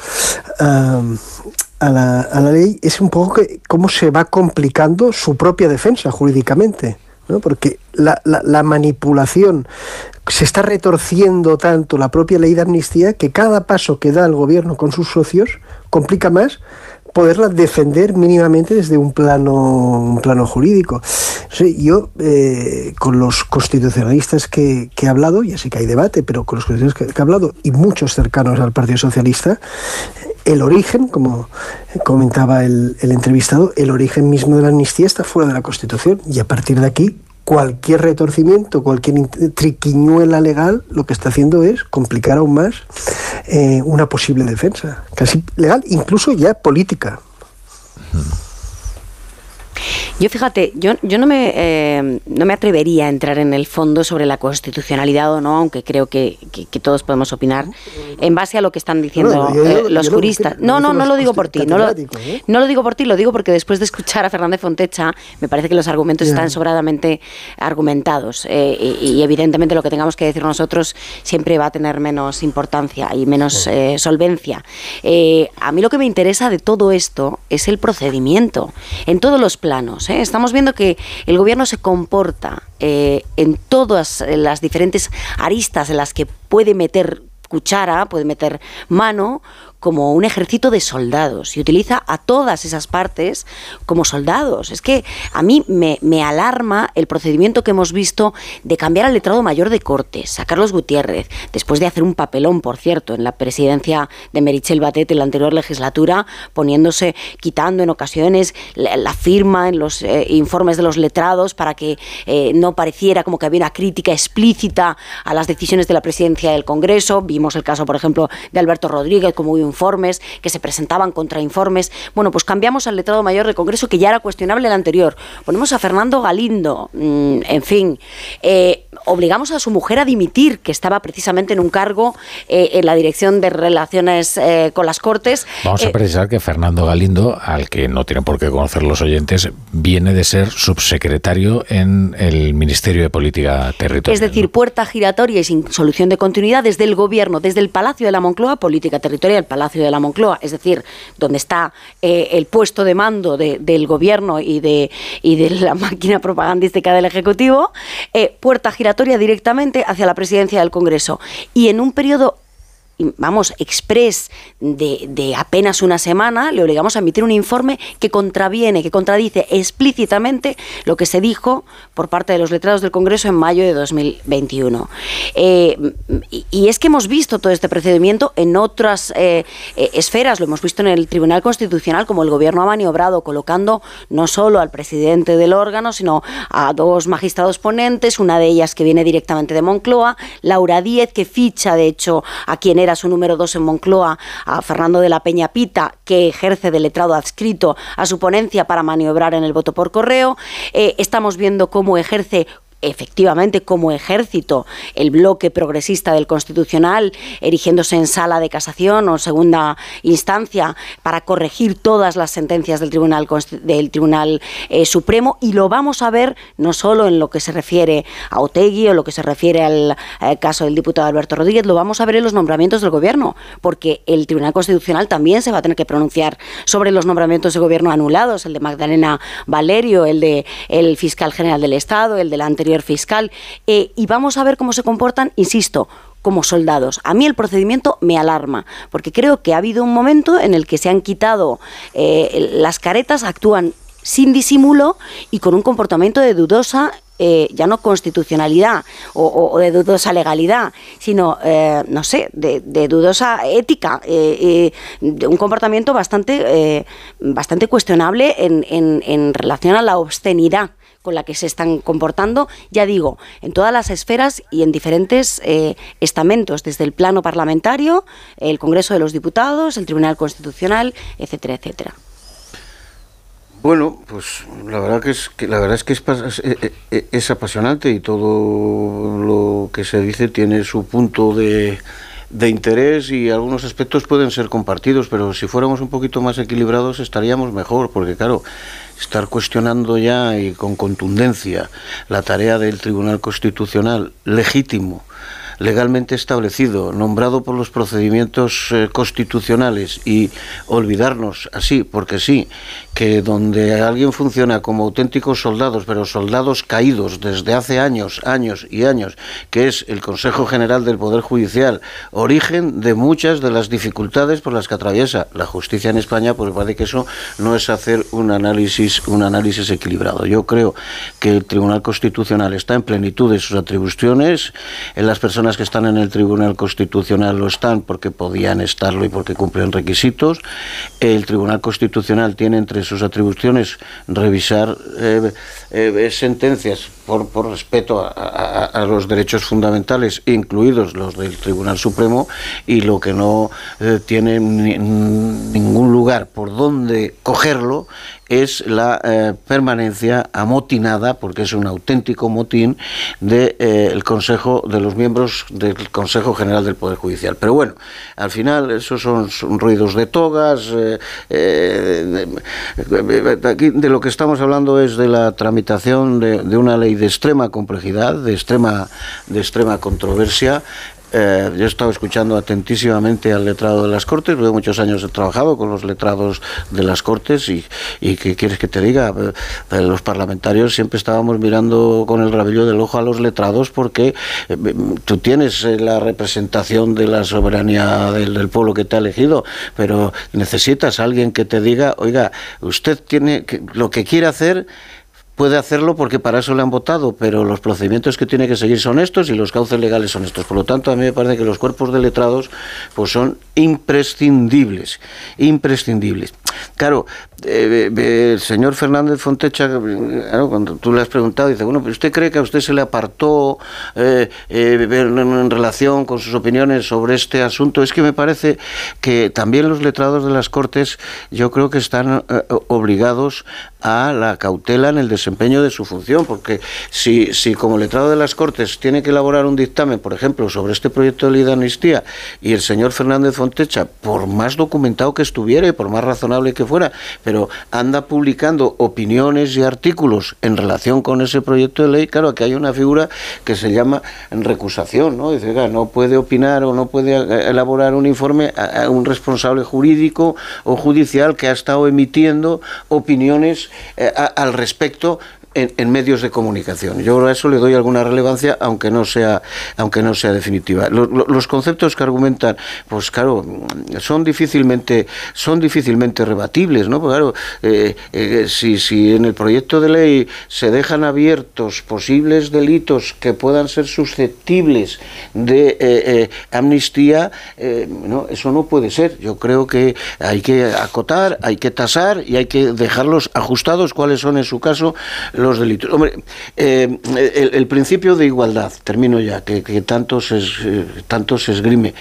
a, la, a, la, ley, es un poco que, cómo se va complicando su propia defensa jurídicamente. ¿no? porque la, la, la, manipulación se está retorciendo tanto la propia ley de amnistía que cada paso que da el gobierno con sus socios complica más poderla defender mínimamente desde un plano, un plano jurídico. yo, eh, con los constitucionalistas que, he hablado, y así que hay debate, pero con los constitucionalistas que, he hablado, y muchos cercanos al Partido Socialista, el origen, como comentaba el, el entrevistado, el origen mismo de la amnistía está fuera de la Constitución y a partir de aquí cualquier retorcimiento, cualquier triquiñuela legal, lo que está haciendo es complicar aún más eh, una posible defensa, casi legal, incluso ya política. Yo fíjate, yo, yo no, me, eh, no me atrevería a entrar en el fondo sobre la constitucionalidad o no, aunque creo que, que, todos podemos opinar en base a lo que están diciendo eh, los juristas. No, no, no lo digo por ti. No lo, ¿eh? no lo digo por ti, lo digo porque después de escuchar a Fernández Fontecha, me parece que los argumentos están sobradamente argumentados. y, evidentemente lo que tengamos que decir nosotros siempre va a tener menos importancia y menos solvencia. a mí lo que me interesa de todo esto es el procedimiento, en todos los planos. ¿Eh? Estamos viendo que el gobierno se comporta eh, en todas las diferentes aristas en las que puede meter cuchara, puede meter mano, como un ejército de soldados y utiliza a todas esas partes como soldados. Es que a mí me, alarma el procedimiento que hemos visto de cambiar al letrado mayor de Cortes, a Carlos Gutiérrez, después de hacer un papelón, por cierto, en la presidencia de Merichel Batet en la anterior legislatura, poniéndose, quitando en ocasiones la, firma en los eh, informes de los letrados para que eh, no pareciera como que había una crítica explícita a las decisiones de la presidencia del Congreso. Vimos el caso, por ejemplo, de Alberto Rodríguez como un informes, que se presentaban contrainformes. Bueno, pues cambiamos al letrado mayor del Congreso, que ya era cuestionable el anterior. Ponemos a Fernando Galindo, mm, en fin. Eh, obligamos a su mujer a dimitir, que estaba precisamente en un cargo eh, en la dirección de relaciones eh, con las Cortes. Vamos a precisar que Fernando Galindo, al que no tienen por qué conocer los oyentes, viene de ser subsecretario en el Ministerio de Política Territorial. Es decir, puerta giratoria y sin solución de continuidad desde el Gobierno, desde el Palacio de la Moncloa, Política Territorial, Palacio de la Moncloa, es decir, donde está eh, el puesto de mando del gobierno y de, y de la máquina propagandística del Ejecutivo, eh, puerta giratoria directamente hacia la presidencia del Congreso. Y en un periodo vamos, express de, apenas una semana, le obligamos a emitir un informe que contraviene, que contradice explícitamente lo que se dijo por parte de los letrados del Congreso en mayo de 2021. Eh, y, es que hemos visto todo este procedimiento en otras eh, eh, esferas, lo hemos visto en el Tribunal Constitucional, como el Gobierno ha maniobrado colocando no solo al presidente del órgano, sino a dos magistrados ponentes, una de ellas que viene directamente de Moncloa, Laura Díez, que ficha, de hecho, a quien era su número dos en Moncloa, a Fernando de la Peña Pita, que ejerce de letrado adscrito a su ponencia para maniobrar en el voto por correo. Eh, estamos viendo cómo ejerce efectivamente como ejército el bloque progresista del Constitucional, erigiéndose en sala de casación o segunda instancia para corregir todas las sentencias del Tribunal, del Tribunal eh, Supremo. Y lo vamos a ver no solo en lo que se refiere a Otegui o lo que se refiere al eh, caso del diputado Alberto Rodríguez, lo vamos a ver en los nombramientos del Gobierno, porque el Tribunal Constitucional también se va a tener que pronunciar sobre los nombramientos de Gobierno anulados, el de Magdalena Valerio, el de el fiscal general del Estado, el del anterior fiscal, eh, y vamos a ver cómo se comportan, insisto, como soldados. A mí el procedimiento me alarma, porque creo que ha habido un momento en el que se han quitado eh, las caretas, actúan sin disimulo y con un comportamiento de dudosa eh, ya no constitucionalidad o, de dudosa legalidad, sino, no sé, de, dudosa ética, de un comportamiento bastante, bastante cuestionable en, en relación a la obscenidad con la que se están comportando, ya digo, en todas las esferas y en diferentes eh, estamentos, desde el plano parlamentario, el Congreso de los Diputados, el Tribunal Constitucional, etcétera, etcétera. Bueno, pues la verdad que es que la verdad es que es, es, es, apasionante y todo lo que se dice tiene su punto de interés y algunos aspectos pueden ser compartidos, pero si fuéramos un poquito más equilibrados estaríamos mejor, porque claro, estar cuestionando ya y con contundencia la tarea del Tribunal Constitucional legítimo legalmente establecido, nombrado por los procedimientos eh, constitucionales y olvidarnos así, porque sí, que donde alguien funciona como auténticos soldados, pero soldados caídos desde hace años, años y años, que es el Consejo General del Poder Judicial, origen de muchas de las dificultades por las que atraviesa la justicia en España, pues parece que eso no es hacer un análisis, un análisis equilibrado. Yo creo que el Tribunal Constitucional está en plenitud de sus atribuciones, en las personas personas que están en el Tribunal Constitucional lo están porque podían estarlo y porque cumplen requisitos. El Tribunal Constitucional tiene entre sus atribuciones revisar eh, eh, sentencias por, por respeto a, los derechos fundamentales, incluidos los del Tribunal Supremo, y lo que no eh, tiene ningún lugar por donde cogerlo es la eh, permanencia amotinada, porque es un auténtico motín, de, eh, Consejo, de los miembros del Consejo General del Poder Judicial. Pero bueno, al final esos son, ruidos de togas. aquí de lo que estamos hablando es de la tramitación de, de una ley de extrema complejidad, de extrema, de extrema controversia. Eh, yo he estado escuchando atentísimamente al letrado de las Cortes, porque muchos años he trabajado con los letrados de las Cortes y, y ¿qué quieres que te diga? Eh, los parlamentarios siempre estábamos mirando con el rabillo del ojo a los letrados porque eh, tú tienes la representación de la soberanía del, del, pueblo que te ha elegido, pero necesitas a alguien que te diga, oiga, usted tiene que, lo que quiere hacer puede hacerlo porque para eso le han votado, pero los procedimientos que tiene que seguir son estos y los cauces legales son estos. Por lo tanto, a mí me parece que los cuerpos de letrados pues son imprescindibles, imprescindibles. Claro, eh, eh, el señor Fernández Fontecha, cuando tú le has preguntado, dice, bueno, pero usted cree que a usted se le apartó eh, en, relación con sus opiniones sobre este asunto. Es que me parece que también los letrados de las Cortes, yo creo que están obligados a la cautela en el desempeño de su función, porque si, si como letrado de las Cortes tiene que elaborar un dictamen, por ejemplo, sobre este proyecto de ley de amnistía, y el señor Fernández Fontecha, por más documentado que estuviera y por más razonable que fuera, pero anda publicando opiniones y artículos en relación con ese proyecto de ley, claro, que hay una figura que se llama recusación, ¿no? Dice, no puede opinar o no puede eh, elaborar un informe a un responsable jurídico o judicial que ha estado emitiendo opiniones eh, al respecto en, medios de comunicación. Yo a eso le doy alguna relevancia, aunque no sea, aunque no sea definitiva. Los, conceptos que argumentan, pues claro, son difícilmente, son difícilmente rebatibles, ¿no? Pues claro, eh, eh, si, si en el proyecto de ley se dejan abiertos posibles delitos que puedan ser susceptibles de eh, amnistía, no, eso no puede ser. Yo creo que hay que acotar, hay que tasar y hay que dejarlos ajustados cuáles son en su caso los delitos. Hombre, eh, el, principio de igualdad, termino ya, que, tanto, se, eh, esgrime,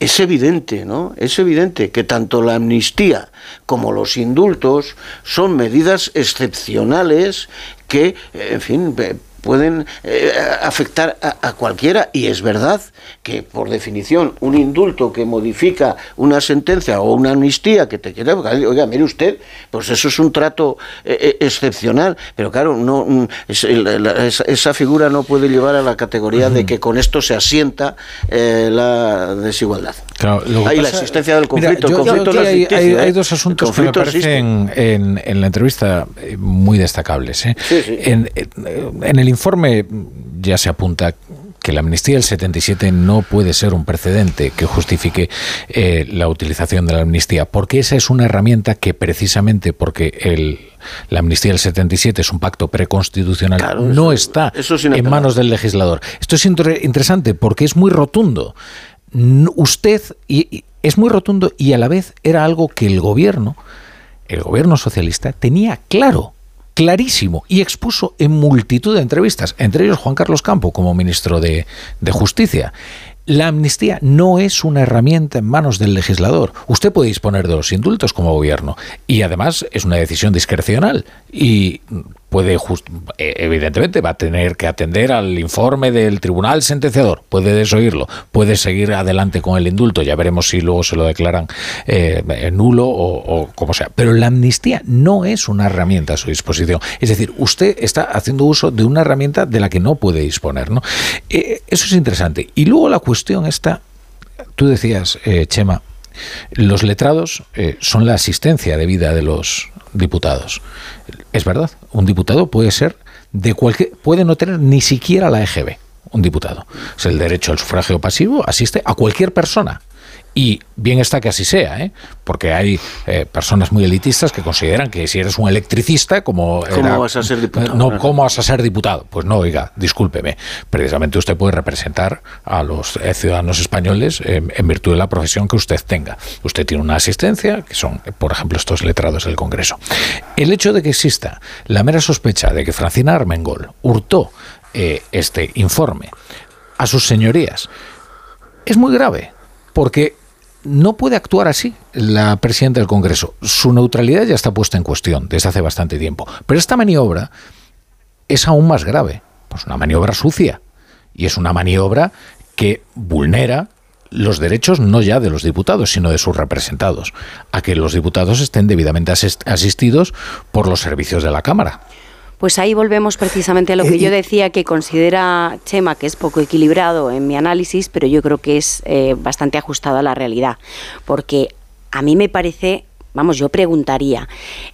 es evidente, ¿no? Es evidente que tanto la amnistía como los indultos son medidas excepcionales que, en fin, pueden eh, afectar a, cualquiera y es verdad que por definición un indulto que modifica una sentencia o una amnistía que te queda, oiga, mire usted, pues eso es un trato eh, eh, excepcional, pero claro, no mm, esa figura no puede llevar a la categoría de que con esto se asienta la desigualdad. Claro, hay la existencia del conflicto. hay, dos asuntos que me parecen en, la entrevista muy destacables. En, en el informe ya se apunta que la amnistía del 77 no puede ser un precedente que justifique eh, la utilización de la amnistía, porque esa es una herramienta que precisamente porque el, la amnistía del 77 es un pacto preconstitucional, no está en manos del legislador. Esto es interesante porque es muy rotundo. Usted y, es muy rotundo y a la vez era algo que el gobierno, el gobierno socialista, tenía claro clarísimo y expuso en multitud de entrevistas, entre ellos Juan Carlos Campo como ministro de, Justicia. La amnistía no es una herramienta en manos del legislador. Usted puede disponer de los indultos como gobierno y además es una decisión discrecional y puede, eh, evidentemente, va a tener que atender al informe del tribunal sentenciador, puede desoírlo, puede seguir adelante con el indulto, ya veremos si luego se lo declaran eh, nulo o, como sea. Pero la amnistía no es una herramienta a su disposición. Es decir, usted está haciendo uso de una herramienta de la que no puede disponer. ¿no? Eh, eso es interesante. Y luego la cuestión está, tú decías, Chema, los letrados son la asistencia de vida de los diputados. Es verdad, un diputado puede ser de cualquier, puede no tener ni siquiera la EGB, un diputado. Es el derecho al sufragio pasivo, asiste a cualquier persona Y bien está que así sea, ¿eh? porque hay eh, personas muy elitistas que consideran que si eres un electricista, como... ¿Cómo vas a ser diputado? No, ¿cómo vas a ser diputado? Pues no, oiga, discúlpeme. Precisamente usted puede representar a los eh, ciudadanos españoles en virtud de la profesión que usted tenga. Usted tiene una asistencia, que son, por ejemplo, estos letrados del Congreso. El hecho de que exista la mera sospecha de que Francina Armengol hurtó este informe a sus señorías es muy grave, porque no puede actuar así la presidenta del Congreso. Su neutralidad ya está puesta en cuestión desde hace bastante tiempo. Pero esta maniobra es aún más grave. Pues una maniobra sucia. Y es una maniobra que vulnera los derechos no ya de los diputados, sino de sus representados, a que los diputados estén debidamente asistidos por los servicios de la Cámara. Pues ahí volvemos precisamente a lo que eh, yo decía que considera Chema que es poco equilibrado en mi análisis, pero yo creo que es eh, bastante ajustado a la realidad. Porque a mí me parece, vamos, yo preguntaría,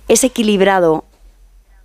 ¿es equilibrado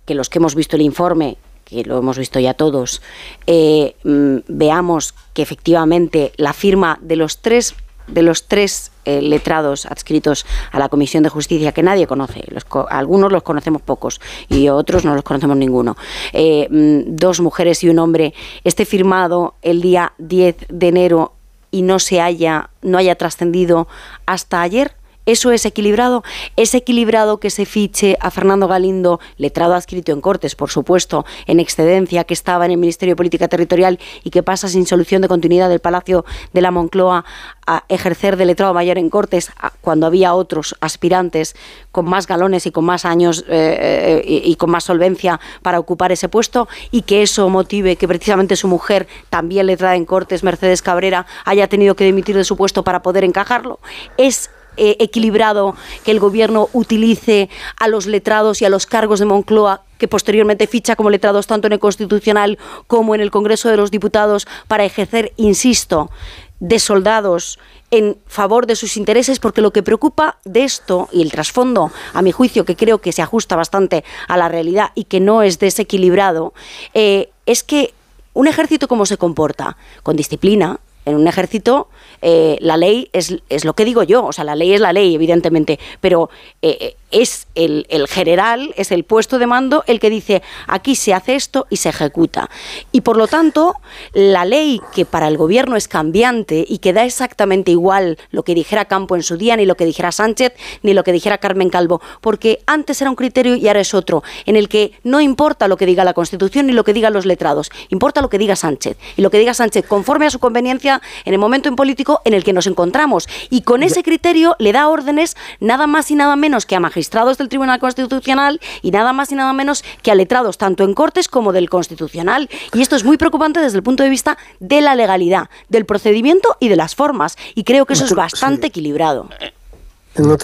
que los que hemos visto el informe que lo hemos visto ya todos, eh, mm, veamos que efectivamente la firma de los tres de los tres eh, letrados adscritos a la Comisión de Justicia que nadie conoce. algunos los conocemos pocos y otros no los conocemos ninguno. Eh, mm, dos mujeres y un hombre. Este firmado el día 10 de enero y no se haya, no haya trascendido hasta ayer. ¿Eso es equilibrado? ¿Es equilibrado que se fiche a Fernando Galindo, letrado adscrito en Cortes, por supuesto, en excedencia, que estaba en el Ministerio de Política Territorial y que pasa sin solución de continuidad del Palacio de la Moncloa a ejercer de letrado mayor en Cortes cuando había otros aspirantes con más galones y con más años eh, eh, y, con más solvencia para ocupar ese puesto y que eso motive que precisamente su mujer, también letrada en Cortes, Mercedes Cabrera, haya tenido que dimitir de su puesto para poder encajarlo? ¿Es eh, equilibrado que el gobierno utilice a los letrados y a los cargos de Moncloa que posteriormente ficha como letrados tanto en el Constitucional como en el Congreso de los Diputados para ejercer, insisto, de soldados en favor de sus intereses, porque lo que preocupa de esto y el trasfondo, a mi juicio, que creo que se ajusta bastante a la realidad y que no es desequilibrado, eh, es que un ejército cómo se comporta, con disciplina, en un ejército eh, la ley es, es, lo que digo yo, o sea, la ley es la ley, evidentemente, pero eh, es el, general, es el puesto de mando el que dice aquí se hace esto y se ejecuta. Y por lo tanto, la ley que para el gobierno es cambiante y que da exactamente igual lo que dijera Campo en su día, ni lo que dijera Sánchez, ni lo que dijera Carmen Calvo, porque antes era un criterio y ahora es otro, en el que no importa lo que diga la Constitución ni lo que digan los letrados, importa lo que diga Sánchez. Y lo que diga Sánchez conforme a su conveniencia en el momento en político en el que nos encontramos. Y con ese criterio le da órdenes nada más y nada menos que a magistrados del Tribunal Constitucional y nada más y nada menos que a letrados tanto en Cortes como del Constitucional. Y esto es muy preocupante desde el punto de vista de la legalidad, del procedimiento y de las formas. Y creo que eso es bastante equilibrado.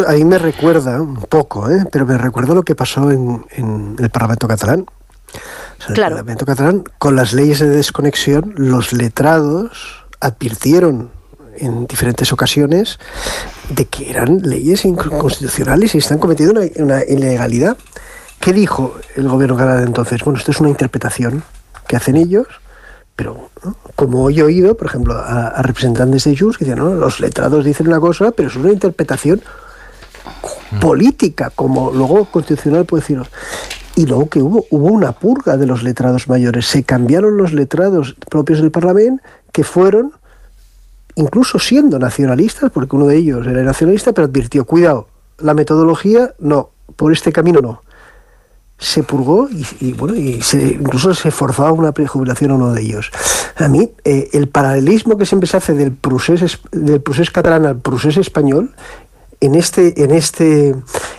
ahí me recuerda un poco, ¿eh? pero me recuerda lo que pasó en, el Parlamento catalán. el Parlamento catalán, con las leyes de desconexión, los letrados advirtieron en diferentes ocasiones de que eran leyes inconstitucionales y están cometiendo una, ilegalidad. ¿Qué dijo el gobierno catalán entonces? Bueno, esto es una interpretación que hacen ellos, pero como he oído, por ejemplo, a, representantes de Junts que dicen, no, los letrados dicen una cosa, pero es una interpretación política, como luego constitucional puede decir. Y luego que hubo, hubo una purga de los letrados mayores. Se cambiaron los letrados propios del Parlamento que fueron incluso siendo nacionalistas, porque uno de ellos era nacionalista, pero advirtió, cuidado, la metodología no, por este camino no. Se purgó y, bueno, y incluso se forzaba una prejubilación a uno de ellos. A mí, eh, el paralelismo que siempre se hace del procés, del procés catalán al procés español, en este, en este,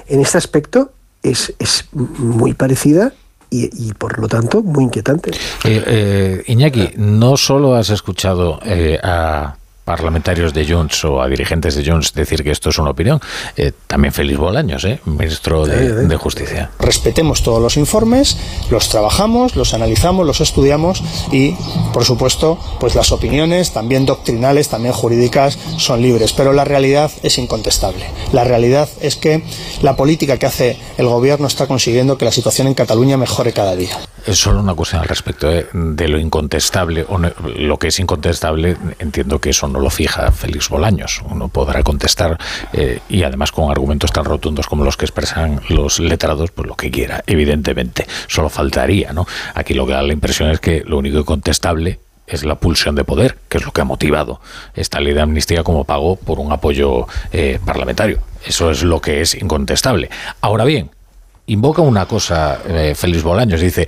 en este aspecto, es, es muy parecida y, por lo tanto muy inquietante. Eh, eh, Iñaki, no solo has escuchado a parlamentarios de Junts o a dirigentes de Junts decir que esto es una opinión. Eh, también Félix Bolaños, ¿eh? ministro de, Justicia. Respetemos todos los informes, los trabajamos, los analizamos, los estudiamos y, por supuesto, pues las opiniones, también doctrinales, también jurídicas, son libres. Pero la realidad es incontestable. La realidad es que la política que hace el gobierno está consiguiendo que la situación en Cataluña mejore cada día. es solo una cuestión al respecto ¿eh? de lo incontestable, o lo que es incontestable, entiendo que eso no lo fija Félix Bolaños. Uno podrá contestar eh, y además con argumentos tan rotundos como los que expresan los letrados, pues lo que quiera, evidentemente. Solo faltaría, ¿no? Aquí lo que da la impresión es que lo único incontestable es la pulsión de poder, que es lo que ha motivado esta ley de amnistía como pago por un apoyo eh, parlamentario. Eso es lo que es incontestable. Ahora bien, invoca una cosa eh, Félix Bolaños, dice,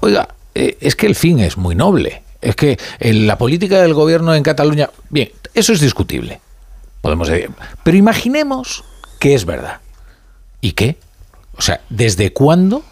oiga, es que el fin es muy noble, es que la política del gobierno en Cataluña, bien, eso es discutible, podemos decir, pero imaginemos que es verdad. ¿Y qué? O sea, ¿desde cuándo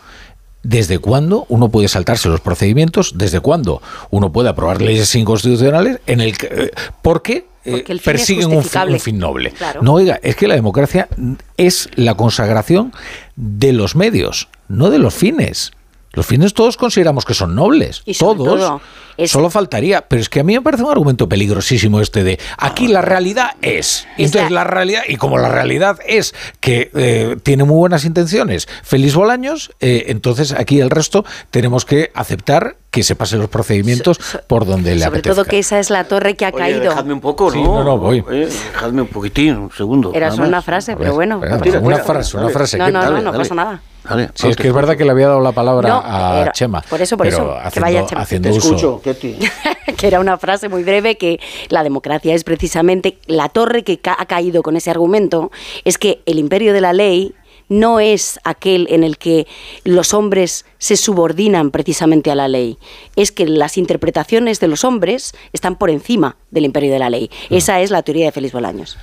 ¿Desde cuándo uno puede saltarse los procedimientos? ¿Desde cuándo uno puede aprobar leyes inconstitucionales en el que, eh, ¿Por qué? Eh, persiguen un fin, noble. No, oiga, es que la democracia es la consagración de los medios, no de los fines. Los fines todos consideramos que son nobles. todos. Solo faltaría. Pero es que a mí me parece un argumento peligrosísimo este de aquí la realidad es. Y entonces la... realidad, y como la realidad es que eh, tiene muy buenas intenciones, feliz Bolaños, eh, entonces aquí el resto tenemos que aceptar que se pasen los procedimientos por donde le apetezca. Sobre todo que esa es la torre que ha caído. Dejadme un poco, ¿no? no, no, voy. dejadme un poquitín, un segundo. Era solo una frase, pero bueno. una frase, una frase. No, no, no, no pasa nada. Sí, es que es verdad que le había dado la palabra a Chema. Por eso, por eso, que vaya Chema. Haciendo uso, que era una frase muy breve que la democracia es precisamente la torre que ha caído con ese argumento, es que el imperio de la ley no es aquel en el que los hombres se subordinan precisamente a la ley, es que las interpretaciones de los hombres están por encima del imperio de la ley. Mm. Esa es la teoría de Félix Bolaños.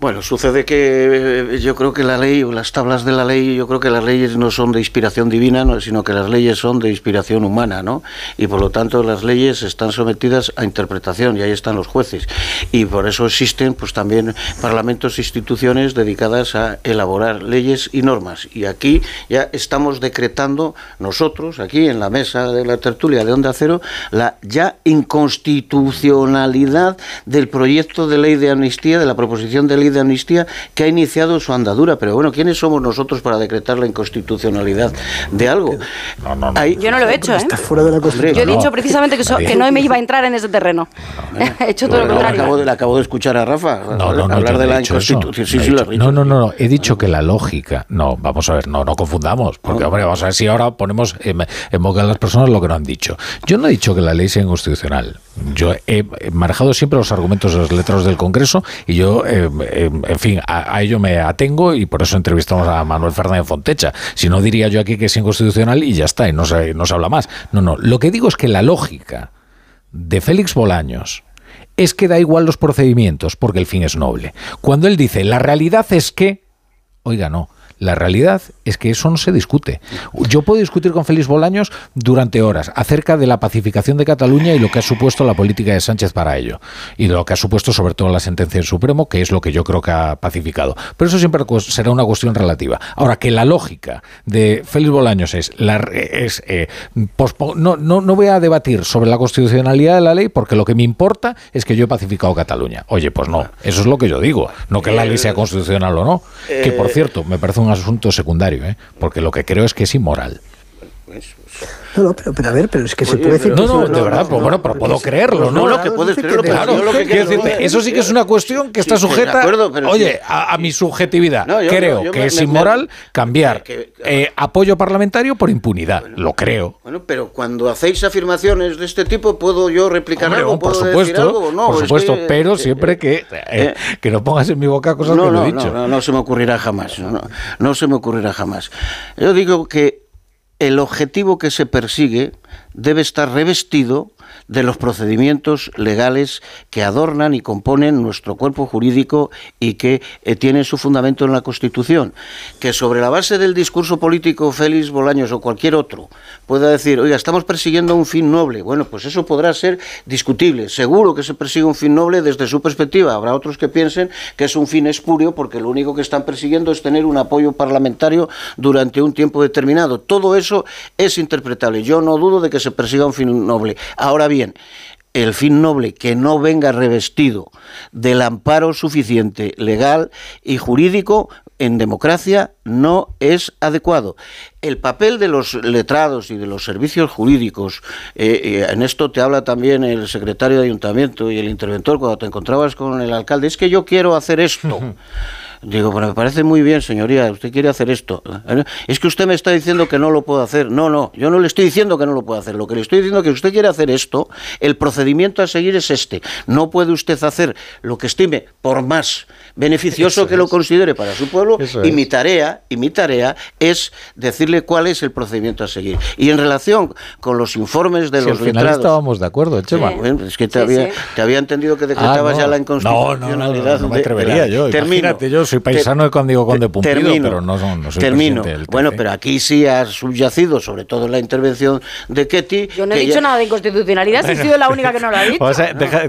Bueno, sucede que eh, yo creo que la ley o las tablas de la ley, yo creo que las leyes no son de inspiración divina, sino que las leyes son de inspiración humana, ¿no? Y por lo tanto las leyes están sometidas a interpretación y ahí están los jueces. Y por eso existen pues también parlamentos e instituciones dedicadas a elaborar leyes y normas. Y aquí ya estamos decretando nosotros, aquí en la mesa de la tertulia de Onda Cero, la ya inconstitucionalidad del proyecto de ley de amnistía, de la proposición de ley de amnistía que ha iniciado su andadura. Pero bueno, ¿quiénes somos nosotros para decretar la inconstitucionalidad de algo? Yo no lo he hecho, ¿eh? Yo he dicho precisamente que, no me iba a entrar en ese terreno. he hecho todo lo contrario. Acabo de, acabo de escuchar a Rafa hablar de la inconstitución. no, no, no, he dicho que la lógica. No, vamos a ver, no, no confundamos. Porque, hombre, vamos a ver si ahora ponemos en, boca de las personas lo que no han dicho. Yo no he dicho que la ley sea inconstitucional. Yo he manejado siempre los argumentos de los letras del Congreso y yo eh, en fin, a, ello me atengo y por eso entrevistamos a Manuel Fernández Fontecha. Si no, diría yo aquí que es inconstitucional y ya está, y no se, no se habla más. No, no, lo que digo es que la lógica de Félix Bolaños es que da igual los procedimientos porque el fin es noble. Cuando él dice, la realidad es que, oiga, no, la realidad es que eso no se discute. Yo puedo discutir con Félix Bolaños durante horas acerca de la pacificación de Cataluña y lo que ha supuesto la política de Sánchez para ello. Y de lo que ha supuesto sobre todo la sentencia del Supremo, que es lo que yo creo que ha pacificado. Pero eso siempre será una cuestión relativa. Ahora, que la lógica de Félix Bolaños es... La, es eh, no, no, no voy a debatir sobre la constitucionalidad de la ley porque lo que me importa es que yo he pacificado Cataluña. Oye, pues no. Eso es lo que yo digo. No que la ley sea constitucional o no. Que, por cierto, me parece un asunto secundario, ¿eh? porque lo que creo es que es inmoral. No, no, pero, pero, a ver, pero es que se puede decir. No, no, de verdad, pues, bueno, pero puedo creerlo, ¿no? No, lo que puedes creerlo, claro. Lo que decirte, eso sí que es una cuestión que está sujeta, oye, a, mi subjetividad. creo que es inmoral cambiar eh, apoyo parlamentario por impunidad. Lo creo. Bueno, pero cuando hacéis afirmaciones de este tipo, ¿puedo yo replicar algo? por supuesto, No, por supuesto, pero siempre que, eh, que no pongas en mi boca cosas que no he dicho. No, no, se me ocurrirá jamás. no se me ocurrirá jamás. Yo digo que el objetivo que se persigue debe estar revestido de los procedimientos legales que adornan y componen nuestro cuerpo jurídico y que eh, tienen su fundamento en la Constitución. Que sobre la base del discurso político Félix Bolaños o cualquier otro pueda decir, oiga, estamos persiguiendo un fin noble. Bueno, pues eso podrá ser discutible. Seguro que se persigue un fin noble desde su perspectiva. Habrá otros que piensen que es un fin espurio porque lo único que están persiguiendo es tener un apoyo parlamentario durante un tiempo determinado. Todo eso es interpretable. Yo no dudo de que se persiga un fin noble. Ahora bien, el fin noble que no venga revestido del amparo suficiente legal y jurídico en democracia no es adecuado. El papel de los letrados y de los servicios jurídicos, eh, eh, en esto te habla también el secretario de ayuntamiento y el interventor cuando te encontrabas con el alcalde, es que yo quiero hacer esto. Digo, pero me parece muy bien, señoría, usted quiere hacer esto. Es que usted me está diciendo que no lo puedo hacer. No, no, yo no le estoy diciendo que no lo puedo hacer. Lo que le estoy diciendo es que usted quiere hacer esto, el procedimiento a seguir es este. No puede usted hacer lo que estime, por más beneficioso que lo considere para su pueblo, y mi tarea, y mi tarea es decirle cuál es el procedimiento a seguir. Y en relación con los informes de los al final estábamos de acuerdo, Chema. es que te, había, te había entendido que decretabas ah, ya la inconstitucionalidad. No, no, me atrevería yo. Imagínate, yo soy paisano de Condigo Conde Pumpido, termino, pero no, no soy termino. bueno, pero aquí sí has subyacido, sobre todo en la intervención de Ketty. Yo no he dicho nada de inconstitucionalidad, he sido la única que no lo ha dicho.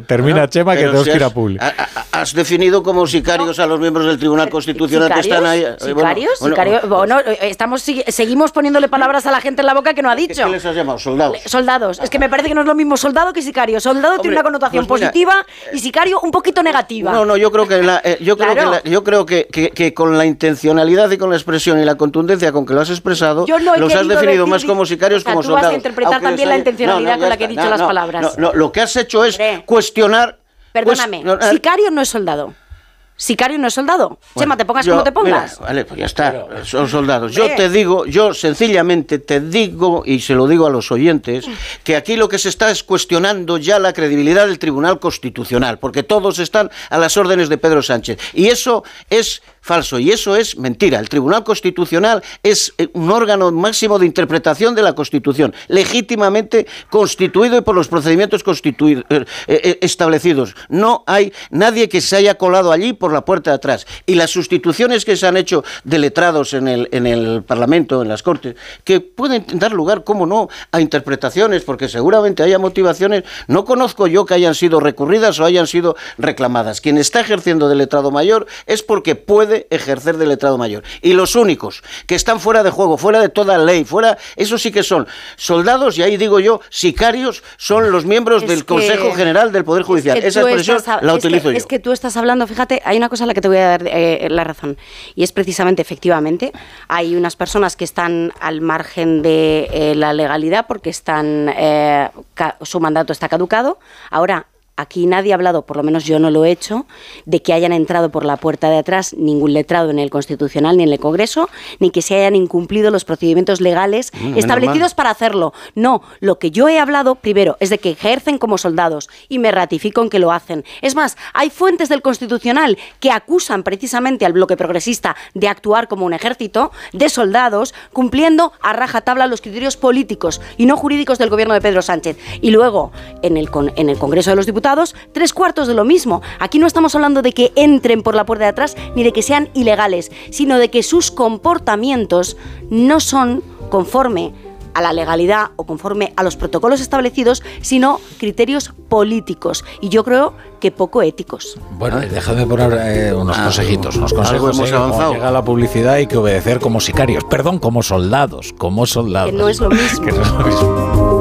termina, Chema, que tenemos que ir a público. Has definido como sicarios a los miembros del Tribunal Constitucional que están ahí. Eh, ¿Sicarios? Bueno, eh, estamos, seguimos poniéndole palabras a la gente en la boca que no ha dicho. ¿Qué les has llamado? ¿Soldados? Soldados. Es que me parece que no es lo mismo soldado que sicario. Soldado tiene una connotación pues positiva y sicario un poquito negativa. No, no, yo creo que, eh, yo creo que, yo creo que, que, con la intencionalidad y con la expresión y la contundencia con que lo has expresado, los has definido más como sicarios como soldados. Tú vas a interpretar también la intencionalidad con la que he dicho las palabras. No, lo que has hecho es cuestionar. Perdóname, sicario no es soldado. Sicario no es soldado. Chema, te pongas como te pongas. vale, pues ya está. Son soldados. Yo te digo, yo sencillamente te digo, y se lo digo a los oyentes, que aquí lo que se está es cuestionando ya la credibilidad del Tribunal Constitucional, porque todos están a las órdenes de Pedro Sánchez. Y eso es falso. Y eso es mentira. El Tribunal Constitucional es eh, un órgano máximo de interpretación de la Constitución, legítimamente constituido y por los procedimientos constituidos, eh, eh, establecidos. No hay nadie que se haya colado allí por la puerta de atrás. Y las sustituciones que se han hecho de letrados en el, en el Parlamento, en las Cortes, que pueden dar lugar, cómo no, a interpretaciones, porque seguramente haya motivaciones, no conozco yo que hayan sido recurridas o hayan sido reclamadas. Quien está ejerciendo de letrado mayor es porque puede ejercer de letrado mayor. Y los únicos que están fuera de juego, fuera de toda ley, fuera, eso sí que son soldados, y ahí digo yo, sicarios, son los miembros del Consejo General del Poder Judicial. Esa expresión la utilizo yo. Es que tú estás hablando, fíjate, hay una cosa a la que te voy a dar eh, la razón, y es precisamente, efectivamente, hay unas personas que están al margen de eh, la legalidad porque están, eh, su mandato está caducado. Ahora, Aquí nadie ha hablado, por lo menos yo no lo he hecho, de que hayan entrado por la puerta de atrás ningún letrado en el Constitucional ni en el Congreso, ni que se hayan incumplido los procedimientos legales mm, establecidos para hacerlo. No, lo que yo he hablado primero es de que ejercen como soldados y me ratifico en que lo hacen. Es más, hay fuentes del Constitucional que acusan precisamente al bloque progresista de actuar como un ejército de soldados, cumpliendo a rajatabla los criterios políticos y no jurídicos del gobierno de Pedro Sánchez. Y luego, en el, en el Congreso de los Diputados, tres cuartos de lo mismo. Aquí no estamos hablando de que entren por la puerta de atrás ni de que sean ilegales, sino de que sus comportamientos no son conforme a la legalidad o conforme a los protocolos establecidos, sino criterios políticos y yo creo que poco éticos. Bueno, déjame poner eh, unos ah, consejitos, unos consejos. Hemos avanzado. Llega la publicidad hay que obedecer como sicarios, perdón, como soldados, como soldados. Que no es lo mismo. que no es lo mismo.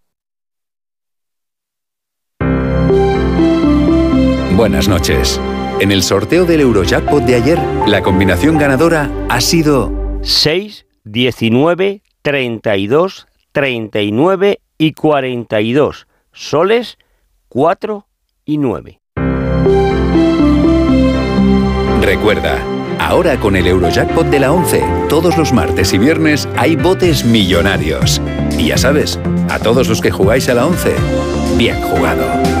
Buenas noches. En el sorteo del Eurojackpot de ayer, la combinación ganadora ha sido 6, 19, 32, 39 y 42. Soles 4 y 9. Recuerda, ahora con el Eurojackpot de la 11, todos los martes y viernes hay botes millonarios. Y ya sabes, a todos los que jugáis a la 11, bien jugado.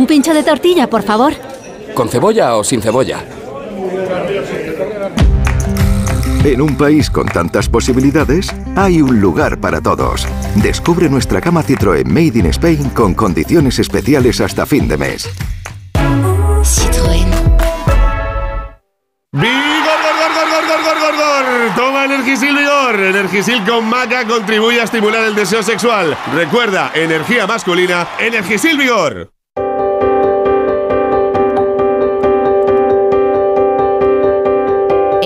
Un pincho de tortilla, por favor. ¿Con cebolla o sin cebolla? En un país con tantas posibilidades, hay un lugar para todos. Descubre nuestra cama Citroën Made in Spain con condiciones especiales hasta fin de mes. Citroën. ¡Vigor, gor, gor, gor, gor, gor, gor, gor! Toma Energisil Vigor. Energisil con maca contribuye a estimular el deseo sexual. Recuerda, energía masculina, Energisil Vigor.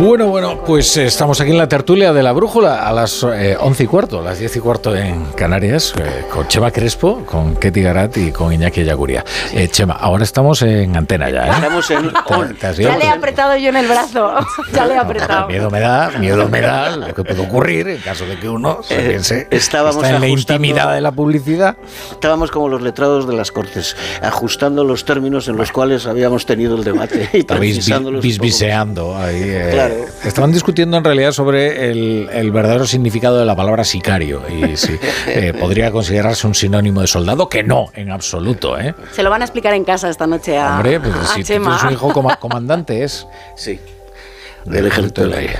Bueno, bueno, pues eh, estamos aquí en la tertulia de la brújula a las eh, 11 y cuarto, las 10 y cuarto en Canarias, eh, con Chema Crespo, con Ketty Garat y con Iñaki Yaguría. Eh, Chema, ahora estamos en antena ya, ¿eh? Estamos en Te- te has Ya le he apretado yo en el brazo. ya le he apretado. Miedo me da, miedo me da lo que puede ocurrir en caso de que uno se Eh, piense estábamos está en la intimidad de la publicidad. Estábamos como los letrados de las Cortes, ajustando los términos en los cuales habíamos tenido el debate y Estabais bisbiseando ahí. eh, Claro. Estaban discutiendo en realidad sobre el, el verdadero significado de la palabra sicario y si eh, podría considerarse un sinónimo de soldado, que no, en absoluto, ¿eh? Se lo van a explicar en casa esta noche a, Hombre, pues a si Chema. tienes un hijo coma- comandante es. Sí. Del ejército del aire.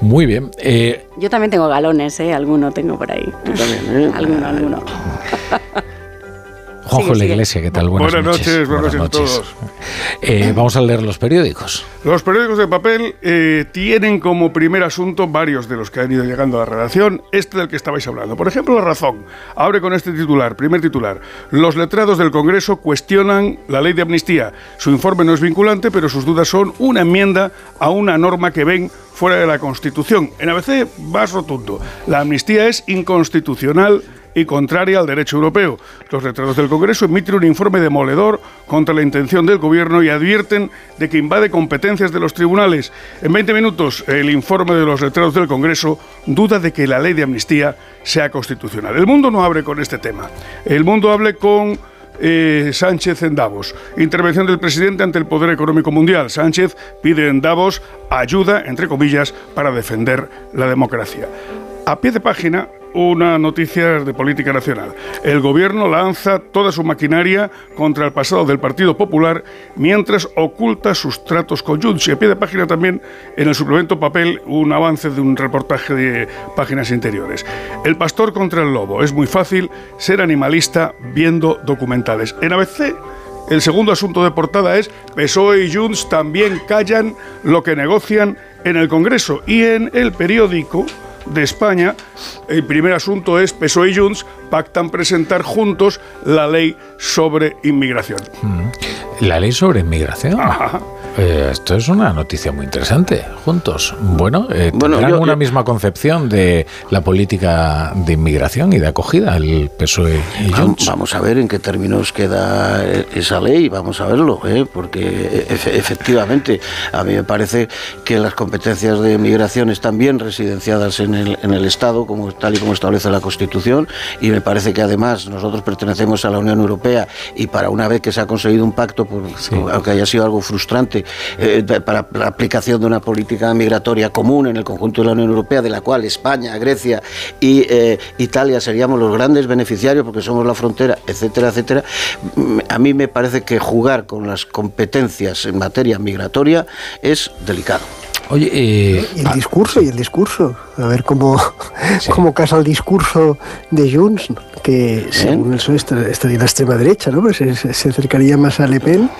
Muy bien. eh, Yo también tengo galones, ¿eh? Alguno tengo por ahí. ¿eh? Alguno, alguno. Juanjo Sigue, la. Iglesia, ¿qué tal? Buenas, Buenas noches, buenas noches a todos. Eh, vamos a leer los periódicos. Los periódicos de papel eh, tienen como primer asunto varios de los que han ido llegando a la redacción, este del que estabais hablando. Por ejemplo, La Razón abre con este titular, primer titular. Los letrados del Congreso cuestionan la ley de amnistía. Su informe no es vinculante, pero sus dudas son una enmienda a una norma que ven fuera de la Constitución. En ABC, más rotundo. La amnistía es inconstitucional y contraria al derecho europeo. Los letrados del Congreso emiten un informe demoledor contra la intención del Gobierno y advierten de que invade competencias de los tribunales. En 20 minutos, el informe de los letrados del Congreso duda de que la ley de amnistía sea constitucional. El mundo no abre con este tema. El mundo hable con eh, Sánchez en Davos. Intervención del presidente ante el Poder Económico Mundial. Sánchez pide en Davos ayuda, entre comillas, para defender la democracia. A pie de página, una noticia de política nacional. El gobierno lanza toda su maquinaria contra el pasado del Partido Popular mientras oculta sus tratos con Junts. Y a pie de página también, en el suplemento papel, un avance de un reportaje de páginas interiores. El pastor contra el lobo. Es muy fácil ser animalista viendo documentales. En ABC el segundo asunto de portada es PSOE y Junts también callan lo que negocian en el Congreso. Y en el periódico de España, el primer asunto es PSOE y Junts pactan presentar juntos la ley sobre inmigración. La ley sobre inmigración. Eh, esto es una noticia muy interesante. Juntos. Bueno, eh, Bueno, tendrán yo- una yo- misma concepción de la política de inmigración y de acogida, el PSOE y Junts. Vamos a ver en qué términos queda eh, esa ley, vamos a verlo, ¿eh? porque efe- efectivamente a mí me parece que las competencias de migración están bien residenciadas en el, en el Estado, como, tal y como establece la Constitución, y me parece que además nosotros pertenecemos a la Unión Europea y para una vez que se ha conseguido un pacto, por, aunque haya sido algo frustrante, eh, para la aplicación de una política migratoria común en el conjunto de la Unión Europea, de la cual España, Grecia y eh, Italia seríamos los grandes beneficiarios porque somos la frontera, etcétera, etcétera. Mm, A mí me parece que jugar con las competencias en materia migratoria es delicado. Oye, eh, Y el discurso, y el discurso. A ver cómo, cómo casa el discurso de Junts, que según el PSOE está- estaría en la extrema derecha, ¿no? Pues se, se- se acercaría más a Le Pen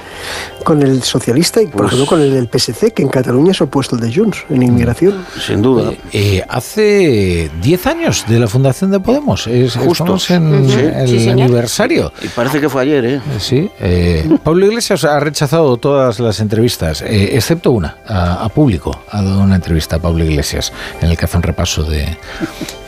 con el socialista y, por Pues- ejemplo, con el del PSC, que en Cataluña es opuesto al de Junts, en inmigración. Sin duda. Eh, hace 10 años de la fundación de Podemos. Es, Justos. estamos en Sí. el Sí, aniversario. Y parece que fue ayer, ¿eh? Sí. eh, Pablo Iglesias ha rechazado todas las entrevistas, eh, excepto una, a, a público. Ha dado una entrevista a Pablo Iglesias en el que hace un repaso de,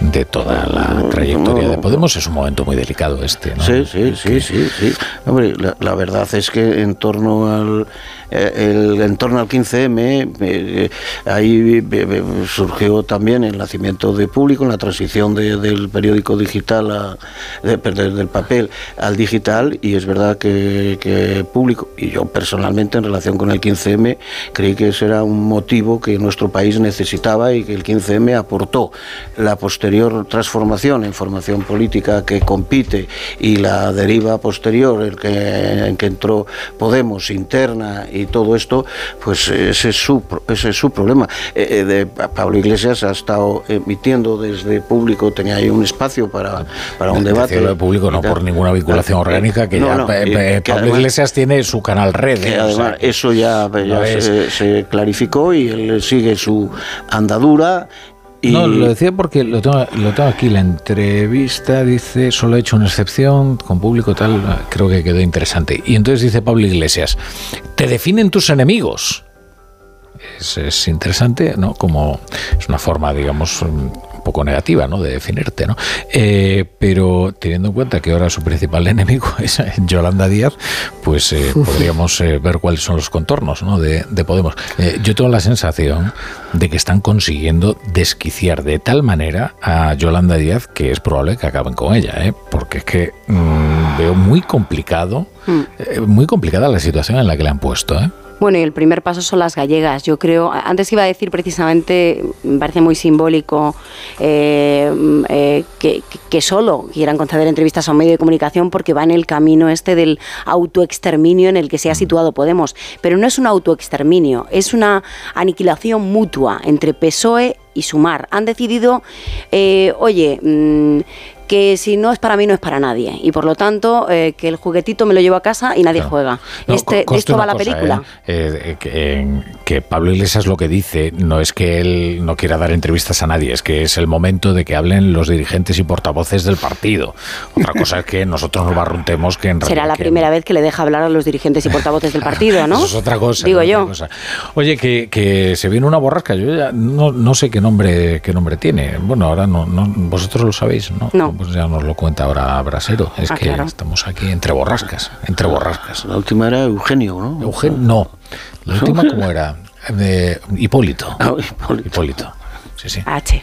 de toda la trayectoria de Podemos. Es un momento muy delicado este, ¿no? Sí, sí, sí, sí, sí. Hombre, la verdad es que en torno al el entorno al 15M, eh, ahí eh, surgió también el nacimiento de público, en la transición del periódico digital, a, del papel al digital, y es verdad que, público, y yo personalmente en relación con el 15M, creí que ese era un motivo que nuestro país necesitaba y que el 15M aportó. La posterior transformación en formación política que compite y la deriva posterior en que, en que entró Podemos interna y todo esto, pues ese es su, ese es su problema. Eh, eh, de, Pablo Iglesias ha estado emitiendo desde público, tenía ahí un espacio para, para un debate. de público no por ninguna vinculación ah, orgánica, que ya Pablo Iglesias tiene su canal red. ¿eh? además, eso ya, se, se clarificó y él sigue su andadura no, lo decía porque lo tengo, aquí, la entrevista dice, solo he hecho una excepción con público tal, creo que quedó interesante. Y entonces dice Pablo Iglesias, te definen tus enemigos. Es, es interesante, ¿no? Como es una forma, digamos, poco negativa, ¿no? De definirte, ¿no? Eh, pero teniendo en cuenta que ahora su principal enemigo es Yolanda Díaz, pues eh, podríamos eh, ver cuáles son los contornos, ¿no? De, Podemos. yo tengo la sensación de que están consiguiendo desquiciar de tal manera a Yolanda Díaz que es probable que acaben con ella, ¿eh? Porque es que mm, veo muy complicado, mm. muy complicada la situación en la que le han puesto, ¿eh? Bueno, y el primer paso son las gallegas. Yo creo, antes iba a decir precisamente, me parece muy simbólico eh, eh, que, solo quieran conceder entrevistas a un medio de comunicación porque va en el camino este del autoexterminio en el que se ha situado Podemos. Pero no es un autoexterminio, es una aniquilación mutua entre PSOE y Sumar. Han decidido, eh, oye, mm, que si no es para mí no es para nadie y por lo tanto eh, que el juguetito me lo llevo a casa y nadie juega. este, de esto va la película. ¿eh? Eh, que, Pablo Iglesias lo que dice no es que él no quiera dar entrevistas a nadie, es que es el momento de que hablen los dirigentes y portavoces del partido. Otra cosa es que nosotros nos barruntemos que en Será la primera vez que le deja hablar a los dirigentes y portavoces del partido, ¿no? Eso es otra cosa. Digo yo. Oye, que, que, se viene una borrasca, yo ya no, no sé qué nombre qué nombre tiene. Bueno, ahora no, no vosotros lo sabéis, ¿no? No pues ya nos lo cuenta ahora Brasero. Es ah, que estamos aquí entre borrascas, entre borrascas. La última era Eugenio, ¿no? Eugenio, no. La última, ¿cómo era? De Hipólito. Ah, Hipólito. Hipólito. Sí, sí. H.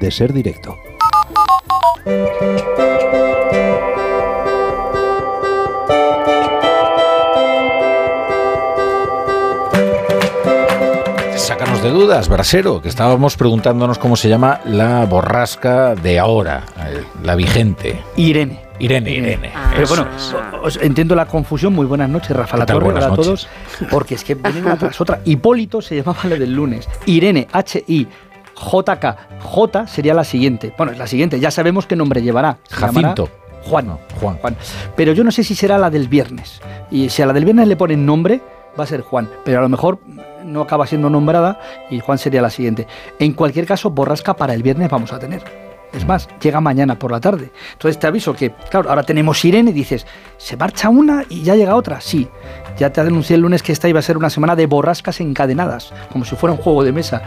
de ser directo. Sácanos de dudas, Brasero, que estábamos preguntándonos cómo se llama la borrasca de ahora, eh, la vigente. Irene. Irene, Irene. Pero bueno, os entiendo la confusión. Muy buenas noches, Rafa La Torre, a todos. Porque es que vienen una tras otra. Hipólito se llamaba la del lunes. Irene, H-I. JK. J sería la siguiente. Bueno, es la siguiente. Ya sabemos qué nombre llevará. Jacinto. Juan. Juan. Juan. Pero yo no sé si será la del viernes. Y si a la del viernes le ponen nombre, va a ser Juan. Pero a lo mejor no acaba siendo nombrada y Juan sería la siguiente. En cualquier caso, borrasca para el viernes vamos a tener. Es más, llega mañana por la tarde. Entonces te aviso que, claro, ahora tenemos Irene y dices, ¿se marcha una y ya llega otra? Sí. Ya te anuncié el lunes que esta iba a ser una semana de borrascas encadenadas, como si fuera un juego de mesa.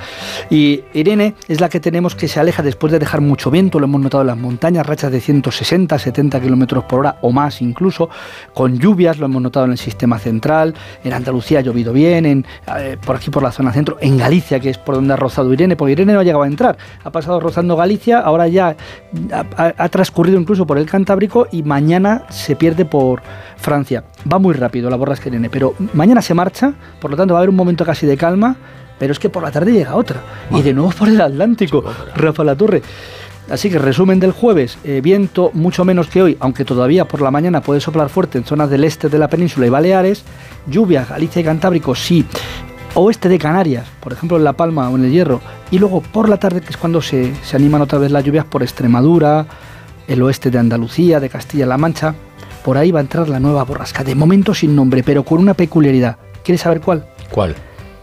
Y Irene es la que tenemos que se aleja después de dejar mucho viento, lo hemos notado en las montañas, rachas de 160, 70 kilómetros por hora o más incluso, con lluvias, lo hemos notado en el sistema central, en Andalucía ha llovido bien, en, eh, por aquí por la zona centro, en Galicia, que es por donde ha rozado Irene, porque Irene no ha llegado a entrar, ha pasado rozando Galicia, ahora ya ha, transcurrido incluso por el Cantábrico y mañana se pierde por Francia. Va muy rápido la borrasca Irene, pero mañana se marcha, por lo tanto va a haber un momento casi de calma, pero es que por la tarde llega otra. Y de nuevo por el Atlántico, Rafa La Torre. Así que resumen del jueves, eh, viento mucho menos que hoy, aunque todavía por la mañana puede soplar fuerte en zonas del este de la península y Baleares, lluvia, Galicia y Cantábrico sí, oeste de Canarias, por ejemplo en La Palma o en el Hierro, y luego por la tarde, que es cuando se, se animan otra vez las lluvias por Extremadura, el oeste de Andalucía, de Castilla-La Mancha, por ahí va a entrar la nueva borrasca, de momento sin nombre, pero con una peculiaridad. ¿Quieres saber cuál? ¿Cuál?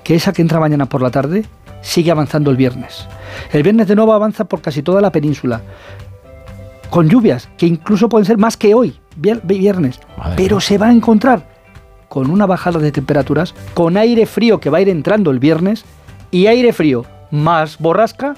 Que esa que entra mañana por la tarde sigue avanzando el viernes. El viernes de nuevo avanza por casi toda la península, con lluvias que incluso pueden ser más que hoy, viernes, pero se va a encontrar con una bajada de temperaturas, con aire frío que va a ir entrando el viernes y aire frío más borrasca,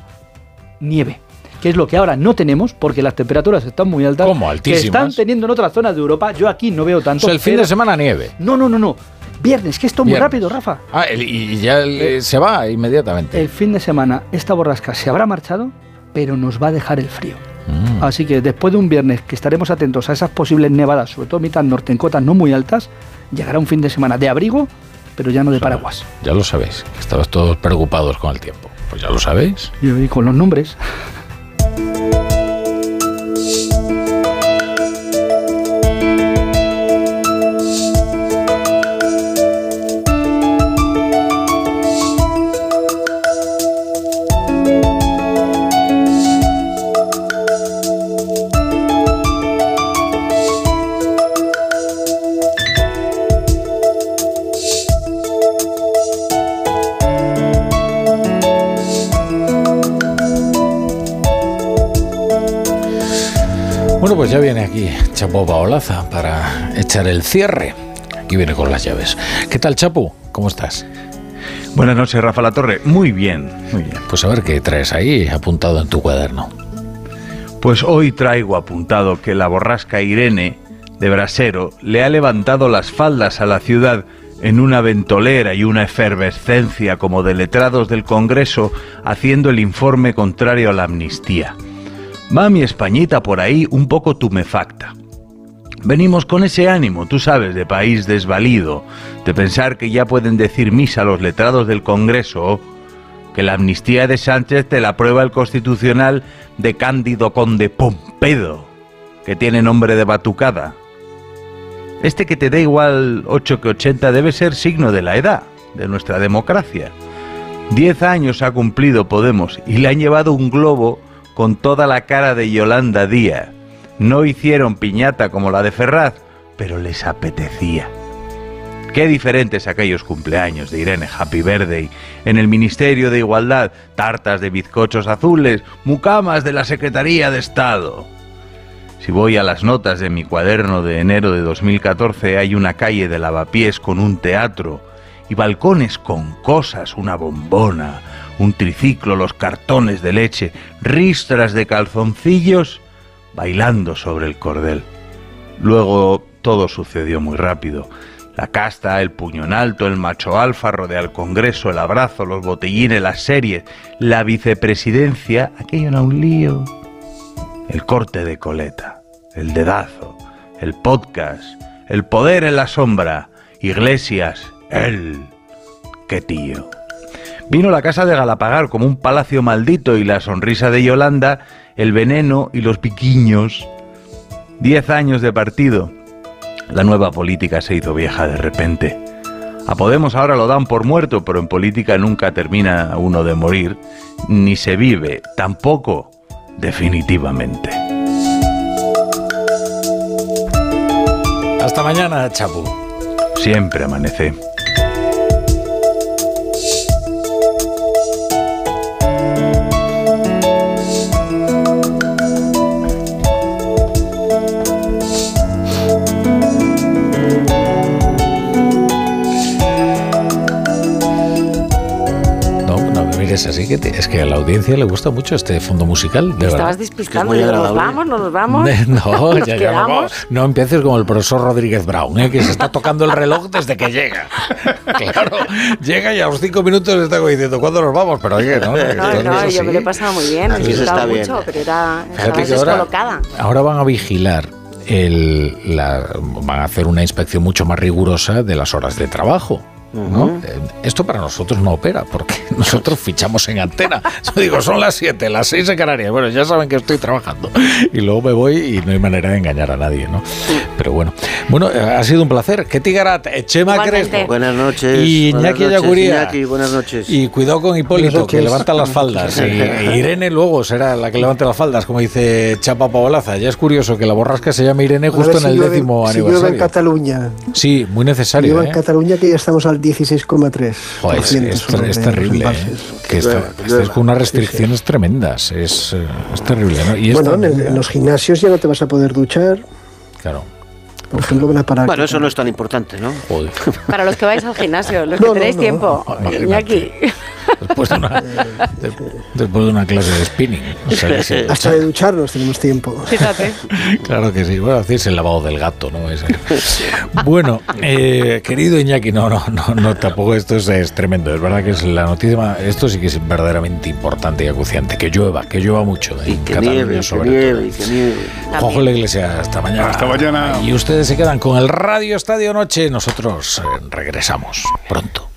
nieve. Que es lo que ahora no tenemos porque las temperaturas están muy altas. ¿Cómo? Altísimas. Que están teniendo en otras zonas de Europa. Yo aquí no veo tanto. O sea, el fin de semana nieve. No, no, no, no. Viernes, que esto es muy rápido, Rafa. Ah, y ya eh, se va inmediatamente. El fin de semana, esta borrasca se habrá marchado, pero nos va a dejar el frío. Mm. Así que después de un viernes que estaremos atentos a esas posibles nevadas, sobre todo mitad norte en cotas no muy altas, llegará un fin de semana de abrigo, pero ya no de paraguas. Ya lo sabéis, que estabas todos preocupados con el tiempo. Pues ya lo sabéis. Y con los nombres. Pues Chapo para echar el cierre. Aquí viene con las llaves. ¿Qué tal, Chapo? ¿Cómo estás? Buenas noches, Rafa La Torre. Muy bien, muy bien. Pues a ver qué traes ahí apuntado en tu cuaderno. Pues hoy traigo apuntado que la borrasca Irene de Brasero le ha levantado las faldas a la ciudad en una ventolera y una efervescencia como de letrados del Congreso haciendo el informe contrario a la amnistía. Va mi Españita por ahí un poco tumefacta. Venimos con ese ánimo, tú sabes, de país desvalido, de pensar que ya pueden decir misa los letrados del Congreso, que la amnistía de Sánchez te la prueba el constitucional de Cándido Conde Pompedo, que tiene nombre de batucada. Este que te da igual 8 que 80 debe ser signo de la edad, de nuestra democracia. Diez años ha cumplido Podemos y le han llevado un globo con toda la cara de Yolanda Díaz. No hicieron piñata como la de Ferraz, pero les apetecía. Qué diferentes aquellos cumpleaños de Irene Happy Birthday. En el Ministerio de Igualdad, tartas de bizcochos azules, mucamas de la Secretaría de Estado. Si voy a las notas de mi cuaderno de enero de 2014, hay una calle de lavapiés con un teatro y balcones con cosas, una bombona, un triciclo, los cartones de leche, ristras de calzoncillos, bailando sobre el cordel. Luego todo sucedió muy rápido. La casta, el puño en alto, el macho alfa, rodea el Congreso, el abrazo, los botellines, las series, la vicepresidencia, aquello era un lío. El corte de coleta, el dedazo, el podcast, el poder en la sombra, Iglesias, él. ¡Qué tío! Vino la casa de Galapagar como un palacio maldito y la sonrisa de Yolanda, el veneno y los piquiños. Diez años de partido. La nueva política se hizo vieja de repente. A Podemos ahora lo dan por muerto, pero en política nunca termina uno de morir, ni se vive, tampoco definitivamente. Hasta mañana, Chapu. Siempre amanece. Es así que es que a la audiencia le gusta mucho este fondo musical. De Estabas despistando, nos vamos, no nos vamos. no, ya, ya no, empieces como el profesor Rodríguez Brown, ¿eh? que se está tocando el reloj desde que llega. Claro, llega y a los cinco minutos está diciendo, ¿cuándo nos vamos? Pero oye, no. No, no, yo me lo he pasado muy bien, he disfrutado mucho, pero era, ahora, ahora van a vigilar el, la, van a hacer una inspección mucho más rigurosa de las horas de trabajo ¿no? Eh, esto para nosotros no opera, porque nosotros fichamos en antena. Yo digo, son las 7, las 6 de Canarias. Bueno, ya saben que estoy trabajando. Y luego me voy y no hay manera de engañar a nadie, ¿no? Pero bueno. Bueno, eh, ha sido un placer. ¿Qué tigarat? Chema Crespo. Buenas noches. Y Iñaki Yaguría. buenas noches. Y cuidado con Hipólito, que levanta las faldas. Y Irene luego será la que levante las faldas, como dice Chapa Paolaza. Ya es curioso que la borrasca se llame Irene justo en el décimo aniversario. en Cataluña. Sí, muy necesario. en ¿eh? Cataluña que ya estamos al 16,3. Es, terrible. ¿eh? Que estés con unas restricciones tremendas. Es, eh, terrible. Y bueno, en, los gimnasios ya no te vas a poder duchar. Claro. Por ejemplo, van a parar. Bueno, eso no es tan importante, ¿no? Para los que vais al gimnasio, los que tenéis tiempo. Y aquí. Después de, una, después de una clase de spinning. Hasta de ducharnos tenemos tiempo. Fíjate. Claro que sí. Bueno, decirse el lavado del gato, ¿no? Bueno, eh, querido Iñaki, no, no, no, no, tampoco esto es, tremendo. Es verdad que es la noticia, esto sí que es verdaderamente importante y acuciante. Que llueva, que llueva mucho. Y que nieve, sobre que nieve, que nieve. Juanjo la Iglesia, hasta mañana. Hasta mañana. Y ustedes se quedan con el Radio Estadio Noche. Nosotros eh, regresamos pronto.